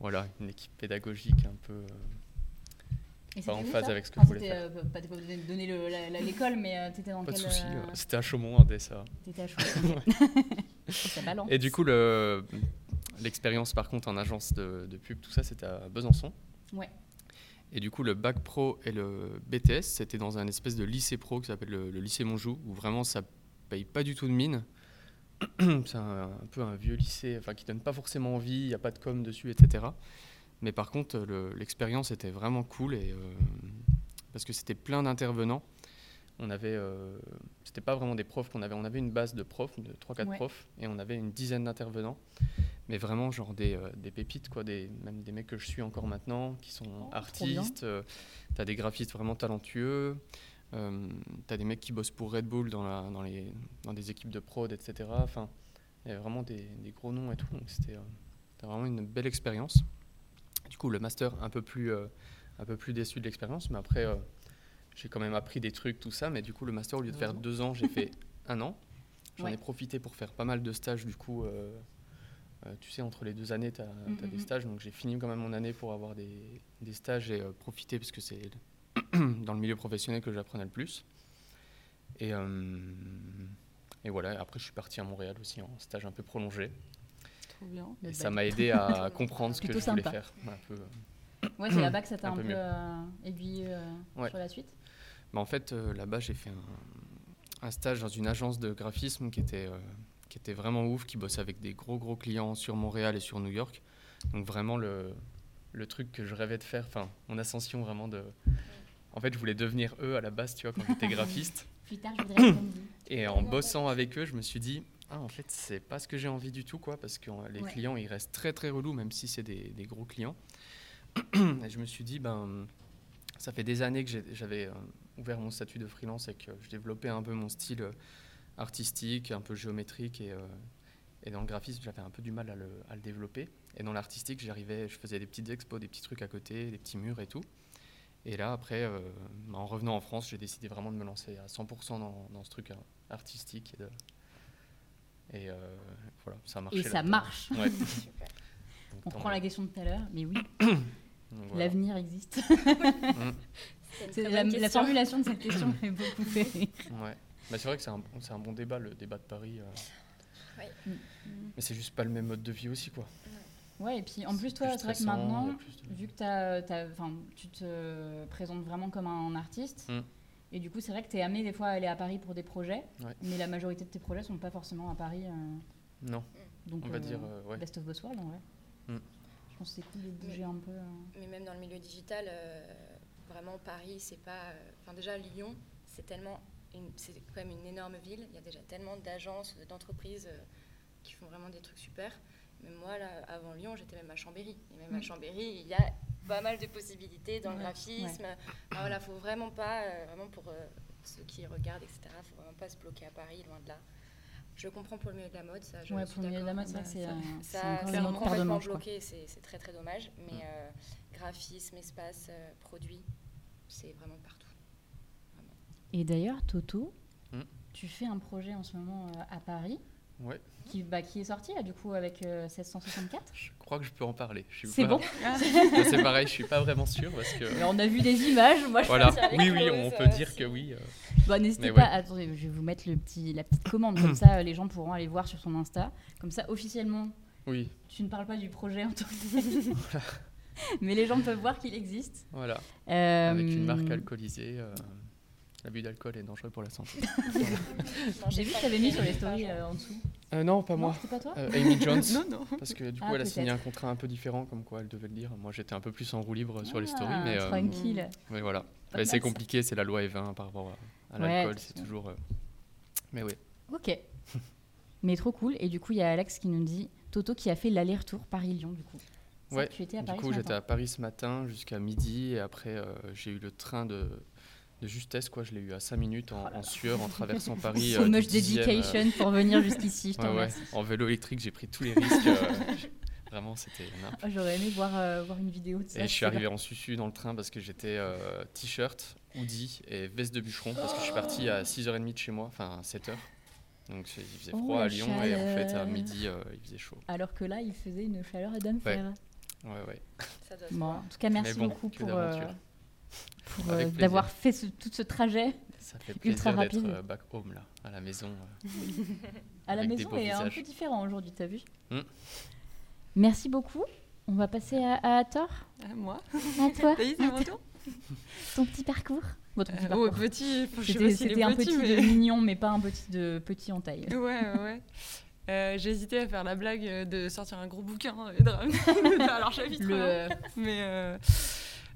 [SPEAKER 6] voilà, une équipe pédagogique un peu. Pas en phase
[SPEAKER 1] ça
[SPEAKER 6] avec ce que
[SPEAKER 1] Enfin,
[SPEAKER 6] je voulais
[SPEAKER 1] c'était, euh, pas de donner l'école, mais euh, t'étais dans
[SPEAKER 6] pas de souci.
[SPEAKER 1] euh,
[SPEAKER 6] C'était à Chaumont, un DSA.
[SPEAKER 1] T'étais à [laughs] Choix. ça balance.
[SPEAKER 6] Et du coup, le- l'expérience par contre en agence de, pub, tout ça, c'était à Besançon.
[SPEAKER 1] Ouais.
[SPEAKER 6] Et du coup, le bac pro et le BTS, c'était dans un espèce de lycée pro qui s'appelle le, lycée Monjou, où vraiment ça paye pas du tout de mine. [clears throat] C'est un, un peu un vieux lycée, enfin qui donne pas forcément envie, il n'y a pas de com dessus, etc. Mais par contre, le- l'expérience était vraiment cool et euh, parce que c'était plein d'intervenants. On avait, euh, c'était pas vraiment des profs qu'on avait, on avait une base de profs, de 3-4
[SPEAKER 1] Ouais.
[SPEAKER 6] profs, et on avait une dizaine d'intervenants. Mais vraiment, genre des, euh, des pépites, quoi, des, même des mecs que je suis encore maintenant, qui sont
[SPEAKER 1] Oh,
[SPEAKER 6] artistes. euh, T'as des graphistes vraiment talentueux. Euh, T'as des mecs qui bossent pour Red Bull dans, la, dans, les, dans des équipes de prod, etc. Enfin, il y avait vraiment des, des gros noms et tout. Donc c'était vraiment une belle expérience. Du coup, le master, un peu plus, euh, un peu plus déçu de l'expérience, mais après, euh, j'ai quand même appris des trucs, tout ça. Mais du coup, le master, au lieu de faire deux ans, j'ai fait [laughs] un an. J'en
[SPEAKER 1] Ouais.
[SPEAKER 6] ai profité pour faire pas mal de stages, du coup. euh, tu sais, entre les deux années, tu as,
[SPEAKER 1] Mm,
[SPEAKER 6] des
[SPEAKER 1] mm,
[SPEAKER 6] stages. Donc, j'ai fini quand même mon année pour avoir des, des stages et euh, profiter, parce que c'est [clears throat] dans le milieu professionnel que j'apprenais le plus. Et, euh, et voilà, après, je suis parti à Montréal aussi en stage un peu prolongé.
[SPEAKER 7] Trop bien.
[SPEAKER 6] Et ça m'a aidé à [laughs] comprendre ce que je voulais
[SPEAKER 1] sympa.
[SPEAKER 6] faire. Un peu, euh.
[SPEAKER 1] Ouais, c'est là-bas que ça t'a
[SPEAKER 6] Un
[SPEAKER 1] un,
[SPEAKER 6] peu
[SPEAKER 1] peu, euh, aiguillé euh,
[SPEAKER 6] Ouais.
[SPEAKER 1] sur la suite
[SPEAKER 6] Bah, en fait, euh, là-bas, j'ai fait un, un stage dans une agence de graphisme qui était, qui était vraiment ouf, qui bossait avec des gros, gros clients sur Montréal et sur New York. Donc, vraiment, le, le truc que je rêvais de faire, enfin, mon ascension vraiment de. En fait, je voulais devenir eux à la base, tu vois, quand j'étais [laughs] graphiste.
[SPEAKER 1] Plus tard, je voudrais être comme vous.
[SPEAKER 6] Et en bossant avec eux, je me suis dit, ah, en fait, c'est pas ce que j'ai envie du tout, quoi, parce que les
[SPEAKER 1] Ouais.
[SPEAKER 6] clients, ils restent très, très relous, même si c'est des, des gros clients. [clears throat] et je me suis dit, ben, ça fait des années que j'avais euh, ouvert mon statut de freelance et que je développais un peu mon style euh, artistique, un peu géométrique, et, euh, et dans le graphisme, j'avais un peu du mal à le, à le développer. Et dans l'artistique, j'arrivais, je faisais des petites expos, des petits trucs à côté, des petits murs et tout. Et là, après, bah, en revenant en France, j'ai décidé vraiment de me lancer à 100% dans, dans ce truc artistique. Et, de- et, euh, voilà, ça a marché.
[SPEAKER 1] Et ça marche.
[SPEAKER 6] Ouais. [laughs]
[SPEAKER 1] On
[SPEAKER 6] Donc,
[SPEAKER 1] prend la question de tout à l'heure, mais oui, [coughs]
[SPEAKER 6] voilà.
[SPEAKER 1] l'avenir existe.
[SPEAKER 5] Très
[SPEAKER 1] la, formulation de cette [coughs] question m'a beaucoup fait rire.
[SPEAKER 6] Ouais. Bah, c'est vrai que c'est un, c'est un bon débat, le débat de Paris. euh.
[SPEAKER 5] Ouais.
[SPEAKER 1] Mm.
[SPEAKER 6] Mais c'est juste pas le même mode de vie aussi, quoi.
[SPEAKER 1] Ouais, et puis en plus, toi, c'est vrai que maintenant,
[SPEAKER 6] de-
[SPEAKER 1] vu que t'as- t'as- enfin, tu te présentes vraiment comme un artiste,
[SPEAKER 6] Mm.
[SPEAKER 1] Et du coup, c'est vrai que tu es amené des fois à aller à Paris pour des projets,
[SPEAKER 6] Ouais.
[SPEAKER 1] mais la majorité de tes projets sont pas forcément à Paris. euh,
[SPEAKER 6] Non,
[SPEAKER 1] donc,
[SPEAKER 6] on va
[SPEAKER 1] euh,
[SPEAKER 6] dire. euh, ouais.
[SPEAKER 1] Best of Boss World, en vrai.
[SPEAKER 6] Mm.
[SPEAKER 1] Je pense que c'est cool de bouger un peu. euh.
[SPEAKER 5] Mais même dans le milieu digital, euh, vraiment Paris, c'est pas. euh, Enfin, déjà, Lyon, c'est tellement. une- C'est quand même une énorme ville. Il y a déjà tellement d'agences, d'entreprises euh, qui font vraiment des trucs super. Mais moi, là, avant Lyon, j'étais même à Chambéry. Et même à
[SPEAKER 1] Mm.
[SPEAKER 5] Chambéry, il y a pas mal de possibilités dans le
[SPEAKER 1] Ouais,
[SPEAKER 5] graphisme. Enfin, voilà, faut vraiment pas, euh, vraiment pour euh, ceux qui regardent, etc., faut vraiment pas se bloquer à Paris, loin de là. Je comprends pour le milieu de la mode, ça. Je
[SPEAKER 1] Ouais,
[SPEAKER 5] suis
[SPEAKER 1] pour le milieu de la mode, c'est vrai que c'est
[SPEAKER 7] ça-
[SPEAKER 1] c'est
[SPEAKER 5] complètement bloqué, c'est très très dommage. Mais euh, graphisme, espace, euh, produit, c'est vraiment partout.
[SPEAKER 1] Et d'ailleurs, Toto,
[SPEAKER 6] Hmm.
[SPEAKER 1] tu fais un projet en ce moment euh, à Paris
[SPEAKER 6] Ouais,
[SPEAKER 1] qui, bah, qui est sorti là, du coup avec euh, 764.
[SPEAKER 6] je crois que je peux en parler.
[SPEAKER 1] C'est
[SPEAKER 6] pas-
[SPEAKER 1] bon [laughs]
[SPEAKER 6] C'est pareil, je suis pas vraiment sûr parce que.
[SPEAKER 1] Mais On a vu des images, moi je
[SPEAKER 6] Voilà, oui, oui, on peut
[SPEAKER 5] euh,
[SPEAKER 6] dire
[SPEAKER 5] si-
[SPEAKER 6] que oui. euh.
[SPEAKER 1] Bah, N'hésitez pas,
[SPEAKER 6] ouais.
[SPEAKER 1] attendez, je vais vous mettre le petit, la petite commande, comme ça euh, les gens pourront aller voir sur son Insta. Comme ça, officiellement,
[SPEAKER 6] Oui,
[SPEAKER 1] tu ne parles pas du projet en tant que [laughs] Mais les gens peuvent voir qu'il existe.
[SPEAKER 6] voilà.
[SPEAKER 1] Euh,
[SPEAKER 6] Avec une marque alcoolisée. L'abus d'alcool est dangereux pour la santé.
[SPEAKER 5] Non, [laughs]
[SPEAKER 1] J'ai vu que tu avais mis sur les stories euh, en dessous.
[SPEAKER 6] Euh, non, pas
[SPEAKER 1] Non,
[SPEAKER 6] moi.
[SPEAKER 1] c'était pas toi
[SPEAKER 6] Euh, Amy Jones. [laughs]
[SPEAKER 7] Non, non.
[SPEAKER 6] Parce que du coup,
[SPEAKER 1] Ah,
[SPEAKER 6] elle a signé un contrat un peu différent, comme quoi elle devait le dire. Moi, j'étais un peu plus en roue libre sur les
[SPEAKER 1] Ah,
[SPEAKER 6] stories, mais, euh,
[SPEAKER 1] Tranquille.
[SPEAKER 6] mais voilà. Mais c'est compliqué, c'est la loi Evin par rapport à, l'alcool, c'est toujours. euh, Mais oui.
[SPEAKER 1] Ok. Mais trop cool. Et du coup, il y a Alex qui nous dit Toto qui a fait l'aller-retour Paris-Lyon, du coup. Ça,
[SPEAKER 6] Ouais,
[SPEAKER 1] Tu étais à
[SPEAKER 6] Du
[SPEAKER 1] Paris
[SPEAKER 6] coup,
[SPEAKER 1] ce
[SPEAKER 6] j'étais à Paris ce matin jusqu'à midi et après, euh, j'ai eu le train de, de justesse. quoi. Je l'ai eu à 5 minutes en, en sueur en traversant [laughs] Paris.
[SPEAKER 1] So
[SPEAKER 6] euh,
[SPEAKER 1] much
[SPEAKER 6] 10e, euh,
[SPEAKER 1] dedication pour venir jusqu'ici. Je
[SPEAKER 6] ouais, ouais. En vélo électrique, j'ai pris tous les risques. euh, [laughs] Vraiment, c'était.
[SPEAKER 1] Oh, J'aurais aimé voir, euh, voir une vidéo de ça.
[SPEAKER 6] Et je suis arrivé en susu dans le train parce que j'étais euh, t-shirt, hoodie et veste de bûcheron parce que je suis parti à 6h30 de chez moi, enfin à 7h. Donc il faisait
[SPEAKER 1] Oh,
[SPEAKER 6] froid à Lyon et en fait à
[SPEAKER 1] chaleur.
[SPEAKER 6] midi euh, il faisait chaud.
[SPEAKER 1] Alors que là, il faisait une chaleur d'enfer.
[SPEAKER 6] Ouais, ouais.
[SPEAKER 5] Ça doit se
[SPEAKER 1] Bon, en tout cas, merci
[SPEAKER 6] bon,
[SPEAKER 1] beaucoup pour, euh. Pour, euh, d'avoir fait ce- tout ce trajet
[SPEAKER 6] Ça fait
[SPEAKER 1] Ultra rapide.
[SPEAKER 6] euh, back home là, à la maison. euh. [laughs]
[SPEAKER 1] à la maison et un peu différent aujourd'hui, t'as vu
[SPEAKER 6] Hmm.
[SPEAKER 1] Merci beaucoup. On va passer à, à Thor,
[SPEAKER 7] Ah, moi
[SPEAKER 1] à toi, [laughs]
[SPEAKER 7] est, c'est mon tour [laughs]
[SPEAKER 1] ton petit parcours. Bon, ton petit
[SPEAKER 7] Euh,
[SPEAKER 1] parcours.
[SPEAKER 7] oh, petit,
[SPEAKER 1] C'était
[SPEAKER 7] est
[SPEAKER 1] un
[SPEAKER 7] petit,
[SPEAKER 1] petit
[SPEAKER 7] mais...
[SPEAKER 1] de mignon, mais pas un petit de petit en taille.
[SPEAKER 7] Ouais, ouais. Euh, J'ai hésité à faire la blague euh, de sortir un gros bouquin et de ramener de faire leur chapitre.
[SPEAKER 1] Le,
[SPEAKER 7] hein.
[SPEAKER 1] euh,
[SPEAKER 7] Mais euh, euh,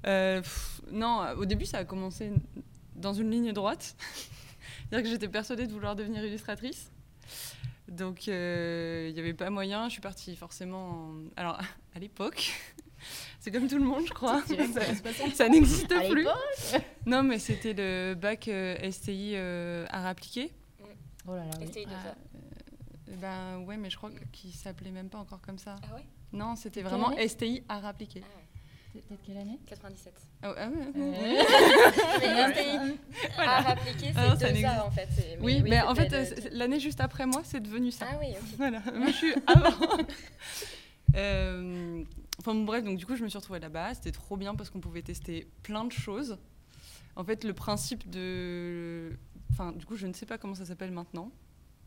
[SPEAKER 7] pff, non, au début, ça a commencé dans une ligne droite. [laughs] C'est-à-dire que j'étais persuadée de vouloir devenir illustratrice. Donc, euh, il n'y avait pas moyen. Je suis partie forcément. en- Alors, [laughs] à l'époque, [laughs] c'est comme tout le monde, je crois. Ça-
[SPEAKER 1] ça
[SPEAKER 7] n'existe plus. Non, mais c'était le bac euh, STI euh, art appliqué.
[SPEAKER 1] Oh là là, oui.
[SPEAKER 5] STI de
[SPEAKER 7] Ah, euh, ben ouais, mais je crois qu'il s'appelait même pas encore comme ça.
[SPEAKER 5] Ah ouais?
[SPEAKER 7] Non, c'était vraiment STI art appliqué.
[SPEAKER 5] Ah ouais.
[SPEAKER 1] C'est peut-être quelle année
[SPEAKER 5] 97.
[SPEAKER 7] Ah ouais, ah ouais. [laughs]
[SPEAKER 5] Mais STI,
[SPEAKER 7] Voilà.
[SPEAKER 5] art appliqué,
[SPEAKER 7] Ah
[SPEAKER 5] c'est
[SPEAKER 7] ça
[SPEAKER 5] deux ça en fait. mais
[SPEAKER 7] Oui, mais en fait, euh,
[SPEAKER 5] le-
[SPEAKER 7] l'année juste après moi, c'est devenu ça.
[SPEAKER 5] Ah oui, ok.
[SPEAKER 7] Voilà, [laughs] moi je suis avant. Euh, Enfin bon, bref, donc du coup, je me suis retrouvée là-bas. C'était trop bien parce qu'on pouvait tester plein de choses. En fait, le principe de. Enfin, du coup, je ne sais pas comment ça s'appelle maintenant.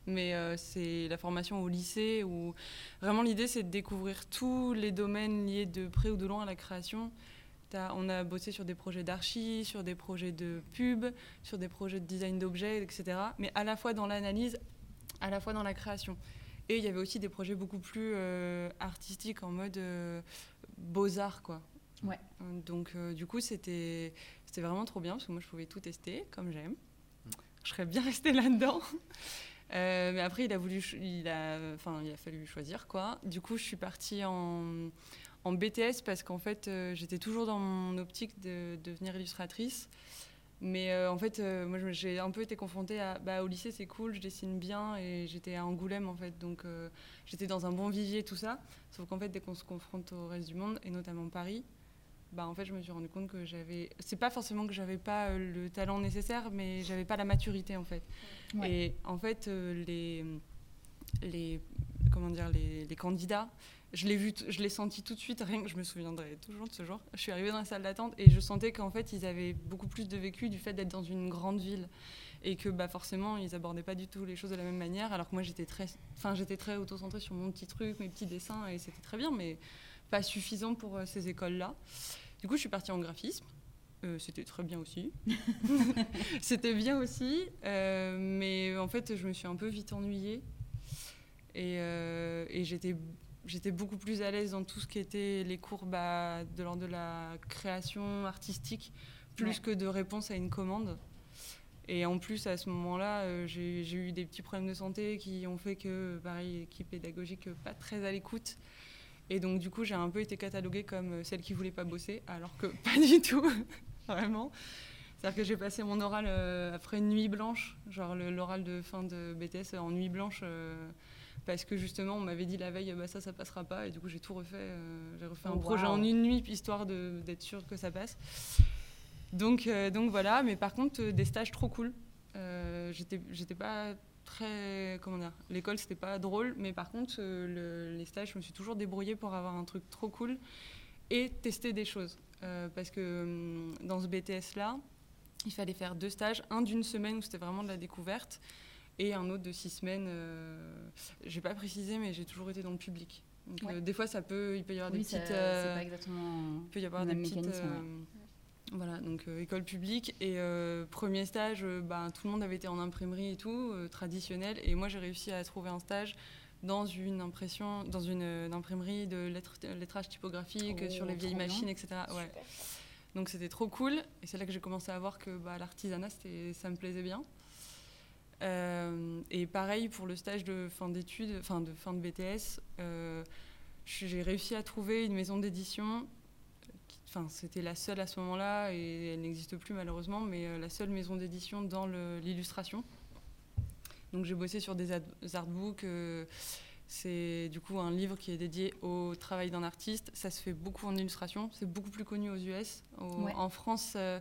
[SPEAKER 7] Mais euh, c'est la formation au lycée où vraiment l'idée c'est de découvrir tous les domaines liés de près ou de loin à la création. On a bossé sur des projets d'archi, sur des projets de pub, sur des projets de design d'objets, etc. Mais à la fois dans l'analyse, à la fois dans la création. Et il y avait aussi des projets beaucoup plus euh, artistiques en mode euh, beaux-arts, quoi.
[SPEAKER 1] Ouais.
[SPEAKER 7] Donc, euh, du coup, c'était c'était vraiment trop bien parce que moi, je pouvais tout tester comme j'aime. Je serais bien restée là-dedans. Euh, mais après, il a voulu, il a, enfin, il a fallu choisir quoi. Du coup, je suis partie en, BTS parce qu'en fait, euh, j'étais toujours dans mon optique de devenir illustratrice. Mais euh, en fait, moi, j'ai un peu été confrontée bah, au lycée, c'est cool, je dessine bien, et j'étais à Angoulême en fait, donc j'étais dans un bon vivier, tout ça. Sauf qu'en fait, dès qu'on se confronte au reste du monde, et notamment Paris, bah en fait, je me suis rendu compte que j'avais, c'est pas forcément que j'avais pas euh, le talent nécessaire, mais j'avais pas la maturité en fait.
[SPEAKER 1] Ouais.
[SPEAKER 7] Et en fait, euh, les, les, comment dire, les, les candidats, je l'ai vu, je l'ai senti tout de suite. Rien que je me souviendrai toujours de ce jour. Je suis arrivée dans la salle d'attente et je sentais qu'en fait, ils avaient beaucoup plus de vécu du fait d'être dans une grande ville et que bah forcément, ils abordaient pas du tout les choses de la même manière. Alors que moi, j'étais très, enfin, j'étais très auto-centrée sur mon petit truc, mes petits dessins et c'était très bien, mais pas suffisant pour euh, ces écoles-là. Du coup, je suis partie en graphisme. Euh, c'était très bien aussi. [laughs] [laughs] c'était bien aussi, euh, mais en fait, je me suis un peu vite ennuyée. Et, euh, et j'étais j'étais beaucoup plus à l'aise dans tout ce qui était les cours bah, de l'ordre de la création artistique, plus
[SPEAKER 1] Ouais.
[SPEAKER 7] que de réponse à une commande. Et en plus, à ce moment-là, j'ai eu des petits problèmes de santé qui ont fait que, pareil, équipe pédagogique pas très à l'écoute. Et donc, du coup, j'ai un peu été cataloguée comme euh, celle qui voulait pas bosser, alors que [laughs] pas du tout, vraiment. C'est-à-dire que j'ai passé mon oral euh, après une nuit blanche, genre l'oral de fin de BTS en nuit blanche, euh, parce que justement, on m'avait dit la veille, bah, ça, ça passera pas. Et du coup, j'ai tout refait. euh, j'ai refait
[SPEAKER 1] Oh,
[SPEAKER 7] un projet
[SPEAKER 1] waouh.
[SPEAKER 7] en une nuit, histoire d'être sûre que ça passe. Donc, euh, donc voilà, mais par contre, euh, des stages trop cool. Euh, j'étais pas très. Comment dire L'école, c'était pas drôle, mais par contre, euh, le- les stages, je me suis toujours débrouillée pour avoir un truc trop cool et tester des choses. Euh, parce que hum, dans ce BTS-là, il fallait faire deux stages, un d'une semaine où c'était vraiment de la découverte, et un autre de six semaines. Euh, j'ai pas précisé, mais j'ai toujours été dans le public. Donc,
[SPEAKER 1] Ouais.
[SPEAKER 7] euh, des fois, ça peut, il peut y avoir
[SPEAKER 1] Oui,
[SPEAKER 7] des
[SPEAKER 1] ça-
[SPEAKER 7] petites.
[SPEAKER 1] c'est
[SPEAKER 7] euh,
[SPEAKER 1] pas exactement.
[SPEAKER 7] il peut y avoir
[SPEAKER 1] le
[SPEAKER 7] des
[SPEAKER 1] même
[SPEAKER 7] petites.
[SPEAKER 1] mécanisme, ouais.
[SPEAKER 7] Voilà, donc euh, école publique. Et euh, premier stage, euh, bah, tout le monde avait été en imprimerie et tout, traditionnel. Et moi, j'ai réussi à trouver un stage dans une impression, dans une, euh, imprimerie de lettrage typographique
[SPEAKER 1] Oh,
[SPEAKER 7] sur les vieilles
[SPEAKER 1] trop bien.
[SPEAKER 7] machines, etc. Ouais. Donc c'était trop cool. Et c'est là que j'ai commencé à voir que bah, l'artisanat, ça me plaisait bien. Euh, et pareil pour le stage de fin d'études, enfin de fin de BTS, euh, j'ai réussi à trouver une maison d'édition. Enfin, c'était la seule à ce moment-là et elle n'existe plus malheureusement, mais euh, la seule maison d'édition dans l'illustration. Donc j'ai bossé sur des artbooks. euh, c'est du coup un livre qui est dédié au travail d'un artiste. Ça se fait beaucoup en illustration. C'est beaucoup plus connu aux US. Au-
[SPEAKER 1] Ouais.
[SPEAKER 7] En France, euh,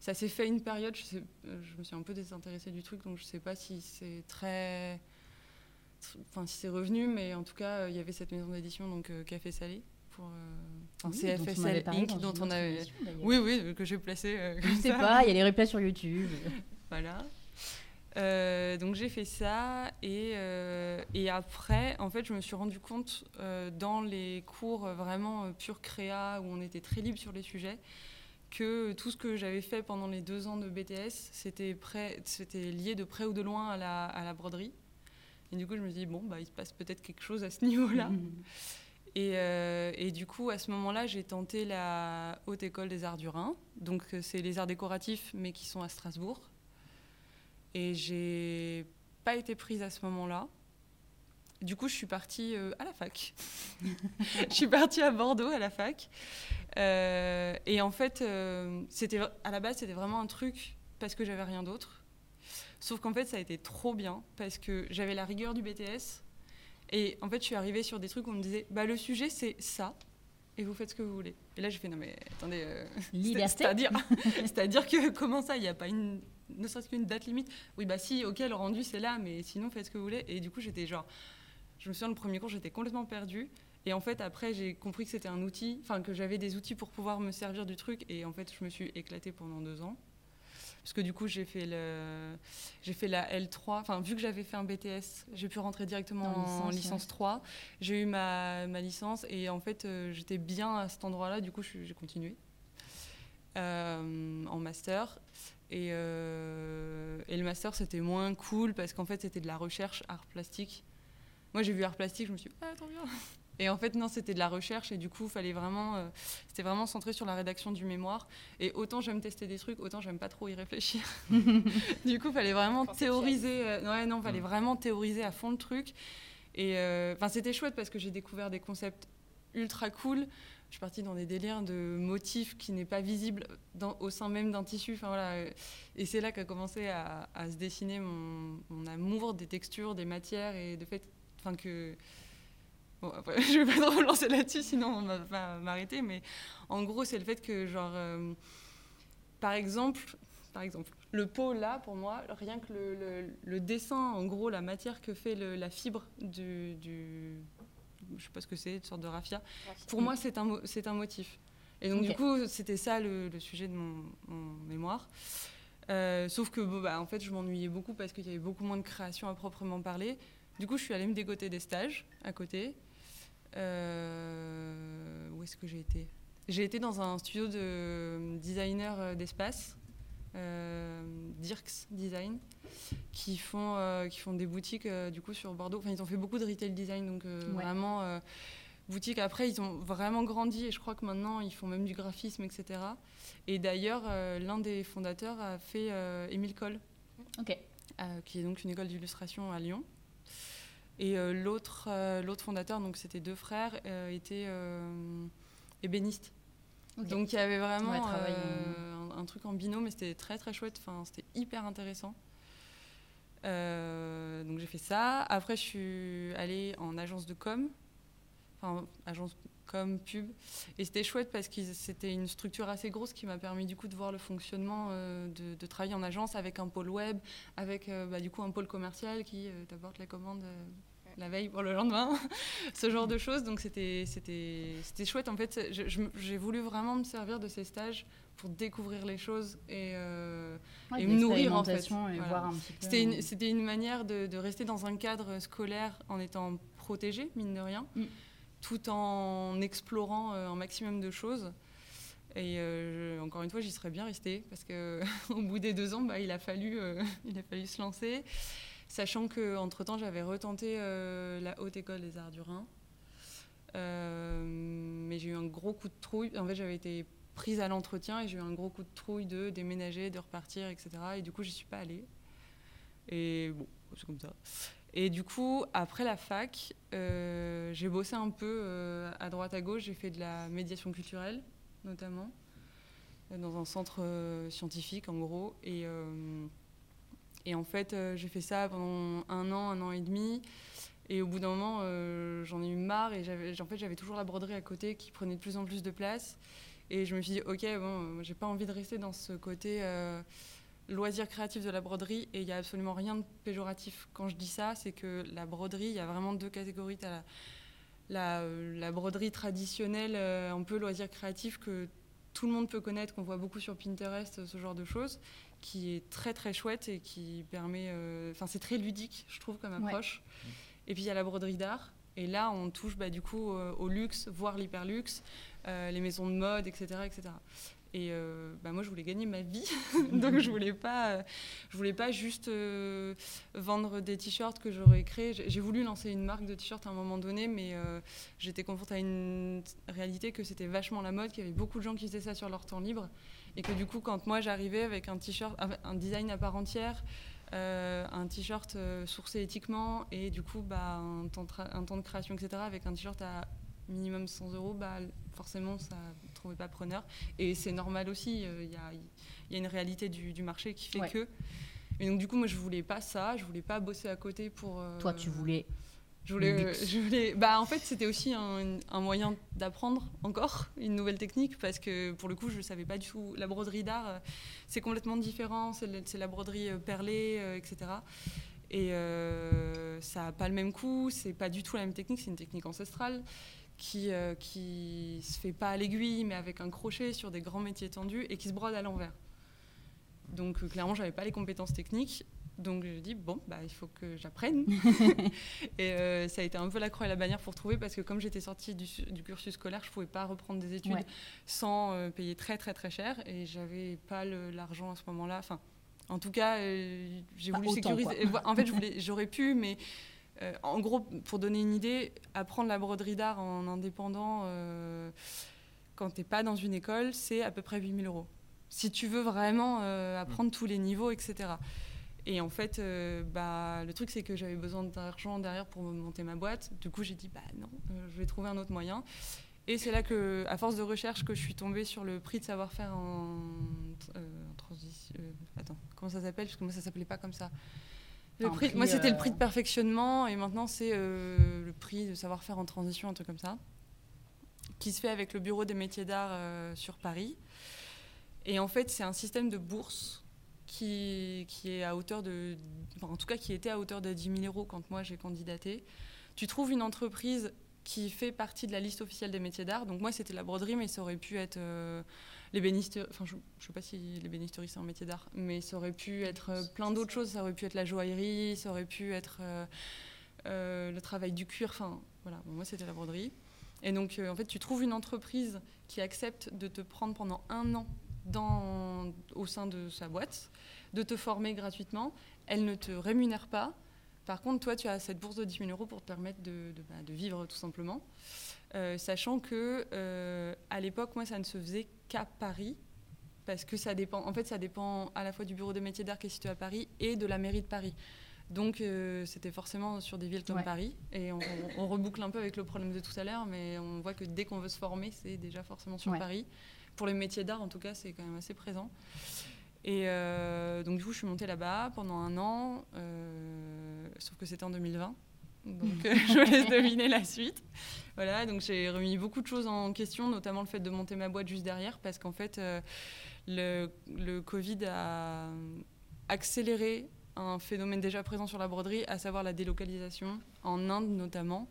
[SPEAKER 7] ça s'est fait une période. Je, sais- je me suis un peu désintéressée du truc, donc je sais pas si c'est très. Enfin, si c'est revenu, mais en tout cas, il y avait cette maison d'édition, donc euh, Café Salé. Pour, euh,
[SPEAKER 1] Oui,
[SPEAKER 7] c'est
[SPEAKER 1] dont
[SPEAKER 7] Inc. dont on avait. Oui, oui, que j'ai placé. euh,
[SPEAKER 1] Je
[SPEAKER 7] comme
[SPEAKER 1] sais
[SPEAKER 7] ça.
[SPEAKER 1] pas, il y a les replays sur YouTube. [laughs]
[SPEAKER 7] Voilà. Euh, donc j'ai fait ça et, euh, et après, en fait, je me suis rendu compte euh, dans les cours vraiment pure créa où on était très libre sur les sujets que tout ce que j'avais fait pendant les deux ans de BTS, c'était lié de près ou de loin à la, à la broderie. Et du coup, je me dis bon, bah, il se passe peut-être quelque chose à ce niveau-là. [laughs] Et, euh, et du coup, à ce moment-là, j'ai tenté la Haute École des Arts du Rhin. Donc, euh, c'est les arts décoratifs, mais qui sont à Strasbourg. Et j'ai pas été prise à ce moment-là. Du coup, je suis partie euh, à la fac. [laughs] je suis partie à Bordeaux à la fac. Et en fait, c'était à la base, c'était vraiment un truc parce que j'avais rien d'autre. Sauf qu'en fait, ça a été trop bien parce que j'avais la rigueur du BTS. Et en fait, je suis arrivée sur des trucs où on me disait bah, le sujet, c'est ça. Et vous faites ce que vous voulez. Et là, j'ai fait non, mais attendez. euh, [laughs]
[SPEAKER 1] Liberté.
[SPEAKER 7] C'est-à-dire, [laughs] c'est-à-dire que comment ça, il n'y a pas une, ne serait-ce qu'une date limite? Oui, bah si, ok, le rendu c'est là, mais sinon faites ce que vous voulez. Et du coup, j'étais genre, je me souviens le premier cours, j'étais complètement perdue. Et en fait, après, j'ai compris que c'était un outil, enfin que j'avais des outils pour pouvoir me servir du truc. Et en fait, je me suis éclatée pendant deux ans. Parce que du coup, j'ai fait, le, j'ai fait la L3. Enfin, vu que j'avais fait un BTS, j'ai pu rentrer directement
[SPEAKER 1] En
[SPEAKER 7] en
[SPEAKER 1] licence,
[SPEAKER 7] licence,
[SPEAKER 1] ouais.
[SPEAKER 7] 3. J'ai eu ma, ma licence et en fait, euh, j'étais bien à cet endroit-là. Du coup, j'ai continué euh, en master. Et, euh, et le master, c'était moins cool parce qu'en fait, c'était de la recherche art plastique. Moi, j'ai vu art plastique, je me suis dit, ah, trop bien. Et en fait, non, c'était de la recherche et du coup, fallait vraiment, euh, c'était vraiment centré sur la rédaction du mémoire. Et autant j'aime tester des trucs, autant j'aime pas trop y réfléchir. [laughs] du coup, fallait vraiment théoriser. euh, ouais, non, fallait
[SPEAKER 6] Mm.
[SPEAKER 7] vraiment théoriser à fond le truc. Et euh, enfin, c'était chouette parce que j'ai découvert des concepts ultra cool. Je suis partie dans des délires de motifs qui n'est pas visible dans- au sein même d'un tissu. Enfin, voilà. Et c'est là qu'a commencé à, à se dessiner mon, mon amour des textures, des matières et de fait, enfin que. Bon, après, [laughs] je vais pas trop lancer là-dessus, sinon on va pas m'arrêter. Mais en gros, c'est le fait que, genre, euh, par exemple, par exemple, le pot là, pour moi, rien que le, le- le dessin, en gros, la matière que fait le- la fibre du, du, je sais pas ce que c'est, une sorte de raffia. Pour moi, c'est un, c'est un motif. Et donc, du coup, c'était ça le, le sujet de mon, mon mémoire. Euh, sauf que, bon, bah, en fait, je m'ennuyais beaucoup parce qu'il y avait beaucoup moins de création à proprement parler. Du coup, je suis allée me dégoter des stages à côté. Euh, où est-ce que j'ai été? J'ai été dans un studio de designer euh, d'espace, euh, Dirks Design. qui font, euh, qui font des boutiques du coup sur Bordeaux. Enfin, ils ont fait beaucoup de retail design, donc
[SPEAKER 1] Ouais.
[SPEAKER 7] vraiment boutique. Après, ils ont vraiment grandi et je crois que maintenant ils font même du graphisme, etc. Et d'ailleurs, euh, l'un des fondateurs a fait euh, Émile euh, qui est donc une école d'illustration à Lyon. Et euh, l'autre euh, l'autre fondateur, donc c'était deux frères, euh, était ébéniste. Donc il y avait vraiment
[SPEAKER 1] Ouais,
[SPEAKER 7] euh, un, un truc en binôme, mais c'était très très chouette. Enfin, c'était hyper intéressant. Euh, donc j'ai fait ça. Après, je suis allée en agence de com, enfin agence com pub, et c'était chouette parce que c'était une structure assez grosse qui m'a permis du coup de voir le fonctionnement euh, de, de travailler en agence avec un pôle web, avec euh, bah, du coup un pôle commercial qui euh, t'apporte la commande. euh, la veille pour le lendemain, [laughs] ce genre de choses. Donc c'était chouette. En fait, j'ai voulu vraiment me servir de ces stages pour découvrir les choses et, euh,
[SPEAKER 1] Ouais,
[SPEAKER 7] et
[SPEAKER 1] de
[SPEAKER 7] me nourrir en fait. Voilà.
[SPEAKER 1] un.
[SPEAKER 7] C'était une, manière de, de rester dans un cadre scolaire en étant protégé, mine de rien,
[SPEAKER 1] Mm.
[SPEAKER 7] Tout en explorant euh, un maximum de choses. Et euh, encore une fois, j'y serais bien restée parce que [laughs] au bout des deux ans, bah, il, a fallu, euh, [laughs] il a fallu se lancer. Sachant qu'entre-temps, j'avais retenté la Haute École des Arts du Rhin. Mais j'ai eu un gros coup de trouille. En fait, j'avais été prise à l'entretien et j'ai eu un gros coup de trouille de déménager, de repartir, etc. Et du coup, j'y suis pas allée. Et bon, c'est comme ça. Et du coup, après la fac, euh, j'ai bossé un peu euh, à droite à gauche. J'ai fait de la médiation culturelle, notamment, euh, dans un centre scientifique, en gros. Et, en fait, j'ai fait ça pendant un an, un an et demi. Et au bout d'un moment, j'en ai eu marre. Et j'avais, en fait, j'avais toujours la broderie à côté qui prenait de plus en plus de place. Et je me suis dit, ok, bon, j'ai pas envie de rester dans ce côté euh, loisir créatif de la broderie. Et il n'y a absolument rien de péjoratif quand je dis ça. C'est que la broderie, il y a vraiment deux catégories. Tu la, la, euh, la broderie traditionnelle, euh, un peu loisir créatif, que tout le monde peut connaître, qu'on voit beaucoup sur Pinterest, ce genre de choses, qui est très très chouette et qui permet. euh, Enfin, c'est très ludique, je trouve, comme
[SPEAKER 1] Ouais.
[SPEAKER 7] approche. Et puis il y a la broderie d'art. Et là, on touche bah, du coup euh, au luxe, voire l'hyperluxe, euh, les maisons de mode, etc. etc. Et euh, bah, moi, je voulais gagner ma vie, [laughs] donc je voulais euh, voulais pas juste euh, vendre des t-shirts que j'aurais créés. J'ai voulu lancer une marque de t-shirts à un moment donné, mais euh, j'étais confrontée à une réalité que c'était vachement la mode, qu'il y avait beaucoup de gens qui faisaient ça sur leur temps libre, et que du coup, quand moi j'arrivais avec un t-shirt, un design à part entière, un t-shirt sourcé éthiquement et du coup bah, un, temps un temps de création, etc. avec un t-shirt à minimum 100 euros, bah, forcément ça ne trouvait pas preneur. Et c'est normal aussi, il y, a, y a une réalité du, du marché qui fait
[SPEAKER 1] Ouais.
[SPEAKER 7] que. Et donc du coup moi je voulais pas ça, je voulais pas bosser à côté pour... euh,
[SPEAKER 1] Toi, tu voulais.
[SPEAKER 7] je voulais,
[SPEAKER 1] luxe.
[SPEAKER 7] je voulais, bah en fait c'était aussi un, un moyen d'apprendre encore une nouvelle technique parce que pour le coup je savais pas du tout la broderie d'art euh, c'est complètement différent c'est la broderie euh, perlée euh, etc et euh, ça a pas le même coup c'est pas du tout la même technique c'est une technique ancestrale qui euh, qui se fait pas à l'aiguille mais avec un crochet sur des grands métiers tendus et qui se brode à l'envers donc euh, clairement j'avais pas les compétences techniques donc je dis bon bah il faut que j'apprenne [laughs] et euh, ça a été un peu la croix et la bannière pour trouver parce que comme j'étais sortie du, du cursus scolaire, je pouvais pas reprendre des études
[SPEAKER 1] Ouais.
[SPEAKER 7] sans euh, payer très très très cher et j'avais pas l'argent à ce moment-là. Enfin, en tout cas, euh, j'ai voulu
[SPEAKER 1] autant,
[SPEAKER 7] sécuriser. En fait, j'aurais pu, mais en gros, pour donner une idée, apprendre la broderie d'art en indépendant euh, quand t'es pas dans une école, c'est à peu près 8000 euros. Si tu veux vraiment euh, apprendre tous les niveaux, etc. Et en fait, euh, bah, le truc, c'est que j'avais besoin d'argent derrière pour monter ma boîte. Du coup, j'ai dit, bah non, euh, je vais trouver un autre moyen. Et c'est là que, à force de recherche, que je suis tombée sur le prix de savoir-faire en, euh, en transition. euh, attends, comment ça s'appelle? Parce que moi, ça s'appelait pas comme ça. Le
[SPEAKER 1] Un
[SPEAKER 7] prix,
[SPEAKER 1] prix,
[SPEAKER 7] moi, c'était le
[SPEAKER 1] euh,
[SPEAKER 7] prix de perfectionnement, et maintenant, c'est euh, le prix de savoir-faire en transition, un truc comme ça, qui se fait avec le Bureau des métiers d'art euh, sur Paris. Et en fait, c'est un système de bourse qui, qui est à hauteur de. enfin, en tout cas, qui était à hauteur de 10 000 euros quand moi j'ai candidaté. Tu trouves une entreprise qui fait partie de la liste officielle des métiers d'art. Donc, moi, c'était la broderie, mais ça aurait pu être euh, l'ébénisterie. Enfin, je ne sais pas si l'ébénisterie, c'est un métier d'art, mais ça aurait pu être euh, plein d'autres choses. Ça aurait pu être la joaillerie, ça aurait pu être euh, euh, le travail du cuir. Enfin, voilà, Bon, moi, c'était la broderie. Et donc, en fait, tu trouves une entreprise qui accepte de te prendre pendant un an dans, au sein de sa boîte. de te former gratuitement. Elle ne te rémunère pas. Par contre, toi, tu as cette bourse de 10 000 euros pour te permettre de, de, bah, de vivre tout simplement. Euh, sachant que euh, à l'époque, moi, ça ne se faisait qu'à Paris. Parce que ça dépend, en fait, ça dépend à la fois du bureau des métiers d'art qui est situé à Paris et de la mairie de Paris. Donc, euh, c'était forcément sur des villes comme
[SPEAKER 1] Ouais.
[SPEAKER 7] Paris. Et on, on reboucle un peu avec le problème de tout à l'heure, mais on voit que dès qu'on veut se former, c'est déjà forcément sur
[SPEAKER 1] Ouais.
[SPEAKER 7] Paris. Pour les métiers d'art, en tout cas, c'est quand même assez présent. Et euh, donc, du coup, je suis montée là-bas pendant un an, euh, sauf que c'était en 2020. Donc, euh, [laughs] je vous laisse deviner la suite. Voilà, donc j'ai remis beaucoup de choses en question, notamment le fait de monter ma boîte juste derrière, parce qu'en fait, le, Covid a accéléré un phénomène déjà présent sur la broderie, à savoir la délocalisation, en Inde notamment.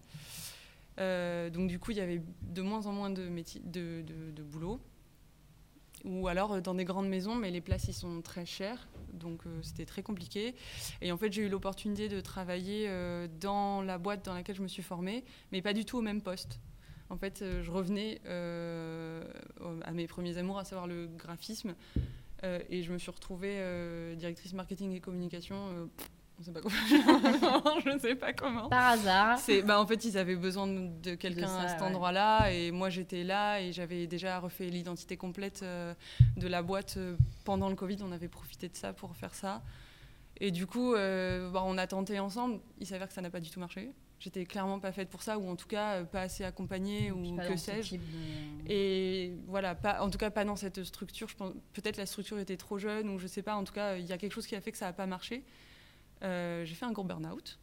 [SPEAKER 7] Donc du coup, il y avait de moins en moins de, de boulot. Ou alors euh, dans des grandes maisons, mais les places, ils sont très chères. Donc euh, c'était très compliqué. Et en fait, j'ai eu l'opportunité de travailler euh, dans la boîte dans laquelle je me suis formée, mais pas du tout au même poste. En fait, je revenais à mes premiers amours, à savoir le graphisme. Et je me suis retrouvée directrice marketing et communication. On sait pas comment. [laughs] je ne sais pas comment.
[SPEAKER 1] Par hasard.
[SPEAKER 7] C'est, bah, en fait, ils avaient besoin de, quelqu'un à cet
[SPEAKER 1] ouais.
[SPEAKER 7] endroit-là, et moi j'étais là, et j'avais déjà refait l'identité complète euh, de la boîte euh, pendant le Covid. On avait profité de ça pour faire ça. Et du coup, euh, bah, on a tenté ensemble. Il s'avère que ça n'a pas du tout marché. J'étais clairement pas faite pour ça, ou en tout cas pas assez accompagnée, ou que sais-je.
[SPEAKER 1] de-
[SPEAKER 7] Et voilà, pas, en tout cas pas dans cette structure. Je pense, peut-être la structure était trop jeune ou je sais pas. En tout cas, il y a quelque chose qui a fait que ça n'a pas marché. Euh, j'ai fait un gros burn-out,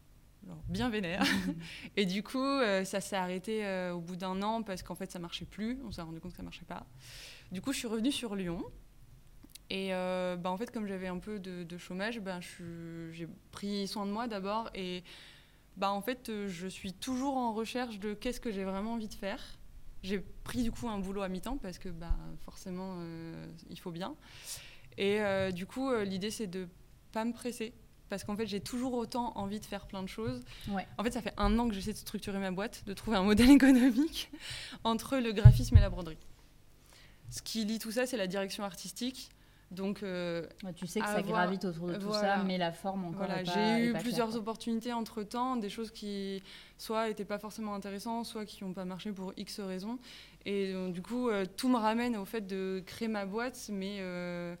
[SPEAKER 7] bien vénère. [laughs] et du coup, euh, ça s'est arrêté euh, au bout d'un an parce qu'en fait ça marchait plus. On s'est rendu compte que ça marchait pas. Du coup, je suis revenue sur Lyon. Et bah, en fait, comme j'avais un peu de, de chômage, ben, suis- j'ai pris soin de moi d'abord. Et bah, en fait, je suis toujours en recherche de qu'est-ce que j'ai vraiment envie de faire. J'ai pris du coup un boulot à mi-temps parce que bah, forcément, il faut bien. Et euh, du coup, euh, l'idée, c'est de pas me presser. Parce qu'en fait, j'ai toujours autant envie de faire plein de choses.
[SPEAKER 1] Ouais.
[SPEAKER 7] En fait, ça fait un an que j'essaie de structurer ma boîte, de trouver un modèle [laughs] économique entre le graphisme et la broderie. Ce qui lie tout ça, c'est la direction artistique. Donc, euh,
[SPEAKER 1] Ouais, tu sais que ça gravite autour de tout
[SPEAKER 7] voilà.
[SPEAKER 1] ça, mais la forme encore.
[SPEAKER 7] voilà, j'ai eu plusieurs opportunités entre temps, des choses qui soit n'étaient pas forcément intéressantes, soit qui n'ont pas marché pour X raisons. Et donc, du coup, euh, tout me ramène au fait de créer ma boîte, mais euh,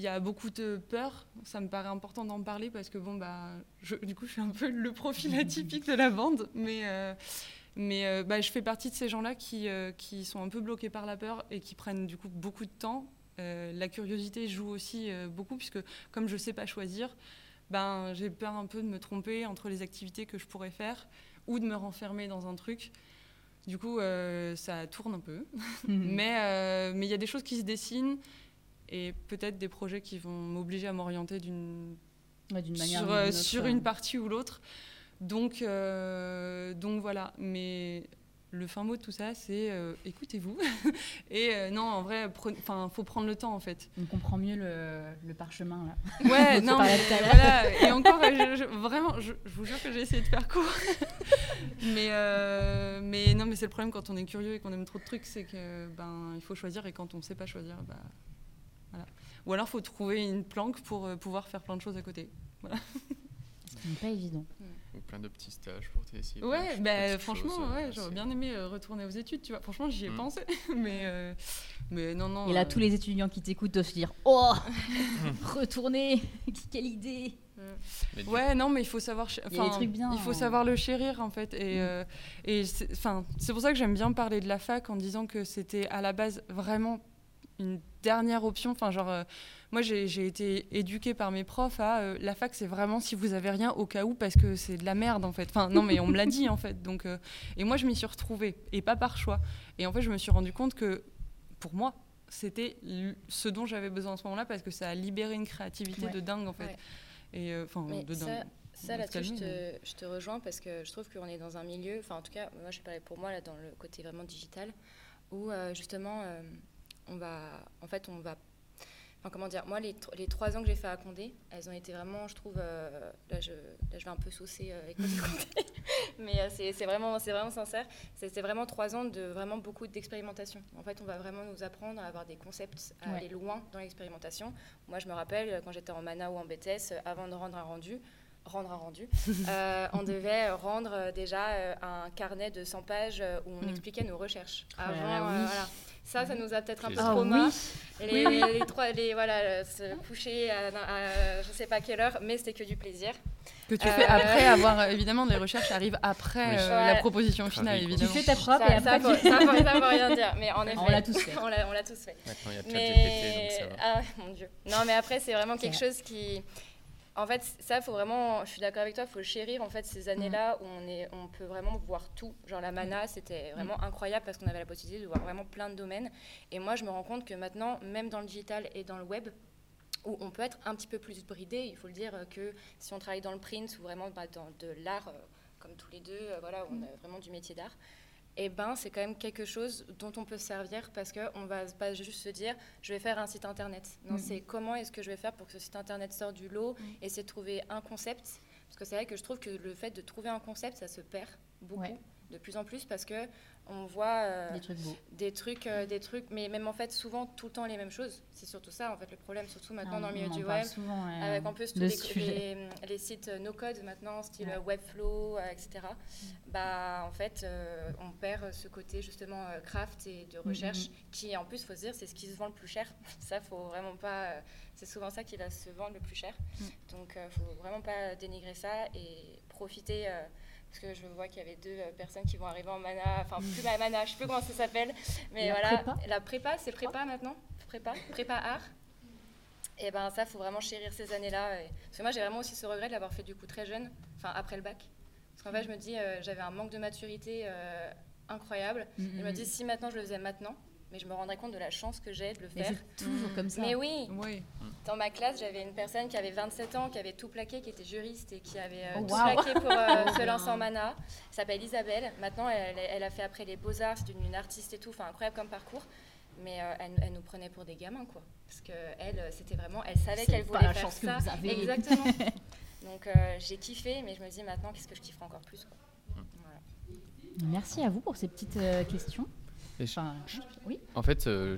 [SPEAKER 7] il y a beaucoup de peur. Ça me paraît important d'en parler parce que, bon, bah, je- du coup, je suis un peu le profil atypique de la bande, mais. euh, mais euh, bah, je fais partie de ces gens-là qui, euh, qui sont un peu bloqués par la peur et qui prennent du coup beaucoup de temps. La curiosité joue aussi beaucoup puisque comme je ne sais pas choisir, ben, j'ai peur un peu de me tromper entre les activités que je pourrais faire ou de me renfermer dans un truc. Du coup, ça tourne un peu. [laughs] Mais euh, mais il y a des choses qui se dessinent et peut-être des projets qui vont m'obliger à m'orienter d'une
[SPEAKER 1] Ouais, manière
[SPEAKER 7] sur,
[SPEAKER 1] ou
[SPEAKER 7] euh, sur
[SPEAKER 1] euh.
[SPEAKER 7] une partie ou l'autre. Donc, euh, donc voilà. Mais le fin mot de tout ça, c'est euh, écoutez-vous. [laughs] Et euh, non, en vrai, il faut prendre le temps en fait.
[SPEAKER 1] On comprend mieux le, le parchemin là.
[SPEAKER 7] Ouais, [laughs] non, mais voilà. Et [laughs] encore, je- je- vraiment, je, je vous jure que j'ai essayé de faire court. mais, euh, mais non, mais c'est le problème quand on est curieux et qu'on aime trop de trucs, c'est que ben il faut choisir et quand on ne sait pas choisir, bah. Ou alors, faut trouver une planque pour euh, pouvoir faire plein de choses à côté.
[SPEAKER 1] Ce qui n'est pas évident.
[SPEAKER 6] Ou plein de petits stages pour t'essayer. plein
[SPEAKER 7] Ouais, bah, franchement,
[SPEAKER 6] choses, euh,
[SPEAKER 7] ouais, j'aurais bien aimé euh, retourner aux études, tu vois. Franchement, j'y ai
[SPEAKER 6] Mm.
[SPEAKER 7] pensé, [laughs] mais, euh, mais non, non.
[SPEAKER 1] Et là,
[SPEAKER 7] euh,
[SPEAKER 1] tous les étudiants qui t'écoutent doivent se dire Oh [laughs] Retourner [laughs] Quelle idée
[SPEAKER 6] Mais
[SPEAKER 7] Ouais, non, mais il faut savoir.
[SPEAKER 1] Il y a des
[SPEAKER 7] enfin,
[SPEAKER 1] trucs bien,
[SPEAKER 7] Il faut
[SPEAKER 1] hein.
[SPEAKER 7] savoir le chérir, en fait. Et,
[SPEAKER 1] Mm.
[SPEAKER 7] euh, et c'est enfin, c'est pour ça que j'aime bien parler de la fac en disant que c'était à la base vraiment une dernière option. Enfin, genre, euh, moi, j'ai été éduquée par mes profs à euh, la fac, c'est vraiment si vous avez rien au cas où parce que c'est de la merde, en fait. Enfin, non, mais on me l'a dit, en fait. Donc, euh, et moi, je m'y suis retrouvée et pas par choix. Et en fait, je me suis rendu compte que pour moi, c'était ce dont j'avais besoin à ce moment-là parce que ça a libéré une créativité
[SPEAKER 1] Ouais.
[SPEAKER 7] de dingue, en fait.
[SPEAKER 5] Ouais.
[SPEAKER 7] Et enfin, de
[SPEAKER 5] ça,
[SPEAKER 7] dingue.
[SPEAKER 5] ça là-dessus, je te, je te rejoins parce que je trouve qu'on est dans un milieu, enfin en tout cas, moi je parler pour moi là dans le côté vraiment digital, où euh, justement euh, on va, en fait, on va Enfin, comment dire Moi, les, les trois ans que j'ai fait à Condé, elles ont été vraiment, je trouve. euh, là, je, là, je vais un peu saucer euh, avec Condé, [laughs] mais euh, c'est vraiment, c'est vraiment sincère. C'était vraiment trois ans de vraiment beaucoup d'expérimentation. En fait, on va vraiment nous apprendre à avoir des concepts, à
[SPEAKER 1] Ouais.
[SPEAKER 5] aller loin dans l'expérimentation. Moi, je me rappelle quand j'étais en mana ou en BTS, avant de rendre un rendu, rendre un rendu, [laughs] euh, on devait rendre déjà un carnet de 100 pages où on
[SPEAKER 3] Mm.
[SPEAKER 5] expliquait nos recherches. Avant,
[SPEAKER 1] oui.
[SPEAKER 5] voilà. Ça, ça nous a peut-être un peu trauma.
[SPEAKER 1] oui.
[SPEAKER 5] Les, les trois, les, voilà, euh, se coucher à, à je sais pas quelle heure, mais c'était que du plaisir.
[SPEAKER 7] Que tu
[SPEAKER 5] Euh,
[SPEAKER 7] fais après avoir, euh, évidemment, les recherches arrivent après
[SPEAKER 6] Oui.
[SPEAKER 7] euh, la proposition finale,
[SPEAKER 6] quoi.
[SPEAKER 1] Tu
[SPEAKER 7] évidemment.
[SPEAKER 1] fais ta propre
[SPEAKER 5] ça,
[SPEAKER 1] et
[SPEAKER 5] ça,
[SPEAKER 1] après
[SPEAKER 5] faut,
[SPEAKER 1] tu...
[SPEAKER 5] ça, faut- [laughs] ça veut rien dire, mais en effet,
[SPEAKER 1] On l'a tous fait. [laughs]
[SPEAKER 5] on l'a tous fait.
[SPEAKER 6] Maintenant, il y a ChatGPT, donc
[SPEAKER 5] Mais
[SPEAKER 6] ça va.
[SPEAKER 5] ah mon dieu. Non, mais après c'est vraiment quelque chose qui, en fait, ça faut vraiment. Je suis d'accord avec toi, faut chérir en fait ces années-là où on est, on peut vraiment voir tout. Genre la mana, c'était vraiment incroyable parce qu'on avait la possibilité de voir vraiment plein de domaines. Et moi, je me rends compte que maintenant, même dans le digital et dans le web. Où on peut être un petit peu plus bridé, il faut le dire euh, que si on travaille dans le print ou vraiment bah, dans de l'art, euh, comme tous les deux, euh, voilà, on a vraiment du métier d'art, et ben c'est quand même quelque chose dont on peut se servir parce qu'on va pas juste se dire je vais faire un site internet. Non,
[SPEAKER 1] Mhm.
[SPEAKER 5] c'est comment est-ce que je vais faire pour que ce site internet sorte du lot,
[SPEAKER 1] Mhm.
[SPEAKER 5] essayer de trouver un concept. Parce que c'est vrai que je trouve que le fait de trouver un concept, ça se perd beaucoup,
[SPEAKER 1] Ouais.
[SPEAKER 5] de plus en plus, parce que on voit euh,
[SPEAKER 1] Des trucs beaux.
[SPEAKER 5] des trucs, euh, des trucs, mais même en fait souvent tout le temps les mêmes choses. C'est surtout ça en fait le problème, surtout maintenant
[SPEAKER 1] Non,
[SPEAKER 5] dans le milieu du web.
[SPEAKER 1] souvent, ouais,
[SPEAKER 5] Avec en plus tous
[SPEAKER 1] le
[SPEAKER 5] les, les- les sites euh, no-code maintenant, style
[SPEAKER 1] Ouais.
[SPEAKER 5] euh, Webflow, euh, etc.
[SPEAKER 1] Mm.
[SPEAKER 5] Bah, en fait, euh, on perd ce côté justement euh, craft et de
[SPEAKER 1] Mm,
[SPEAKER 5] recherche qui, en plus, faut se dire, c'est ce qui se vend le plus cher. [laughs] Ça, faut vraiment pas. euh, c'est souvent ça qui va se vendre le plus cher.
[SPEAKER 1] Mm.
[SPEAKER 5] Donc, euh, faut vraiment pas dénigrer ça et profiter. Parce que je vois qu'il y avait deux euh, personnes qui vont arriver en mana, enfin plus la mana, je sais plus comment ça s'appelle, mais
[SPEAKER 1] La
[SPEAKER 5] voilà,
[SPEAKER 1] prépa
[SPEAKER 5] la prépa, c'est prépa maintenant, prépa, prépa art? Et ben ça, faut vraiment chérir ces années-là. Parce que moi, j'ai vraiment aussi ce regret de l'avoir fait du coup très jeune, enfin après le bac. Parce qu'en fait, je me dis, euh, j'avais un manque de maturité euh, incroyable.
[SPEAKER 1] Mm,
[SPEAKER 5] Je me dis, si maintenant je le faisais maintenant, mais je me rendrais compte de la chance que j'ai de le
[SPEAKER 1] Mais
[SPEAKER 5] faire.
[SPEAKER 1] c'est toujours comme ça.
[SPEAKER 5] Mais oui,
[SPEAKER 7] Oui.
[SPEAKER 5] dans ma classe, j'avais une personne qui avait 27 ans, qui avait tout plaqué, qui était juriste et qui avait euh,
[SPEAKER 1] Oh,
[SPEAKER 5] tout plaqué pour euh,
[SPEAKER 1] Trop [laughs]
[SPEAKER 5] se lancer en mana. Elle s'appelle Isabelle. Maintenant, elle, elle a fait après les beaux-arts, c'est une, une artiste et tout, enfin incroyable comme parcours. Mais euh, elle, elle nous prenait pour des gamins, quoi. Parce que elle, euh, c'était vraiment, elle savait qu'elle
[SPEAKER 1] pas
[SPEAKER 5] voulait
[SPEAKER 1] la
[SPEAKER 5] faire
[SPEAKER 1] chance que
[SPEAKER 5] ça.
[SPEAKER 1] vous avez.
[SPEAKER 5] Exactement. [laughs] Donc euh, j'ai kiffé, mais je me dis maintenant, qu'est-ce que je kifferai encore plus, quoi. Voilà.
[SPEAKER 1] Merci à vous pour ces petites euh, questions.
[SPEAKER 6] Et je-
[SPEAKER 1] Enfin, oui.
[SPEAKER 6] En fait, euh,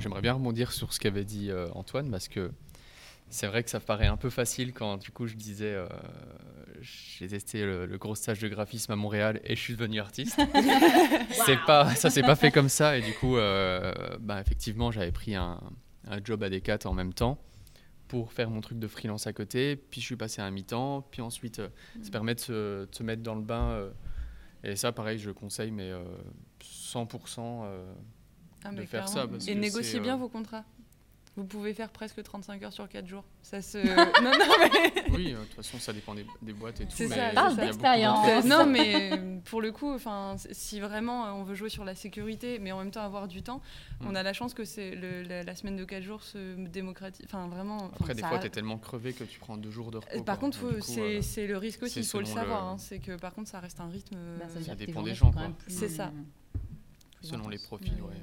[SPEAKER 6] j'aimerais bien rebondir sur ce qu'avait dit euh, Antoine parce que c'est vrai que ça paraît un peu facile quand du coup je disais euh, j'ai testé le, le gros stage de graphisme à Montréal et je suis devenu artiste. [laughs] c'est pas, ça s'est pas fait comme ça et du coup, euh, bah, effectivement, j'avais pris un, un job à Decat en même temps pour faire mon truc de freelance à côté. Puis je suis passé à un mi-temps. Puis ensuite, euh, ça permet de se, de se mettre dans le bain. Euh, et ça, pareil, je conseille, mais euh, 100%. euh,
[SPEAKER 7] Ah,
[SPEAKER 6] de
[SPEAKER 7] mais
[SPEAKER 6] faire
[SPEAKER 7] clairement.
[SPEAKER 6] ça, parce
[SPEAKER 7] Et négociez
[SPEAKER 6] c'est,
[SPEAKER 7] bien
[SPEAKER 6] euh,
[SPEAKER 7] vos contrats. Vous pouvez faire presque 35 heures sur 4 jours. Ça se. [laughs] non, non, mais.
[SPEAKER 6] Oui, euh, de toute façon, ça dépend des, des boîtes et tout.
[SPEAKER 7] C'est ça, Parle
[SPEAKER 1] d'expérience.
[SPEAKER 7] non, mais euh, pour le coup, si vraiment euh, on veut jouer sur la sécurité, mais en même temps avoir du temps, on
[SPEAKER 6] Mm.
[SPEAKER 7] a la chance que c'est le- la, la semaine de 4 jours se démocratise. Enfin, vraiment.
[SPEAKER 6] Après, des
[SPEAKER 7] ça-
[SPEAKER 6] fois, tu es tellement crevé que tu prends deux jours de repos.
[SPEAKER 7] Euh, Par
[SPEAKER 6] quoi.
[SPEAKER 7] contre, c'est
[SPEAKER 6] euh,
[SPEAKER 7] c'est le risque aussi,
[SPEAKER 6] c'est
[SPEAKER 7] il faut le
[SPEAKER 6] selon le-
[SPEAKER 7] savoir. hein, c'est que par contre, ça reste un rythme.
[SPEAKER 1] Bah, ça tes
[SPEAKER 6] dépend des gens, quoi.
[SPEAKER 7] C'est ça.
[SPEAKER 6] selon les profils, ouais.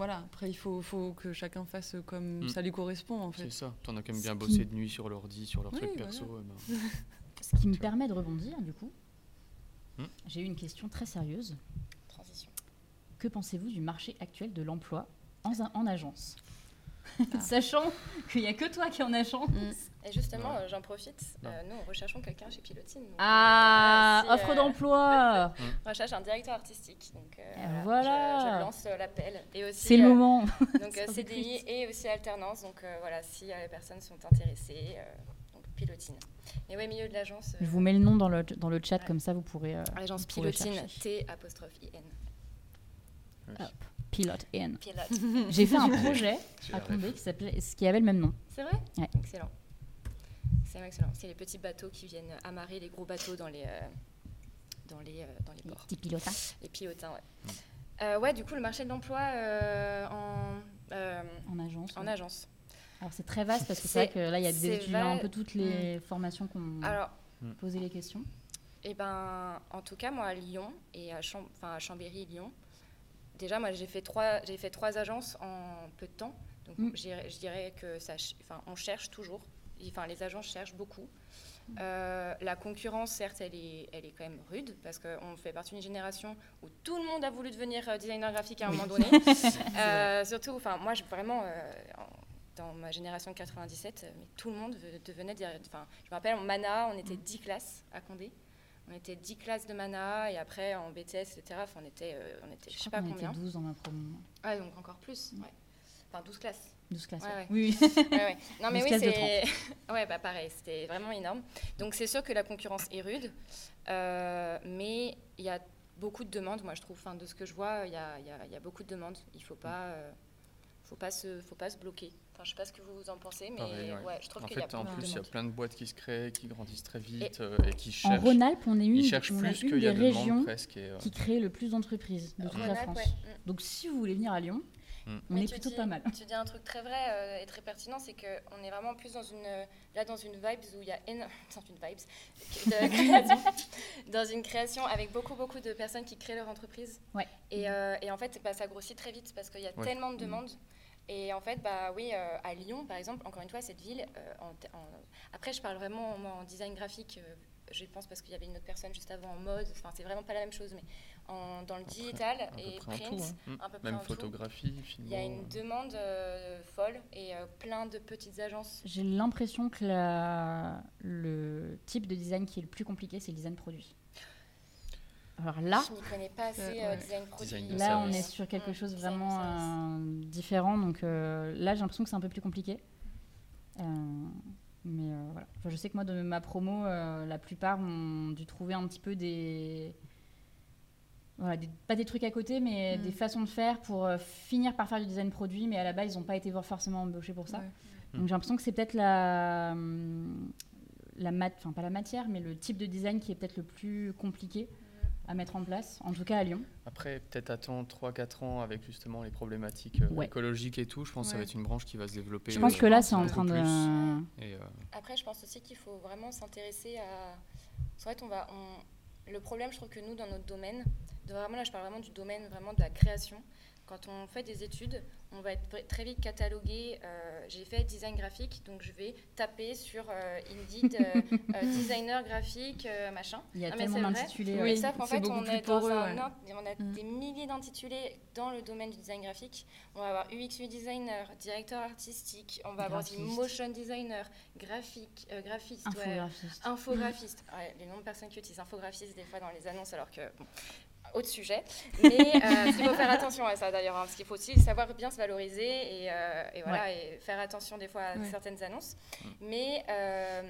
[SPEAKER 7] Euh, Voilà, après, il faut, faut que chacun fasse comme
[SPEAKER 6] Mm.
[SPEAKER 7] ça lui correspond, en fait.
[SPEAKER 6] C'est ça. T'en as quand même bien
[SPEAKER 1] Ce
[SPEAKER 6] bossé
[SPEAKER 1] qui-
[SPEAKER 6] de nuit sur l'ordi, sur leur
[SPEAKER 7] Oui,
[SPEAKER 6] truc
[SPEAKER 7] voilà.
[SPEAKER 6] perso. eh ben, [laughs]
[SPEAKER 1] Ce qui me
[SPEAKER 6] vois.
[SPEAKER 1] permet de rebondir, du coup.
[SPEAKER 6] Hmm.
[SPEAKER 1] J'ai eu une question très sérieuse.
[SPEAKER 5] Transition.
[SPEAKER 1] Que pensez-vous du marché actuel de l'emploi en, en agence?
[SPEAKER 7] Ah. [laughs]
[SPEAKER 1] Sachant qu'il n'y a que toi qui es en agence.
[SPEAKER 7] Mm.
[SPEAKER 5] Et justement,
[SPEAKER 6] Ouais.
[SPEAKER 5] euh, j'en profite. Euh, nous, on recherchons quelqu'un chez Pilotine. donc,
[SPEAKER 1] Ah,
[SPEAKER 5] euh, si,
[SPEAKER 1] offre
[SPEAKER 5] euh,
[SPEAKER 1] d'emploi [laughs]
[SPEAKER 5] On recherche un directeur artistique. Donc euh,
[SPEAKER 1] Et
[SPEAKER 5] voilà. Je, je lance euh, l'appel. Et
[SPEAKER 1] C'est le moment. [laughs] [laughs]
[SPEAKER 5] Donc CDI et aussi alternance. Donc euh, voilà, si euh, les personnes sont intéressées, euh, donc Pilotine. Mais ouais, milieu de l'agence.
[SPEAKER 1] Je vous mets le nom dans le, dans le chat,
[SPEAKER 5] Ouais.
[SPEAKER 1] comme ça vous pourrez. euh,
[SPEAKER 5] Agence
[SPEAKER 1] vous pourrez
[SPEAKER 5] Pilotine,
[SPEAKER 1] chercher.
[SPEAKER 5] T apostrophe I-N.
[SPEAKER 6] ouais.
[SPEAKER 1] Pilote N. J'ai fait un projet à. Condé qui, s'appelait- ce qui avait le même nom.
[SPEAKER 5] C'est vrai?
[SPEAKER 1] Ouais.
[SPEAKER 5] Excellent. C'est excellent. C'est les petits bateaux qui viennent amarrer les gros bateaux dans les, euh, dans les, euh, dans les
[SPEAKER 1] Les
[SPEAKER 5] ports.
[SPEAKER 1] petits pilotins.
[SPEAKER 5] Les pilotins, ouais. Euh, ouais, du coup, le marché de l'emploi euh, en, euh,
[SPEAKER 1] En agence.
[SPEAKER 5] en
[SPEAKER 1] ouais.
[SPEAKER 5] agence.
[SPEAKER 1] Alors c'est très vaste parce que c'est vrai que là il y a des étudiants, un
[SPEAKER 5] va-
[SPEAKER 1] peu toutes les formations qu'on
[SPEAKER 5] Alors,
[SPEAKER 1] posé les questions.
[SPEAKER 5] Eh ben, en tout cas, moi, à Lyon et à, Cham- enfin, à Chambéry, Lyon, déjà, moi, j'ai fait, trois, j'ai fait trois agences en peu de temps. Donc
[SPEAKER 1] Mm.
[SPEAKER 5] je dirais- que ça, enfin, on cherche toujours. Enfin, les agents cherchent beaucoup. Euh, la concurrence, certes, elle est, elle est quand même rude parce qu'on fait partie d'une génération où tout le monde a voulu devenir euh, designer graphique à un moment donné. [laughs] Euh, surtout, enfin, moi, je, vraiment, euh, en- dans ma génération de 97, euh, mais tout le monde ve- devenait. Enfin, je me rappelle, en Mana, on était 10 classes à Condé. On était 10 classes de Mana et après en BTS, etc. Enfin, on était, on était, je sais
[SPEAKER 1] Je
[SPEAKER 5] pas
[SPEAKER 1] crois qu'on
[SPEAKER 5] combien.
[SPEAKER 1] était 12 dans ma promo.
[SPEAKER 5] Ah, donc encore plus. Ouais. Enfin, 12 classes.
[SPEAKER 1] 12 classes.
[SPEAKER 5] Ouais,
[SPEAKER 1] ouais. Oui, oui.
[SPEAKER 5] Ouais, ouais. [laughs] Non, mais
[SPEAKER 1] 12
[SPEAKER 5] oui, c'est. [laughs] ouais, bah pareil, c'était vraiment énorme. Donc, c'est sûr que la concurrence est rude, euh, mais il y a beaucoup de demandes, moi, je trouve. Enfin, de ce que je vois, il y a, il y a- y a beaucoup de demandes. Il faut pas. euh, faut pas se, faut pas se bloquer. Enfin, je sais pas ce que vous en pensez, mais
[SPEAKER 6] Pareil,
[SPEAKER 5] ouais.
[SPEAKER 6] ouais.
[SPEAKER 5] je trouve
[SPEAKER 6] En
[SPEAKER 5] qu'il y a
[SPEAKER 6] fait, en plus, il y a plein de boîtes qui se créent, qui grandissent très vite euh, et, qui
[SPEAKER 1] En
[SPEAKER 6] cherchent.
[SPEAKER 1] Rhône-Alpes, on est une, on a
[SPEAKER 6] plus
[SPEAKER 1] une des
[SPEAKER 6] a de demandes
[SPEAKER 1] régions
[SPEAKER 6] presque. et, euh,
[SPEAKER 1] qui crée le plus d'entreprises de toute la France.
[SPEAKER 5] ouais. Mm.
[SPEAKER 1] Donc si vous voulez venir à Lyon,
[SPEAKER 6] Mm.
[SPEAKER 1] on
[SPEAKER 5] Mais
[SPEAKER 1] est plutôt
[SPEAKER 5] dis-
[SPEAKER 1] pas mal.
[SPEAKER 5] Tu dis un truc très vrai euh, et très pertinent, c'est qu'on est vraiment plus dans une, là dans une vibe où il y a éno- [laughs] dans une vibes de [laughs] création, dans une création avec beaucoup beaucoup de personnes qui créent leur entreprise.
[SPEAKER 1] Ouais.
[SPEAKER 5] Et, euh, et en fait, bah, ça grossit très vite parce qu'il y a
[SPEAKER 6] Ouais.
[SPEAKER 5] tellement de demandes. Et en fait, bah oui, euh, à Lyon, par exemple, encore une fois, cette ville. euh, en te- en- Après, je parle vraiment moi, en design graphique. euh, je pense parce qu'il y avait une autre personne juste avant en mode. Enfin, c'est vraiment pas la même chose, mais en- dans le digital et print,
[SPEAKER 6] tout. hein. Mm.
[SPEAKER 5] peu près
[SPEAKER 6] Même photographie,
[SPEAKER 5] il y a une demande euh, folle et euh, plein de petites agences.
[SPEAKER 1] J'ai l'impression que la- le type de design qui est le plus compliqué, c'est le design produit. Alors là,
[SPEAKER 5] Je n'y connais pas assez
[SPEAKER 7] Euh,
[SPEAKER 5] euh,
[SPEAKER 7] ouais.
[SPEAKER 5] design produit.
[SPEAKER 6] Design de
[SPEAKER 1] là on est sur quelque
[SPEAKER 5] Mm,
[SPEAKER 1] chose vraiment euh, différent. Donc euh, là, j'ai l'impression que c'est un peu plus compliqué. Euh, mais euh, voilà. Enfin, je sais que moi, de ma promo, euh, la plupart ont dû trouver un petit peu des. Voilà, des- pas des trucs à côté, mais
[SPEAKER 7] Mm.
[SPEAKER 1] des façons de faire pour euh, finir par faire du design produit, mais à la base, ils n'ont pas été forcément embauchés pour ça.
[SPEAKER 7] Ouais.
[SPEAKER 1] Donc j'ai l'impression que c'est peut-être la, la mat, enfin pas la matière, mais le type de design qui est peut-être le plus compliqué à mettre en place, en tout cas à Lyon.
[SPEAKER 6] Après, peut-être attendre 3-4 ans avec justement les problématiques euh,
[SPEAKER 1] Ouais.
[SPEAKER 6] écologiques et tout. Je pense que ça va être une branche qui va se développer.
[SPEAKER 1] Je pense
[SPEAKER 6] euh,
[SPEAKER 1] que là, c'est en train de.
[SPEAKER 6] Et, euh,
[SPEAKER 5] Après, je pense aussi qu'il faut vraiment s'intéresser à. En fait, on va. on- Le problème, je trouve que nous, dans notre domaine, vraiment là, je parle vraiment du domaine vraiment de la création. Quand on fait des études, on va être très vite catalogué. euh, J'ai fait design graphique, donc je vais taper sur euh, Indeed euh, [laughs] euh, designer graphique, machin.
[SPEAKER 1] Il y a
[SPEAKER 5] Ah, mais
[SPEAKER 1] tellement d'intitulés.
[SPEAKER 7] Oui.
[SPEAKER 1] ouais.
[SPEAKER 5] Sauf qu'en fait, on est dans
[SPEAKER 7] poreux,
[SPEAKER 5] un
[SPEAKER 7] ouais.
[SPEAKER 5] int- on a
[SPEAKER 7] Mm.
[SPEAKER 5] des milliers d'intitulés dans le domaine du design graphique. On va avoir UX, designer, directeur artistique, on va avoir
[SPEAKER 1] Graphiste.
[SPEAKER 5] motion designer, graphique, graphiste, ouais,
[SPEAKER 1] Infographiste.
[SPEAKER 5] infographiste. Ouais, les noms de personnes qui utilisent infographiste des fois dans les annonces, alors que bon, autre sujet. Mais euh, il faut faire attention à ça d'ailleurs, hein, parce qu'il faut aussi savoir bien se valoriser et, euh, et voilà, et faire attention des fois à
[SPEAKER 7] Ouais.
[SPEAKER 5] certaines annonces. Mais euh,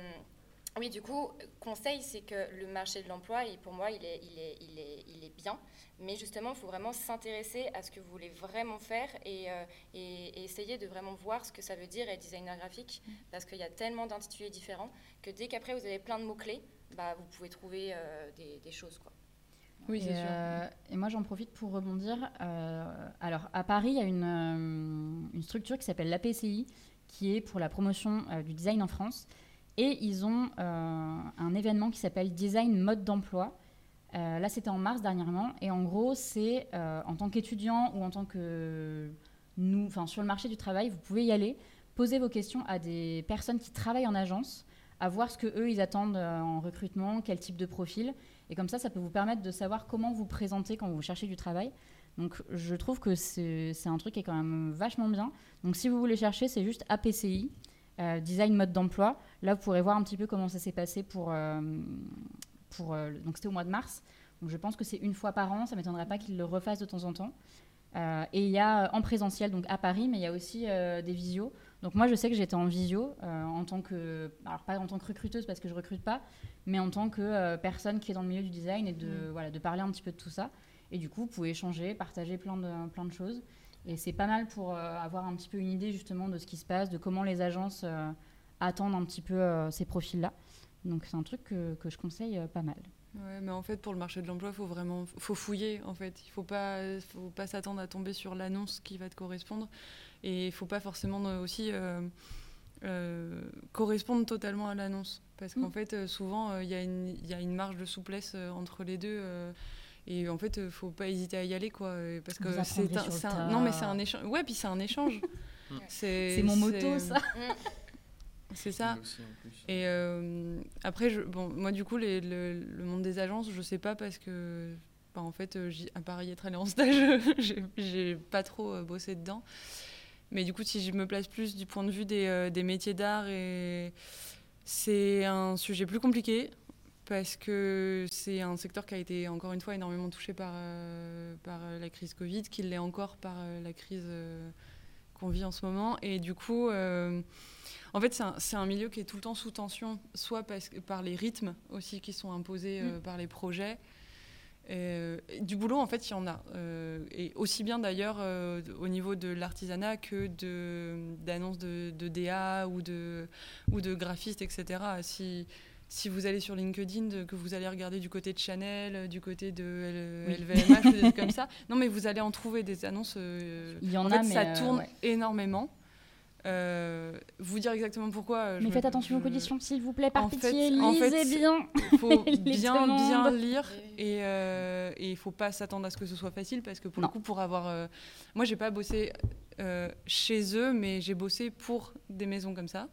[SPEAKER 5] oui, du coup, conseil, c'est que le marché de l'emploi, pour moi, il est, il, est, il, est, il est bien. Mais justement, il faut vraiment s'intéresser à ce que vous voulez vraiment faire et, euh, et- et essayer de vraiment voir ce que ça veut dire être designer graphique. Parce qu'il y a tellement d'intitulés différents que dès qu'après vous avez plein de mots-clés, bah, vous pouvez trouver euh, des, des choses. Quoi.
[SPEAKER 7] Oui, c'est sûr.
[SPEAKER 1] euh, et moi, j'en profite pour rebondir. Euh, alors, à Paris, il y a une, euh, une structure qui s'appelle l'APCI, qui est pour la promotion du design en France. Et ils ont un événement qui s'appelle Design Mode d'emploi. Là, c'était en mars dernièrement. Et en gros, c'est en tant qu'étudiant ou en tant que nous, enfin sur le marché du travail, vous pouvez y aller, poser vos questions à des personnes qui travaillent en agence, à voir ce que eux ils attendent en recrutement, quel type de profil. Et comme ça, ça peut vous permettre de savoir comment vous présenter quand vous cherchez du travail. Donc, je trouve que c'est un truc qui est quand même vachement bien. Donc, si vous voulez chercher, c'est juste APCI, euh, Design Mode d'Emploi. Là, vous pourrez voir un petit peu comment ça s'est passé pour. euh, pour euh, donc, c'était au mois de mars. Donc, je pense que c'est une fois par an. Ça ne m'étonnerait pas qu'ils le refassent de temps en temps. Et il y a en présentiel, donc à Paris, mais il y a aussi des visios. Donc moi, je sais que j'étais en visio euh, en tant que, alors pas en tant que recruteuse parce que je recrute pas, mais en tant que euh, personne qui est dans le milieu du design et de,
[SPEAKER 7] Mm.
[SPEAKER 1] voilà, de parler un petit peu de tout ça. Et du coup, vous pouvez échanger, partager plein de, plein de choses. Et c'est pas mal pour euh, avoir un petit peu une idée justement de ce qui se passe, de comment les agences attendent un petit peu ces profils-là. Donc c'est un truc que, que je conseille pas mal.
[SPEAKER 7] Ouais, mais en fait, pour le marché de l'emploi, il faut vraiment faut fouiller. En fait, il faut pas, faut pas s'attendre à tomber sur l'annonce qui va te correspondre, et il faut pas forcément euh, aussi euh, euh, correspondre totalement à l'annonce, parce qu'en
[SPEAKER 1] Mm.
[SPEAKER 7] fait, souvent, euh, il y, a une- il y a une marge de souplesse euh, entre les deux. euh, et en fait, euh, faut pas hésiter à y aller, quoi, parce que c'est un, non, mais c'est un échange. Ouais, puis c'est un échange. [laughs] C'est
[SPEAKER 1] C'est mon moto,
[SPEAKER 7] c'est-
[SPEAKER 1] ça. [laughs]
[SPEAKER 7] C'est ça.
[SPEAKER 6] Aussi, plus.
[SPEAKER 7] Et euh, après, je, bon, moi, du coup, les- le, le monde des agences, je sais pas parce que, bah, en fait, à part y être allée en stage, [laughs] j'ai- pas trop euh, bossé dedans. Mais du coup, si je me place plus du point de vue des, euh, des métiers d'art, et c'est un sujet plus compliqué parce que c'est un secteur qui a été encore une fois énormément touché par, euh, par euh, la crise Covid, qui l'est encore par euh, la crise euh, qu'on vit en ce moment. Et du coup, en fait, c'est un, un milieu qui est tout le temps sous tension, soit parce que- par les rythmes aussi qui sont imposés euh, par les projets. Euh, du boulot, en fait, il y en a. Euh, et aussi bien d'ailleurs euh, au niveau de l'artisanat que d'annonces de, de DA ou de, ou de graphistes, etc. Si, si vous allez sur LinkedIn, de- que vous allez regarder du côté de Chanel, du côté de L-
[SPEAKER 1] Oui.
[SPEAKER 7] LVMH, ou des [laughs] trucs comme ça, non, mais vous allez en trouver des annonces.
[SPEAKER 1] Il y en,
[SPEAKER 7] en
[SPEAKER 1] a, mais
[SPEAKER 7] ça tourne
[SPEAKER 1] ouais.
[SPEAKER 7] énormément. Euh, vous dire exactement pourquoi. euh, je
[SPEAKER 1] Mais
[SPEAKER 7] me-
[SPEAKER 1] faites attention aux conditions, s'il vous plaît, par
[SPEAKER 7] En
[SPEAKER 1] pitié,
[SPEAKER 7] fait- en
[SPEAKER 1] lisez
[SPEAKER 7] fait,
[SPEAKER 1] bien.
[SPEAKER 7] Il faut [laughs] bien, bien lire et euh, et il faut pas s'attendre à ce que ce soit facile parce que pour
[SPEAKER 1] Non.
[SPEAKER 7] le coup, pour avoir. euh, moi, j'ai pas bossé euh, chez eux, mais j'ai bossé pour des maisons comme ça.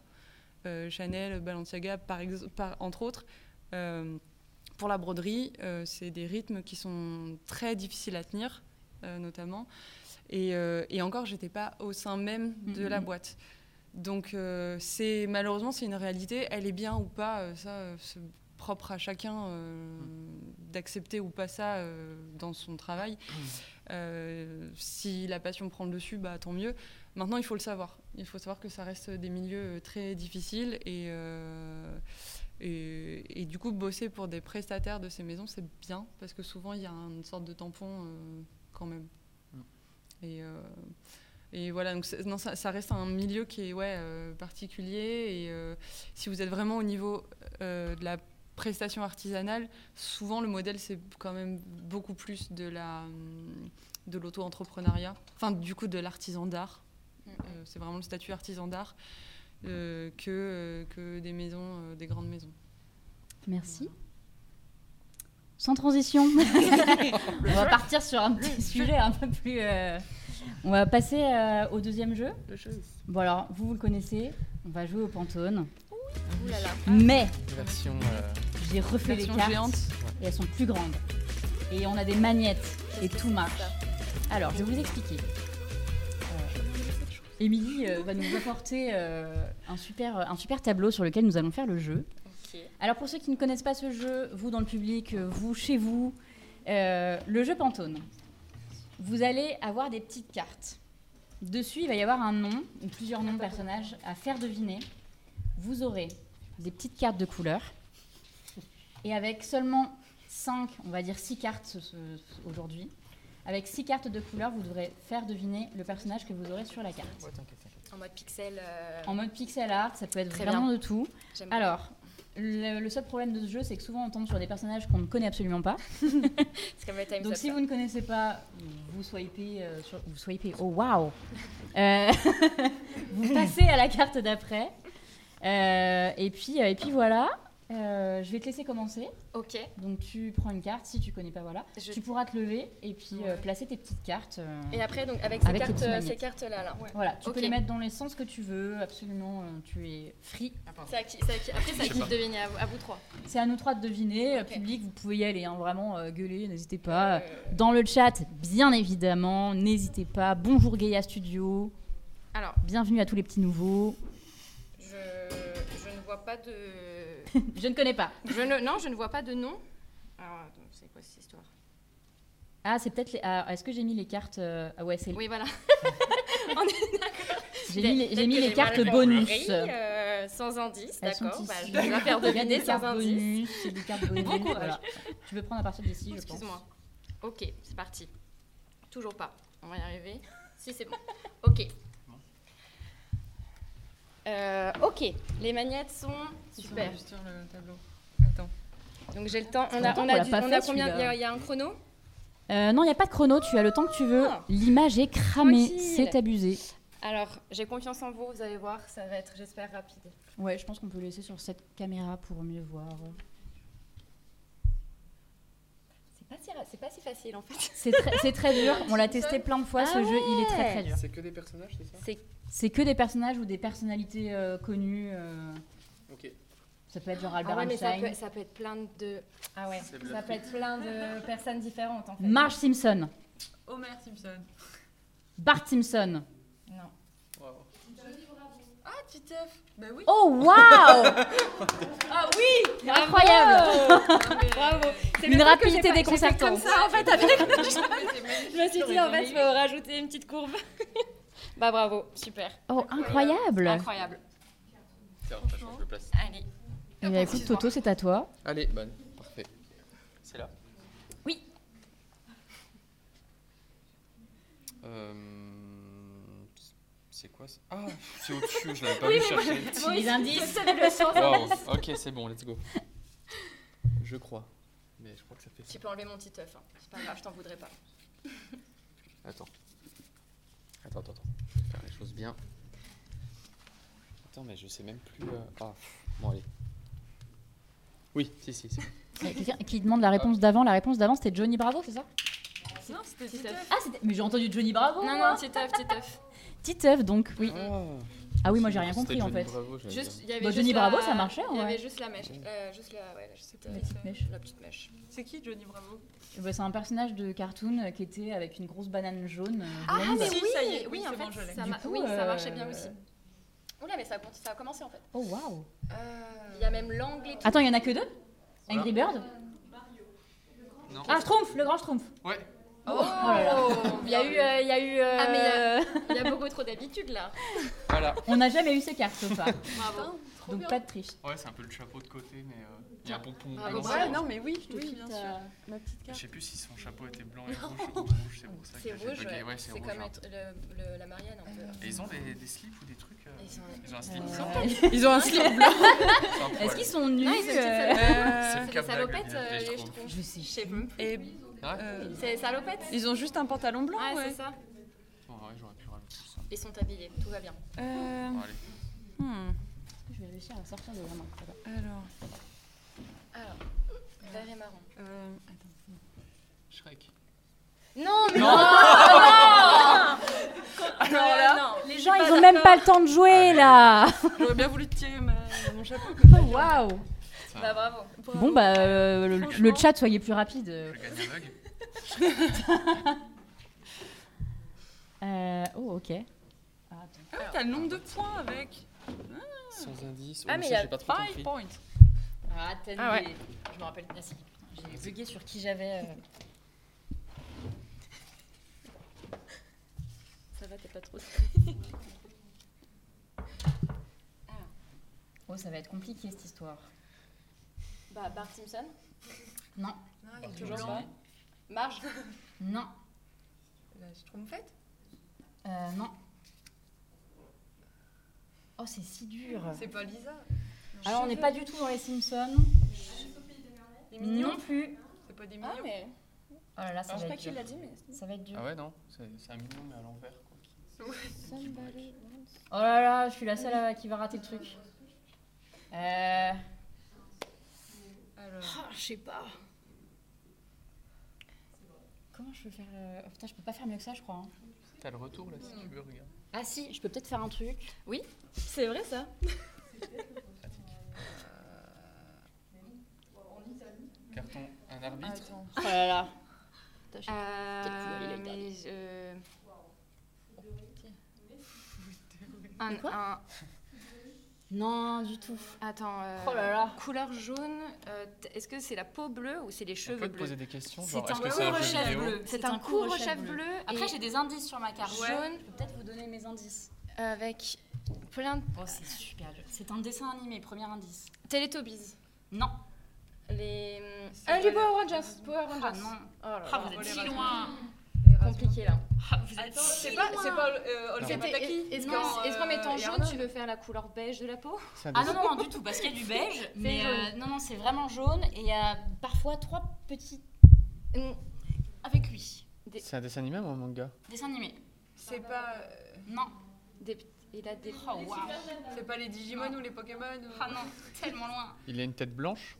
[SPEAKER 7] Euh, Chanel, Balenciaga, par ex- par- entre autres. Euh, pour la broderie, euh, c'est des rythmes qui sont très difficiles à tenir, euh, notamment. Et, euh, et encore, j'étais pas au sein même de la boîte. Donc, euh, c'est malheureusement, c'est une réalité. Elle est bien ou pas, euh, ça, c'est propre à chacun euh, d'accepter ou pas ça dans son travail. Euh, si la passion prend le dessus, bah, tant mieux. Maintenant, il faut le savoir. Il faut savoir que ça reste des milieux très difficiles et, euh, et, et du coup, bosser pour des prestataires de ces maisons, c'est bien parce que souvent, il y a une sorte de tampon euh, quand même. Et, euh, et voilà, donc non, ça, ça reste un milieu qui est ouais, euh, particulier. Et euh, si vous êtes vraiment au niveau euh, de la prestation artisanale, souvent le modèle c'est quand même beaucoup plus de la hum, de l'auto-entrepreneuriat, enfin du coup de l'artisan d'art.
[SPEAKER 5] Mm.
[SPEAKER 7] Euh, c'est vraiment le statut artisan d'art euh, que, euh, que des maisons, euh, des grandes maisons.
[SPEAKER 1] Merci. Sans transition, [laughs] on va partir sur un petit sujet un peu plus. euh, On va passer euh, au deuxième jeu. Bon alors, vous, vous le connaissez, on va jouer au Pantone.
[SPEAKER 5] Ouh là là.
[SPEAKER 1] Mais
[SPEAKER 6] Version. euh,
[SPEAKER 1] j'ai refait les
[SPEAKER 7] Version
[SPEAKER 1] cartes
[SPEAKER 7] géante.
[SPEAKER 1] et elles sont plus grandes. Et on a des magnettes et tout marche. Alors, je vais vous expliquer. Euh, Émilie euh, va nous apporter euh, un, super, un super tableau sur lequel nous allons faire le jeu.
[SPEAKER 5] Ok.
[SPEAKER 1] Alors pour ceux qui ne connaissent pas ce jeu, vous dans le public, vous chez vous, euh, le jeu Pantone. Vous allez avoir des petites cartes. Dessus, il va y avoir un nom ou plusieurs noms de personnages à faire deviner. Vous aurez des petites cartes de couleur. Et avec seulement 5, on va dire 6 cartes aujourd'hui, avec 6 cartes de couleur, vous devrez faire deviner le personnage que vous aurez sur la carte.
[SPEAKER 5] En mode pixel. euh,
[SPEAKER 1] En mode pixel art, ça peut être
[SPEAKER 5] Très
[SPEAKER 1] vraiment
[SPEAKER 5] bien.
[SPEAKER 1] de tout. Alors, le, le seul problème de ce jeu, c'est que souvent on tombe sur des personnages qu'on ne connaît absolument pas. [laughs] Donc si vous ne connaissez pas, vous swipez, euh, sur, vous swipez, oh waouh [laughs] [laughs] Vous passez à la carte d'après. Euh, et, puis, euh, et puis voilà, Euh, je vais te laisser commencer.
[SPEAKER 5] Ok.
[SPEAKER 1] Donc tu prends une carte, si tu connais pas, voilà.
[SPEAKER 5] Je-
[SPEAKER 1] Tu pourras te lever et puis euh, placer tes petites cartes. euh,
[SPEAKER 5] Et après, donc, avec ces cartes, cartes-là, là.
[SPEAKER 1] Voilà, tu peux les mettre dans les sens que tu veux, absolument, euh, tu es free.
[SPEAKER 5] C'est à qui- c'est à qui- Après, c'est à qui de deviner à vous, à vous trois.
[SPEAKER 1] C'est à nous trois de deviner. Public, vous pouvez y aller, hein, vraiment, euh, gueuler, n'hésitez pas.
[SPEAKER 5] Euh,
[SPEAKER 1] Dans le chat, bien évidemment, n'hésitez pas. Bonjour Gaïa Studio,
[SPEAKER 5] Alors,
[SPEAKER 1] bienvenue à tous les petits nouveaux.
[SPEAKER 5] je, je ne vois pas de. [laughs]
[SPEAKER 1] Je ne connais pas.
[SPEAKER 5] Je ne, non, je ne vois pas de nom. Alors, c'est quoi cette histoire?
[SPEAKER 1] Ah, c'est peut-être les. ah, Est-ce que j'ai mis les cartes euh, Ah ouais, c'est.
[SPEAKER 5] Oui, voilà. [laughs]
[SPEAKER 1] J'ai mis les, j'ai mis les cartes bonus.
[SPEAKER 5] euh, sans indice,
[SPEAKER 1] Elles sont
[SPEAKER 5] d'accord. Bah, je vais la faire deviner
[SPEAKER 1] des
[SPEAKER 5] sans
[SPEAKER 1] cartes
[SPEAKER 5] indice.
[SPEAKER 1] C'est des cartes bonus. [laughs]
[SPEAKER 5] Bon courage.
[SPEAKER 1] voilà. Tu peux prendre à partir d'ici, je pense.
[SPEAKER 5] Excuse-moi. Ok, c'est parti. Toujours pas. On va y arriver. Si, c'est bon. Ok. Euh, ok, les magnettes sont super.
[SPEAKER 7] Juste sur le tableau. Attends.
[SPEAKER 5] Donc j'ai le temps. On a, on a, du-
[SPEAKER 1] fait,
[SPEAKER 5] combien Il y, a- il y a un chrono
[SPEAKER 1] Euh, non, il n'y a pas de chrono, tu as le temps que tu veux.
[SPEAKER 5] Ah.
[SPEAKER 1] L'image est cramée, c'est abusé.
[SPEAKER 5] Alors, j'ai confiance en vous, vous allez voir, ça va être, j'espère, rapide.
[SPEAKER 1] Ouais, je pense qu'on peut laisser sur cette caméra pour mieux voir.
[SPEAKER 5] C'est pas, si, facile en fait.
[SPEAKER 1] C'est très, dur. On l'a testé plein de fois. ce
[SPEAKER 5] Ah
[SPEAKER 1] jeu, il est très très dur.
[SPEAKER 6] C'est que des personnages, c'est ça?
[SPEAKER 5] C'est
[SPEAKER 1] que des personnages ou des personnalités euh, connues. euh,
[SPEAKER 6] Ok.
[SPEAKER 1] ça peut être genre Albert
[SPEAKER 5] ah ouais, mais ça
[SPEAKER 1] Einstein.
[SPEAKER 5] peut, ça peut être plein de. Ah ouais, ça peut être plein de personnes différentes en fait.
[SPEAKER 1] Marge Simpson,
[SPEAKER 7] Homer Simpson.
[SPEAKER 1] Bart Simpson.
[SPEAKER 5] Non.
[SPEAKER 6] Wow.
[SPEAKER 7] Ah, Titeuf Bah oui.
[SPEAKER 1] Oh waouh [laughs]
[SPEAKER 5] Ah oui
[SPEAKER 1] Incroyable [laughs]
[SPEAKER 5] Bravo C'est
[SPEAKER 1] Une rapidité déconcertante.
[SPEAKER 5] comme ça en fait avec [laughs] Je me suis dit en fait, il faut rajouter une petite courbe. bah bravo, super.
[SPEAKER 1] Oh incroyable
[SPEAKER 5] Incroyable.
[SPEAKER 6] Tiens, ça change de place.
[SPEAKER 5] Allez.
[SPEAKER 1] Eh bien, écoute Toto, c'est à toi.
[SPEAKER 6] Allez, bonne. Parfait. C'est là
[SPEAKER 5] Oui.
[SPEAKER 6] Euh, ça Ah, c'est au-dessus, je l'avais pas vu chercher.
[SPEAKER 1] Les indices.
[SPEAKER 6] Wow, ok, c'est bon, let's go. Je crois. Mais je crois que ça fait ça.
[SPEAKER 5] Tu peux enlever mon petit œuf, hein. c'est pas grave, je t'en voudrais pas.
[SPEAKER 6] Attends. Attends, attends, attends. Je vais Faire les choses bien. Attends, mais je sais même plus. euh, Ah, bon, allez. Oui, si, si, c'est bon.
[SPEAKER 1] Il y a Quelqu'un qui demande la réponse d'avant. La réponse d'avant, c'était Johnny Bravo, c'est ça?
[SPEAKER 7] Non, c'était
[SPEAKER 5] Petit
[SPEAKER 7] Titeuf.
[SPEAKER 5] œuf.
[SPEAKER 1] Ah, c'était. Mais j'ai entendu Johnny Bravo.
[SPEAKER 5] Non, non, petit œuf, petit œuf.
[SPEAKER 1] Titeuf, donc, oui.
[SPEAKER 6] Ah,
[SPEAKER 1] Ah oui, moi j'ai rien compris en fait.
[SPEAKER 6] Bravo,
[SPEAKER 5] Juste, y avait
[SPEAKER 1] Bah,
[SPEAKER 5] juste
[SPEAKER 1] Johnny
[SPEAKER 5] la-
[SPEAKER 1] Bravo, ça marchait,
[SPEAKER 5] Il y
[SPEAKER 1] ouais.
[SPEAKER 5] avait juste la mèche. euh, juste la, ouais, c'était
[SPEAKER 1] La petite mèche.
[SPEAKER 5] La petite mèche.
[SPEAKER 7] C'est qui Johnny Bravo?
[SPEAKER 1] Bah, c'est un personnage de cartoon euh, qui était avec une grosse banane jaune. euh,
[SPEAKER 5] Ah,
[SPEAKER 1] blonde.
[SPEAKER 5] mais
[SPEAKER 7] Si,
[SPEAKER 5] oui,
[SPEAKER 7] ça y est,
[SPEAKER 5] oui,
[SPEAKER 7] oui,
[SPEAKER 5] en fait, ça,
[SPEAKER 1] Du
[SPEAKER 5] ma-
[SPEAKER 1] coup,
[SPEAKER 5] oui, ça marchait
[SPEAKER 1] euh,
[SPEAKER 5] bien aussi. Oula, mais ça, a ça a commencé en fait.
[SPEAKER 1] Oh waouh
[SPEAKER 5] Il y a même tout.
[SPEAKER 1] Attends, il y en a que deux? Angry Bird?
[SPEAKER 6] Non.
[SPEAKER 1] Ah, Schtroumpf, le grand Schtroumpf.
[SPEAKER 6] Ouais.
[SPEAKER 5] Oh,
[SPEAKER 1] là là. Il y a eu, euh, il y a eu. euh,
[SPEAKER 5] Ah, mais il y a- [laughs] Il y a beaucoup trop d'habitude là.
[SPEAKER 6] Voilà.
[SPEAKER 1] On n'a jamais eu ces cartes, ça.
[SPEAKER 5] Bravo.
[SPEAKER 1] Donc pas de triche.
[SPEAKER 6] Ouais, c'est un peu le chapeau de côté, mais euh, il y a un pompon.
[SPEAKER 5] Ah,
[SPEAKER 6] blanc.
[SPEAKER 5] bon,
[SPEAKER 7] Ouais, non, mais oui, je te
[SPEAKER 1] Oui,
[SPEAKER 7] suis bien
[SPEAKER 1] t'as-
[SPEAKER 7] sûr.
[SPEAKER 1] ma petite
[SPEAKER 6] Je
[SPEAKER 1] carte.
[SPEAKER 6] sais plus si son chapeau était blanc et rouge ou rouge, c'est pour ça que
[SPEAKER 5] C'est
[SPEAKER 6] j'ai
[SPEAKER 5] rouge,
[SPEAKER 6] bugué.
[SPEAKER 5] ouais.
[SPEAKER 6] Ouais, c'est
[SPEAKER 5] c'est
[SPEAKER 6] rouge.
[SPEAKER 5] comme
[SPEAKER 6] hein.
[SPEAKER 5] être le, le- la Marianne un peu.
[SPEAKER 6] Et ils ont des, des slips ou des trucs euh,
[SPEAKER 5] Ils ont-
[SPEAKER 6] Ils ont un slip
[SPEAKER 1] Euh,
[SPEAKER 6] blanc
[SPEAKER 7] Ils ont un slip blanc.
[SPEAKER 1] Est-ce qu'ils sont nus
[SPEAKER 5] Non, ils ont une petite
[SPEAKER 1] euh,
[SPEAKER 6] C'est
[SPEAKER 5] C'est
[SPEAKER 6] le
[SPEAKER 5] des
[SPEAKER 6] cap
[SPEAKER 5] salopettes, euh,
[SPEAKER 6] village,
[SPEAKER 5] les
[SPEAKER 6] je trouve.
[SPEAKER 1] Je sais.
[SPEAKER 5] Je sais même.
[SPEAKER 7] Et
[SPEAKER 6] Ah ouais
[SPEAKER 7] euh,
[SPEAKER 5] C'est salopettes
[SPEAKER 7] ils ont juste un pantalon blanc,
[SPEAKER 5] Ouais,
[SPEAKER 7] ouais.
[SPEAKER 5] c'est ça.
[SPEAKER 6] Oh, ouais, j'aurais pu rajouter ça.
[SPEAKER 5] Ils sont habillés, tout va bien.
[SPEAKER 7] Euh,
[SPEAKER 6] Bon, allez.
[SPEAKER 7] hmm,
[SPEAKER 1] Je vais réussir à sortir de la main.
[SPEAKER 7] Alors,
[SPEAKER 5] Alors, vert et marron.
[SPEAKER 7] euh, attends.
[SPEAKER 6] Shrek.
[SPEAKER 5] Non, mais
[SPEAKER 6] Non. [laughs]
[SPEAKER 5] Alors là, non.
[SPEAKER 1] Les gens, ils ont même pas le temps de jouer là.
[SPEAKER 7] J'aurais bien voulu te tirer ma- mon chapeau.
[SPEAKER 1] Oh, Waouh.
[SPEAKER 6] Ça,
[SPEAKER 5] Bah bravo.
[SPEAKER 1] Bon bah euh, le, chat, soyez plus rapide.
[SPEAKER 6] je gagne. [laughs]
[SPEAKER 1] Euh, oh ok. Ah.
[SPEAKER 7] Ah, t'as le nombre de points avec.
[SPEAKER 6] Sans indice.
[SPEAKER 5] Ah,
[SPEAKER 6] Oh,
[SPEAKER 5] mais il y a
[SPEAKER 6] pas trop
[SPEAKER 7] 5
[SPEAKER 6] compris.
[SPEAKER 7] points.
[SPEAKER 1] Ah, t'as
[SPEAKER 5] Ah ouais.
[SPEAKER 1] des- Je me rappelle. Ah, si. J'ai bugué sur qui j'avais. euh.
[SPEAKER 5] Ça va, t'es pas trop. [laughs]
[SPEAKER 1] Oh, ça va être compliqué cette histoire.
[SPEAKER 5] Bah, Bart Simpson
[SPEAKER 1] Non,
[SPEAKER 5] Toujours pas. Marge [laughs]
[SPEAKER 1] non,
[SPEAKER 7] La schtroumpfette
[SPEAKER 1] euh, non. Oh, c'est si dur.
[SPEAKER 7] C'est pas Lisa.
[SPEAKER 1] Alors, on n'est pas du tout dans les Simpsons.
[SPEAKER 7] Les mignons
[SPEAKER 1] Non plus.
[SPEAKER 7] C'est pas des
[SPEAKER 5] Ah,
[SPEAKER 7] mignons
[SPEAKER 5] mais.
[SPEAKER 1] Oh là là, ça
[SPEAKER 5] Je
[SPEAKER 1] va
[SPEAKER 5] crois
[SPEAKER 1] être
[SPEAKER 5] qu'il
[SPEAKER 1] dur.
[SPEAKER 5] l'a dit, mais.
[SPEAKER 1] Ça va être dur.
[SPEAKER 6] Ah ouais, non C'est c'est un mignon, mais à l'envers. quoi.
[SPEAKER 1] Oh là là, je suis la seule à- qui va rater le truc. Euh...
[SPEAKER 7] Alors,
[SPEAKER 1] Oh, je sais pas. Comment je peux faire le... oh, putain, je peux pas faire mieux que ça, je crois. hein.
[SPEAKER 6] T'as le retour là, si tu veux, regarde.
[SPEAKER 1] Ah si, je peux peut-être faire un truc.
[SPEAKER 5] C'est vrai ça [laughs]
[SPEAKER 6] Carton, un arbitre.
[SPEAKER 7] attends.
[SPEAKER 1] Oh là là.
[SPEAKER 5] Euh. Mais. euh, Un,
[SPEAKER 1] quoi
[SPEAKER 5] un-
[SPEAKER 1] Non, du tout.
[SPEAKER 5] Attends. euh,
[SPEAKER 1] Oh là là.
[SPEAKER 5] Couleur jaune. euh, Est-ce que c'est la peau bleue ou c'est les
[SPEAKER 6] On
[SPEAKER 5] cheveux
[SPEAKER 6] peut te
[SPEAKER 5] bleus
[SPEAKER 6] poser des questions,
[SPEAKER 1] C'est
[SPEAKER 6] genre
[SPEAKER 1] un
[SPEAKER 6] est-ce que c'est un jeu
[SPEAKER 1] couvre-chef
[SPEAKER 6] vidéo
[SPEAKER 1] bleu.
[SPEAKER 5] C'est un couvre-chef bleu.
[SPEAKER 1] Après,
[SPEAKER 5] et
[SPEAKER 1] j'ai des indices sur ma carte
[SPEAKER 5] Ouais.
[SPEAKER 1] jaune. Je peux peut-être vous donner mes indices.
[SPEAKER 5] avec plein de
[SPEAKER 1] Oh, c'est super dur. C'est un dessin animé, premier indice.
[SPEAKER 5] Teletubbies.
[SPEAKER 1] Non.
[SPEAKER 5] Les.
[SPEAKER 7] C'est
[SPEAKER 5] Ah, les Power Rangers. Power
[SPEAKER 1] Ah
[SPEAKER 5] Rangers.
[SPEAKER 1] non.
[SPEAKER 5] Oh là
[SPEAKER 1] Ah,
[SPEAKER 5] là.
[SPEAKER 1] vous êtes si loin.
[SPEAKER 5] Compliqué là.
[SPEAKER 1] Ah, vous êtes
[SPEAKER 7] Attends,
[SPEAKER 1] si
[SPEAKER 7] c'est pas, c'est pas euh,
[SPEAKER 5] Est-ce qu'en mettant jaune, tu veux faire la couleur beige de la peau
[SPEAKER 1] Ah non, non, non, du tout, parce qu'il y a du beige. mais
[SPEAKER 5] jaune.
[SPEAKER 1] euh, non, non, c'est vraiment jaune. Et il y a parfois trois petits
[SPEAKER 5] Mm,
[SPEAKER 1] avec lui.
[SPEAKER 6] C'est un dessin animé ou un manga
[SPEAKER 1] Dessin animé.
[SPEAKER 7] C'est pas, euh,
[SPEAKER 1] Non.
[SPEAKER 5] des- Il a des.
[SPEAKER 1] Oh, waouh.
[SPEAKER 7] c'est pas les Digimon ou les Pokémon ou-
[SPEAKER 1] Ah non, tellement loin.
[SPEAKER 6] Il a une tête blanche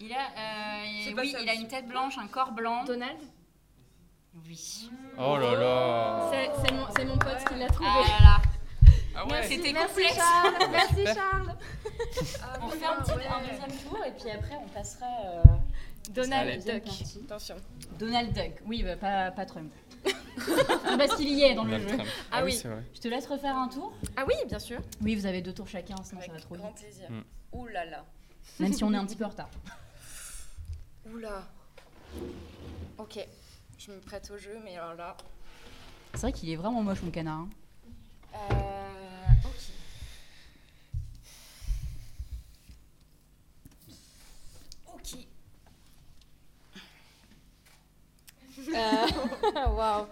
[SPEAKER 1] Il a, euh, oui,
[SPEAKER 7] ça
[SPEAKER 1] il a une tête blanche, un corps blanc.
[SPEAKER 5] Donald
[SPEAKER 1] Oui.
[SPEAKER 6] Oh là là
[SPEAKER 5] C'est mon, pote qui l'a trouvé.
[SPEAKER 1] Ah là là.
[SPEAKER 6] Ah ouais
[SPEAKER 1] C'était
[SPEAKER 5] Merci
[SPEAKER 1] complexe.
[SPEAKER 5] Charles. Merci
[SPEAKER 6] Super.
[SPEAKER 5] Charles. [laughs]
[SPEAKER 1] On refait un, petit,
[SPEAKER 5] ouais.
[SPEAKER 1] un deuxième tour et puis après on passerait euh,
[SPEAKER 5] Donald. Duck.
[SPEAKER 1] Partie.
[SPEAKER 5] Attention.
[SPEAKER 1] Donald Duck. Oui, bah, pas, pas Trump. [laughs] Ah, Parce qu'il y est dans le jeu.
[SPEAKER 6] Trump.
[SPEAKER 5] Ah oui.
[SPEAKER 6] c'est vrai.
[SPEAKER 1] Je te laisse refaire un tour.
[SPEAKER 5] Ah oui, bien sûr.
[SPEAKER 1] Oui, vous avez deux tours chacun, sinon
[SPEAKER 5] Avec
[SPEAKER 1] ça va trop
[SPEAKER 5] grand
[SPEAKER 1] vite.
[SPEAKER 5] plaisir.
[SPEAKER 6] Mm.
[SPEAKER 5] Ouh là là.
[SPEAKER 1] Même si on est un petit peu en retard.
[SPEAKER 5] Ouh là. Ok. Je me prête au jeu, mais alors là.
[SPEAKER 1] C'est vrai qu'il est vraiment moche mon canard. hein.
[SPEAKER 5] Euh, ok. Ok. Euh, [laughs] Waouh.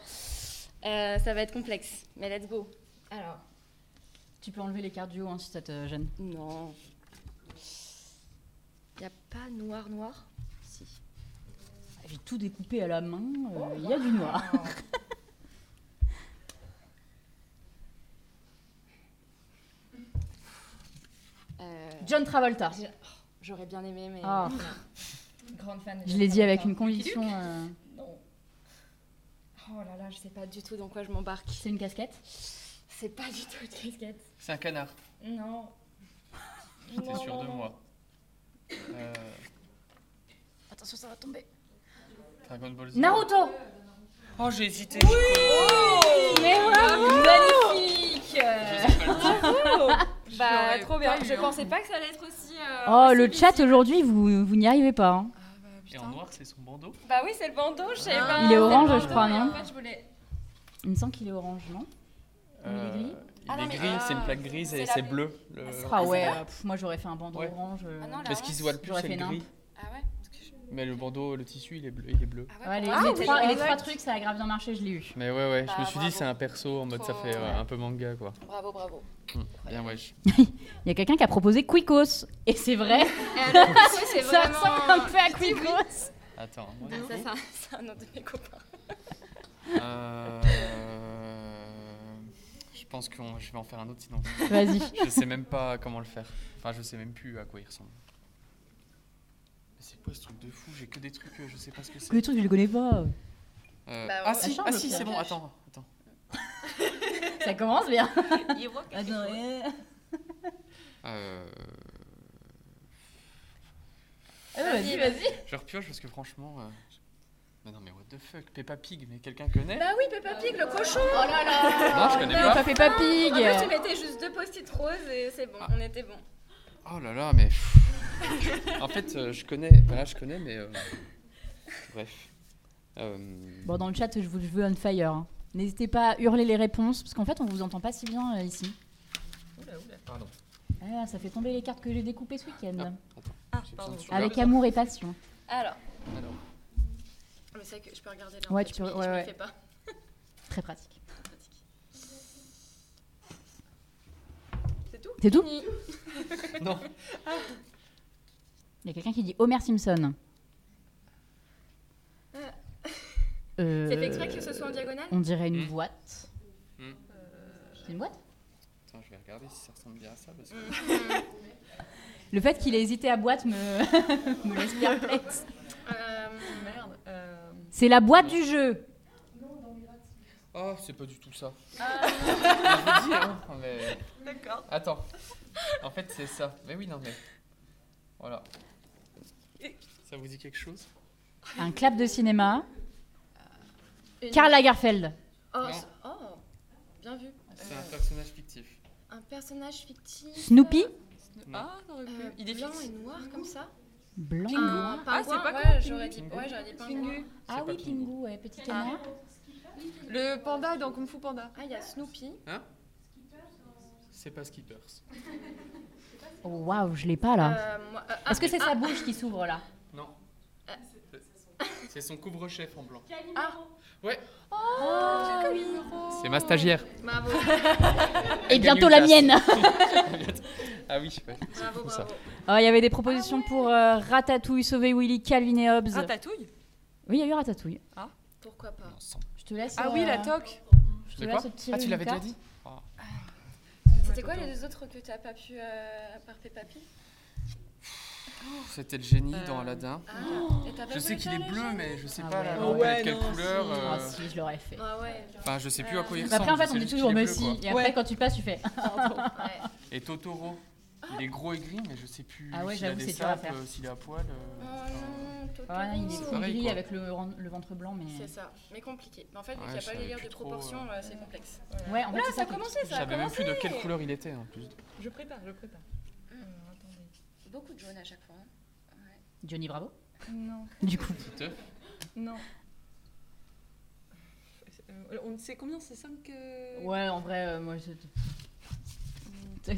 [SPEAKER 5] Euh, ça va être complexe, mais let's go. Alors.
[SPEAKER 1] Tu peux enlever les cartes du haut hein, si ça te gêne.
[SPEAKER 5] Non. Y a pas noir noir?
[SPEAKER 1] Tout découpé à la main, euh, il y a du noir. [laughs]
[SPEAKER 5] Euh,
[SPEAKER 1] John Travolta.
[SPEAKER 5] J'aurais bien aimé, mais.
[SPEAKER 1] Ah.
[SPEAKER 5] Grande fan. de
[SPEAKER 1] Je l'ai dit avec une conviction. euh,
[SPEAKER 5] Non. Oh là là, je sais pas du tout dans quoi je m'embarque.
[SPEAKER 1] C'est une casquette?
[SPEAKER 5] C'est pas du tout une casquette.
[SPEAKER 6] C'est un canard.
[SPEAKER 5] Non. Non,
[SPEAKER 6] sûr de
[SPEAKER 5] non.
[SPEAKER 6] moi euh,
[SPEAKER 1] Attention, ça va tomber.
[SPEAKER 6] Dragon Ball Z.
[SPEAKER 1] Naruto
[SPEAKER 6] Oh, j'ai hésité.
[SPEAKER 1] Mais bravo Magnifique
[SPEAKER 5] Bah, trop bien. Je
[SPEAKER 7] hein.
[SPEAKER 5] pensais pas que ça allait être aussi. euh,
[SPEAKER 1] Oh,
[SPEAKER 5] aussi
[SPEAKER 1] le chat
[SPEAKER 5] visible.
[SPEAKER 1] aujourd'hui, vous, vous n'y arrivez pas. hein.
[SPEAKER 7] Ah bah
[SPEAKER 6] Et en
[SPEAKER 7] putain.
[SPEAKER 6] noir, c'est son bandeau.
[SPEAKER 5] Bah oui, c'est le bandeau, je savais
[SPEAKER 7] Ah.
[SPEAKER 5] pas.
[SPEAKER 1] Il est
[SPEAKER 5] c'est le
[SPEAKER 1] orange, je
[SPEAKER 5] bandeau,
[SPEAKER 1] crois, non
[SPEAKER 5] En fait, je voulais.
[SPEAKER 1] Il me semble qu'il est orange, non il est gris
[SPEAKER 6] Euh, Il
[SPEAKER 5] Ah non,
[SPEAKER 6] est gris, c'est une
[SPEAKER 5] ah,
[SPEAKER 6] plaque grise
[SPEAKER 5] c'est
[SPEAKER 6] et
[SPEAKER 5] la-
[SPEAKER 6] c'est bleu. Le...
[SPEAKER 5] Ah, c'est-
[SPEAKER 1] Ah ouais, pff, moi j'aurais fait un bandeau
[SPEAKER 6] Ouais.
[SPEAKER 1] orange. euh.
[SPEAKER 5] Ah non, là.
[SPEAKER 6] Mais ce qui se voit le plus,
[SPEAKER 1] J'aurais
[SPEAKER 6] c'est
[SPEAKER 1] fait
[SPEAKER 6] le
[SPEAKER 1] une
[SPEAKER 6] gris.
[SPEAKER 5] Ah ouais
[SPEAKER 6] Mais le bandeau, le tissu, il est bleu. Il est bleu.
[SPEAKER 5] Ah ouais,
[SPEAKER 1] Ouais, les, trois, les
[SPEAKER 5] exact.
[SPEAKER 1] trois trucs, ça a grave bien marché, je l'ai eu.
[SPEAKER 6] Mais ouais, ouais,
[SPEAKER 5] Bah,
[SPEAKER 6] je me suis dit,
[SPEAKER 5] bravo.
[SPEAKER 6] c'est un perso en mode ça fait euh,
[SPEAKER 5] ouais.
[SPEAKER 6] un peu manga quoi.
[SPEAKER 5] Bravo, bravo.
[SPEAKER 6] Hmm, Bien, wesh. [laughs]
[SPEAKER 1] Il y a quelqu'un qui a proposé Quicos. Et c'est vrai,
[SPEAKER 5] Et alors, [laughs] ouais, c'est
[SPEAKER 1] ça
[SPEAKER 5] vraiment.
[SPEAKER 1] ressemble un peu à Quicos.
[SPEAKER 6] Attends, moi,
[SPEAKER 5] Ah, ça, c'est un- c'est un autre de mes copains.
[SPEAKER 6] euh... Je pense que je vais en faire un autre sinon.
[SPEAKER 1] Vas-y.
[SPEAKER 6] Je sais même pas comment le faire. Enfin, je sais même plus à quoi il ressemble. C'est quoi ce truc de fou? J'ai que des trucs, euh, je sais pas ce que c'est.
[SPEAKER 1] Les trucs, je les connais pas.
[SPEAKER 6] Euh,
[SPEAKER 5] Bah,
[SPEAKER 6] ah
[SPEAKER 5] ouais.
[SPEAKER 6] si, ah si, c'est bon. Attends, attends.
[SPEAKER 1] Ça commence bien. Attends, euh,
[SPEAKER 6] Euh...
[SPEAKER 1] Vas-y, vas-y.
[SPEAKER 6] Je repioche parce que franchement. euh, Mais non, mais what the fuck? Peppa Pig, mais quelqu'un connaît?
[SPEAKER 5] Bah oui, Peppa Pig, le cochon.
[SPEAKER 1] Oh là là
[SPEAKER 6] Non, je connais
[SPEAKER 1] Peppa
[SPEAKER 6] pas.
[SPEAKER 1] Peppa
[SPEAKER 5] En plus, tu
[SPEAKER 1] Pig.
[SPEAKER 5] mettais juste deux post-it roses et c'est bon,
[SPEAKER 6] Ah.
[SPEAKER 5] on était bon.
[SPEAKER 6] Oh là là, mais. En fait, euh, je connais. Voilà, je connais, mais. euh, Bref. Euh,
[SPEAKER 1] Bon, dans le chat, je, vous, je veux on fire. hein. N'hésitez pas à hurler les réponses, parce qu'en fait, on vous entend pas si bien euh, ici.
[SPEAKER 6] Pardon.
[SPEAKER 1] Ah, ça fait tomber les cartes que j'ai découpées ce week-end.
[SPEAKER 7] Ah,
[SPEAKER 6] J'ai
[SPEAKER 7] pardon.
[SPEAKER 6] besoin de
[SPEAKER 1] Avec amour et passion.
[SPEAKER 5] Alors.
[SPEAKER 6] Alors.
[SPEAKER 5] Mais c'est vrai que je peux regarder là.
[SPEAKER 1] Ouais,
[SPEAKER 5] fait,
[SPEAKER 1] tu peux-
[SPEAKER 5] je,
[SPEAKER 1] ouais,
[SPEAKER 5] je
[SPEAKER 1] ouais.
[SPEAKER 5] le fais pas. [laughs]
[SPEAKER 1] Très pratique.
[SPEAKER 5] C'est tout?
[SPEAKER 1] C'est tout?
[SPEAKER 5] Fini.
[SPEAKER 6] Non.
[SPEAKER 1] Il y a quelqu'un qui dit Homer Simpson. Euh,
[SPEAKER 5] C'est fait exprès que ce soit en diagonale
[SPEAKER 1] On dirait une
[SPEAKER 6] Hmm.
[SPEAKER 1] boîte.
[SPEAKER 6] Hmm.
[SPEAKER 1] C'est une boîte
[SPEAKER 6] Attends, je vais regarder si ça ressemble bien à ça. Parce que...
[SPEAKER 1] Le fait qu'il ait hésité à boîte me, [laughs] me laisse perplexe.
[SPEAKER 5] Euh,
[SPEAKER 7] Merde. euh,
[SPEAKER 1] C'est la boîte du jeu.
[SPEAKER 6] Oh, c'est pas du tout ça. [laughs] Je dis, hein, mais...
[SPEAKER 7] D'accord.
[SPEAKER 6] Attends. En fait, c'est ça. Mais oui, non, mais. Voilà. Ça vous dit quelque chose?
[SPEAKER 1] Un clap de cinéma.
[SPEAKER 5] une-
[SPEAKER 1] Karl Lagerfeld.
[SPEAKER 5] Oh, oh, bien vu.
[SPEAKER 6] C'est
[SPEAKER 5] Euh,
[SPEAKER 6] un personnage fictif.
[SPEAKER 5] un personnage fictif.
[SPEAKER 1] Snoopy.
[SPEAKER 7] Ah, t'aurais pu.
[SPEAKER 5] euh,
[SPEAKER 7] Il est
[SPEAKER 5] blanc
[SPEAKER 7] fixe.
[SPEAKER 5] et noir comme ça
[SPEAKER 1] Blanc.
[SPEAKER 7] Pingu.
[SPEAKER 5] Un
[SPEAKER 7] Ah, c'est pas
[SPEAKER 5] ouais, j'aurais dit,
[SPEAKER 6] Pingu.
[SPEAKER 5] ouais, j'aurais dit pingouin.
[SPEAKER 7] Pingu.
[SPEAKER 1] Ah oui,
[SPEAKER 6] Pingu.
[SPEAKER 1] Ouais, petit canard.
[SPEAKER 7] Le panda dans Kung Fu Panda.
[SPEAKER 5] Ah, il y a Snoopy.
[SPEAKER 6] C'est pas Skippers. [laughs]
[SPEAKER 1] Oh, Waouh, je l'ai pas là.
[SPEAKER 5] Euh, euh, ah,
[SPEAKER 1] Est-ce que c'est sa bouche qui s'ouvre là?
[SPEAKER 6] Non. C'est son couvre-chef en blanc.
[SPEAKER 5] Ah.
[SPEAKER 6] Ouais.
[SPEAKER 1] Oh,
[SPEAKER 6] C'est ma stagiaire.
[SPEAKER 5] Bravo, [laughs]
[SPEAKER 1] Et bientôt la mienne. [laughs]
[SPEAKER 6] ah oui, ouais,
[SPEAKER 5] bravo,
[SPEAKER 6] fou ça.
[SPEAKER 5] bravo.
[SPEAKER 1] Oh, Il y avait des propositions pour euh, Ratatouille, Sauver Willy, Calvin et Hobbes.
[SPEAKER 7] Ratatouille?
[SPEAKER 1] Oui, il y a eu Ratatouille.
[SPEAKER 5] Pourquoi pas?
[SPEAKER 1] Je te laisse.
[SPEAKER 7] Ah oui, la
[SPEAKER 1] euh,
[SPEAKER 7] toque.
[SPEAKER 1] Je te laisse
[SPEAKER 6] Ah, tu l'avais déjà dit?
[SPEAKER 5] C'était quoi les deux autres que t'as pas pu, euh, à part Peppa Pig
[SPEAKER 6] C'était le génie
[SPEAKER 7] Euh,
[SPEAKER 6] dans Aladdin.
[SPEAKER 5] Ah, et t'as pas
[SPEAKER 6] Je sais qu'il est
[SPEAKER 5] le
[SPEAKER 6] bleu, mais je sais
[SPEAKER 1] Ah
[SPEAKER 6] pas
[SPEAKER 1] ouais.
[SPEAKER 6] la lampe,
[SPEAKER 4] ouais,
[SPEAKER 6] de quelle
[SPEAKER 4] non,
[SPEAKER 6] couleur.
[SPEAKER 4] si.
[SPEAKER 6] euh,
[SPEAKER 1] Ah si, je l'aurais fait.
[SPEAKER 5] Ah ouais.
[SPEAKER 6] Enfin, je sais plus à quoi il
[SPEAKER 5] Mais
[SPEAKER 1] Mais
[SPEAKER 6] ressemble.
[SPEAKER 1] après, en fait, on dit
[SPEAKER 6] juste
[SPEAKER 1] toujours
[SPEAKER 6] qu'il est
[SPEAKER 1] mais
[SPEAKER 6] bleu,
[SPEAKER 1] si.
[SPEAKER 6] quoi.
[SPEAKER 1] Et après,
[SPEAKER 4] Ouais.
[SPEAKER 1] quand tu passes, tu fais. [laughs]
[SPEAKER 5] Ouais.
[SPEAKER 6] Et Totoro, il est gros et gris, mais je sais plus
[SPEAKER 1] Ah ouais,
[SPEAKER 6] s'il a
[SPEAKER 1] j'avoue,
[SPEAKER 6] des
[SPEAKER 1] c'est dur à
[SPEAKER 6] sapes,
[SPEAKER 1] faire.
[SPEAKER 6] euh, s'il est à poil. euh,
[SPEAKER 5] Oh
[SPEAKER 6] enfin,
[SPEAKER 5] non, Totoro.
[SPEAKER 1] Ah, il est
[SPEAKER 6] C'est
[SPEAKER 1] full
[SPEAKER 6] pareil,
[SPEAKER 1] gris
[SPEAKER 6] quoi.
[SPEAKER 1] avec le, le ventre blanc, mais.
[SPEAKER 5] C'est ça, mais compliqué. Mais en fait, vu
[SPEAKER 6] Ouais,
[SPEAKER 5] qu'il n'y a pas les liens
[SPEAKER 6] plus
[SPEAKER 5] de
[SPEAKER 6] trop,
[SPEAKER 5] proportion,
[SPEAKER 6] euh.
[SPEAKER 5] euh, c'est complexe.
[SPEAKER 1] Ouais, en fait,
[SPEAKER 5] Là,
[SPEAKER 1] c'est
[SPEAKER 5] ça
[SPEAKER 1] ça
[SPEAKER 5] a
[SPEAKER 1] qui-
[SPEAKER 5] commencé,
[SPEAKER 6] Je
[SPEAKER 5] ça a
[SPEAKER 6] savais même plus de quelle couleur il était en plus.
[SPEAKER 7] Je prépare, je prépare.
[SPEAKER 5] Mm.
[SPEAKER 7] Euh, attendez.
[SPEAKER 5] Beaucoup de jaune à chaque fois. hein. Ouais.
[SPEAKER 1] Johnny Bravo,
[SPEAKER 7] Non, [laughs]
[SPEAKER 1] du coup.
[SPEAKER 7] Non. Euh, on sait combien C'est 5
[SPEAKER 1] Ouais, en vrai, euh, moi, je.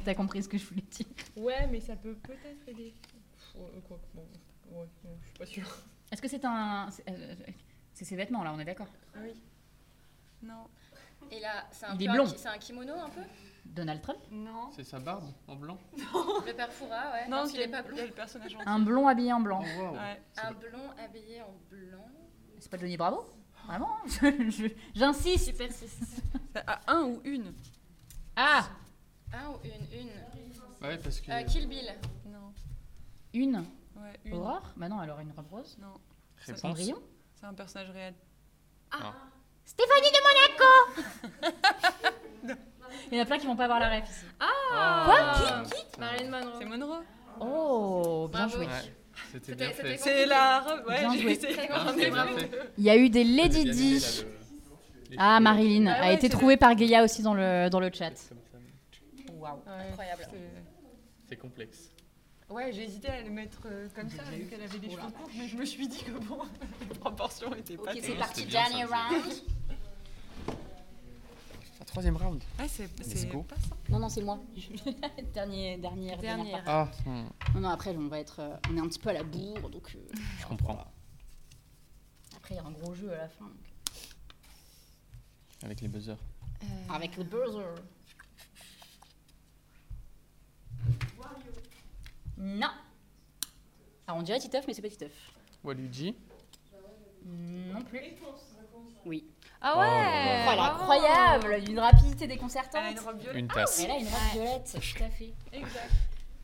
[SPEAKER 1] T'as compris ce que je voulais dire?
[SPEAKER 7] Ouais, mais ça peut peut-être aider. Pff, ouais, quoi, bon, ouais, non, je suis pas sûre.
[SPEAKER 1] Est-ce que c'est un. c'est- euh, C'est ses vêtements, là, on est d'accord?
[SPEAKER 7] Oui. Non.
[SPEAKER 5] Et là, c'est un,
[SPEAKER 1] Il
[SPEAKER 5] peu
[SPEAKER 1] est blond.
[SPEAKER 5] c'est un kimono un peu?
[SPEAKER 1] Donald Trump?
[SPEAKER 7] Non.
[SPEAKER 6] C'est sa barbe en blanc?
[SPEAKER 5] Le père Foura, ouais.
[SPEAKER 7] Non,
[SPEAKER 5] Non, il
[SPEAKER 7] c'est
[SPEAKER 5] est pas blond.
[SPEAKER 7] Il y a le personnage entier.
[SPEAKER 1] Un blond habillé en blanc.
[SPEAKER 6] Oh, waouh.
[SPEAKER 7] Ouais.
[SPEAKER 5] Un blond habillé en blanc.
[SPEAKER 1] C'est pas Johnny Bravo? Vraiment? [laughs] Je- je- J'insiste
[SPEAKER 7] a un ou une?
[SPEAKER 1] Ah
[SPEAKER 5] Un ou une Une.
[SPEAKER 6] Bah ouais, parce que.
[SPEAKER 5] Euh, Kill Bill.
[SPEAKER 7] Non.
[SPEAKER 1] Une
[SPEAKER 7] Ouais, une.
[SPEAKER 1] Aurore? Bah non, alors une robe rose?
[SPEAKER 7] Non.
[SPEAKER 1] Cendrillon
[SPEAKER 7] C'est un personnage réel.
[SPEAKER 1] Stéphanie de Monaco [laughs] Il y en a plein qui vont pas avoir la ref ici.
[SPEAKER 6] Ah
[SPEAKER 5] Marilyn Monroe.
[SPEAKER 7] C'est Monroe.
[SPEAKER 1] Oh, bien
[SPEAKER 5] Bravo.
[SPEAKER 1] joué.
[SPEAKER 6] Ouais, c'était
[SPEAKER 5] C'était-
[SPEAKER 6] bien
[SPEAKER 5] c'était
[SPEAKER 6] fait.
[SPEAKER 7] C'est la robe. Ouais,
[SPEAKER 1] Bien
[SPEAKER 7] j'ai
[SPEAKER 1] joué.
[SPEAKER 7] essayé.
[SPEAKER 6] C'était bien fait.
[SPEAKER 1] Il y a eu des Lady Di. Ah, Marilyn
[SPEAKER 7] Ah
[SPEAKER 1] a
[SPEAKER 7] ouais,
[SPEAKER 1] été
[SPEAKER 7] c'est
[SPEAKER 1] trouvée par Gaïa aussi dans le, dans le chat. Waouh.
[SPEAKER 7] Ouais,
[SPEAKER 5] Incroyable.
[SPEAKER 7] c'est-
[SPEAKER 6] complexe.
[SPEAKER 7] Ouais, j'ai hésité à le mettre euh, comme ça, vu qu'elle avait des cheveux courts, mais je me suis dit que bon, [laughs] les proportions étaient pas
[SPEAKER 1] Ok, c'est parti, dernier round.
[SPEAKER 6] Un troisième round.
[SPEAKER 7] Ouais, c'est pas ça.
[SPEAKER 1] Non, non, c'est moi. [laughs] dernier, dernière, dernière.
[SPEAKER 6] Ah,
[SPEAKER 1] Non, non, après, on va être, euh, on est un petit peu à la bourre, donc. euh,
[SPEAKER 6] je comprends.
[SPEAKER 1] Après, il y a un gros jeu à la fin. donc.
[SPEAKER 6] Avec les buzzers.
[SPEAKER 1] Avec le buzzer. Non. Ah, on dirait Titeuf, mais c'est pas Titeuf.
[SPEAKER 6] Waluigi.
[SPEAKER 1] Non plus. Oui.
[SPEAKER 3] Ah
[SPEAKER 6] Oh
[SPEAKER 3] ouais
[SPEAKER 6] là
[SPEAKER 1] Oh, elle est incroyable, d'une rapidité déconcertante.
[SPEAKER 7] Elle a une robe violette.
[SPEAKER 6] Une tasse.
[SPEAKER 1] Elle a une robe violette, tout à fait.
[SPEAKER 7] Exact.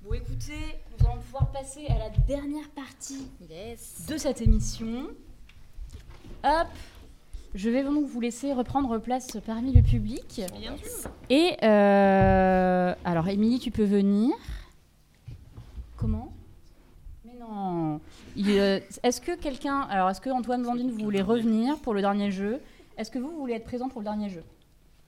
[SPEAKER 1] Bon, écoutez, nous allons pouvoir passer à la dernière partie
[SPEAKER 5] Yes.
[SPEAKER 1] de cette émission. Hop, je vais donc vous laisser reprendre place parmi le public.
[SPEAKER 7] Bien sûr.
[SPEAKER 1] Et euh, alors, Émilie, tu peux venir. Comment? Mais non. Euh, est-ce que quelqu'un, alors est-ce que Antoine Blandine, vous voulez revenir pour le dernier jeu? Est-ce que vous voulez être présent pour le dernier jeu?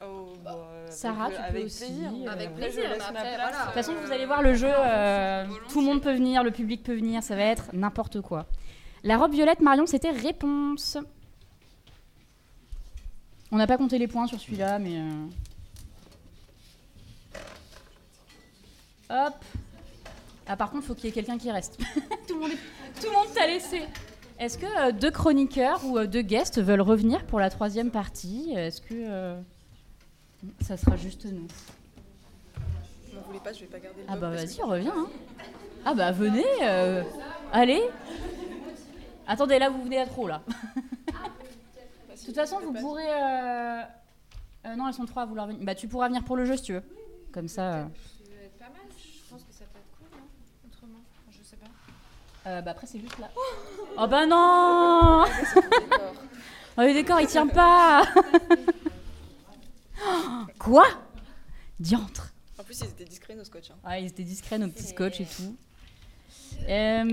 [SPEAKER 7] Oh, bah, avec-
[SPEAKER 1] Sarah, tu peux
[SPEAKER 7] avec
[SPEAKER 1] aussi,
[SPEAKER 7] plaisir.
[SPEAKER 1] euh,
[SPEAKER 5] Avec plaisir,
[SPEAKER 7] ma
[SPEAKER 5] après,
[SPEAKER 7] place,
[SPEAKER 5] voilà.
[SPEAKER 1] De toute façon,
[SPEAKER 7] euh,
[SPEAKER 1] vous allez voir le jeu. euh, tout le monde peut venir, le public peut venir. Ça va être n'importe quoi. La robe violette, Marion, c'était réponse. On n'a pas compté les points sur celui-là, mais. euh, Hop. Ah, par contre, faut qu'il y ait quelqu'un qui reste. [laughs] tout le monde, est- tout le monde t'a laissé. Est-ce que euh, deux chroniqueurs ou euh, deux guests veulent revenir pour la troisième partie? Est-ce que euh, ça sera juste nous?
[SPEAKER 4] Vous voulez pas, je vais pas garder le
[SPEAKER 1] Ah bah vas-y,
[SPEAKER 4] que-
[SPEAKER 1] reviens. hein. Ah bah venez, euh, allez. Attendez, là vous venez à trop là. [laughs] De toute façon, vous pourrez. euh, euh, non, elles sont trois à vouloir venir. Bah tu pourras venir pour le jeu si tu veux. Comme ça. euh,
[SPEAKER 5] Ça peut être pas mal. Je pense que ça peut être cool, non Autrement, je sais pas.
[SPEAKER 1] Euh, bah après c'est juste là. Oh bah non. [laughs] Oh, Le décor il tient pas [laughs] Quoi? Diantre
[SPEAKER 4] En plus, ils étaient discrets, nos scotch. hein.
[SPEAKER 1] Ah, ils étaient discrets, nos petits scotch et tout. Euh,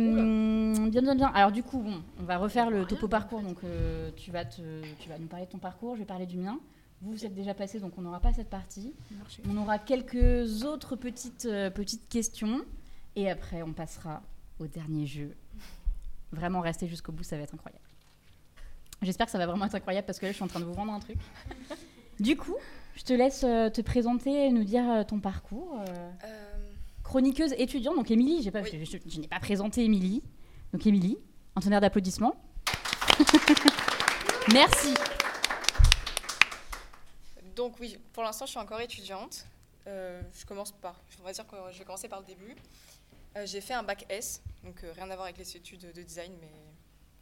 [SPEAKER 1] bien, bien, bien. Alors du coup, bon, on va refaire le topo parcours. Donc, euh, tu, vas te, tu vas nous parler de ton parcours, je vais parler du mien. Vous, vous êtes déjà passé, donc on n'aura pas cette partie. On aura quelques autres petites, euh, petites questions. Et après, on passera au dernier jeu. Vraiment, restez jusqu'au bout, ça va être incroyable. J'espère que ça va vraiment être incroyable parce que là, je suis en train de vous vendre un truc. du coup, je te laisse euh, te présenter et nous dire euh, ton parcours. euh, chroniqueuse étudiante. Donc Émilie, j'ai pas,
[SPEAKER 5] Oui.
[SPEAKER 1] je, je- je n'ai pas présenté Émilie. Donc Émilie, un tonnerre d'applaudissements. [laughs] Merci.
[SPEAKER 8] Donc oui, pour l'instant, je suis encore étudiante. Euh, je commence par, on va dire que je vais commencer par le début. Euh, j'ai fait un bac S, donc euh, rien à voir avec les études de design, mais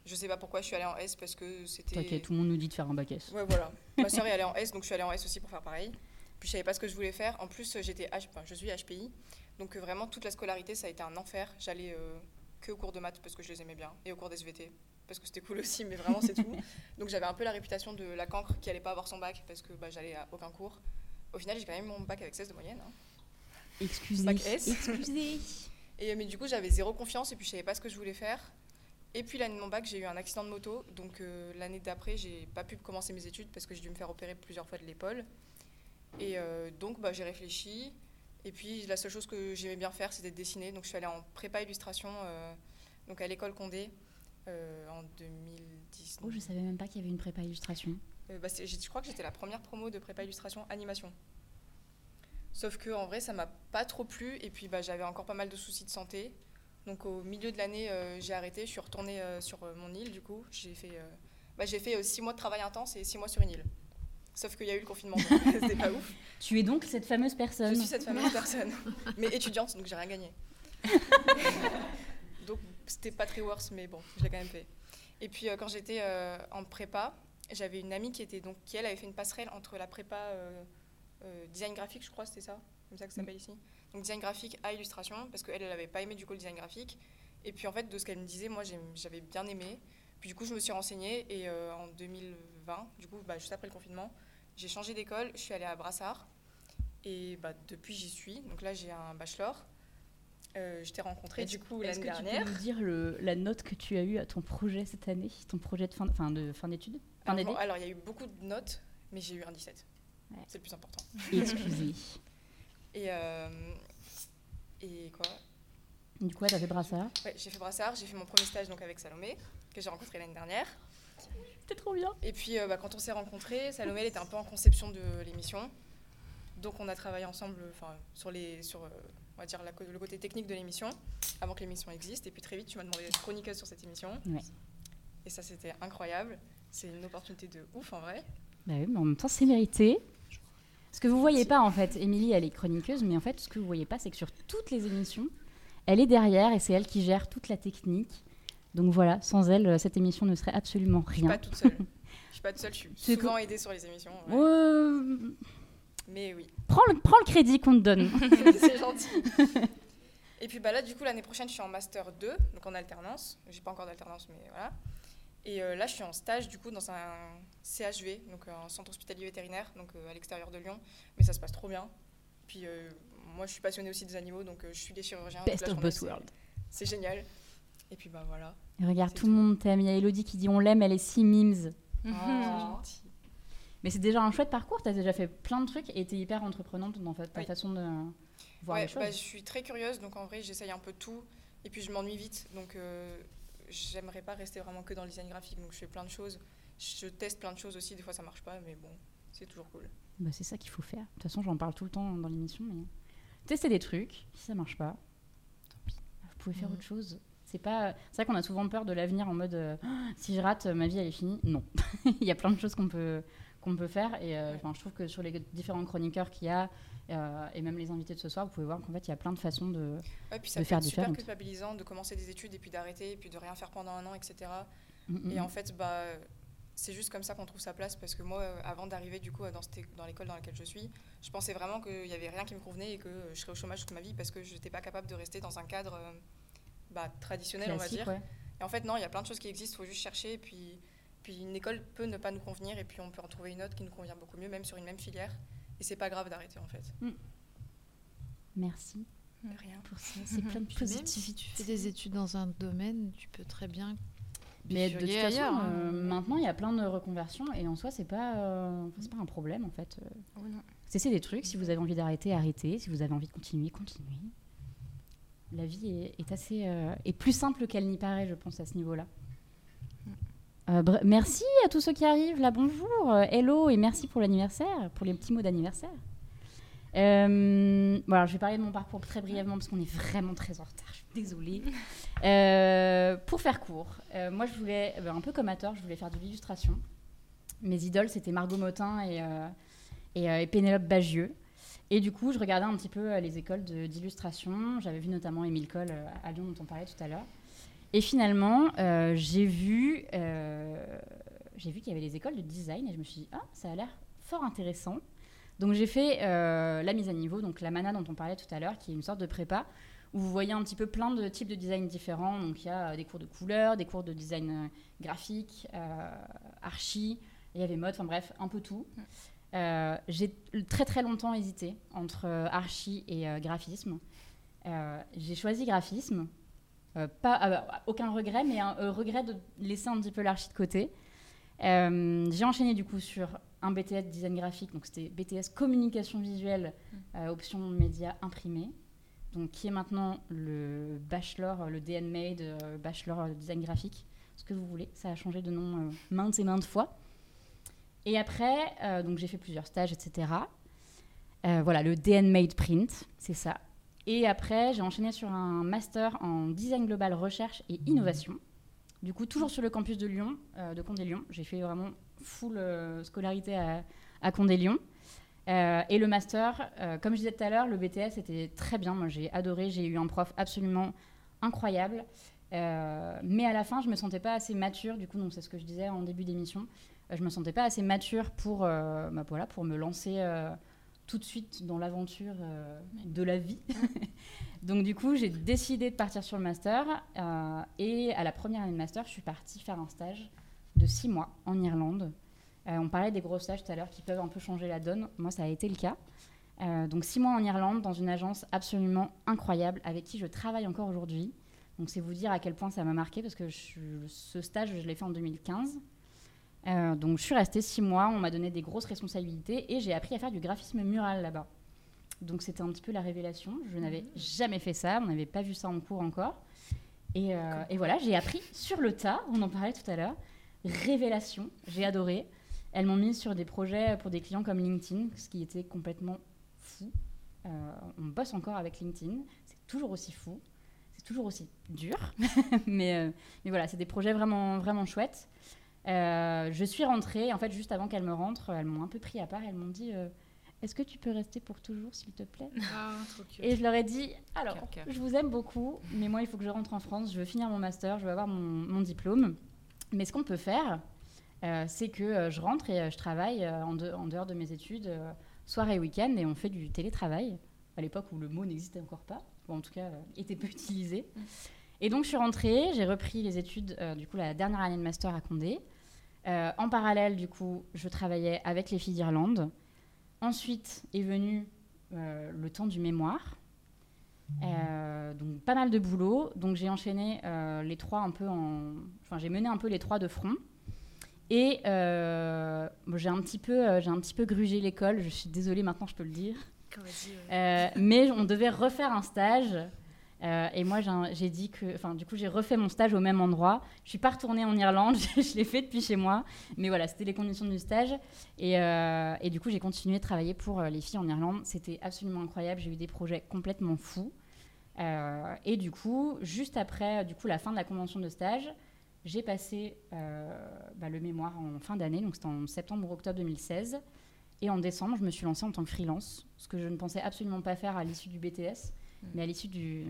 [SPEAKER 8] je sais pas pourquoi je suis allée en S parce que c'était.
[SPEAKER 1] T'inquiète, tout le monde nous dit de faire un bac S.
[SPEAKER 8] Ouais, voilà. [laughs] Ma sœur est allée en S, donc je suis allée en S aussi pour faire pareil. Puis je savais pas ce que je voulais faire. En plus, euh, j'étais H... enfin, je suis HPI, donc euh, vraiment toute la scolarité, ça a été un enfer. J'allais, que aux cours de maths parce que je les aimais bien et aux cours d'SVT parce que c'était cool aussi, mais vraiment c'est tout. [laughs] Donc j'avais un peu la réputation de la cancre qui allait pas avoir son bac parce que bah, j'allais à aucun cours. Au final, j'ai quand même mon bac avec 16 de moyenne. hein.
[SPEAKER 1] Excusez.
[SPEAKER 8] Bac S.
[SPEAKER 1] Excusez. [laughs]
[SPEAKER 8] Et, mais du coup, j'avais zéro confiance et puis je savais pas ce que je voulais faire. Et puis l'année de mon bac, j'ai eu un accident de moto. Donc euh, l'année d'après, j'ai pas pu commencer mes études parce que j'ai dû me faire opérer plusieurs fois de l'épaule. Et euh, donc bah, j'ai réfléchi. Et puis la seule chose que j'aimais bien faire, c'était de dessiner. Donc je suis allée en prépa illustration euh, donc à l'école Condé euh, en 2010.
[SPEAKER 1] Oh, je savais même pas qu'il y avait une prépa illustration.
[SPEAKER 8] Euh, bah, je crois que j'étais la première promo de prépa illustration animation. Sauf que en vrai, ça m'a pas trop plu et puis bah, j'avais encore pas mal de soucis de santé. Donc au milieu de l'année, euh, j'ai arrêté. Je suis retournée euh, sur euh, mon île du coup. J'ai fait, euh, bah, j'ai fait six mois de travail intense et six mois sur une île. Sauf qu'il y a eu le confinement, [laughs] c'était pas ouf.
[SPEAKER 1] Tu es donc cette fameuse personne.
[SPEAKER 8] Je suis cette fameuse personne, mais étudiante, donc j'ai rien gagné. [laughs] donc c'était pas très worse, mais bon, je l'ai quand même fait. Et puis quand j'étais en prépa, j'avais une amie qui était donc qui elle avait fait une passerelle entre la prépa euh, design graphique, je crois, c'était ça, comme ça que ça s'appelle ici. Donc design graphique à illustration, parce qu'elle elle avait pas aimé du coup le design graphique. Et puis en fait de ce qu'elle me disait, moi j'avais bien aimé. Puis du coup je me suis renseignée et euh, en 2020, du coup bah, juste après le confinement, j'ai changé d'école, je suis allée à Brassard. Et bah, depuis, j'y suis. Donc là, j'ai un bachelor. Euh, je t'ai rencontré
[SPEAKER 1] Est-ce-
[SPEAKER 8] du coup
[SPEAKER 1] Est-ce
[SPEAKER 8] l'année
[SPEAKER 1] que tu
[SPEAKER 8] dernière.
[SPEAKER 1] peux nous dire le- la note que tu as eue à ton projet cette année, ton projet de fin, de fin d'études, fin
[SPEAKER 8] Alors,
[SPEAKER 1] d'année?
[SPEAKER 8] bon, alors, il y a eu beaucoup de notes, mais j'ai eu un 17.
[SPEAKER 1] Ouais.
[SPEAKER 8] C'est le plus important. [laughs]
[SPEAKER 1] Excusez.
[SPEAKER 8] Et, euh, et quoi?
[SPEAKER 1] Du coup, tu as fait brassard.
[SPEAKER 8] ouais, J'ai fait Brassard, j'ai fait mon premier stage donc, avec Salomé, que j'ai rencontré l'année dernière.
[SPEAKER 1] C'était trop bien.
[SPEAKER 8] Et puis, euh, bah, quand on s'est rencontrés, Salomé elle était un peu en conception de l'émission. Donc, on a travaillé ensemble sur, les, sur euh, on va dire, la le côté technique de l'émission, avant que l'émission existe. Et puis, très vite, tu m'as demandé d'être chroniqueuse sur cette émission.
[SPEAKER 1] Ouais.
[SPEAKER 8] Et ça, c'était incroyable. C'est une opportunité de ouf, en vrai.
[SPEAKER 1] Bah oui, mais en même temps, c'est mérité. Ce que vous voyez pas, en fait, Émilie, elle est chroniqueuse, mais en fait, ce que vous voyez pas, c'est que sur toutes les émissions, elle est derrière et c'est elle qui gère toute la technique. Donc voilà, sans elle, euh, cette émission ne serait absolument
[SPEAKER 8] Je suis pas
[SPEAKER 1] rien.
[SPEAKER 8] toute seule. Je suis pas toute seule, je suis souvent aidée sur les émissions. ouais.
[SPEAKER 1] Euh,
[SPEAKER 8] Mais oui,
[SPEAKER 1] prends, le, prends le crédit qu'on te donne. [laughs]
[SPEAKER 8] c'est gentil. Et puis bah là, du coup, l'année prochaine, je suis en master 2, donc en alternance. J'ai pas encore d'alternance, mais voilà. Et euh, là, je suis en stage, du coup, dans un CHV, donc un centre hospitalier vétérinaire, donc euh, à l'extérieur de Lyon. Mais ça se passe trop bien. Puis euh, moi, je suis passionnée aussi des animaux, donc euh, je suis des chirurgiens.
[SPEAKER 1] Best of both
[SPEAKER 8] c'est-
[SPEAKER 1] worlds.
[SPEAKER 8] C'est génial. Et puis bah voilà.
[SPEAKER 1] Et Regarde, tout le monde t'aime. Il y a Elodie qui dit on l'aime, elle est si mimes.
[SPEAKER 8] C'est gentil.
[SPEAKER 1] Mais c'est déjà un chouette parcours. Tu as déjà fait plein de trucs et tu es hyper entreprenante dans ta
[SPEAKER 8] Oui.
[SPEAKER 1] façon de voir
[SPEAKER 8] Ouais,
[SPEAKER 1] les choses.
[SPEAKER 8] bah, je suis très curieuse, donc en vrai, j'essaye un peu tout. Et puis je m'ennuie vite, donc euh, j'aimerais pas rester vraiment que dans le design graphique. Donc je fais plein de choses. Je teste plein de choses aussi. Des fois, ça marche pas, mais bon, c'est toujours cool.
[SPEAKER 1] Bah, c'est ça qu'il faut faire. De toute façon, j'en parle tout le temps dans l'émission. Mais tester des trucs, si ça marche pas, tant pis. Vous pouvez faire
[SPEAKER 3] Mhm.
[SPEAKER 1] autre chose. C'est pas. C'est vrai qu'on a souvent peur de l'avenir en mode euh, [gasps] si je rate, ma vie elle est finie. Non, [laughs] il y a plein de choses qu'on peut qu'on peut faire et euh, je trouve que sur les différents chroniqueurs qu'il y a euh, et même les invités de ce soir, vous pouvez voir qu'en fait il y a plein de façons de.
[SPEAKER 8] Ouais, puis ça
[SPEAKER 1] De
[SPEAKER 8] peut
[SPEAKER 1] faire
[SPEAKER 8] être super
[SPEAKER 1] différentes.
[SPEAKER 8] culpabilisant de commencer des études et puis d'arrêter et puis de rien faire pendant un an, etc.
[SPEAKER 1] Mm,
[SPEAKER 8] Et
[SPEAKER 1] mm.
[SPEAKER 8] en fait, bah, c'est juste comme ça qu'on trouve sa place parce que moi, avant d'arriver du coup dans, l'école dans laquelle je suis, je pensais vraiment qu'il n'y avait rien qui me convenait et que je serais au chômage toute ma vie parce que je n'étais pas capable de rester dans un cadre euh, bah, traditionnel, on va dire.
[SPEAKER 1] ouais.
[SPEAKER 8] Et en fait, non, il y a plein de choses qui existent, il faut juste chercher. Et puis, puis une école peut ne pas nous convenir et puis on peut en trouver une autre qui nous convient beaucoup mieux, même sur une même filière. Et c'est pas grave d'arrêter en fait.
[SPEAKER 1] Merci
[SPEAKER 8] Rien.
[SPEAKER 1] pour ça. C'est plein de
[SPEAKER 3] même si
[SPEAKER 1] positivité.
[SPEAKER 3] tu fais des études dans un domaine, tu peux très bien.
[SPEAKER 1] Mais de toute façon,
[SPEAKER 3] ailleurs, hein.
[SPEAKER 1] euh, maintenant, il y a plein de reconversions et en soi, c'est pas, euh, c'est pas un problème en fait. Euh,
[SPEAKER 7] Oh.
[SPEAKER 1] Cessez des trucs. Si vous avez envie d'arrêter, arrêtez. Si vous avez envie de continuer, continuez. La vie est, est assez euh, est plus simple qu'elle n'y paraît, je pense, à ce niveau-là. Euh, merci à tous ceux qui arrivent. Là, bonjour, euh, hello et merci pour l'anniversaire, pour les petits mots d'anniversaire. Euh, voilà, je vais parler de mon parcours très brièvement parce qu'on est vraiment très en retard. Je suis désolée. [laughs] Euh, pour faire court, euh, moi je voulais, euh, un peu comme Hathor, je voulais faire de l'illustration. Mes idoles, c'était Margot Motin et, euh, et, euh, et Pénélope Bagieux. Et du coup, je regardais un petit peu euh, les écoles d'illustration. J'avais vu notamment Émile Cole euh, à Lyon, dont on parlait tout à l'heure. Et finalement, euh, j'ai vu, euh, j'ai vu qu'il y avait les écoles de design et je me suis dit, ah, ça a l'air fort intéressant. Donc j'ai fait euh, la mise à niveau, donc la MANA dont on parlait tout à l'heure, qui est une sorte de prépa, où vous voyez un petit peu plein de types de design différents. Donc il y a des cours de couleurs, des cours de design graphique, archi, il y avait mode, enfin bref, un peu tout. Euh, j'ai très très longtemps hésité entre archi et graphisme. J'ai choisi graphisme. Euh, pas, euh, aucun regret, mais un euh, regret de laisser un petit peu l'archi de côté. J'ai enchaîné du coup sur un BTS design graphique, donc c'était BTS communication visuelle, euh, option média imprimé, donc qui est maintenant le bachelor, le DN Made, bachelor design graphique, ce que vous voulez. Ça a changé de nom maintes et maintes fois. Et après, donc j'ai fait plusieurs stages, etc. Voilà, le DN Made Print, c'est ça. Et après, j'ai enchaîné sur un master en design global, recherche et innovation. Du coup, toujours sur le campus de Lyon, euh, de Condé-Lyon. J'ai fait vraiment full euh, scolarité à, Condé-Lyon. Euh, et le master, comme je disais tout à l'heure, le BTS était très bien. Moi, j'ai adoré. J'ai eu un prof absolument incroyable. Mais à la fin, je me sentais pas assez mature. Du coup, c'est ce que je disais en début d'émission. Je me sentais pas assez mature pour, bah, voilà, pour me lancer tout de suite dans l'aventure euh, de la vie. [laughs] donc du coup, j'ai décidé de partir sur le master. euh, et à la première année de master, je suis partie faire un stage de six mois en Irlande. Euh, on parlait des gros stages tout à l'heure qui peuvent un peu changer la donne. Moi, ça a été le cas. Donc six mois en Irlande dans une agence absolument incroyable avec qui je travaille encore aujourd'hui. Donc c'est vous dire à quel point ça m'a marqué parce que je- ce stage, je l'ai fait en 2015. Euh, donc je suis restée six mois, on m'a donné des grosses responsabilités et j'ai appris à faire du graphisme mural là-bas. Donc c'était un petit peu la révélation. Je n'avais jamais fait ça, on n'avait pas vu ça en cours encore. Et, euh, et voilà, j'ai appris sur le tas, on en parlait tout à l'heure. Révélation, j'ai adoré. Elles m'ont mis sur des projets pour des clients comme LinkedIn, ce qui était complètement fou. Euh, on bosse encore avec LinkedIn, c'est toujours aussi fou, c'est toujours aussi dur, [laughs] mais, mais voilà, c'est des projets vraiment, vraiment chouettes. Euh, je suis rentrée, en fait, juste avant qu'elles me rentrent, elles m'ont un peu pris à part, elles m'ont dit euh, Est-ce que tu peux rester pour toujours, s'il te plaît?
[SPEAKER 3] Ah, trop cute.
[SPEAKER 1] Et je leur ai dit Alors,
[SPEAKER 3] Cœur, cœur.
[SPEAKER 1] je vous aime beaucoup, mais moi, il faut que je rentre en France, je veux finir mon master, je veux avoir mon, mon diplôme. Mais ce qu'on peut faire, euh, c'est que je rentre et je travaille en, de- en dehors de mes études, soir et week-end, et on fait du télétravail, à l'époque où le mot n'existait encore pas, ou en tout cas euh, était peu [laughs] utilisé. Et donc je suis rentrée, j'ai repris les études, euh, du coup la dernière année de master à Condé. Euh, en parallèle, du coup, je travaillais avec les filles d'Irlande. Ensuite est venu euh, le temps du mémoire. Donc pas mal de boulot. Donc j'ai enchaîné les trois un peu en... Enfin j'ai mené un peu les trois de front. Et j'ai un petit peu, j'ai un petit peu grugé l'école. Je suis désolée maintenant, je peux le dire. Mais on devait refaire un stage. Euh, et moi, j'ai dit que, enfin, du coup, j'ai refait mon stage au même endroit. Je suis pas retournée en Irlande, [laughs] je l'ai fait depuis chez moi. Mais voilà, c'était les conditions du stage. Et, euh, et du coup, j'ai continué de travailler pour euh, les filles en Irlande. C'était absolument incroyable. J'ai eu des projets complètement fous. Euh, et du coup, juste après, du coup, la fin de la convention de stage, j'ai passé bah, le mémoire en fin d'année. Donc, c'était en septembre ou octobre 2016. Et en décembre, je me suis lancée en tant que freelance, ce que je ne pensais absolument pas faire à l'issue du BTS, mais à l'issue du,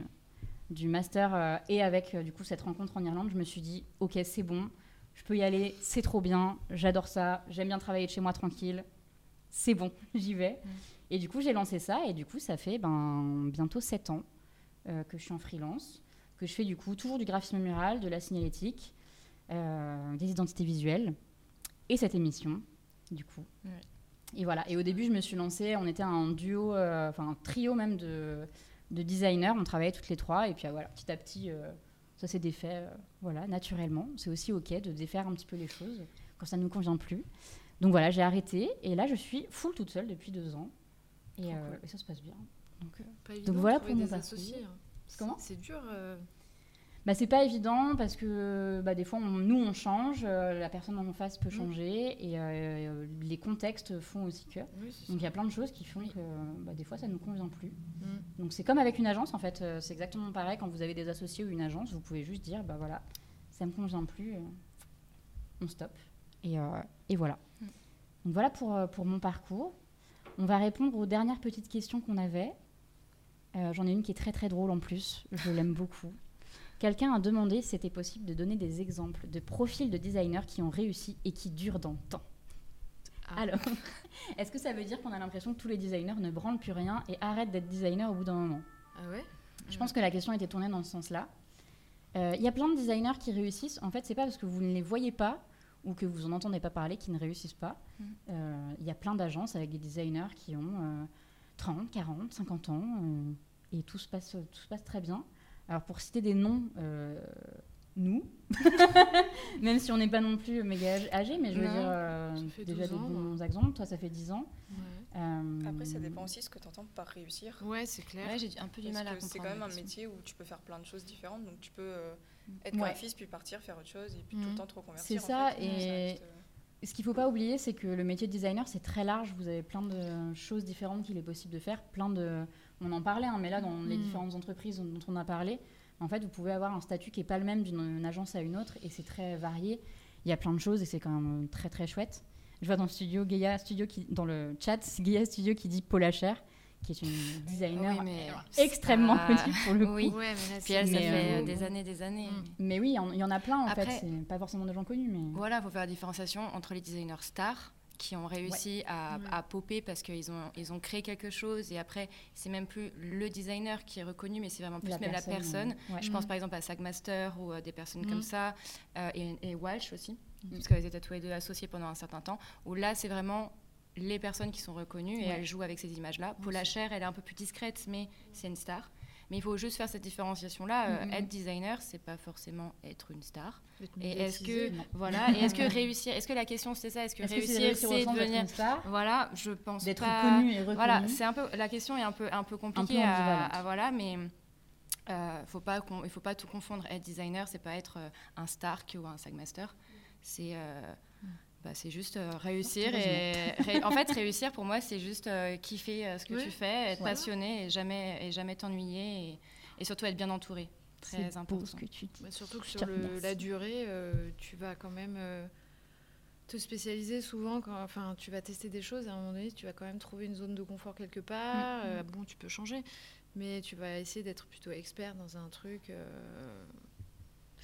[SPEAKER 1] du master euh, et avec euh, du coup cette rencontre en Irlande, je me suis dit ok c'est bon, je peux y aller, c'est trop bien, j'adore ça, j'aime bien travailler de chez moi tranquille, c'est bon, [laughs] j'y vais. Et du coup j'ai lancé ça et du coup ça fait ben, bientôt 7 ans euh, que je suis en freelance, que je fais du coup toujours du graphisme mural, de la signalétique, euh, des identités visuelles et cette émission du coup. Et voilà. Et au début, je me suis lancée. On était un duo, euh, enfin un trio même de, de designers. On travaillait toutes les trois. Et puis ah, voilà, petit à petit, euh, ça s'est défait, euh, voilà, naturellement. C'est aussi ok de défaire un petit peu les choses quand ça ne nous convient plus. Donc voilà, j'ai arrêté. Et là, je suis full toute seule depuis deux ans. Et,
[SPEAKER 3] Trop
[SPEAKER 1] euh,
[SPEAKER 3] cool.
[SPEAKER 1] et ça se passe bien. Donc, euh,
[SPEAKER 3] évident
[SPEAKER 1] voilà pour mon parcours.
[SPEAKER 3] associés. hein.
[SPEAKER 1] Comment?
[SPEAKER 3] C'est dur.
[SPEAKER 1] Bah, c'est pas évident parce que bah, des fois, on- nous, on change, euh, la personne en face peut
[SPEAKER 3] Mm.
[SPEAKER 1] changer et euh, les contextes font aussi que.
[SPEAKER 3] oui,
[SPEAKER 1] Donc il y a plein de choses qui font que bah, des fois, ça ne nous convient plus.
[SPEAKER 3] Mm.
[SPEAKER 1] Donc c'est comme avec une agence, en fait. euh, C'est exactement pareil. Quand vous avez des associés ou une agence, vous pouvez juste dire, bah voilà, ça me convient plus, euh, on stoppe. Et, et voilà.
[SPEAKER 3] Mm.
[SPEAKER 1] Donc voilà pour, pour mon parcours. On va répondre aux dernières petites questions qu'on avait. J'en ai une qui est très très drôle en plus. Je l'aime beaucoup. Quelqu'un a demandé si c'était possible de donner des exemples de profils de designers qui ont réussi et qui durent dans le temps.
[SPEAKER 3] Ah.
[SPEAKER 1] Alors, [laughs] est-ce que ça veut dire qu'on a l'impression que tous les designers ne branlent plus rien et arrêtent d'être designers au bout d'un moment?
[SPEAKER 3] Ah ouais?
[SPEAKER 1] Je pense que la question était tournée dans ce sens-là. Euh, Il y a plein de designers qui réussissent. En fait, c'est pas parce que vous ne les voyez pas ou que vous en entendez pas parler qu'ils ne réussissent pas.
[SPEAKER 3] Mm.
[SPEAKER 1] Euh, Il y a plein d'agences avec des designers qui ont euh, 30, 40, 50 ans euh, et tout se, passe, tout se passe très bien. Alors, pour citer des noms, euh, nous, [laughs] même si on n'est pas non plus méga âg- âgés, mais je veux
[SPEAKER 3] Non,
[SPEAKER 1] dire euh, déjà
[SPEAKER 3] 12
[SPEAKER 1] des bons exemples. Toi, ça fait 10 ans. Euh,
[SPEAKER 8] Après, ça dépend aussi ce que tu entends par réussir.
[SPEAKER 3] Ouais, c'est clair.
[SPEAKER 5] Ouais, j'ai un peu du mal à comprendre.
[SPEAKER 8] c'est quand même un métier où tu peux faire plein de choses différentes. Donc tu peux euh, être
[SPEAKER 1] Ouais.
[SPEAKER 8] graphiste, puis partir, faire autre chose, et puis tout le temps te reconvertir.
[SPEAKER 1] C'est
[SPEAKER 8] en
[SPEAKER 1] ça,
[SPEAKER 8] fait.
[SPEAKER 1] et- Ce qu'il ne faut pas oublier, c'est que le métier de designer, c'est très large. Vous avez plein de choses différentes qu'il est possible de faire. Plein de... On en parlait, hein, mais là, dans les
[SPEAKER 3] Mm.
[SPEAKER 1] différentes entreprises dont on a parlé, en fait, vous pouvez avoir un statut qui n'est pas le même d'une agence à une autre, et c'est très varié. Il y a plein de choses, et c'est quand même très, très chouette. Je vois dans le studio, Gaia Studio qui, dans le chat, Gaia Studio qui dit Paula Cher, qui est une [laughs] designer
[SPEAKER 5] Oui, mais
[SPEAKER 1] extrêmement
[SPEAKER 5] ça-
[SPEAKER 1] connue pour le coup.
[SPEAKER 5] Oui.
[SPEAKER 3] Mais là,
[SPEAKER 5] Puis elle, ça fait
[SPEAKER 1] euh,
[SPEAKER 5] des années, des années.
[SPEAKER 3] Mm.
[SPEAKER 1] Mais oui, il y en- a plein, en
[SPEAKER 5] Après-
[SPEAKER 1] fait. C'est pas forcément des gens connus, mais...
[SPEAKER 5] Voilà, il faut faire la différenciation entre les designers stars qui ont réussi à,
[SPEAKER 3] Ouais.
[SPEAKER 5] à popper parce qu'ils ont, ils ont créé quelque chose et après, c'est même plus le designer qui est reconnu, mais c'est vraiment plus même la personne.
[SPEAKER 1] euh, ouais.
[SPEAKER 5] Je pense par exemple à Sagmaster ou à des personnes comme
[SPEAKER 3] Mhm.
[SPEAKER 5] ça, euh, et, et Walsh aussi,
[SPEAKER 1] Mhm.
[SPEAKER 5] parce étaient tous les deux associées pendant un certain temps, où là c'est vraiment les personnes qui sont reconnues et elles jouent avec ces images-là. Paula Cher, elle est un peu plus discrète, mais c'est une star. Mais il faut juste faire cette différenciation-là. Euh,
[SPEAKER 1] Mhm.
[SPEAKER 5] être designer, c'est pas forcément être une star.
[SPEAKER 3] Être
[SPEAKER 5] Et est-ce que voilà, et est-ce que [laughs] réussir, est-ce que la question c'est ça, est-ce que
[SPEAKER 1] de
[SPEAKER 5] réussir c'est devenir
[SPEAKER 1] une star,
[SPEAKER 5] voilà, je pense
[SPEAKER 1] d'être connu et reconnu
[SPEAKER 5] Voilà, c'est un peu la question est un peu un peu compliquée
[SPEAKER 1] peu
[SPEAKER 5] à, voilà, mais euh, faut pas il faut pas tout confondre. Être designer, c'est pas être euh, un Stark ou un Sagmaster. C'est euh, bah, c'est juste euh, réussir et ré- en fait réussir pour moi c'est juste euh, kiffer euh, ce que tu fais, être
[SPEAKER 1] Ouais.
[SPEAKER 5] passionné et jamais et jamais t'ennuyer et, et surtout être bien entouré. Très important.
[SPEAKER 1] ce que tu dis.
[SPEAKER 3] Bah, surtout que sur le- la durée, euh, tu vas quand même euh, te spécialiser souvent. Quand, enfin, tu vas tester des choses et à un moment donné, tu vas quand même trouver une zone de confort quelque part.
[SPEAKER 1] Mm,
[SPEAKER 3] Euh, bon, tu peux changer, mais tu vas essayer d'être plutôt expert dans un truc.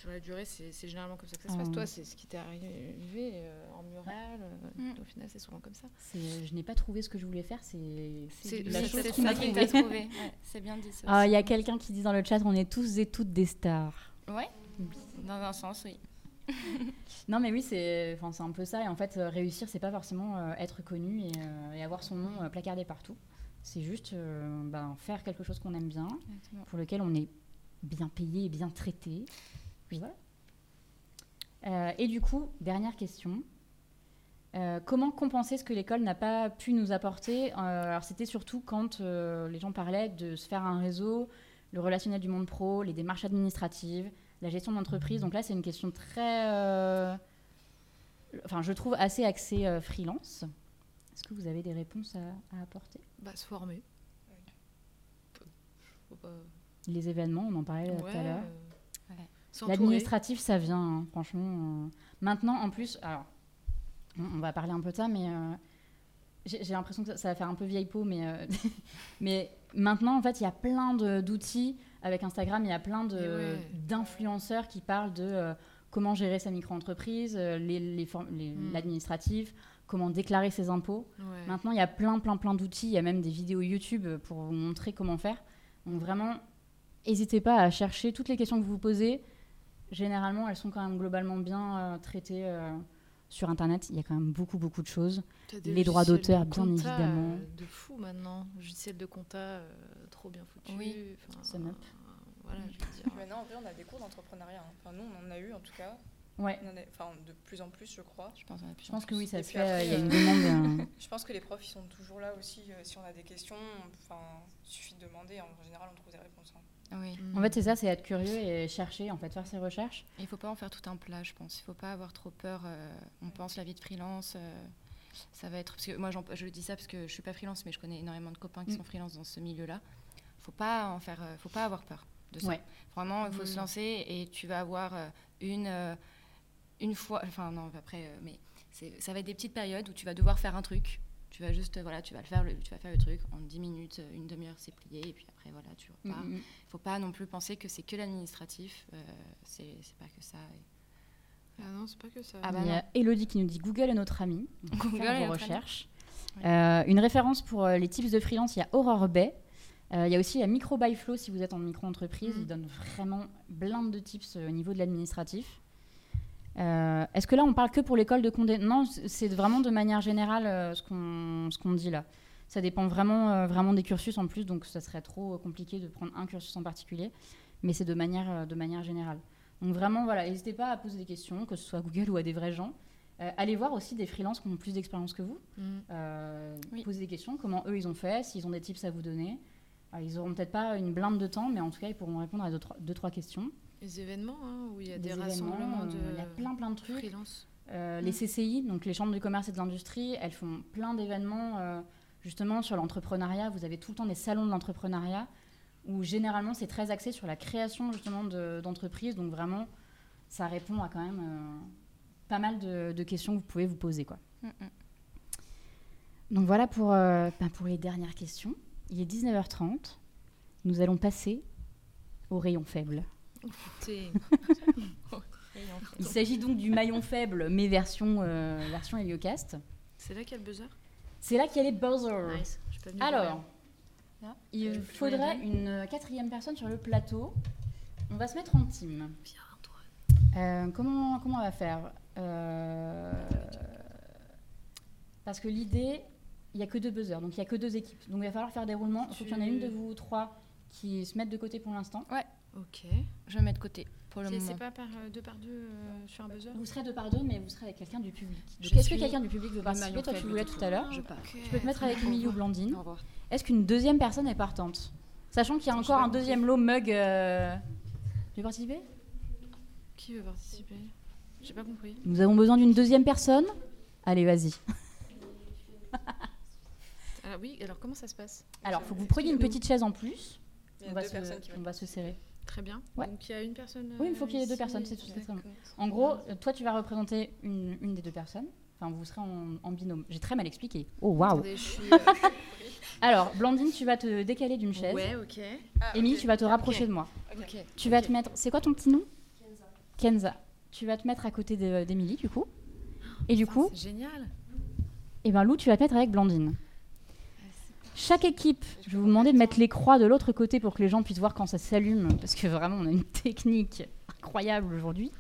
[SPEAKER 3] Euh, sur la durée, c'est généralement comme ça que ça se passe.
[SPEAKER 1] Mm.
[SPEAKER 3] Toi, c'est ce qui t'est arrivé euh, en mural. euh,
[SPEAKER 5] Mm.
[SPEAKER 3] Au final, c'est souvent comme ça.
[SPEAKER 1] C'est- Je n'ai pas trouvé ce que je voulais faire, c'est
[SPEAKER 3] la
[SPEAKER 1] chose qui m'a trouvé.
[SPEAKER 5] trouvé. [laughs] Ouais, c'est bien dit. ça
[SPEAKER 1] Ah, il y a quelqu'un qui dit dans le chat, on est tous et toutes des stars.
[SPEAKER 5] Ouais, dans un sens, oui. [laughs]
[SPEAKER 1] Non, mais oui, c'est enfin, c'est un peu ça. Et en fait, euh, réussir, c'est pas forcément euh, être connu et, euh, et avoir son nom euh, placardé partout. C'est juste euh, ben, faire quelque chose qu'on aime bien,
[SPEAKER 5] Exactement.
[SPEAKER 1] pour lequel on est bien payé et bien traité. Voilà. Euh, et du coup, dernière question. Euh, comment compenser ce que l'école n'a pas pu nous apporter Euh, Alors, c'était surtout quand les gens parlaient de se faire un réseau, le relationnel du monde pro, les démarches administratives, la gestion d'entreprise. Donc là, c'est une question très, enfin, je trouve assez axée freelance. Est-ce que vous avez des réponses à, à apporter?
[SPEAKER 3] Bah, se former.
[SPEAKER 1] Les événements, on en parlait tout à l'heure. L'administratif, ça vient, hein, franchement. euh. Maintenant, en plus, alors, on, va parler un peu de ça, mais euh, j'ai l'impression que ça, ça va faire un peu vieille peau, mais, euh, [laughs] mais maintenant, en fait, il y a plein d'outils. Avec Instagram, il y a plein
[SPEAKER 3] ouais.
[SPEAKER 1] d'influenceurs qui parlent de comment gérer sa micro-entreprise, euh, les- les
[SPEAKER 3] Mm.
[SPEAKER 1] l'administratif, comment déclarer ses impôts.
[SPEAKER 3] Ouais.
[SPEAKER 1] Maintenant, il y a plein, plein, plein d'outils. Il y a même des vidéos YouTube pour vous montrer comment faire. Donc vraiment, n'hésitez pas à chercher toutes les questions que vous vous posez. Généralement, elles sont quand même globalement bien euh, traitées euh, sur Internet. Il y a quand même beaucoup, beaucoup de choses. Les droits d'auteur, bien
[SPEAKER 3] compta,
[SPEAKER 1] évidemment.
[SPEAKER 3] euh, De fou maintenant. Logiciel de compta euh, trop bien foutu.
[SPEAKER 5] Oui.
[SPEAKER 3] Enfin,
[SPEAKER 1] SumUp.
[SPEAKER 3] euh, Voilà, je veux dire. [laughs]
[SPEAKER 8] Maintenant, en vrai, on a des cours d'entrepreneuriat. hein. Enfin, nous, on en a eu en tout cas.
[SPEAKER 1] Ouais,
[SPEAKER 8] On en a- Enfin, de plus en plus, je crois.
[SPEAKER 5] Je pense,
[SPEAKER 1] je que oui, ça se fait.
[SPEAKER 8] après,
[SPEAKER 1] Il y a une demande. [laughs] euh,
[SPEAKER 8] Je pense que les profs, ils sont toujours là aussi. euh, si on a des questions, enfin, il suffit de demander. En général, on trouve des réponses. hein.
[SPEAKER 5] Oui.
[SPEAKER 1] En fait, c'est ça, c'est être curieux et chercher, en fait, faire ses recherches.
[SPEAKER 5] Il faut pas en faire tout un plat, je pense. Il faut pas avoir trop peur. euh, on pense la vie de freelance, euh, ça va être. Parce que moi, je dis ça parce que je suis pas freelance, mais je connais énormément de copains qui
[SPEAKER 1] Mm.
[SPEAKER 5] sont freelance dans ce milieu-là. Faut pas en faire. euh, faut pas avoir peur de ça.
[SPEAKER 1] Ouais.
[SPEAKER 5] Vraiment, il faut
[SPEAKER 3] Mm.
[SPEAKER 5] se lancer et tu vas avoir euh, une euh, une fois. Enfin non, après, euh, mais ça va être des petites périodes où tu vas devoir faire un truc. Tu vas juste, voilà, tu vas le faire, le, tu vas faire le truc en 10 minutes, euh, une demi-heure, c'est plié, et puis après, voilà, tu repars.
[SPEAKER 1] Mm, mm.
[SPEAKER 5] faut pas non plus penser que c'est que l'administratif. euh, c'est pas que ça. et-
[SPEAKER 3] Ah non, c'est pas que ça.
[SPEAKER 5] Ah bah
[SPEAKER 1] Il y a Elodie qui nous dit Google est notre ami. [laughs]
[SPEAKER 5] Google
[SPEAKER 1] Faire
[SPEAKER 5] est
[SPEAKER 1] vos
[SPEAKER 5] notre ami.
[SPEAKER 1] recherches. Euh, une référence pour les tips de freelance, il y a Aurore Bay. Euh, Il y a aussi la micro by flow si vous êtes en micro-entreprise.
[SPEAKER 3] Mhm.
[SPEAKER 1] Il donne vraiment blinde de tips au niveau de l'administratif. Euh, Est-ce que là, on parle que pour l'école de Condé? Non, c'est vraiment de manière générale euh, ce qu'on dit là. Ça dépend vraiment, euh, vraiment des cursus en plus, donc ça serait trop compliqué de prendre un cursus en particulier. Mais c'est de manière, de manière générale. Donc vraiment, voilà, n'hésitez pas à poser des questions, que ce soit à Google ou à des vrais gens. Allez voir aussi des freelances qui ont plus d'expérience que vous.
[SPEAKER 3] Mm.
[SPEAKER 5] Oui.
[SPEAKER 1] Posez des questions, comment eux ils ont fait, s'ils ont des tips à vous donner. Alors, ils auront peut-être pas une blinde de temps, mais en tout cas, ils pourront répondre à deux, trois, deux, trois questions.
[SPEAKER 3] Les événements, hein, où il y a des, rassemblements de
[SPEAKER 1] Il y a plein, plein de trucs. Euh,
[SPEAKER 3] Mm.
[SPEAKER 1] Les CCI, donc les chambres du commerce et de l'industrie, elles font plein d'événements euh, justement sur l'entrepreneuriat. Vous avez tout le temps des salons de l'entrepreneuriat où généralement c'est très axé sur la création justement de- d'entreprises. donc vraiment, ça répond à quand même euh, pas mal de, de questions que vous pouvez vous poser. Quoi.
[SPEAKER 5] Mm, mm.
[SPEAKER 1] Donc voilà pour, ben, pour les dernières questions. Il est 19h30. Nous allons passer au rayon faible. [laughs] Il s'agit donc du maillon faible, mais version, euh, version Heliocast.
[SPEAKER 3] C'est là qu'il y a le buzzer
[SPEAKER 1] C'est là qu'il y a les buzzers.
[SPEAKER 3] Nice.
[SPEAKER 1] Alors,
[SPEAKER 3] rien.
[SPEAKER 1] il
[SPEAKER 3] Euh,
[SPEAKER 1] faudrait une quatrième personne sur le plateau. On va se mettre en team.
[SPEAKER 3] Viens, Antoine.
[SPEAKER 1] Euh, comment, comment on va faire? Euh, Parce que l'idée, il n'y a que deux buzzers, donc il n'y a que deux équipes. Donc il va falloir faire des roulements. Il faut qu'il y en ait une de vous trois qui se mette de côté pour l'instant.
[SPEAKER 3] Ok.
[SPEAKER 5] Je vais mettre de côté pour le
[SPEAKER 3] C'est
[SPEAKER 5] moment.
[SPEAKER 3] c'est pas par euh, deux par deux euh, sur un buzzer
[SPEAKER 1] Vous serez deux par deux, mais vous serez avec quelqu'un du public. Est-ce que quelqu'un du public veut participer Toi, tu voulais tout à l'heure.
[SPEAKER 3] Je pars.
[SPEAKER 1] Tu peux te mettre avec Émilie ou Blandine.
[SPEAKER 9] Au revoir.
[SPEAKER 1] Est-ce qu'une deuxième personne est partante Sachant qu'il y a encore un deuxième lot mug. euh, Tu veux participer
[SPEAKER 3] Qui veut participer J'ai pas compris.
[SPEAKER 1] Nous avons besoin d'une deuxième personne. Allez, vas-y.
[SPEAKER 3] Ah oui, alors comment ça se passe?
[SPEAKER 1] Alors, faut que vous preniez une petite chaise en plus.
[SPEAKER 8] Il y a
[SPEAKER 1] On va,
[SPEAKER 8] deux
[SPEAKER 1] se,
[SPEAKER 8] personnes qui
[SPEAKER 1] on va se serrer.
[SPEAKER 3] Très bien.
[SPEAKER 1] Ouais.
[SPEAKER 3] Donc il y a une personne.
[SPEAKER 1] Oui, il faut
[SPEAKER 3] euh,
[SPEAKER 1] qu'il y ait deux
[SPEAKER 3] ici,
[SPEAKER 1] personnes, c'est tout, c'est très
[SPEAKER 3] d'accord.
[SPEAKER 1] En gros, euh, toi, tu vas représenter une, une des deux personnes. Enfin, vous serez en, en binôme. J'ai très mal expliqué. Oh, waouh.
[SPEAKER 3] Euh, [laughs] [laughs]
[SPEAKER 1] Alors, Blandine, tu vas te décaler d'une chaise.
[SPEAKER 3] Ouais, ok.
[SPEAKER 8] Ah,
[SPEAKER 1] tu vas te rapprocher de moi.
[SPEAKER 3] Ok.
[SPEAKER 1] Tu vas te mettre. C'est quoi ton petit nom? Kenza. Tu vas te mettre à côté de- d'Émilie, du coup. Et du coup,
[SPEAKER 3] C'est génial.
[SPEAKER 1] et ben Lou, tu vas te mettre avec Blandine. Chaque équipe, je vais vous demander de mettre les croix de l'autre côté pour que les gens puissent voir quand ça s'allume, parce que vraiment, on a une technique incroyable aujourd'hui.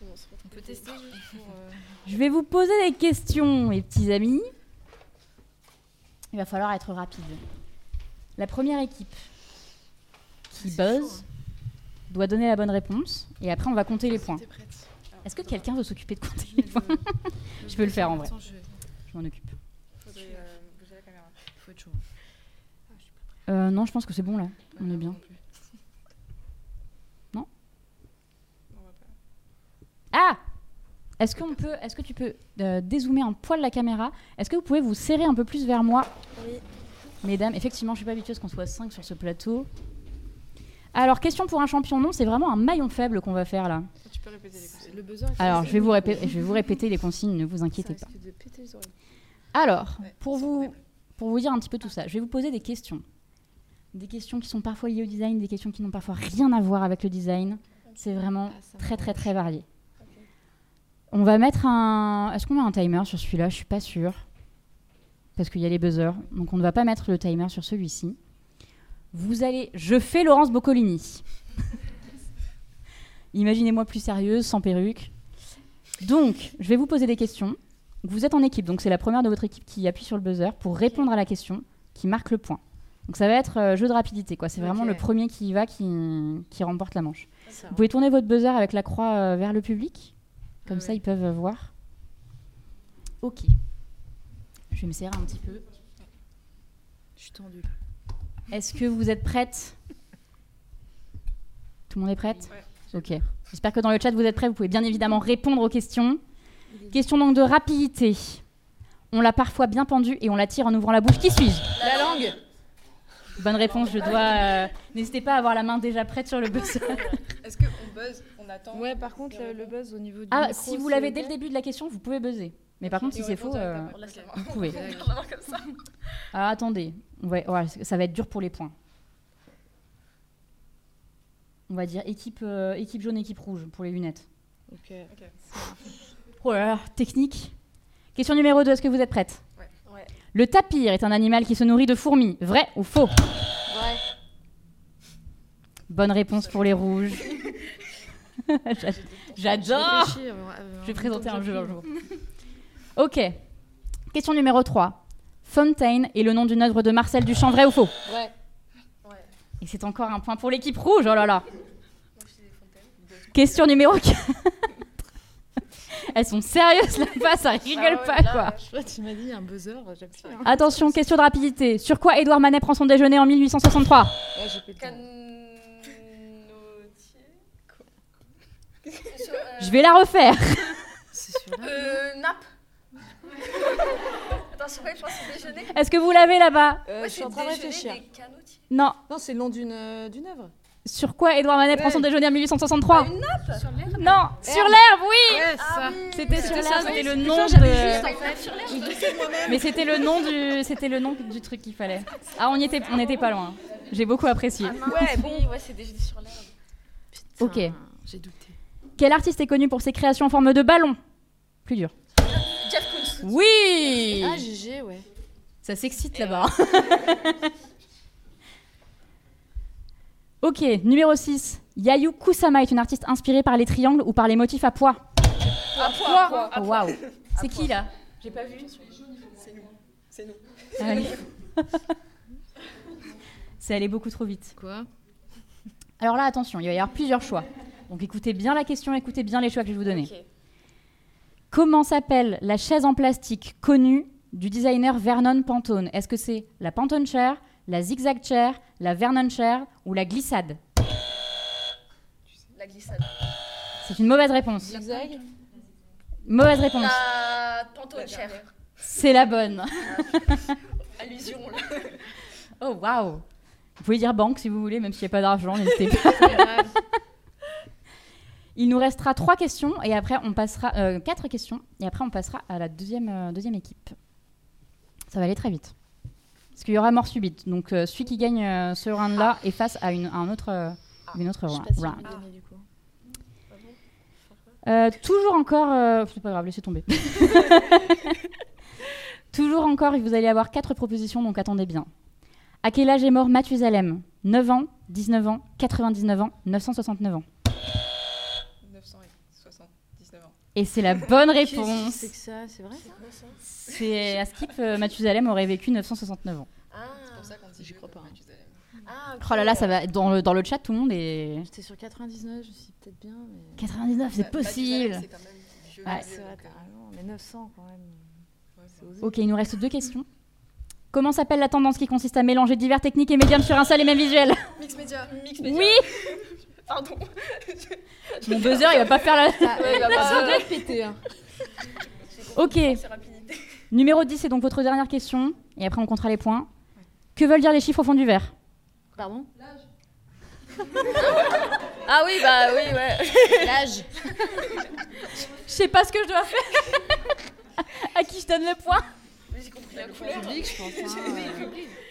[SPEAKER 3] On peut tester juste pour. euh,
[SPEAKER 1] Je vais vous poser des questions, mes petits amis. Il va falloir être rapide. La première équipe qui buzz doit donner la bonne réponse, et après on va compter les points.
[SPEAKER 3] T'es prête
[SPEAKER 1] Est-ce que quelqu'un veut s'occuper de compter les points [laughs] Je peux le faire, en vrai.
[SPEAKER 3] Je
[SPEAKER 1] m'en occupe.
[SPEAKER 8] Faudrait euh, bouger la caméra.
[SPEAKER 3] Faut être chaud.
[SPEAKER 1] Euh, non, je pense que c'est bon là. On est bien.
[SPEAKER 3] Non.
[SPEAKER 1] Ah Est-ce qu'on peut, est-ce que tu peux euh, dézoomer un poil la caméra Est-ce que vous pouvez vous serrer un peu plus vers moi
[SPEAKER 5] Oui.
[SPEAKER 1] Mesdames, effectivement, je suis pas habituée à ce qu'on soit 5 sur ce plateau. Alors, question pour un champion, non, c'est vraiment un maillon faible qu'on va faire là.
[SPEAKER 8] Tu peux répéter les consignes.
[SPEAKER 3] Le buzzer.
[SPEAKER 1] Alors, je vais vous, répé- je vais vous répéter les consignes, ne vous inquiétez pas.
[SPEAKER 9] de péter les oreilles.
[SPEAKER 1] Alors,
[SPEAKER 8] Ouais,
[SPEAKER 1] pour vous, pour vous dire un petit peu tout ça, je vais vous poser des questions. Des questions qui sont parfois liées au design, des questions qui n'ont parfois rien à voir avec le design. C'est vraiment
[SPEAKER 3] Ah,
[SPEAKER 1] très très très varié. On va mettre un. Est-ce qu'on met un timer sur celui-là? Je suis pas sûre. Parce qu'il y a les buzzers. Donc on ne va pas mettre le timer sur celui-ci. Vous allez. Je fais Laurence Boccolini. [laughs] Imaginez-moi plus sérieuse, sans perruque. Donc, je vais vous poser des questions. Vous êtes en équipe, donc c'est la première de votre équipe qui appuie sur le buzzer pour répondre à la question, qui marque le point. Donc ça va être euh, jeu de rapidité, quoi. C'est vraiment le premier qui y va qui, qui remporte la manche.
[SPEAKER 3] Ça
[SPEAKER 1] Vous pouvez tourner votre buzzer avec la croix euh, vers le public, comme
[SPEAKER 3] Ah
[SPEAKER 1] ça
[SPEAKER 3] ouais.
[SPEAKER 1] ils peuvent euh, voir. Ok. Je vais me serrer un petit peu.
[SPEAKER 3] Je suis tendue.
[SPEAKER 1] Est-ce que vous êtes prête? Tout le monde est prête? Ok. J'espère que dans le chat vous êtes prêts. Vous pouvez bien évidemment répondre aux questions. Question donc de rapidité. On l'a parfois bien pendue et on la tire en ouvrant la bouche. Qui suis-je?
[SPEAKER 3] La langue
[SPEAKER 1] Bonne réponse. Je dois. euh, N'hésitez pas à avoir la main déjà prête sur le buzzer. [laughs]
[SPEAKER 8] Est-ce qu'on buzz On attend
[SPEAKER 9] Ouais, par contre, le, le buzz au niveau du.
[SPEAKER 1] Ah,
[SPEAKER 9] micro,
[SPEAKER 1] si vous l'avez dès le début de la question, vous pouvez buzzer. Mais par contre, si c'est faux, euh, vous pouvez. Alors attendez, on va, ouais, ça va être dur pour les points. On va dire équipe, euh, équipe jaune, équipe rouge pour les lunettes.
[SPEAKER 9] Ok.
[SPEAKER 1] Oh là là, technique. Question numéro 2, est-ce que vous êtes prête? Le tapir est un animal qui se nourrit de fourmis. Vrai ou faux
[SPEAKER 5] Ouais.
[SPEAKER 1] Bonne réponse pour les rouges. J'a- [laughs] J'adore Je vais
[SPEAKER 3] en
[SPEAKER 1] présenter un jeu un jour. Ok. Question numéro 3. Fontaine est le nom d'une œuvre de Marcel Duchamp, vrai ou faux
[SPEAKER 3] Ouais.
[SPEAKER 1] Et c'est encore un point pour l'équipe rouge, oh là là Question numéro [laughs] 4. Elles sont sérieuses là-bas, ça rigole pas quoi.
[SPEAKER 3] Je crois que tu m'as dit un buzzer, j'appuie. hein.
[SPEAKER 1] Attention, question de rapidité. Sur quoi Édouard Manet prend son déjeuner en 1863
[SPEAKER 3] Ouais.
[SPEAKER 5] Sur, euh,
[SPEAKER 1] Je vais la refaire. [laughs]
[SPEAKER 3] C'est sûr.
[SPEAKER 5] Euh, nappe. [laughs] Sur quoi je pense au déjeuner?
[SPEAKER 1] Est-ce que vous l'avez là-bas?
[SPEAKER 3] Euh,
[SPEAKER 5] Ouais,
[SPEAKER 3] je suis
[SPEAKER 5] c'est
[SPEAKER 3] en train de réfléchir.
[SPEAKER 1] Non.
[SPEAKER 3] Non, c'est le nom d'une euh, d'une œuvre.
[SPEAKER 1] Sur quoi Édouard Manet prend son déjeuner en 1863
[SPEAKER 5] Une nappe Sur l'herbe
[SPEAKER 1] Non, sur l'herbe, oui
[SPEAKER 3] Ouais,
[SPEAKER 5] Ah oui.
[SPEAKER 1] C'était sur l'herbe,
[SPEAKER 3] ça,
[SPEAKER 1] c'était le nom de...
[SPEAKER 3] juste
[SPEAKER 5] en fait sur l'herbe.
[SPEAKER 1] Mais c'était le nom du, c'était le nom du truc qu'il fallait. Ah, on y était, on était pas loin. J'ai beaucoup apprécié.
[SPEAKER 5] Ouais, bon, ouais, c'est déjeuner sur l'herbe.
[SPEAKER 1] Ok.
[SPEAKER 3] Putain, J'ai douté.
[SPEAKER 1] Quel artiste est connu pour ses créations en forme de ballon? Plus dur.
[SPEAKER 5] Jeff Koons.
[SPEAKER 1] Oui
[SPEAKER 3] Ah, GG, ouais.
[SPEAKER 1] Ça s'excite là-bas. [laughs] ok, numéro 6. Yayu Kusama est une artiste inspirée par les triangles ou par les motifs à poids?
[SPEAKER 5] À poids.
[SPEAKER 1] Oh, Waouh C'est qui là? J'ai pas vu.
[SPEAKER 2] C'est nous.
[SPEAKER 1] Ah oui. [laughs] C'est allé beaucoup trop vite.
[SPEAKER 3] Quoi?
[SPEAKER 1] Alors là, attention, il va y avoir plusieurs choix. Donc écoutez bien la question, écoutez bien les choix que je vais vous donner. Comment s'appelle la chaise en plastique connue du designer Vernon Pantone? Est-ce que c'est la Pantone Chair, la Zigzag Chair, la Vernon Chair ou la glissade
[SPEAKER 5] La glissade.
[SPEAKER 1] C'est une mauvaise réponse.
[SPEAKER 3] Zigzag
[SPEAKER 1] Mauvaise réponse.
[SPEAKER 5] La pantone chair.
[SPEAKER 1] C'est la bonne. [laughs]
[SPEAKER 5] Allusion là.
[SPEAKER 1] Oh waouh Vous pouvez dire banque si vous voulez, même s'il n'y a pas d'argent, n'hésitez pas. [laughs] Il nous restera trois questions et après on passera euh, quatre questions et après on passera à la deuxième euh, deuxième équipe. Ça va aller très vite. Parce qu'il y aura mort subite. Donc euh, celui qui gagne euh, ce round là est face à une, à un autre euh, une autre
[SPEAKER 3] Je sais
[SPEAKER 1] round. Euh, toujours encore, euh, c'est pas grave, laissez tomber. [laughs] toujours encore, vous allez avoir quatre propositions, donc attendez bien. À quel âge est mort Mathusalem 9 ans, 19 ans, 99 ans, 969 ans?
[SPEAKER 8] 979 ans.
[SPEAKER 1] Et c'est la bonne [laughs] réponse.
[SPEAKER 3] c'est que ça? C'est vrai ça?
[SPEAKER 1] C'est à Skip, euh, Mathusalem aurait vécu 969 ans.
[SPEAKER 5] Ah,
[SPEAKER 8] C'est pour ça qu'on dit
[SPEAKER 3] J'y crois pas, hein.
[SPEAKER 8] Mathusalem.
[SPEAKER 5] ah, ok.
[SPEAKER 1] Oh là là, ça va. Dans le, dans le chat, tout le monde est.
[SPEAKER 3] J'étais sur 99, je suis peut-être bien, mais.
[SPEAKER 1] 99, c'est
[SPEAKER 8] Bah,
[SPEAKER 1] possible.
[SPEAKER 8] C'est quand même vieux,
[SPEAKER 1] Ouais.
[SPEAKER 8] vieux,
[SPEAKER 3] vrai,
[SPEAKER 8] euh.
[SPEAKER 3] Mais 900 quand même.
[SPEAKER 8] ouais.
[SPEAKER 1] Ok, il nous reste deux questions. Comment s'appelle la tendance qui consiste à mélanger divers techniques et médiums sur un seul et même visuel
[SPEAKER 8] Mix média. Mix média.
[SPEAKER 1] Oui [laughs]
[SPEAKER 8] Pardon.
[SPEAKER 1] Mon buzzer, il va pas faire la.
[SPEAKER 8] Ouais, il va [laughs] pas-
[SPEAKER 3] pété. Hein.
[SPEAKER 1] Ok. Numéro 10, c'est donc votre dernière question. Et après, on comptera les points. Que veulent dire les chiffres au fond du verre?
[SPEAKER 3] Pardon? [laughs]
[SPEAKER 5] Ah oui, bah oui, ouais.
[SPEAKER 3] L'âge.
[SPEAKER 1] Je sais pas ce que je dois faire. à qui je donne le point?
[SPEAKER 5] J'ai compris la couleur.
[SPEAKER 3] Public, je pense. hein.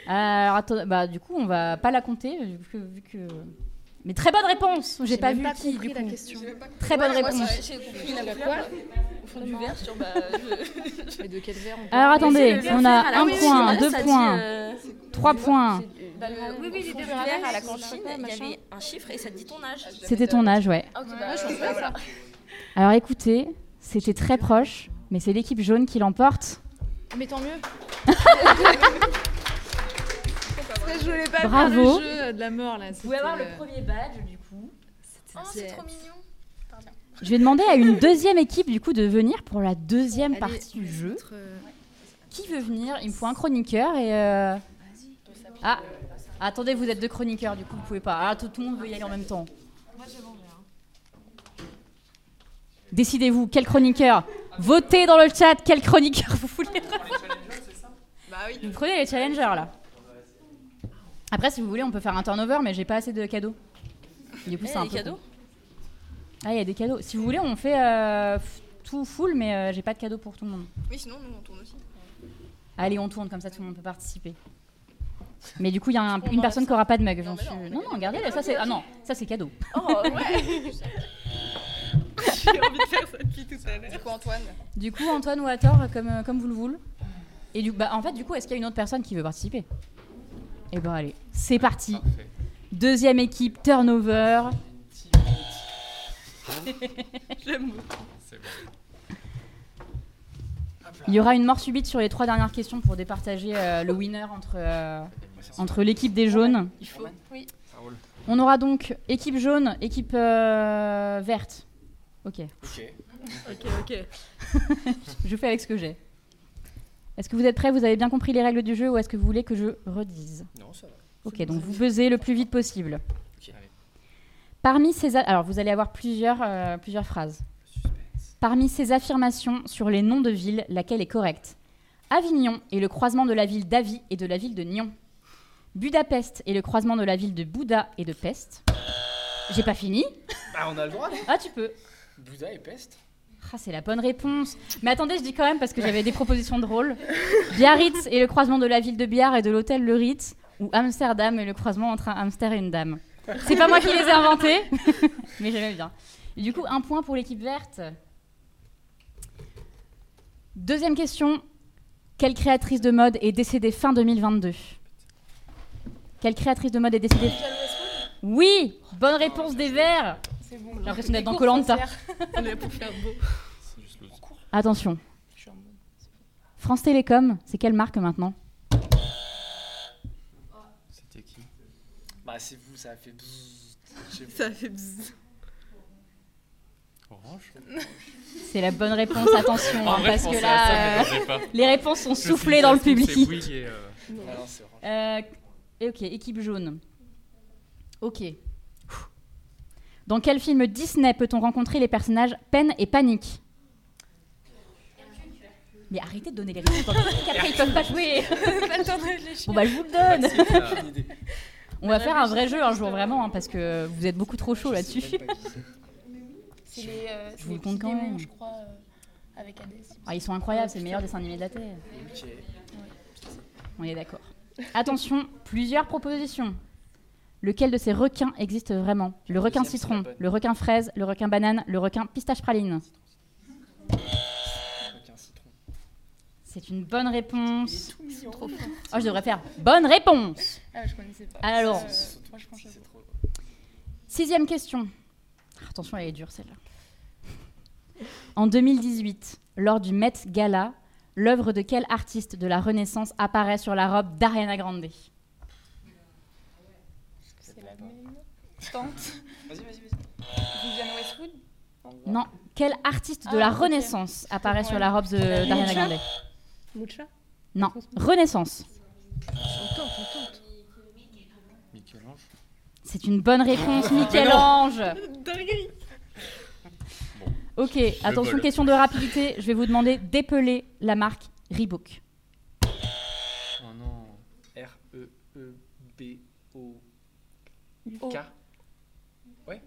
[SPEAKER 1] Euh, Alors, attends, bah, du coup, on va pas la compter. Vu que, vu que- Mais très bonne réponse J'ai pas vu
[SPEAKER 3] pas
[SPEAKER 1] qui, du
[SPEAKER 3] la
[SPEAKER 1] coup.
[SPEAKER 3] question.
[SPEAKER 1] Très bonne
[SPEAKER 5] Ouais,
[SPEAKER 1] réponse.
[SPEAKER 5] c'est- J'ai compris la couleur au fond du verre sur bah. [laughs] je-
[SPEAKER 3] Mais de quel verre on
[SPEAKER 1] Alors, attendez, on a
[SPEAKER 5] la
[SPEAKER 1] un
[SPEAKER 5] cantine,
[SPEAKER 1] point, deux points,
[SPEAKER 5] euh,
[SPEAKER 1] trois points.
[SPEAKER 5] bah, le- Oui, oui, l'idée du verre à la cantine, il y avait un chiffre et ça te dit ton âge.
[SPEAKER 1] C'était ton âge, ouais.
[SPEAKER 5] Ah, bah.
[SPEAKER 1] Alors, écoutez, c'était très proche, mais c'est l'équipe jaune qui l'emporte.
[SPEAKER 3] Mais tant mieux. [laughs] je voulais pas
[SPEAKER 1] Bravo.
[SPEAKER 3] faire le jeu de la mort là.
[SPEAKER 1] Vous pouvez avoir le
[SPEAKER 3] euh,
[SPEAKER 1] premier badge, du coup.
[SPEAKER 5] Oh, c'est trop mignon.
[SPEAKER 1] Je vais demander à une deuxième équipe, du coup, de venir pour la deuxième
[SPEAKER 3] allez,
[SPEAKER 1] partie du jeu.
[SPEAKER 3] notre, euh,
[SPEAKER 1] Qui veut venir? Il me faut un chroniqueur et... euh, Ah, attendez, vous êtes deux chroniqueurs, du coup, vous pouvez pas. Ah, tout, tout le monde veut y aller en même temps. Décidez-vous, quel chroniqueur? Votez dans le chat quel chroniqueur vous voulez. Vous prenez les challengers, là. Après, si vous voulez, on peut faire un turnover, mais j'ai pas assez de cadeaux. Du coup, c'est un peu
[SPEAKER 5] cadeaux.
[SPEAKER 1] Ah, il y a des cadeaux. Si vous voulez, on fait euh, tout full, mais euh, j'ai pas de cadeaux pour tout le monde.
[SPEAKER 8] Oui, sinon, nous, on tourne aussi.
[SPEAKER 1] Allez, on tourne, comme ça tout le monde peut participer. Mais du coup, il y a un- une personne qui aura pas de mug. j'en suis-
[SPEAKER 5] non,
[SPEAKER 1] Non, non, regardez, ça c'est. Ah non, ça c'est cadeau.
[SPEAKER 5] Oh, ouais. [laughs]
[SPEAKER 8] J'ai envie de faire ça depuis tout à l'heure. Du coup, Antoine.
[SPEAKER 1] Du coup, Antoine ou Hathor, comme, euh, comme vous le voulez. Et du, bah, en fait, du coup, est-ce qu'il y a une autre personne qui veut participer? Eh ben, allez, c'est parti.
[SPEAKER 6] Parfait.
[SPEAKER 1] Deuxième équipe, turnover. [laughs]
[SPEAKER 7] J'aime.
[SPEAKER 1] Il y aura une mort subite sur les trois dernières questions pour départager euh, le winner entre, euh, entre l'équipe des jaunes.
[SPEAKER 8] Il faut. Oui.
[SPEAKER 1] On aura donc équipe jaune, équipe euh, verte. Ok,
[SPEAKER 2] Ok.
[SPEAKER 4] Ok, ok. [laughs]
[SPEAKER 1] je fais avec ce que j'ai. Est-ce que vous êtes prêts? Vous avez bien compris les règles du jeu ou est-ce que vous voulez que je redise?
[SPEAKER 2] Non, ça va.
[SPEAKER 1] Ok, donc vous buzzez le plus vite possible.
[SPEAKER 2] Ok. Allez.
[SPEAKER 1] Parmi ces... Alors, vous allez avoir plusieurs, euh, plusieurs phrases.
[SPEAKER 2] Suspense.
[SPEAKER 1] Parmi ces affirmations sur les noms de villes, laquelle est correcte? Avignon est le croisement de la ville d'Avi et de la ville de Nyon. Budapest est le croisement de la ville de Bouddha et de Pest. J'ai pas fini
[SPEAKER 2] Bah, on a le droit. non
[SPEAKER 1] Ah, tu peux.
[SPEAKER 2] Bouddha et peste.
[SPEAKER 1] Ah, c'est la bonne réponse. Mais attendez, je dis quand même parce que j'avais des propositions drôles. Biarritz est le croisement de la ville de Biarr et de l'hôtel Le Ritz. Ou Amsterdam est le croisement entre un hamster et une dame. C'est pas moi qui les ai inventés, [laughs] mais j'aimais bien. Et du coup, un point pour l'équipe verte. Deuxième question. Quelle créatrice de mode est décédée fin 2022 Quelle créatrice de mode est décédée? Oui Bonne réponse des Verts
[SPEAKER 8] C'est bon.
[SPEAKER 1] J'ai l'impression d'être dans Colanta. [laughs]
[SPEAKER 8] On est là pour faire beau.
[SPEAKER 6] C'est juste loose.
[SPEAKER 1] Attention, France Télécom, c'est quelle marque maintenant?
[SPEAKER 6] C'était qui?
[SPEAKER 2] Bah, c'est vous, ça a fait bzzz.
[SPEAKER 4] Ça fait bzzz.
[SPEAKER 6] Orange?
[SPEAKER 1] C'est la bonne réponse, attention, hein,
[SPEAKER 6] vrai,
[SPEAKER 1] parce que
[SPEAKER 6] ça,
[SPEAKER 1] là, euh, les réponses sont soufflées dans le public.
[SPEAKER 6] oui et, euh,
[SPEAKER 2] Ah non, c'est orange.
[SPEAKER 1] Euh, et ok, équipe jaune. Ok. Dans quel film Disney peut-on rencontrer les personnages Peine et Panique? Mais arrêtez de donner les réponses après ils peuvent pas jouer. [laughs] Bon bah je vous le donne.
[SPEAKER 6] Ah. [laughs]
[SPEAKER 1] On va faire un vrai jeu un jour vraiment hein, parce que vous êtes beaucoup trop chaud là-dessus.
[SPEAKER 2] C'est.
[SPEAKER 8] Les, euh,
[SPEAKER 1] Je vous
[SPEAKER 8] les
[SPEAKER 1] le compte quand même.
[SPEAKER 8] je crois, euh, avec Hades.
[SPEAKER 1] Ah, ils sont incroyables, c'est le meilleur dessin animé de la Terre. On est d'accord. Attention, plusieurs propositions. Lequel de ces requins existe vraiment? Le requin citron, le requin fraise, le requin banane, le requin pistache praline. C'est une bonne réponse.
[SPEAKER 8] Trop.
[SPEAKER 1] Oh, je devrais faire bonne réponse.
[SPEAKER 8] Ah, je connaissais pas.
[SPEAKER 1] Alors.
[SPEAKER 8] Euh.
[SPEAKER 1] Sixième question. Attention, elle est dure celle-là. En 2018, lors du Met Gala, l'œuvre de quel artiste de la Renaissance apparaît sur la robe d'Ariana Grande
[SPEAKER 8] C'est la même.
[SPEAKER 2] Vas-y, vas-y, vas-y.
[SPEAKER 8] Westwood
[SPEAKER 1] Non, quel artiste de
[SPEAKER 8] Ah,
[SPEAKER 1] la
[SPEAKER 8] ok.
[SPEAKER 1] Renaissance apparaît sur la robe de- d'Ariana
[SPEAKER 8] Mucha
[SPEAKER 1] Grande?
[SPEAKER 4] Mucha?
[SPEAKER 1] Non, Renaissance.
[SPEAKER 4] On tente, on tente.
[SPEAKER 6] Michel-Ange
[SPEAKER 1] C'est une bonne réponse, Michel-Ange. [laughs]
[SPEAKER 4] Dinguerie.
[SPEAKER 1] Ok, attention, question de rapidité. Je vais vous demander d'épeler la marque Reebok.
[SPEAKER 6] Oh non.
[SPEAKER 2] E R-E-E-B-O.
[SPEAKER 8] O.
[SPEAKER 2] K. Ouais.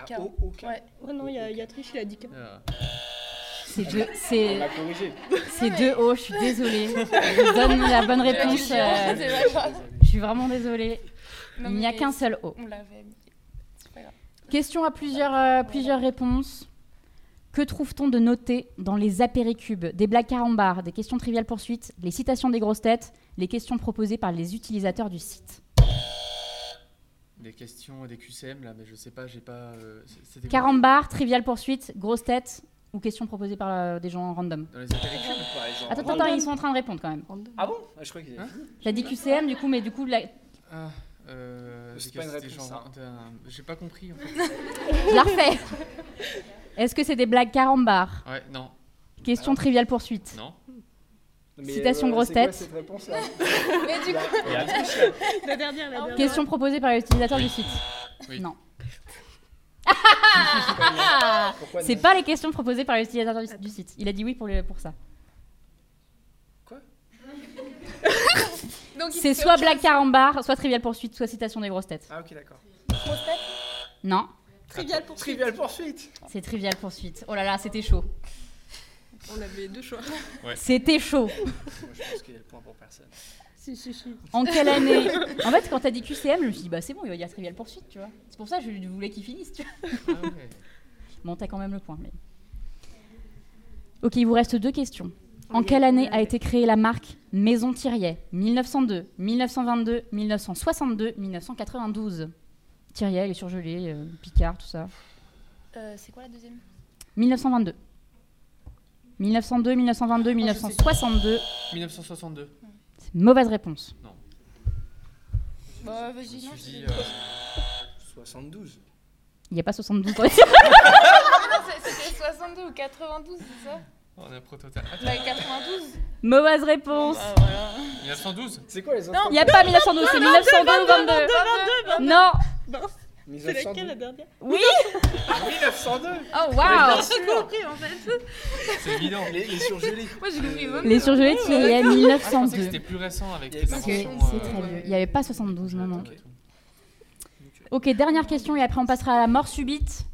[SPEAKER 2] Ah,
[SPEAKER 8] K.
[SPEAKER 2] O, O, K.
[SPEAKER 8] Ouais.
[SPEAKER 4] Oh non, il y a, il y a Triche, il a dit que.
[SPEAKER 6] Ah.
[SPEAKER 1] C'est deux, c'est deux O, je suis désolée. [laughs] Je donne la bonne réponse. euh, je suis vraiment désolée.
[SPEAKER 8] Non,
[SPEAKER 1] Il n'y a qu'un seul O.
[SPEAKER 8] On l'avait mis. C'est pas grave.
[SPEAKER 1] Question à plusieurs, euh, plusieurs réponses. Que trouve-t-on de noté dans les apéricubes? Des blagues carambars, des questions triviales poursuites, les citations des grosses têtes, les questions proposées par les utilisateurs du site.
[SPEAKER 6] Des questions, des QCM là, mais je sais pas, j'ai pas. euh,
[SPEAKER 1] Carambar, trivial poursuite, grosses têtes ou questions proposées par euh, des gens random.
[SPEAKER 6] Dans les
[SPEAKER 2] Par exemple.
[SPEAKER 1] Attends, attends, ils sont en train de répondre quand même.
[SPEAKER 2] Ah bon? Ah, Je crois qu'il est.
[SPEAKER 6] Hein
[SPEAKER 1] J'ai dit QCM du coup, mais du coup, la-
[SPEAKER 6] Ah, euh.
[SPEAKER 2] C'est
[SPEAKER 6] des
[SPEAKER 2] pas une réponse,
[SPEAKER 6] d'un- J'ai pas compris en fait.
[SPEAKER 1] je la refais. Est-ce que c'est des blagues carambar
[SPEAKER 6] Ouais, non,
[SPEAKER 1] Questions trivial poursuite
[SPEAKER 6] non.
[SPEAKER 2] Mais,
[SPEAKER 1] Citation grosse
[SPEAKER 2] c'est quoi
[SPEAKER 1] tête.
[SPEAKER 2] cette réponse-là?
[SPEAKER 8] Mais du coup,
[SPEAKER 2] Il y a-
[SPEAKER 4] La dernière, la dernière.
[SPEAKER 1] Questions proposées par les utilisateurs du site
[SPEAKER 6] Oui.
[SPEAKER 1] Non. [laughs] C'est pas les questions proposées par les utilisateurs du, du site. Il a dit oui pour, le- pour ça. [laughs]
[SPEAKER 8] donc il
[SPEAKER 1] C'est soit
[SPEAKER 8] chose.
[SPEAKER 1] carambar, soit trivial poursuite, soit citation des grosses têtes.
[SPEAKER 2] Ah, ok, d'accord.
[SPEAKER 8] Grosse tête,
[SPEAKER 1] Non,
[SPEAKER 8] trivial pour
[SPEAKER 2] Trivial poursuite
[SPEAKER 1] c'est trivial poursuite. Oh là là, c'était chaud.
[SPEAKER 4] On avait deux choix.
[SPEAKER 1] C'était chaud.
[SPEAKER 2] Moi, je pense qu'il y a le point pour personne.
[SPEAKER 4] Si, si, si.
[SPEAKER 1] En quelle année [laughs] En fait, quand t'as dit QCM, je me suis dit, bah c'est bon, il va dire trivial poursuite, tu vois. C'est pour ça que je voulais qu'il finisse, tu vois.
[SPEAKER 6] Ah.
[SPEAKER 1] Bon, t'as quand même le point, mais. Ok, il vous reste deux questions. En quelle année a été créée la marque Maison Thiriet? 1902, 1922, 1962, 1992 Tyriel est surgelé, euh, Picard, tout ça.
[SPEAKER 5] Euh, c'est quoi la deuxième?
[SPEAKER 1] 1922. 1902, 1922, 1962.
[SPEAKER 6] 1962.
[SPEAKER 1] C'est une mauvaise réponse.
[SPEAKER 5] Bah, vas-y, non.
[SPEAKER 6] Je dis,
[SPEAKER 5] c'est-
[SPEAKER 6] euh,
[SPEAKER 2] 72.
[SPEAKER 1] Il n'y a pas 72 dans [laughs] les-
[SPEAKER 5] Ah, C'était 62 ou 92, c'est ça?
[SPEAKER 6] On a un prototype.
[SPEAKER 5] Bah, 92.
[SPEAKER 1] Mauvaise réponse.
[SPEAKER 5] Bah, voilà.
[SPEAKER 6] 1912
[SPEAKER 2] C'est quoi les autres
[SPEAKER 1] Il n'y a pas 1912, c'est 1902 ou 22. Non.
[SPEAKER 4] C'est laquelle la dernière
[SPEAKER 1] Oui. [laughs]
[SPEAKER 2] 1902
[SPEAKER 1] Oh waouh.
[SPEAKER 4] compris en fait.
[SPEAKER 6] C'est évident.
[SPEAKER 2] Les, les surgelés. [laughs]
[SPEAKER 5] Moi, j'ai compris
[SPEAKER 2] Euh,
[SPEAKER 1] Les surgelés de
[SPEAKER 6] Ah, pensais que
[SPEAKER 1] 1902.
[SPEAKER 6] c'était plus récent avec
[SPEAKER 2] Il y avait
[SPEAKER 6] les
[SPEAKER 1] C'est
[SPEAKER 6] inventions.
[SPEAKER 1] c'est
[SPEAKER 6] euh,
[SPEAKER 1] très vieux. Il n'y avait pas 72, non, non.
[SPEAKER 6] ok.
[SPEAKER 1] Ok, dernière question et après on passera à la mort subite.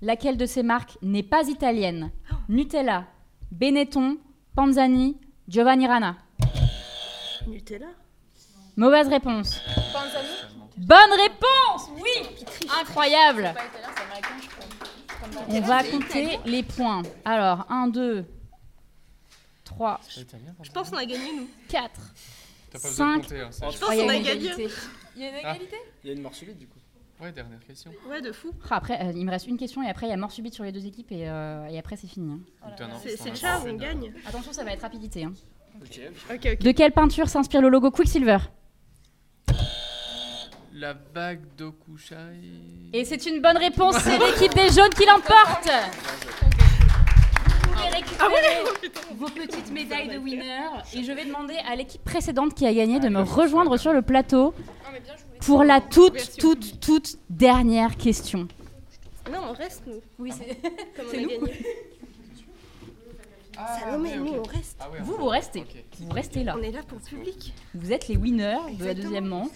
[SPEAKER 1] Laquelle de ces marques n'est pas italienne? Nutella, Benetton, Panzani, Giovanni Rana?
[SPEAKER 4] Nutella?
[SPEAKER 1] Mauvaise réponse.
[SPEAKER 5] Panzani?
[SPEAKER 1] Bonne réponse Oui Incroyable On va compter les points. Alors, 1, 2, 3,
[SPEAKER 6] C'est italien, pardon.
[SPEAKER 4] Je pense qu'on a gagné nous.
[SPEAKER 1] 4.
[SPEAKER 6] T'as pas besoin de
[SPEAKER 1] Cinq.
[SPEAKER 6] compter. Hein, c'est
[SPEAKER 2] Je
[SPEAKER 4] pense qu'on a gagné.
[SPEAKER 5] Il y a une
[SPEAKER 6] Ah.
[SPEAKER 5] égalité
[SPEAKER 2] Il y a une mort subite du coup.
[SPEAKER 6] Ouais, dernière question.
[SPEAKER 4] Ouais, de fou.
[SPEAKER 1] Ah, Après, euh, il me reste une question et après il y a mort subite sur les deux équipes et, euh, et après c'est fini. hein.
[SPEAKER 6] Putain, non,
[SPEAKER 4] C'est
[SPEAKER 6] parce
[SPEAKER 4] c'est
[SPEAKER 6] qu'on
[SPEAKER 4] le chat, on gagne.
[SPEAKER 1] Attention, ça va être rapidité. hein.
[SPEAKER 2] Ok.
[SPEAKER 4] Ok, ok.
[SPEAKER 1] De quelle peinture s'inspire le logo Quicksilver?
[SPEAKER 6] La bague d'Okushai.
[SPEAKER 1] Et c'est une bonne réponse, c'est l'équipe des jaunes qui l'emporte Vous pouvez récupérer vos petites médailles de winner et je vais demander à l'équipe précédente qui a gagné de me rejoindre sur le plateau pour la toute, toute, toute dernière question.
[SPEAKER 4] Non, on reste nous.
[SPEAKER 1] Oui, c'est... [laughs]
[SPEAKER 4] Comme on a
[SPEAKER 1] nous
[SPEAKER 4] gagné.
[SPEAKER 6] Ah,
[SPEAKER 4] Salomé,
[SPEAKER 6] ouais,
[SPEAKER 4] nous on reste.
[SPEAKER 6] Ah ouais,
[SPEAKER 1] Vous,
[SPEAKER 6] on-
[SPEAKER 1] vous restez. Vous restez là.
[SPEAKER 4] On est là pour le public.
[SPEAKER 1] Vous êtes les winners de la deuxième manche.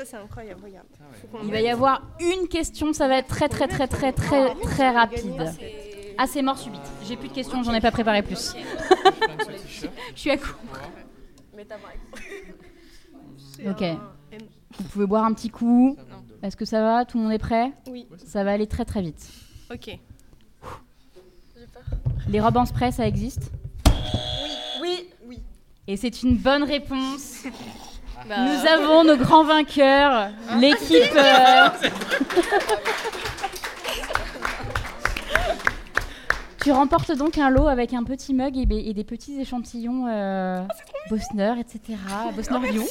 [SPEAKER 4] Ça, c'est incroyable, regarde.
[SPEAKER 1] Il va y avoir une question, ça va être très très très très très très rapide. Ah, c'est mort subite. J'ai plus de questions, j'en ai pas préparé plus. [laughs]
[SPEAKER 6] Je
[SPEAKER 1] suis à court. [laughs] Ok. Vous pouvez boire un petit coup. Est-ce que ça va? Tout le monde est prêt?
[SPEAKER 4] Oui.
[SPEAKER 1] Ça va aller très très vite.
[SPEAKER 4] Ok.
[SPEAKER 1] Les robes en spray, ça existe?
[SPEAKER 5] Oui, oui.
[SPEAKER 1] Et c'est une bonne réponse. [laughs]
[SPEAKER 5] Bah,
[SPEAKER 1] Nous avons nos grands vainqueurs, l'équipe. euh, [laughs] tu remportes donc un lot avec un petit mug et, et des petits échantillons euh, Bosner, etc. Bosner Lyon.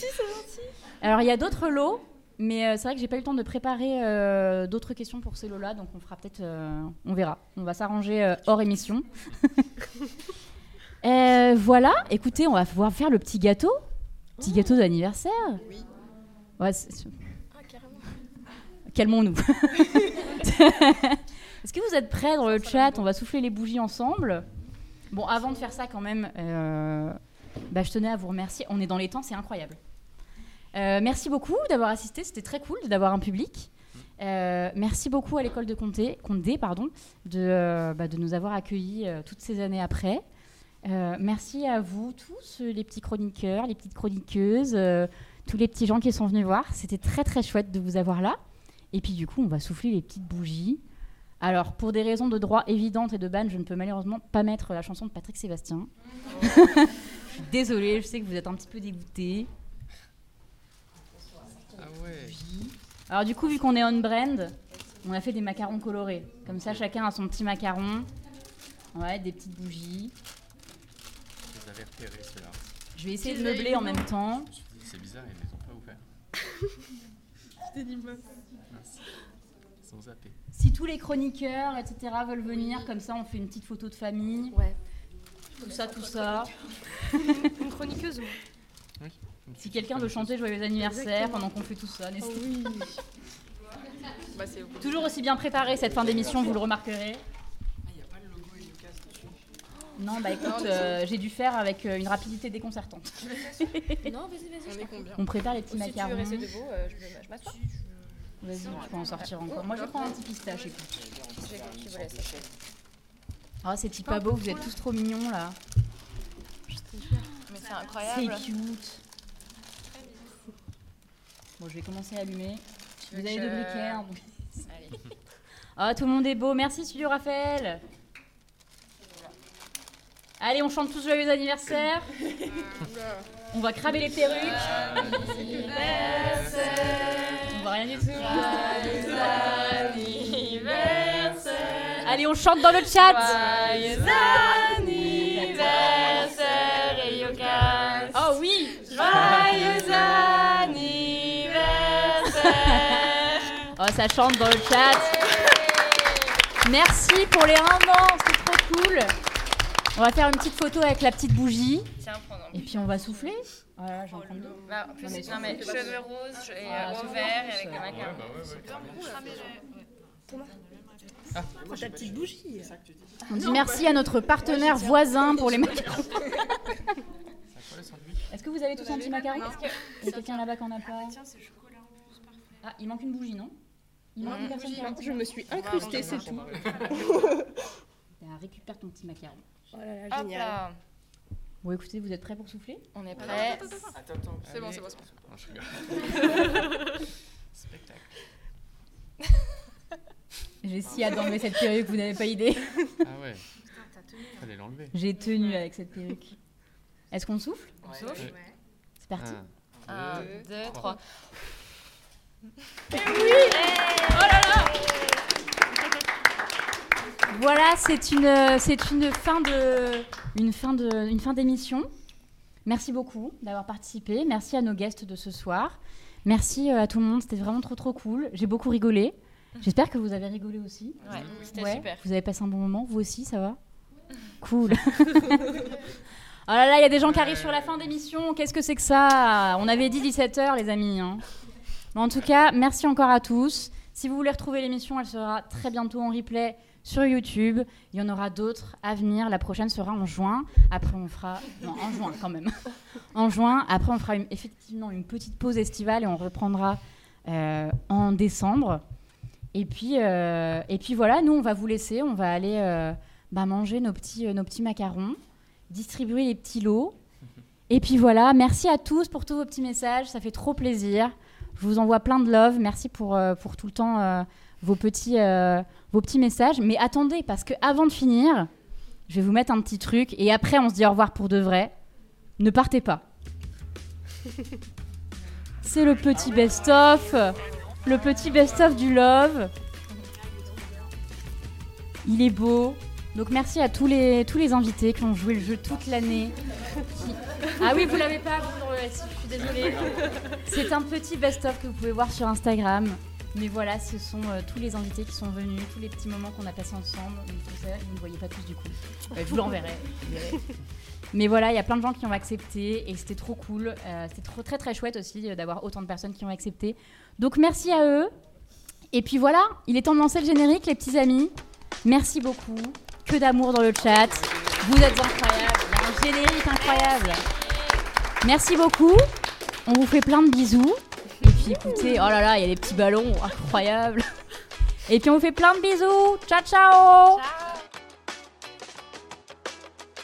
[SPEAKER 1] Alors il y a d'autres lots, mais euh, c'est vrai que j'ai pas eu le temps de préparer euh, d'autres questions pour ces lots-là, donc on fera peut-être, on verra. On va s'arranger hors émission. [laughs] Voilà, écoutez, on va pouvoir faire le petit gâteau, petit gâteau d'anniversaire.
[SPEAKER 2] Oui.
[SPEAKER 1] Ouais,
[SPEAKER 5] Ah, carrément. [laughs]
[SPEAKER 1] Calmons-nous. [laughs] Est-ce que vous êtes prêts dans le chat? On va souffler les bougies ensemble. Bon, avant de faire ça, quand même, euh, bah, je tenais à vous remercier. On est dans les temps, c'est incroyable. Euh, merci beaucoup d'avoir assisté, c'était très cool d'avoir un public. Euh, merci beaucoup à l'école de Condé, Condé pardon, de, bah, de nous avoir accueillis toutes ces années après. Euh, merci à vous tous, euh, les petits chroniqueurs, les petites chroniqueuses, euh, tous les petits gens qui sont venus voir. C'était très très chouette de vous avoir là. Et puis du coup, on va souffler les petites bougies. Alors, pour des raisons de droit évidentes et de ban, je ne peux malheureusement pas mettre la chanson de Patrick Sébastien. [laughs] désolée, je sais que vous êtes un petit peu dégoûtés.
[SPEAKER 6] Ah ouais.
[SPEAKER 1] Alors du coup, vu qu'on est on-brand, on a fait des macarons colorés. Comme ça, chacun a son petit macaron. Ouais, des petites bougies.
[SPEAKER 6] Je.
[SPEAKER 1] Je vais essayer de meubler en même temps.
[SPEAKER 6] Je me suis dit, c'est bizarre, ils les ont pas ouverts. [laughs] Mince. Ils sont zappés.
[SPEAKER 1] Si tous les chroniqueurs, etc., veulent venir, comme ça, on fait une petite photo de famille.
[SPEAKER 5] Ouais.
[SPEAKER 1] Tout ça, tout ça.
[SPEAKER 4] Une chroniqueuse, moi.
[SPEAKER 1] Si quelqu'un veut chanter Joyeux anniversaire pendant qu'on fait tout ça, n'hésitez
[SPEAKER 4] oui.
[SPEAKER 8] Bah, c'est beaucoup.
[SPEAKER 1] Toujours aussi bien préparé cette fin d'émission, vous le remarquerez. Non, bah écoute, euh, j'ai dû faire avec euh, une rapidité déconcertante. [laughs]
[SPEAKER 5] Non, vas-y, vas-y.
[SPEAKER 8] On est combien
[SPEAKER 1] On prépare les petits
[SPEAKER 5] Ou si tu veux
[SPEAKER 1] macarons.
[SPEAKER 5] rester debout, euh, je, me- je m'assois.
[SPEAKER 1] Vas-y, tu peux en sortir encore. Moi, je prends un petit pistache, écoute.
[SPEAKER 5] J'ai ça.
[SPEAKER 1] Ah, c'est petit pas beau, vous êtes tous trop mignons là.
[SPEAKER 5] Mais c'est
[SPEAKER 1] C'est
[SPEAKER 5] incroyable.
[SPEAKER 1] cute. Bon, je vais commencer à allumer. Vous avez
[SPEAKER 5] je-
[SPEAKER 1] briquets. donc-
[SPEAKER 5] Allez.
[SPEAKER 1] Ah, tout le monde est beau. Merci, Studio Raphaël. Allez, on chante tous joyeux anniversaire. [laughs] On va cramer les perruques. On va voit rien du tout. Allez, on chante dans le chat.
[SPEAKER 5] Joyeux anniversaire, Eliocast.
[SPEAKER 1] Oh oui.
[SPEAKER 5] Joyeux anniversaire.
[SPEAKER 1] Oh, ça chante dans le chat. Merci pour les un an, c'est trop cool. On va faire une petite photo avec la petite bougie.
[SPEAKER 5] Tiens, prends un.
[SPEAKER 1] Et puis on va souffler. Voilà, j'en prends deux.
[SPEAKER 5] Bah, en plus,
[SPEAKER 1] Non, mais
[SPEAKER 5] non, mais
[SPEAKER 1] souffle.
[SPEAKER 5] cheveux roses et
[SPEAKER 1] Ah,
[SPEAKER 5] au vert et avec le macaron.
[SPEAKER 4] ta petite bougie.
[SPEAKER 1] On dit merci à notre partenaire voisin pour les macarons. [laughs] [laughs] Est-ce que vous avez tous un petit macaron Il y a quelqu'un là-bas qui en a pas Ah, il manque une bougie, non Il manque une personne qui
[SPEAKER 4] Je me suis incrustée, c'est tout. [laughs]
[SPEAKER 1] Ah, Récupère ton petit macaron.
[SPEAKER 4] Oh là là,
[SPEAKER 5] Hop
[SPEAKER 4] génial.
[SPEAKER 5] là.
[SPEAKER 1] Bon, écoutez, vous êtes prêts pour souffler?
[SPEAKER 5] On est prêts.
[SPEAKER 2] Attends, attends.
[SPEAKER 8] C'est bon, c'est bon, c'est bon.
[SPEAKER 6] Non, je rigole. [laughs] Spectacle. [laughs]
[SPEAKER 1] J'ai si d'enlever cette perruque, vous n'avez pas idée.
[SPEAKER 6] Ah ouais. Fallait l'enlever.
[SPEAKER 1] J'ai tenu avec cette perruque. Est-ce qu'on souffle?
[SPEAKER 2] Ouais.
[SPEAKER 6] Ouais.
[SPEAKER 1] C'est parti.
[SPEAKER 6] Un,
[SPEAKER 5] Un, deux, trois.
[SPEAKER 1] Voilà, c'est une, c'est une fin de, une fin de, une fin d'émission. Merci beaucoup d'avoir participé. Merci à nos guests de ce soir. Merci euh, à tout le monde. C'était vraiment trop trop cool. J'ai beaucoup rigolé. J'espère que vous avez rigolé aussi.
[SPEAKER 5] Ouais, c'était
[SPEAKER 1] Ouais.
[SPEAKER 5] super.
[SPEAKER 1] Vous avez passé un bon moment. Vous aussi, ça va? Cool. [laughs] Oh là là, il y a des gens qui arrivent sur la fin d'émission. Qu'est-ce que c'est que ça? On avait dit 17h, les amis. hein. Mais en tout cas, merci encore à tous. Si vous voulez retrouver l'émission, elle sera très bientôt en replay sur YouTube. Il y en aura d'autres à venir. La prochaine sera en juin. Après, on fera. Non, en juin quand même. en juin. Après, on fera une- effectivement une petite pause estivale et on reprendra euh, en décembre. Et puis, euh, et puis voilà, nous, on va vous laisser. On va aller euh, bah, manger nos petits, nos petits macarons, distribuer les petits lots. Et puis voilà, merci à tous pour tous vos petits messages. Ça fait trop plaisir. Je vous envoie plein de love. Merci pour, pour tout le temps vos, petits, vos petits messages. Mais attendez, parce que avant de finir, je vais vous mettre un petit truc. Et après, on se dit au revoir pour de vrai. Ne partez pas. [laughs] C'est le petit best-of. Le petit best-of du love. Il est beau. Donc merci à tous les, tous les invités qui ont joué le jeu toute l'année. Qui- Ah oui, vous l'avez pas, vous, je suis désolée. [laughs] C'est un petit best-of que vous pouvez voir sur Instagram. Mais voilà, ce sont euh, tous les invités qui sont venus, tous les petits moments qu'on a passés ensemble. Donc, tout ça, vous ne voyez pas tous du coup. Euh, je vous l'enverrai. [laughs] Mais voilà, il y a plein de gens qui ont accepté et c'était trop cool. Euh, c'était trop, très très chouette aussi euh, d'avoir autant de personnes qui ont accepté. Donc merci à eux. Et puis voilà, il est temps de lancer le générique, les petits amis. Merci beaucoup. Que d'amour dans le chat. Vous êtes incroyables. Il y a un générique incroyable. Merci beaucoup. On vous fait plein de bisous. Et puis écoutez, oh là là, il y a des petits ballons incroyables. Et puis on vous fait plein de bisous. Ciao ciao.
[SPEAKER 5] Ciao.